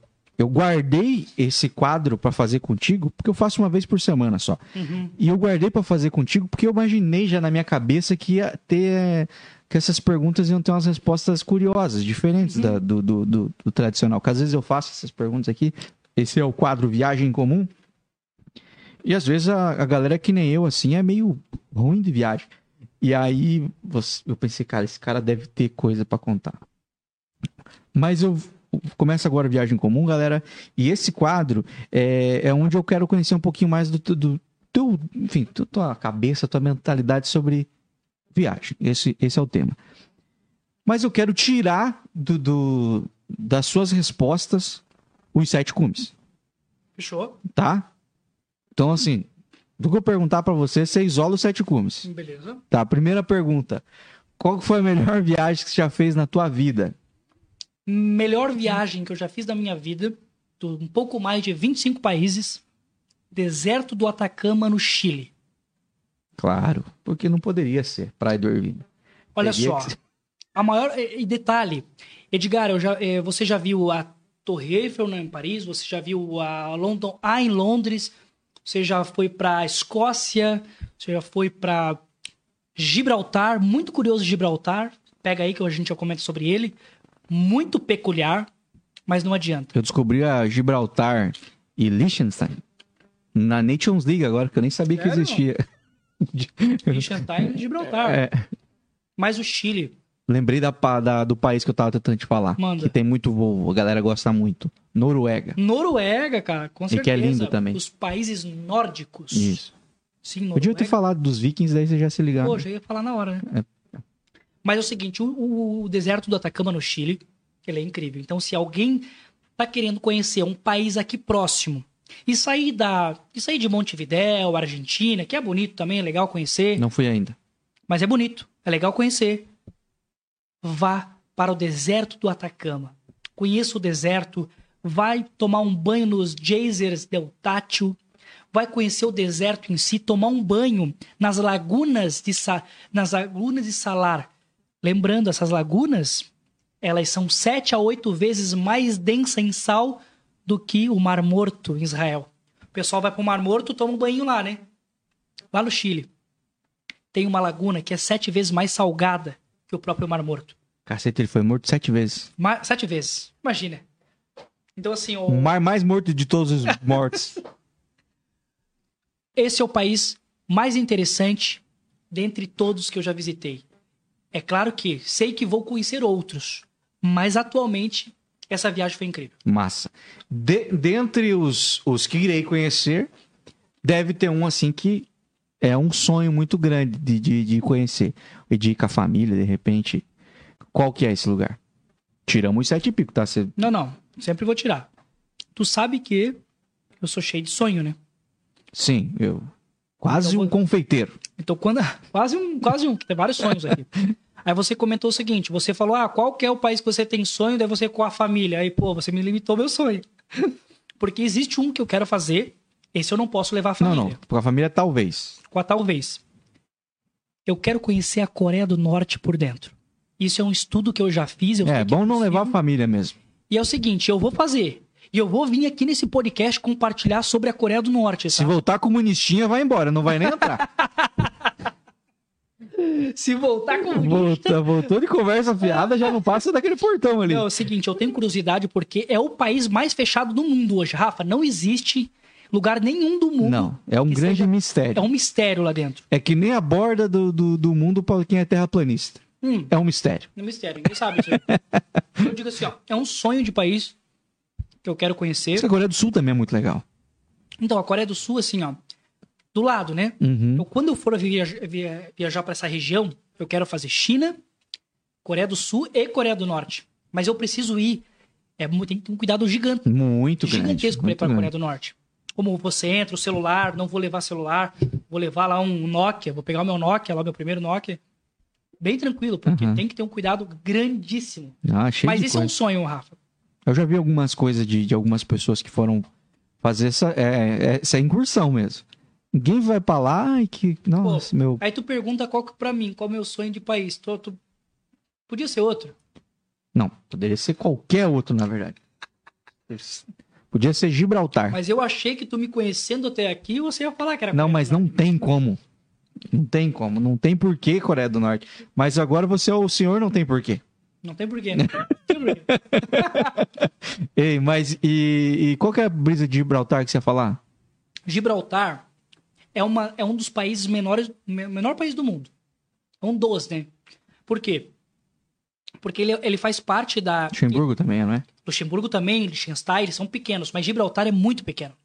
eu guardei esse quadro para fazer contigo, porque eu faço uma vez por semana só. Uhum. E eu guardei para fazer contigo porque eu imaginei já na minha cabeça que ia ter. que essas perguntas iam ter umas respostas curiosas, diferentes uhum. da, do, do, do, do, tradicional. Porque às vezes eu faço essas perguntas aqui. Esse é o quadro Viagem Comum. E às vezes a, a galera que nem eu, assim, é meio ruim de viagem. E aí você, eu pensei, cara, esse cara deve ter coisa para contar. Mas eu começa agora a Viagem Comum, galera. E esse quadro é, é onde eu quero conhecer um pouquinho mais do, do teu, enfim, tua cabeça, tua mentalidade sobre viagem. Esse, esse é o tema. Mas eu quero tirar do, do das suas respostas os sete cumes. Fechou? Tá? Então, assim, do que eu perguntar para você, você isola os sete cumes. Beleza. Tá, primeira pergunta. Qual foi a melhor viagem que você já fez na tua vida? Melhor viagem que eu já fiz na minha vida, um pouco mais de 25 países, deserto do Atacama, no Chile. Claro, porque não poderia ser Praia do Irvine. Olha Teria só, a maior e detalhe, Edgar, eu já, eh, você já viu a Torre Eiffel né, em Paris, você já viu a London Eye em Londres, você já foi para Escócia, você já foi para Gibraltar, muito curioso Gibraltar. Pega aí que a gente já comenta sobre ele muito peculiar, mas não adianta. Eu descobri a Gibraltar e Liechtenstein na Nations League agora, que eu nem sabia Sério? que existia. Liechtenstein e Gibraltar. É. Mas o Chile. Lembrei da, da, do país que eu tava tentando te falar. Manda. Que tem muito voo, a galera gosta muito. Noruega. Noruega, cara, com certeza. E que é lindo também. Os países nórdicos. Isso. Sim, Noruega. Podia ter falado dos vikings, daí você já se ligava. Pô, já ia falar na hora, né? É. Mas é o seguinte, o, o deserto do Atacama no Chile, ele é incrível. Então, se alguém está querendo conhecer um país aqui próximo e sair da, e sair de Montevidéu, Argentina, que é bonito também, é legal conhecer. Não fui ainda. Mas é bonito, é legal conhecer. Vá para o deserto do Atacama. Conheça o deserto, vai tomar um banho nos geysers del Tátil, vai conhecer o deserto em si, tomar um banho nas lagunas de, nas lagunas de Salar, Lembrando, essas lagunas, elas são sete a oito vezes mais densa em sal do que o Mar Morto em Israel. O pessoal vai para o Mar Morto, toma um banho lá, né? Lá no Chile. Tem uma laguna que é sete vezes mais salgada que o próprio Mar Morto. Cacete, ele foi morto sete vezes. Ma sete vezes. Imagina. Então, assim. O... o mar mais morto de todos os mortos. Esse é o país mais interessante dentre todos que eu já visitei. É claro que sei que vou conhecer outros, mas atualmente essa viagem foi incrível. Massa. De, dentre os, os que irei conhecer, deve ter um assim que é um sonho muito grande de, de, de conhecer. E de ir com a família, de repente. Qual que é esse lugar? Tiramos os sete e pico, tá? Cê... Não, não. Sempre vou tirar. Tu sabe que eu sou cheio de sonho, né? Sim, eu. Quase Então, um vou- confeiteiro. Então, quando. Quase um, quase um, tem vários sonhos aqui. Aí você comentou o seguinte: você falou, ah, qual que é o país que você tem sonho? Daí você com a família. Aí, pô, você me limitou meu sonho. Porque existe um que eu quero fazer, esse eu não posso levar a Não, família. não. Com a família, talvez. Com a talvez. Eu quero conhecer a Coreia do Norte por dentro. Isso é um estudo que eu já fiz. Eu É, bom não possível. levar a família mesmo. E é o seguinte, eu vou fazer. E eu vou vir aqui nesse podcast compartilhar sobre a Coreia do Norte. Se tá? voltar comunistinha, vai embora, não vai nem entrar. Se voltar com Volta, voltou de conversa fiada, já não passa daquele portão ali. Não, é o seguinte, eu tenho curiosidade porque é o país mais fechado do mundo hoje, Rafa. Não existe lugar nenhum do mundo. Não, é um grande seja- mistério. É um mistério lá dentro. É que nem a borda do, do, do mundo para quem é terraplanista. Hum, É um mistério. é um mistério, ninguém sabe isso eu digo assim, ó, é um sonho de país que eu quero conhecer. Isso a Coreia do Sul também é muito legal. Então, a Coreia do Sul, assim, ó, do lado, né? Uhum. Então, quando eu for viajar, via- viajar para essa região, eu quero fazer China, Coreia do Sul e Coreia do Norte. Mas eu preciso ir. É, tem que ter um cuidado gigante, Muito gigantesco para ir para a Coreia do Norte. Como você entra, o celular, não vou levar celular, vou levar lá um Nokia, vou pegar o meu Nokia, lá o meu primeiro Nokia. Bem tranquilo, porque Uhum. tem que ter um cuidado grandíssimo. Ah, Mas esse é um sonho, Rafa. Eu já vi algumas coisas de, de algumas pessoas que foram fazer essa, é, é- essa incursão mesmo. Ninguém vai pra lá e que. Nossa, meu. Aí tu pergunta qual que pra mim, qual é o meu sonho de país. Tu, tu- Podia ser outro. Não, poderia ser qualquer outro, na verdade. Podia ser Gibraltar. Mas eu achei que tu me conhecendo até aqui, você ia falar que era Não, mas não Norte. tem como. Não tem como. Não tem porquê Coreia do Norte. Mas agora você é o senhor, não tem porquê. Não tem porquê, né? Ei, mas e, e qual que é a brisa de Gibraltar que você ia falar? Gibraltar é, uma, é um dos países menores, me- menor país do mundo. É um dos, né? Por quê? Porque ele, ele faz parte da. Luxemburgo também, não é? Luxemburgo também, Liechtenstein, eles são pequenos, mas Gibraltar é muito pequeno.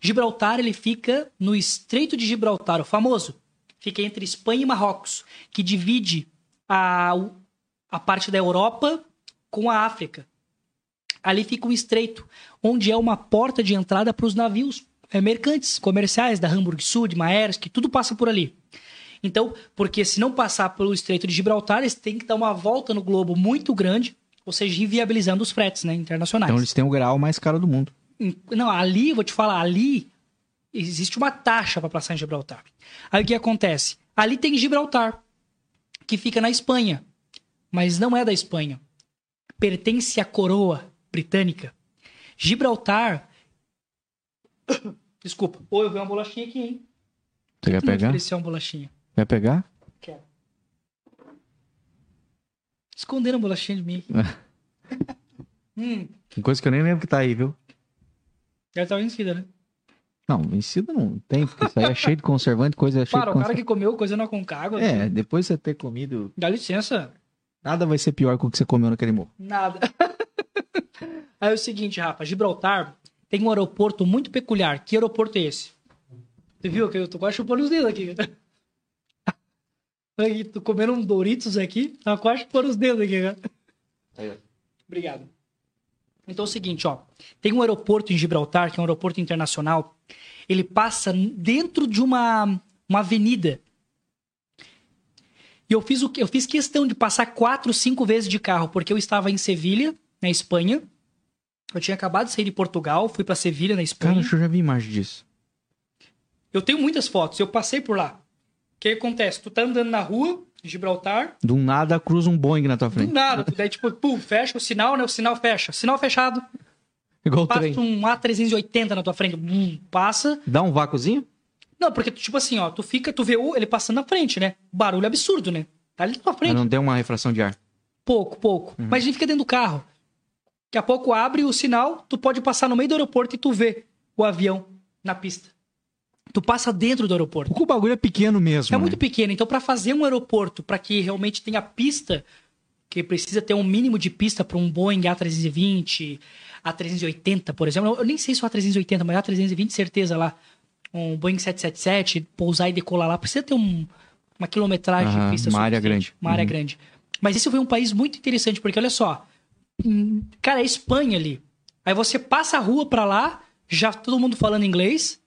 Gibraltar, ele fica no Estreito de Gibraltar, o famoso. Fica entre Espanha e Marrocos, que divide a, a parte da Europa com a África. Ali fica um estreito, onde é uma porta de entrada para os navios é, mercantes, comerciais, da Hamburg Sud, Maersk, tudo passa por ali. Então, porque se não passar pelo Estreito de Gibraltar, eles têm que dar uma volta no globo muito grande, ou seja, inviabilizando os fretes né, internacionais. Então eles têm o grau mais caro do mundo. Não, ali, vou te falar, ali existe uma taxa para passar em Gibraltar. Aí o que acontece? Ali tem Gibraltar, que fica na Espanha, mas não é da Espanha. Pertence à coroa britânica. Gibraltar. Desculpa. Ô, eu vi uma bolachinha aqui, hein? Você quer pegar? ofereceu uma bolachinha. Quer pegar? Quero. Esconderam a bolachinha de mim. hum, coisa que eu nem lembro que tá aí, viu? já tava vencida, né? Não, vencido não tem, porque isso aí é cheio de conservante, coisa cheia Para, de o cara que comeu coisa não com água. É, depois de você ter comido, Dá licença. nada vai ser pior que o que você comeu naquele morro. Nada. Aí é o seguinte, Rafa, Gibraltar tem um aeroporto muito peculiar. Que aeroporto é esse? Você viu que eu tô quase chupando os dedos aqui. Aí, tô comendo um Doritos aqui, tá quase chupando os dedos aqui, cara. Ó. Obrigado. Então é o seguinte, ó. Tem um aeroporto em Gibraltar, que é um aeroporto internacional. Ele passa dentro de uma, uma avenida. E eu fiz, o, eu fiz questão de passar quatro, cinco vezes de carro, porque eu estava em Sevilha, na Espanha. Eu tinha acabado de sair de Portugal, fui para Sevilha, na Cara, Espanha. que eu já vi imagem disso. Eu tenho muitas fotos, eu passei por lá. O que acontece? Tu tá andando na rua, Gibraltar, Do nada cruza um Boeing na tua do frente. nada, tu daí tipo, pum, fecha o sinal, né? O sinal fecha. Sinal fechado, Igual passa trem. um A380 na tua frente, bum, passa. Dá um vácuozinho? Não, porque tipo assim, ó, tu fica, tu vê o, ele passando na frente, né? Barulho absurdo, né? Tá ali na tua Mas frente. não tem uma refração de ar. Pouco, pouco. Mas a gente fica dentro do carro. Daqui a pouco abre o sinal, tu pode passar no meio do aeroporto e tu vê o avião na pista. Tu passa dentro do aeroporto. Porque o bagulho é pequeno mesmo. É né? muito pequeno, então para fazer um aeroporto para que realmente tenha pista, que precisa ter um mínimo de pista para um Boeing A320, A380, por exemplo. Eu nem sei se é o A380, mas A320 certeza lá. Um Boeing 777, pousar e decolar lá. Precisa ter um, uma quilometragem Aham, de pista uma área grande. Uma área Uhum. grande. Mas esse foi um país muito interessante, porque olha só. Cara, é Espanha ali. Aí você passa a rua pra lá, já todo mundo falando inglês,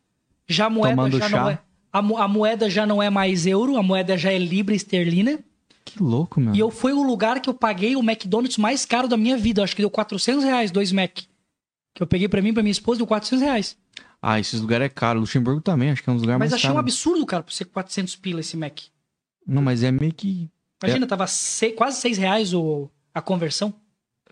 já a moeda Tomando já chá. não é. A, mo- a moeda já não é mais euro, a moeda já é libra esterlina. Que louco, meu. E eu fui o lugar que eu paguei o McDonald's mais caro da minha vida. Acho que deu 400 reais, dois Mac. Que eu peguei pra mim pra minha esposa, deu 400 reais. Ah, esses lugares é caro. Luxemburgo também, acho que é um dos lugares Mas mais achei um caros. absurdo, cara, por ser 400 pila esse Mac. Não, mas é meio que. Imagina, tava se- quase 6 reais o, a conversão.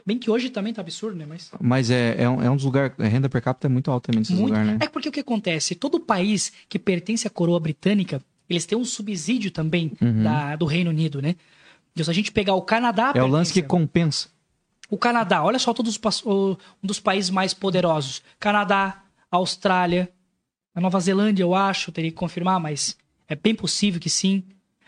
Bem que hoje também tá absurdo, né? Mas. Mas é, é, um, é um dos lugares. A renda per capita é muito alta também nesses Muito. lugares, né? É porque o que acontece? Todo país que pertence à coroa britânica, eles têm um subsídio também Uhum. da- do Reino Unido, né? Então, se a gente pegar o Canadá. É o lance que compensa. O Canadá, olha só todos os um dos países mais poderosos. Canadá, Austrália, a Nova Zelândia, eu acho, teria que confirmar, mas é bem possível que sim.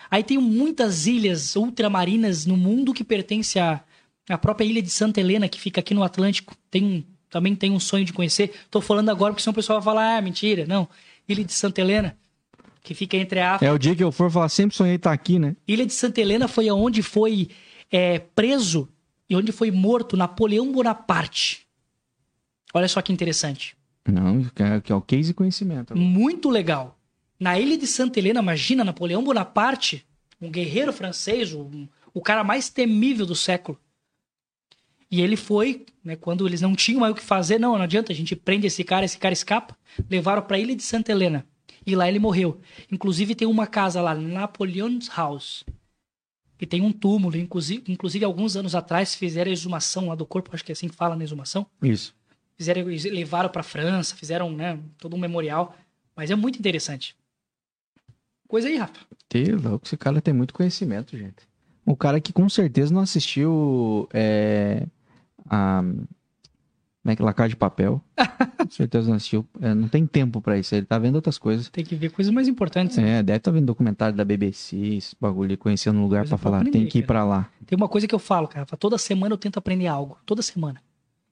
Aí tem muitas ilhas ultramarinas no mundo que pertence à, à própria ilha de Santa Helena, que fica aqui no Atlântico. Tem também tem um sonho de conhecer. Tô falando agora porque senão o pessoal vai falar, ah, mentira. Não, Ilha de Santa Helena, que fica entre a África É o dia que eu for falar, sempre sonhei estar aqui, né? Ilha de Santa Helena foi onde foi é, preso e onde foi morto Napoleão Bonaparte. Olha só que interessante. Não, que é, é o case conhecimento. Muito legal. Na Ilha de Santa Helena, imagina, Napoleão Bonaparte, um guerreiro francês, um- o cara mais temível do século. E ele foi, né, quando eles não tinham mais o que fazer, não, não adianta, a gente prende esse cara, esse cara escapa, levaram pra Ilha de Santa Helena. E lá ele morreu. Inclusive tem uma casa lá, Napoleon's House, que tem um túmulo, inclusive, inclusive alguns anos atrás fizeram a exumação lá do corpo, acho que é assim que fala na exumação Isso. fizeram levaram para França, fizeram né, todo um memorial, mas é muito interessante. Coisa aí, Rafa. Que louco, esse cara tem muito conhecimento, gente. O cara que com certeza não assistiu é, a. Como é que? La Casa de Papel. com certeza não assistiu. É, não tem tempo pra isso. Ele tá vendo outras coisas. Tem que ver coisas mais importantes. né? É, deve estar vendo documentário da BBC, esse bagulho, conhecendo um lugar pra falar. aprender, tem que ir pra lá. Tem uma coisa que eu falo, cara. Toda semana eu tento aprender algo. Toda semana.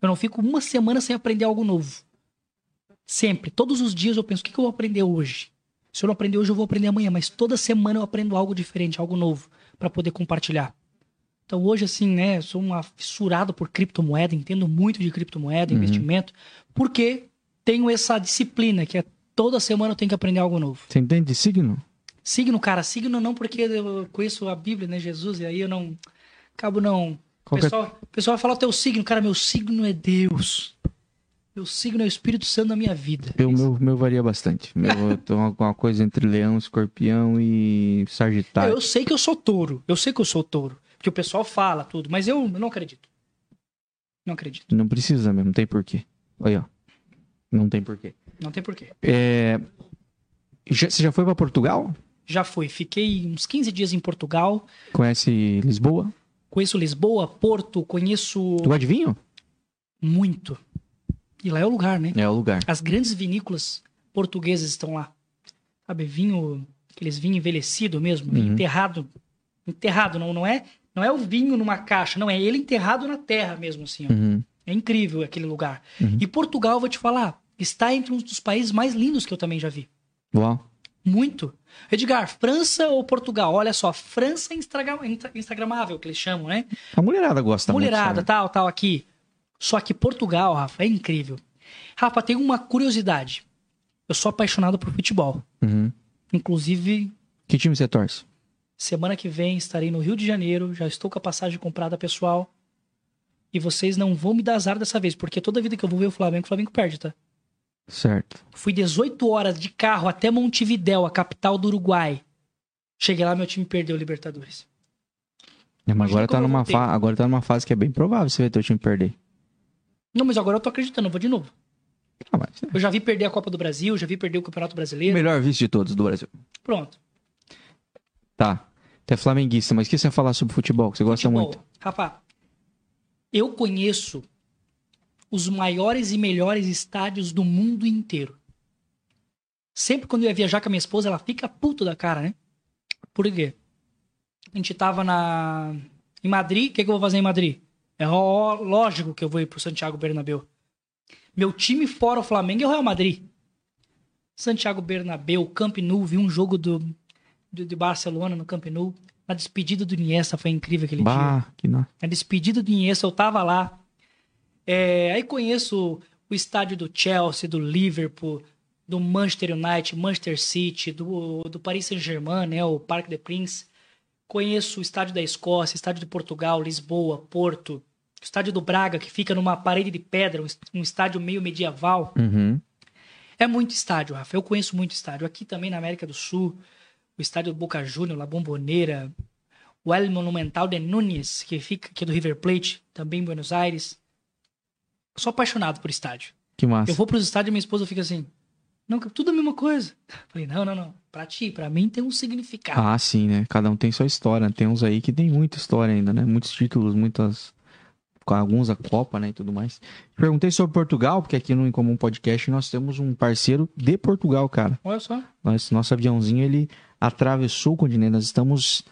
Eu não fico uma semana sem aprender algo novo. Sempre. Todos os dias eu penso, o que, que eu vou aprender hoje? Se eu não aprender hoje, eu vou aprender amanhã. Mas toda semana eu aprendo algo diferente, algo novo, para poder compartilhar. Então hoje, assim, né, eu sou um fissurado por criptomoeda, entendo muito de criptomoeda, Uhum. investimento, porque tenho essa disciplina, que é toda semana eu tenho que aprender algo novo. Você entende de signo? Signo, cara, signo não porque eu conheço a Bíblia, né, Jesus, e aí eu não. Acabo não. O Qual é- pessoal, o pessoal vai falar o teu signo, cara, meu signo é Deus. Meu signo é o Espírito Santo da minha vida. Eu, meu, meu varia bastante. Meu, eu tô alguma coisa entre leão, escorpião e sagitário. Eu sei que eu sou touro. Eu sei que eu sou touro. Porque o pessoal fala tudo, mas eu não acredito. Não acredito. Não precisa mesmo, não tem porquê. Aí, ó. Não tem porquê. Não tem porquê. É... já- você já foi pra Portugal? Já fui. Fiquei uns 15 dias em Portugal. Conhece Lisboa? Conheço Lisboa, Porto, conheço Tu gosta de vinho? muito. E lá é o lugar, né? É o lugar. As grandes vinícolas portuguesas estão lá. Sabe, vinho, aqueles vinho envelhecido mesmo, Uhum. enterrado. Enterrado, não, não é não é o vinho numa caixa, não, é ele enterrado na terra mesmo, assim. Uhum. É incrível aquele lugar. Uhum. E Portugal, vou te falar, está entre um dos países mais lindos que eu também já vi. Uau. Muito. Edgar, França ou Portugal? Olha só, França é Instagram, Instagramável, que eles chamam, né? A mulherada gosta Mulherada, muito. tal, tal, aqui. Só que Portugal, Rafa, é incrível. Rafa, tem uma curiosidade. Eu sou apaixonado por futebol. Uhum. Inclusive, Que time você torce? Semana que vem estarei no Rio de Janeiro. Já estou com a passagem comprada, pessoal. E vocês não vão me dar azar dessa vez, porque toda vida que eu vou ver o Flamengo, o Flamengo perde, tá? Certo. Fui 18 horas de carro até Montevidéu, a capital do Uruguai. Cheguei lá, meu time perdeu o Libertadores. É, mas agora tá, numa fa... agora tá numa fase que é bem provável você ver teu time perder. Não, mas agora eu tô acreditando, eu vou de novo. Ah, mas é Eu já vi perder a Copa do Brasil, já vi perder o Campeonato o Brasileiro. melhor vice de todos do Brasil. Pronto. Tá. Você é flamenguista, mas o que você ia falar sobre futebol? Que você gosta Futebol. muito. Rafa, eu conheço os maiores e melhores estádios do mundo inteiro. Sempre quando eu ia viajar com a minha esposa, ela fica puta da cara, né? Por quê? A gente tava na, em Em Madrid, o que, que eu vou fazer em Madrid? É ó, lógico que eu vou ir pro Santiago Bernabéu. Meu time fora o Flamengo é o Real Madrid. Santiago Bernabéu, Camp Nou, vi um jogo do, do, de Barcelona no Camp Nou. A despedida do Iniesta foi incrível aquele bah, dia. Que não. A despedida do Iniesta, eu tava lá. É, aí conheço o estádio do Chelsea, do Liverpool, do Manchester United, Manchester City, do, do Paris Saint-Germain, né, o Parque des Princes. Conheço o estádio da Escócia, estádio de Portugal, Lisboa, Porto, o estádio do Braga, que fica numa parede de pedra, um estádio meio medieval. Uhum. É muito estádio, Rafa. Eu conheço muito estádio. Aqui também na América do Sul, o estádio do Boca Juniors, La Bombonera, o El Monumental de Núñez, que fica aqui do River Plate, também em Buenos Aires. Eu sou apaixonado por estádio. Que massa. Eu vou pros estádios e minha esposa fica assim, não, tudo a mesma coisa. Falei, não, não, não. Pra ti, pra mim tem um significado. Ah, sim, né? Cada um tem sua história. Tem uns aí que tem muita história ainda, né? Muitos títulos, muitas. Com alguns a Copa, né? E tudo mais. Perguntei sobre Portugal, porque aqui no Incomum Podcast nós temos um parceiro de Portugal, cara. Olha só. Nosso, nosso aviãozinho, ele atravessou o continente. Nós estamos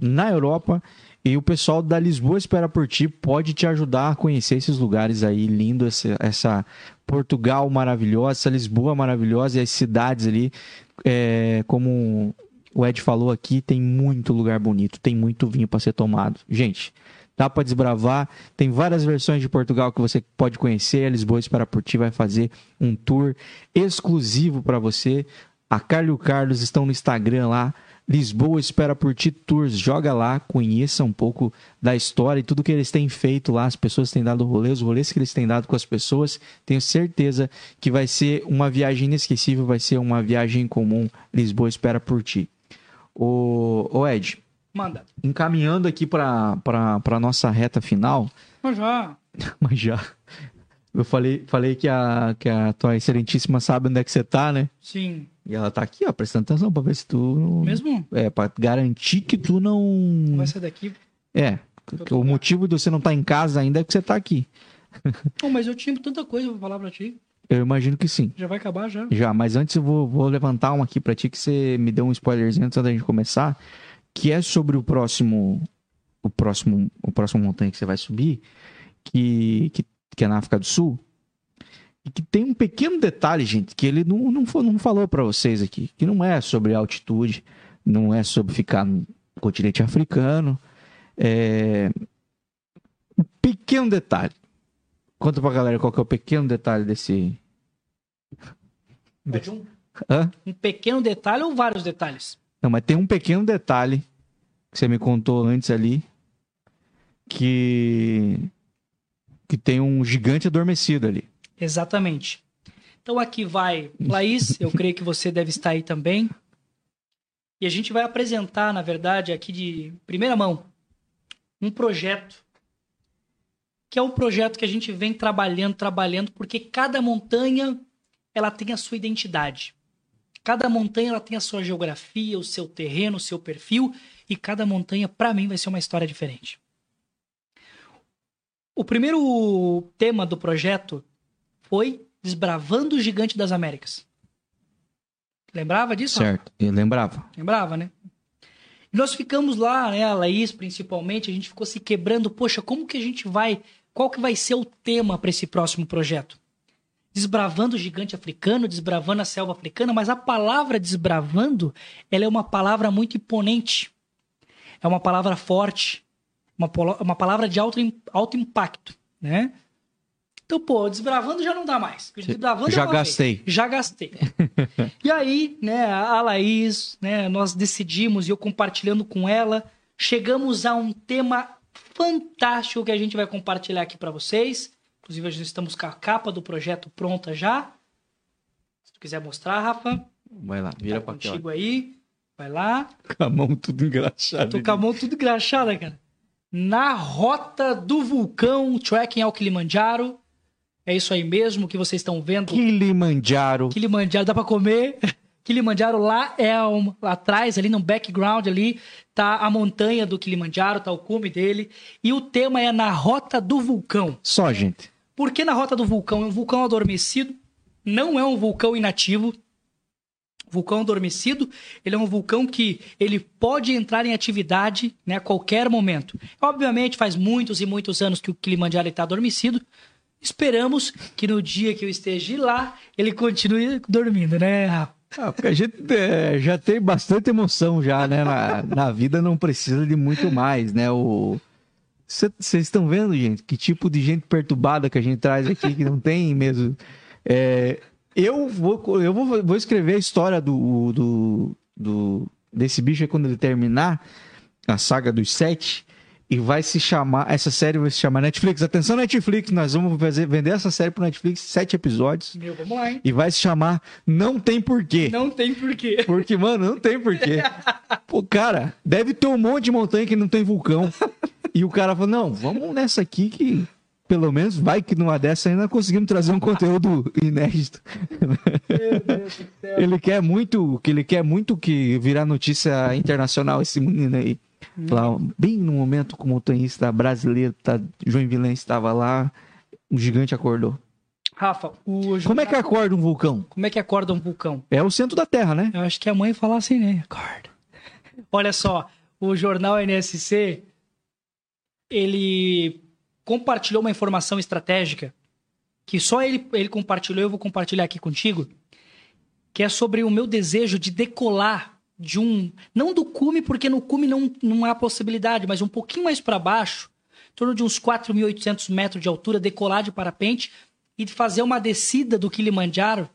na Europa e o pessoal da Lisboa Espera por Ti pode te ajudar a conhecer esses lugares aí, lindo, essa, essa Portugal maravilhosa, essa Lisboa maravilhosa e as cidades ali, é, como o Ed falou aqui, tem muito lugar bonito, tem muito vinho para ser tomado. Gente, dá para desbravar, tem várias versões de Portugal que você pode conhecer, a Lisboa Espera por Ti vai fazer um tour exclusivo para você. A Carlos e o Carlos estão no Instagram lá, Lisboa espera por ti tours. Joga lá, conheça um pouco da história e tudo que eles têm feito lá. As pessoas têm dado rolês, os rolês que eles têm dado com as pessoas. Tenho certeza que vai ser uma viagem inesquecível, vai ser uma viagem comum. Lisboa espera por ti. O, o Ed. Manda. Encaminhando aqui para a nossa reta final. Mas já. Mas já. Eu falei, falei que, a, que a tua excelentíssima sabe onde é que você tá, né? Sim. E ela tá aqui, ó, prestando atenção pra ver se tu. Mesmo? É, pra garantir que tu não. Vai sair daqui. É. O motivo de você não estar tá em casa ainda é que você tá aqui. Não, mas eu tinha tanta coisa pra falar pra ti. Eu imagino que sim. Já vai acabar já? Já, mas antes eu vou, vou levantar uma aqui pra ti que você me deu um spoilerzinho antes da gente começar, que é sobre o próximo. O próximo, o próximo montanha que você vai subir, que, que, que é na África do Sul. E que tem um pequeno detalhe, gente, que ele não, não, não falou para vocês aqui, que não é sobre altitude, não é sobre ficar no continente africano. É... Um pequeno detalhe. Conta pra galera qual que é o pequeno detalhe desse. Pode um, Hã? um pequeno detalhe ou vários detalhes? Não, mas tem um pequeno detalhe que você me contou antes ali. Que. Que tem um gigante adormecido ali. Exatamente. Então aqui vai Laís, eu creio que você deve estar aí também. E a gente vai apresentar, na verdade, aqui de primeira mão, um projeto que é um projeto que a gente vem trabalhando, trabalhando, porque cada montanha ela tem a sua identidade. Cada montanha ela tem a sua geografia, o seu terreno, o seu perfil, e cada montanha, para mim, vai ser uma história diferente. O primeiro tema do projeto foi Desbravando o Gigante das Américas. Lembrava disso? Certo, eu lembrava. Lembrava, né? E nós ficamos lá, né, a Laís principalmente, a gente ficou se quebrando, poxa, como que a gente vai, qual que vai ser o tema para esse próximo projeto? Desbravando o gigante africano, desbravando a selva africana, mas a palavra desbravando, ela é uma palavra muito imponente. É uma palavra forte, uma, uma palavra de alto, alto impacto, né? Então, pô, desbravando já não dá mais. Desbravando já gastei. Vez. Já gastei. e aí, né, a Laís, né, nós decidimos, e eu compartilhando com ela, chegamos a um tema fantástico que a gente vai compartilhar aqui para vocês. Inclusive, já estamos com a capa do projeto pronta já. Se tu quiser mostrar, Rafa. Vai lá, vira tá contigo aí. Vai lá. Com a mão tudo engraxada. Tô com a mão tudo engraxada, cara. Na rota do vulcão, trekking ao Kilimanjaro. É isso aí mesmo que vocês estão vendo. Kilimanjaro. Kilimanjaro, dá pra comer. Kilimanjaro lá é um, lá atrás, ali no background ali, tá a montanha do Kilimanjaro, tá o cume dele. E o tema é na rota do vulcão. Só, gente. Por que na rota do vulcão? É um vulcão adormecido, não é um vulcão inativo. vulcão adormecido, ele é um vulcão que ele pode entrar em atividade né, a qualquer momento. Obviamente, faz muitos e muitos anos que o Kilimanjaro está adormecido. Esperamos que no dia que eu esteja lá, ele continue dormindo, né, Rafa? Ah, porque a gente é, já tem bastante emoção já, né? Na, na vida não precisa de muito mais, né? O... Vocês estão vendo, gente, que tipo de gente perturbada que a gente traz aqui, que não tem mesmo. É, eu vou, eu vou, vou escrever a história do, do, do, desse bicho aí quando ele terminar a saga dos sete. E vai se chamar, essa série vai se chamar Netflix. Atenção, Netflix, nós vamos fazer, vender essa série pro Netflix, sete episódios. Meu, vamos lá, hein? E vai se chamar Não Tem Porquê. Não tem porquê. Porque, mano, não tem porquê. Pô, cara, deve ter um monte de montanha que não tem vulcão. E o cara falou: não, vamos nessa aqui que pelo menos vai que numa dessa ainda conseguimos trazer um conteúdo inédito. Ele quer muito, que ele quer muito que virar notícia internacional esse menino aí. Lá, bem no momento que o montanhista brasileiro, tá, João Vilense estava lá, um gigante acordou. Rafa, o Como é que acorda um vulcão? Como é que acorda um vulcão? É o centro da Terra, né? Eu acho que a mãe fala assim, né? Acorda. Olha só, o jornal NSC, ele compartilhou uma informação estratégica que só ele, ele compartilhou, eu vou compartilhar aqui contigo, que é sobre o meu desejo de decolar de um. Não do cume, porque no cume não, não há possibilidade, mas um pouquinho mais para baixo, em torno de uns 4.800 metros de altura, decolar de parapente e fazer uma descida do Kilimanjaro,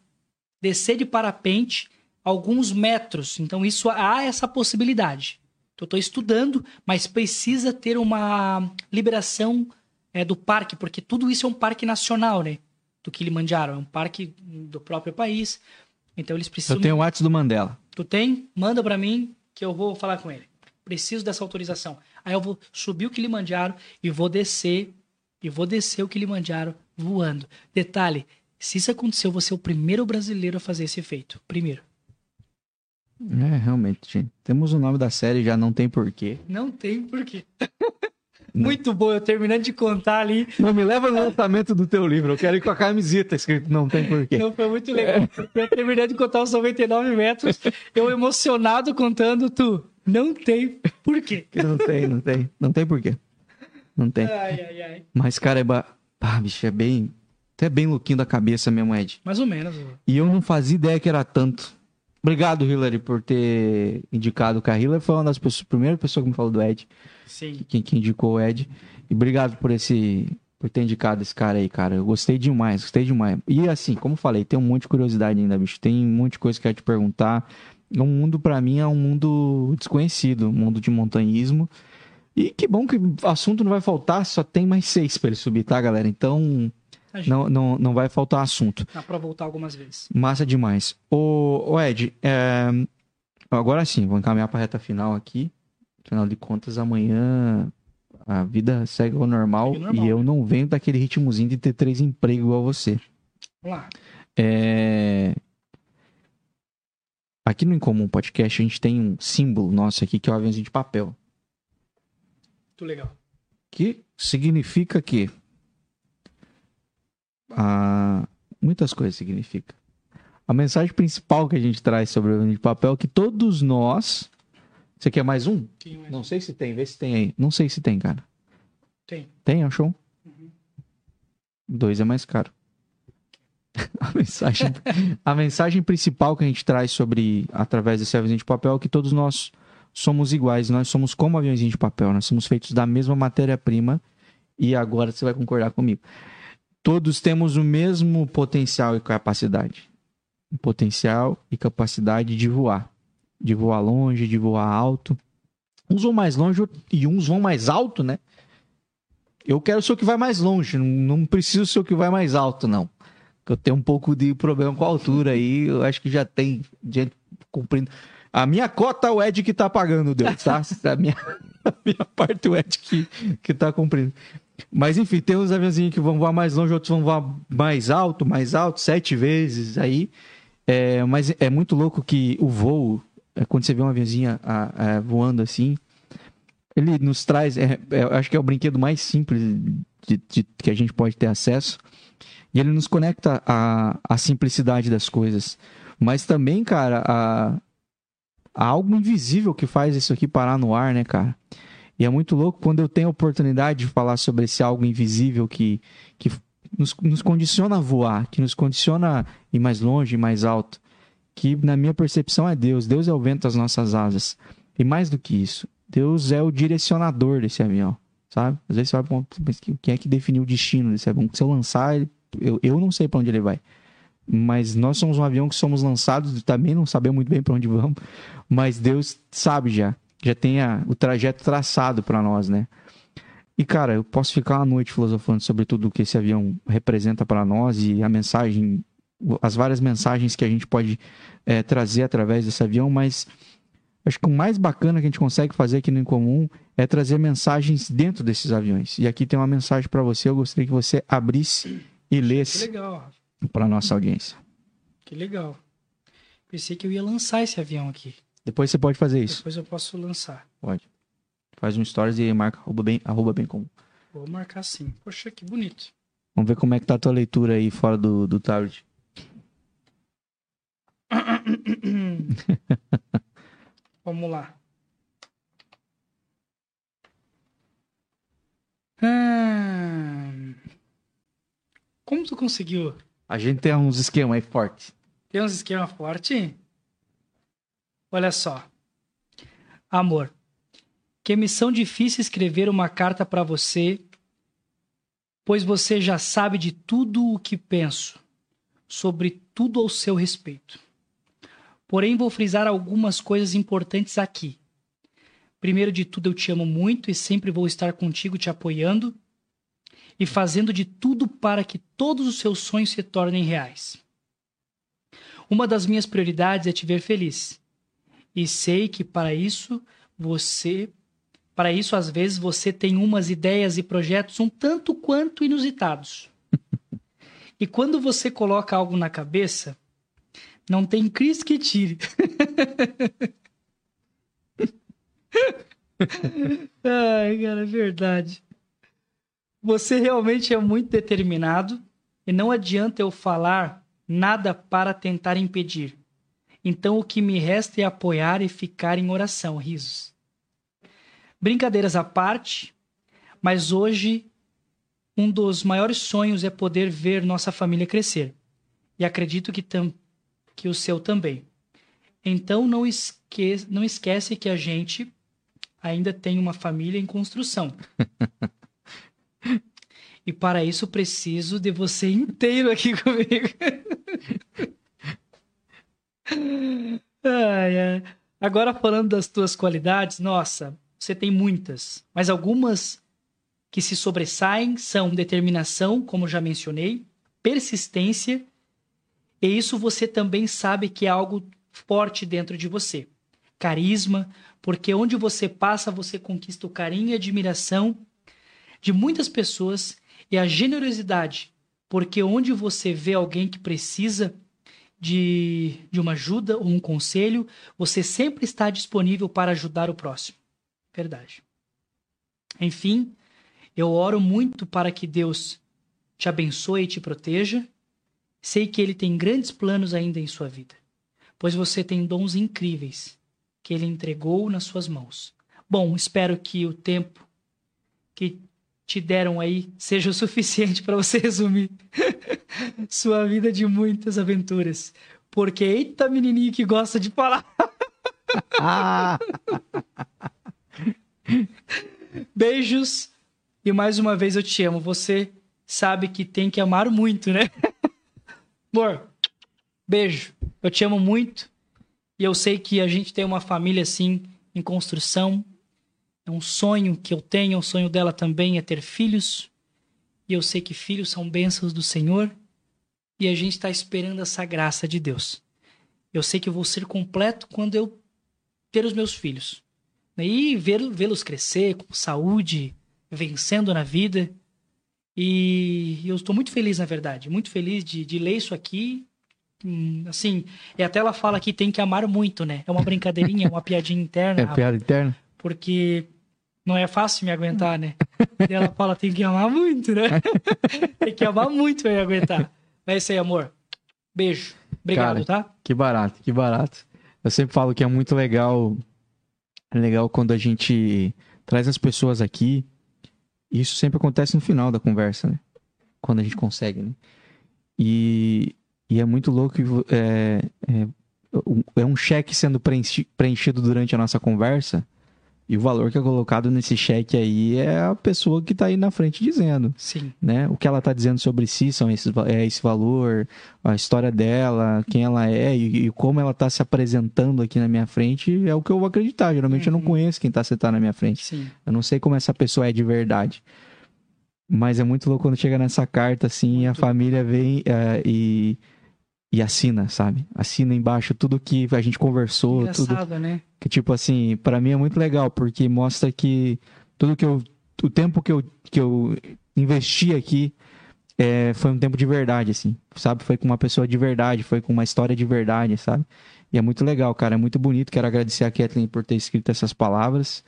descer de parapente alguns metros. Então, isso há essa possibilidade. Então, eu estou estudando, mas precisa ter uma liberação é, do parque, porque tudo isso é um parque nacional, né? Do Kilimanjaro, é um parque do próprio país. Então eles precisam. Eu tenho o WhatsApp do Mandela. Tu tem? Manda para mim que eu vou falar com ele. Preciso dessa autorização. Aí eu vou subir o Kilimanjaro e vou descer e vou descer o Kilimanjaro voando. Detalhe, se isso acontecer, eu vou ser o primeiro brasileiro a fazer esse feito. Primeiro. É, realmente, gente. Temos o nome da série, já não tem porquê. Não tem porquê. Muito bom, eu terminando de contar ali. Não me leva no lançamento do teu livro, eu quero ir com a camiseta escrito não tem porquê. Não, foi muito legal. Eu terminando de contar os 99 metros, eu emocionado contando, tu, não tem porquê. Não tem, não tem, não tem porquê. Não tem. Ai, ai, ai. Mas, cara, é. Ba... Ah, bicho, é bem. Até bem louquinho da cabeça mesmo, Ed. Mais ou menos. E eu não fazia ideia que era tanto. Obrigado, Hillary, por ter indicado o Carrila. Foi uma das pessoas, primeiras pessoas que me falou do Ed. Sim. Quem, quem indicou o Ed. E obrigado por esse. Por ter indicado esse cara aí, cara. Eu gostei demais, gostei demais. E assim, como falei, tem um monte de curiosidade ainda, bicho. Tem um monte de coisa que eu quero te perguntar. O mundo, para mim, é um mundo desconhecido, um mundo de montanhismo. E que bom que o assunto não vai faltar, só tem mais seis para ele subir, tá, galera? Então, não, não, não vai faltar assunto. Dá pra voltar algumas vezes. Massa demais. Ô, ô Ed, é... agora sim, vou encaminhar pra reta final aqui. Afinal de contas, amanhã a vida segue ao normal, Segue normal. e eu não venho daquele ritmozinho de ter três empregos igual você. Vamos lá. É... Aqui no Incomum Podcast a gente tem um símbolo nosso aqui que é o aviãozinho de papel. Muito legal. Que significa que ah, muitas coisas significa. A mensagem principal que a gente traz sobre o avião de papel é que todos nós. Você quer mais um? Mais? Não sei se tem, vê se tem aí. Não sei se tem, cara. Tem. Tem, achou? Dois é mais caro. A mensagem, a mensagem principal que a gente traz sobre, através desse aviãozinho de papel, é que todos nós somos iguais. Nós somos como aviãozinho de papel. Nós somos feitos da mesma matéria-prima. E agora você vai concordar comigo. Todos temos o mesmo potencial e capacidade. Potencial e capacidade de voar. De voar longe, de voar alto. Uns vão mais longe e uns vão mais alto, né? Eu quero ser o que vai mais longe, não, preciso ser o que vai mais alto, não. Porque eu tenho um pouco de problema com a altura aí, eu acho que já tem gente cumprindo. A minha cota é o Ed que tá pagando, Deus, tá? A minha, a minha parte é o Ed que, que tá cumprindo. Mas enfim, tem uns aviãozinhos que vão voar mais longe, outros vão voar mais alto, mais alto, sete vezes aí. É, mas é muito louco que o voo, é, quando você vê um aviãozinho a- a- voando assim, ele nos traz, é, é, acho que é o brinquedo mais simples de- de- que a gente pode ter acesso. E ele nos conecta à, à simplicidade das coisas. Mas também, cara, há, há algo invisível que faz isso aqui parar no ar, né, cara? E é muito louco quando eu tenho a oportunidade de falar sobre esse algo invisível que, que nos, nos condiciona a voar, que nos condiciona a ir mais longe, mais alto. Que na minha percepção é Deus. Deus é o vento das nossas asas. E mais do que isso, Deus é o direcionador desse avião, sabe? Às vezes você vai mas quem é que definiu o destino desse avião? Se eu lançar, eu, eu não sei para onde ele vai. Mas nós somos um avião que somos lançados, também não sabemos muito bem para onde vamos, mas Deus sabe já, já tem a, o trajeto traçado para nós, né? E cara, eu posso ficar uma noite filosofando sobre tudo o que esse avião representa para nós e a mensagem, as várias mensagens que a gente pode é, trazer através desse avião, mas acho que o mais bacana que a gente consegue fazer aqui no Incomum é trazer mensagens dentro desses aviões. E aqui tem uma mensagem para você, eu gostaria que você abrisse e lesse para nossa audiência. Que legal. Pensei que eu ia lançar esse avião aqui. Depois você pode fazer isso. Depois eu posso lançar. Pode. Faz um stories e marca arroba bem, arroba bem comum. Vou marcar sim. Poxa, que bonito. Vamos ver como é que tá a tua leitura aí fora do, do tablet. Vamos lá. Hum... Como tu conseguiu? A gente tem uns esquemas aí fortes. Tem uns esquemas fortes? Olha só. Amor. Que missão difícil escrever uma carta para você, pois você já sabe de tudo o que penso, sobre tudo ao seu respeito. Porém, vou frisar algumas coisas importantes aqui. Primeiro de tudo, eu te amo muito e sempre vou estar contigo te apoiando e fazendo de tudo para que todos os seus sonhos se tornem reais. Uma das minhas prioridades é te ver feliz. E sei que para isso você para isso às vezes você tem umas ideias e projetos um tanto quanto inusitados. e quando você coloca algo na cabeça, não tem Cris que tire. Ai, cara, é verdade. Você realmente é muito determinado e não adianta eu falar nada para tentar impedir. Então o que me resta é apoiar e ficar em oração, risos. Brincadeiras à parte, mas hoje um dos maiores sonhos é poder ver nossa família crescer. E acredito que, tam, que o seu também. Então não, esque, não esquece que a gente ainda tem uma família em construção. e para isso preciso de você inteiro aqui comigo. ai, ai. Agora falando das tuas qualidades, nossa, você tem muitas, mas algumas que se sobressaem são determinação, como já mencionei, persistência, e isso você também sabe que é algo forte dentro de você. Carisma, porque onde você passa, você conquista o carinho e admiração de muitas pessoas e a generosidade, porque onde você vê alguém que precisa de, de uma ajuda ou um conselho, você sempre está disponível para ajudar o próximo. Verdade. Enfim, eu oro muito para que Deus te abençoe e te proteja. Sei que Ele tem grandes planos ainda em sua vida, pois você tem dons incríveis que Ele entregou nas suas mãos. Bom, espero que o tempo que te deram aí seja o suficiente para você resumir sua vida de muitas aventuras. Porque, eita, menininho que gosta de falar. Beijos e mais uma vez eu te amo. Você sabe que tem que amar muito, né? Amor, beijo. Eu te amo muito e eu sei que a gente tem uma família assim em construção. É um sonho que eu tenho, o um sonho dela também é ter filhos. E eu sei que filhos são bênçãos do Senhor e a gente está esperando essa graça de Deus. Eu sei que eu vou ser completo quando eu ter os meus filhos. E vê-los crescer com saúde, vencendo na vida. E eu estou muito feliz, na verdade, muito feliz de, de ler isso aqui. Hum, assim, e até ela fala que tem que amar muito, né? É uma brincadeirinha, uma piadinha interna. É piada interna? Porque não é fácil me aguentar, né? E ela fala, tem que amar muito, né? tem que amar muito pra me aguentar. É isso aí, amor. Beijo. Obrigado, Cara, tá? Que barato, que barato. Eu sempre falo que é muito legal, é legal quando a gente traz as pessoas aqui. Isso sempre acontece no final da conversa, né? Quando a gente consegue, né? E, e é muito louco é, é, um- é um cheque sendo preenchi- preenchido durante a nossa conversa. E o valor que é colocado nesse cheque aí é a pessoa que tá aí na frente dizendo Sim. né? O que ela tá dizendo sobre si são esses, é esse valor, a história dela, quem ela é e, e como ela tá se apresentando aqui na minha frente é o que eu vou acreditar. Geralmente eu não Uhum. conheço quem tá sentado na minha frente. Sim. Eu não sei como essa pessoa é de verdade. Mas é muito louco quando chega nessa carta assim e a Muito. família vem é, e, e assina, sabe? Assina embaixo tudo que a gente conversou, tudo Engraçado, né? que, tipo assim, pra mim é muito legal, porque mostra que tudo que eu. O tempo que eu, que eu investi aqui é, foi um tempo de verdade, assim, sabe? Foi com uma pessoa de verdade, foi com uma história de verdade, sabe? E é muito legal, cara, é muito bonito. Quero agradecer a Kathleen por ter escrito essas palavras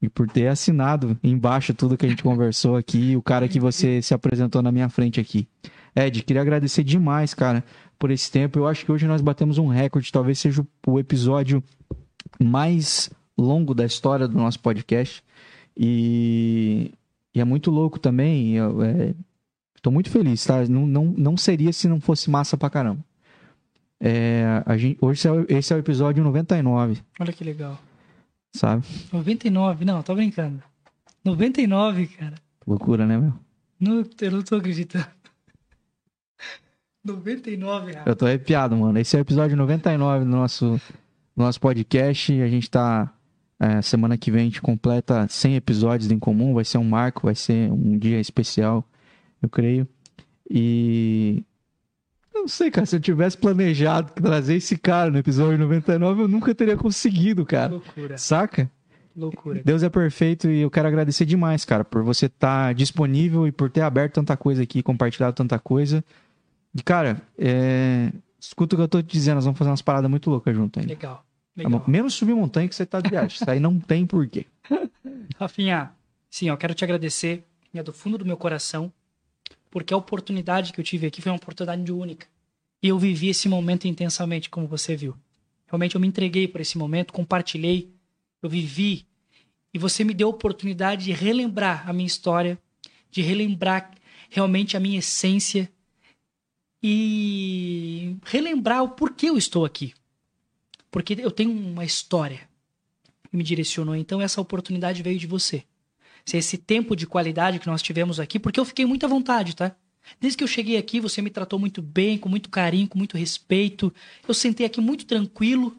e por ter assinado embaixo tudo que a gente conversou aqui, o cara que você se apresentou na minha frente aqui. Ed, queria agradecer demais, cara, por esse tempo. Eu acho que hoje nós batemos um recorde, talvez seja o- episódio mais longo da história do nosso podcast. E, e é muito louco também. Eu é, tô muito feliz, tá? Não, não, não seria se não fosse massa pra caramba. É, a gente, hoje esse é, o- esse é o episódio 99, Olha que legal. sabe? 99, não, tô brincando. 99, cara. Loucura, né, meu? Não, eu não tô acreditando. 99, cara. Eu tô arrepiado, mano. Esse é o episódio 99 do nosso, do nosso podcast. A gente tá. é, semana que vem a gente completa 100 episódios em comum. Vai ser um marco, vai ser um dia especial, eu creio. E. Eu não sei, cara. Se eu tivesse planejado trazer esse cara no episódio 99, eu nunca teria conseguido, cara. Loucura, Saca? loucura. Deus é perfeito e eu quero agradecer demais, cara, por você estar disponível e por ter aberto tanta coisa aqui, compartilhado tanta coisa. E, cara, é... escuta o que eu tô te dizendo, nós vamos fazer umas paradas muito loucas junto ainda. Legal, Tá legal. Menos subir montanha que você tá de viagem. Isso aí não tem porquê. Rafinha, sim, eu quero te agradecer é do fundo do meu coração, porque a oportunidade que eu tive aqui foi uma oportunidade única. E eu vivi esse momento intensamente, como você viu. Realmente eu me entreguei por esse momento, compartilhei, eu vivi. E você me deu a oportunidade de relembrar a minha história, de relembrar realmente a minha essência e relembrar o porquê eu estou aqui. Porque eu tenho uma história que me direcionou. Então essa oportunidade veio de você. Se esse tempo de qualidade que nós tivemos aqui, porque eu fiquei muito à vontade, tá? Desde que eu cheguei aqui, você me tratou muito bem, com muito carinho, com muito respeito. Eu sentei aqui muito tranquilo.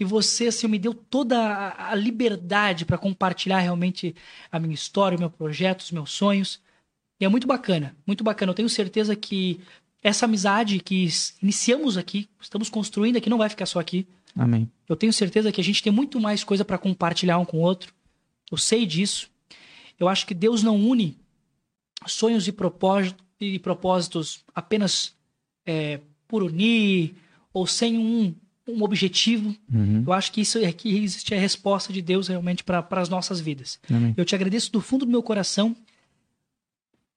E você, assim, me deu toda a, a liberdade para compartilhar realmente a minha história, o meu projeto, os meus sonhos. E é muito bacana, muito bacana. Eu tenho certeza que essa amizade que iniciamos aqui, estamos construindo aqui, não vai ficar só aqui. Amém. Eu tenho certeza que a gente tem muito mais coisa para compartilhar um com o outro. Eu sei disso. Eu acho que Deus não une sonhos e, propós- e propósitos apenas é, por unir ou sem um, um objetivo. Uhum. Eu acho que isso é que existe a resposta de Deus realmente para as nossas vidas. Amém. Eu te agradeço do fundo do meu coração.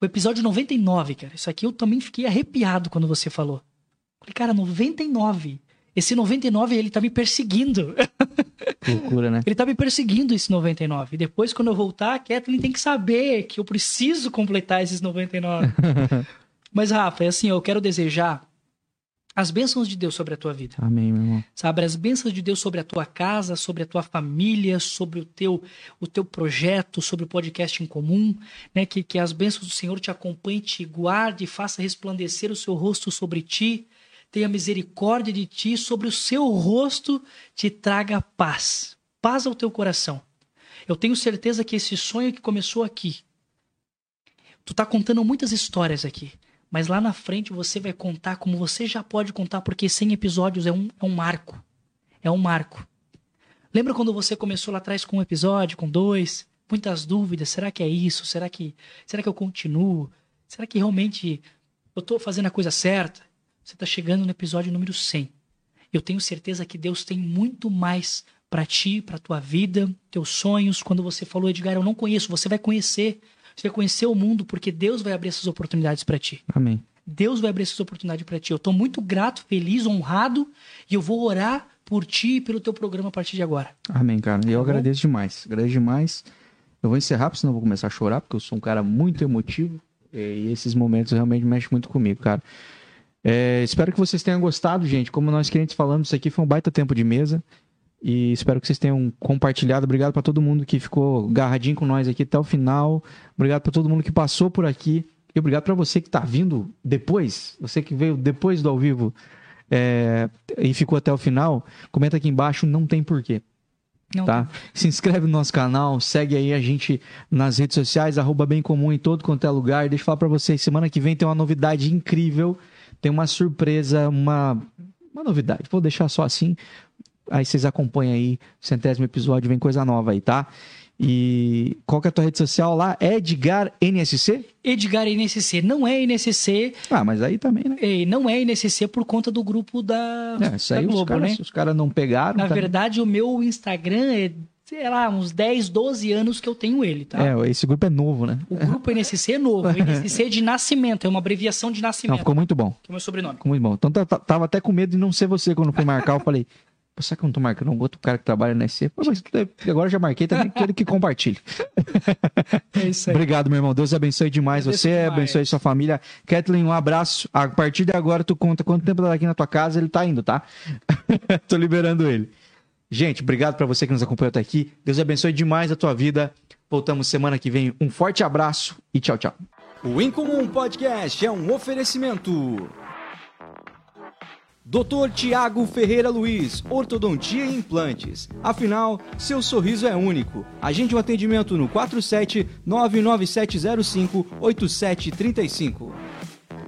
O episódio 99, cara. Isso aqui eu também fiquei arrepiado quando você falou. Falei, cara, 99. Esse 99, ele tá me perseguindo. Loucura, né? Ele tá me perseguindo esse 99. E depois, quando eu voltar, a Kathleen tem que saber que eu preciso completar esses 99. Mas, Rafa, é assim, eu quero desejar as bênçãos de Deus sobre a tua vida. Amém, meu irmão. Sabe, as bênçãos de Deus sobre a tua casa, sobre a tua família, sobre o teu, o teu projeto, sobre o podcast em comum, né? Que, que as bênçãos do Senhor te acompanhem, te guarde, faça resplandecer o seu rosto sobre ti, tenha misericórdia de ti, sobre o seu rosto te traga paz. Paz ao teu coração. Eu tenho certeza que esse sonho que começou aqui, tu tá contando muitas histórias aqui. Mas lá na frente você vai contar como você já pode contar, porque 100 episódios é um, é um marco. É um marco. Lembra quando você começou lá atrás com um episódio, com dois? Muitas dúvidas. Será que é isso? Será que, será que eu continuo? Será que realmente eu tô fazendo a coisa certa? Você tá chegando no episódio número 100. Eu tenho certeza que Deus tem muito mais para ti, para tua vida, teus sonhos. Quando você falou, Edgar, eu não conheço, você vai conhecer. Você vai conhecer o mundo porque Deus vai abrir essas oportunidades para ti. Amém. Deus vai abrir essa oportunidade para ti. Eu estou muito grato, feliz, honrado e eu vou orar por ti e pelo teu programa a partir de agora. Amém, cara. Eu tá agradeço demais. Agradeço demais. Eu vou encerrar, porque senão eu vou começar a chorar, porque eu sou um cara muito emotivo. E esses momentos realmente mexem muito comigo, cara. É, espero que vocês tenham gostado, gente. Como nós clientes falamos, isso aqui foi um baita tempo de mesa. E espero que vocês tenham compartilhado. Obrigado para todo mundo que ficou garradinho com nós aqui até o final. Obrigado para todo mundo que passou por aqui. E obrigado para você que está vindo depois, você que veio depois do ao vivo é, e ficou até o final. Comenta aqui embaixo, não tem porquê. Não tá? Se inscreve no nosso canal, segue aí a gente nas redes sociais, arroba bem comum em todo quanto é lugar. Deixa eu falar para vocês, semana que vem tem uma novidade incrível, tem uma surpresa, uma, uma novidade. Vou deixar só assim, aí vocês acompanham aí, centésimo episódio, vem coisa nova aí, tá? E qual que é a tua rede social lá? Edgar NSC? Edgar NSC. Não é NSC. Ah, mas aí também, né? É, não é NSC por conta do grupo da, é, isso aí da Globo, os cara, né? Os caras não pegaram. Na tá... verdade, o meu Instagram é, sei lá, uns 10, 12 anos que eu tenho ele, tá? É, esse grupo é novo, né? O grupo NSC é novo. NSC é de nascimento, é uma abreviação de nascimento. Não, ficou muito bom. Que é o meu sobrenome. Ficou muito bom. Então tava até com medo de não ser você quando fui marcar. Eu falei, Pô, será que eu não tô marcando um outro cara que trabalha na SC? Pô, mas agora já marquei também, quero que compartilhe. É isso aí. Obrigado, meu irmão. Deus abençoe demais Deus você, demais. abençoe sua família. Kathleen, um abraço. A partir de agora, tu conta quanto tempo tá aqui na tua casa, ele tá indo, tá? tô liberando ele. Gente, obrigado para você que nos acompanhou até aqui. Deus abençoe demais a tua vida. Voltamos semana que vem. Um forte abraço e tchau, tchau. O Incomum Podcast é um oferecimento. Dr. Tiago Ferreira Luiz, Ortodontia e Implantes. Afinal, seu sorriso é único. Agende um atendimento no 47 99705 8735.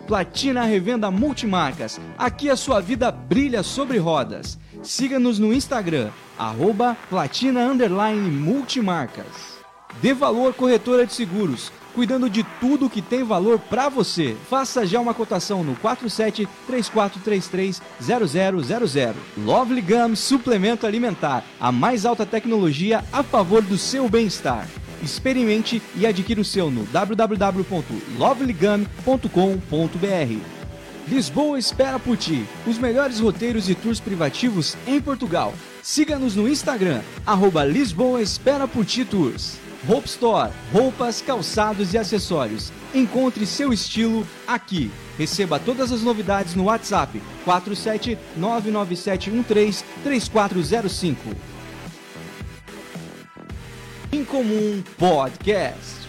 Platina Revenda Multimarcas. Aqui a sua vida brilha sobre rodas. Siga-nos no Instagram, arroba platina multimarcas. Dê Valor Corretora de Seguros cuidando de tudo que tem valor para você. Faça já uma cotação no 47 3433 0000. Lovely Gum Suplemento Alimentar, a mais alta tecnologia a favor do seu bem-estar. Experimente e adquira o seu no www.lovelygum.com.br. Lisboa espera por ti. Os melhores roteiros e tours privativos em Portugal. Siga-nos no Instagram, arroba Lisboa Espera por Ti Tours. Hope Store, roupas, calçados e acessórios. Encontre seu estilo aqui. Receba todas as novidades no WhatsApp 47 99713 3405. Incomum Podcast.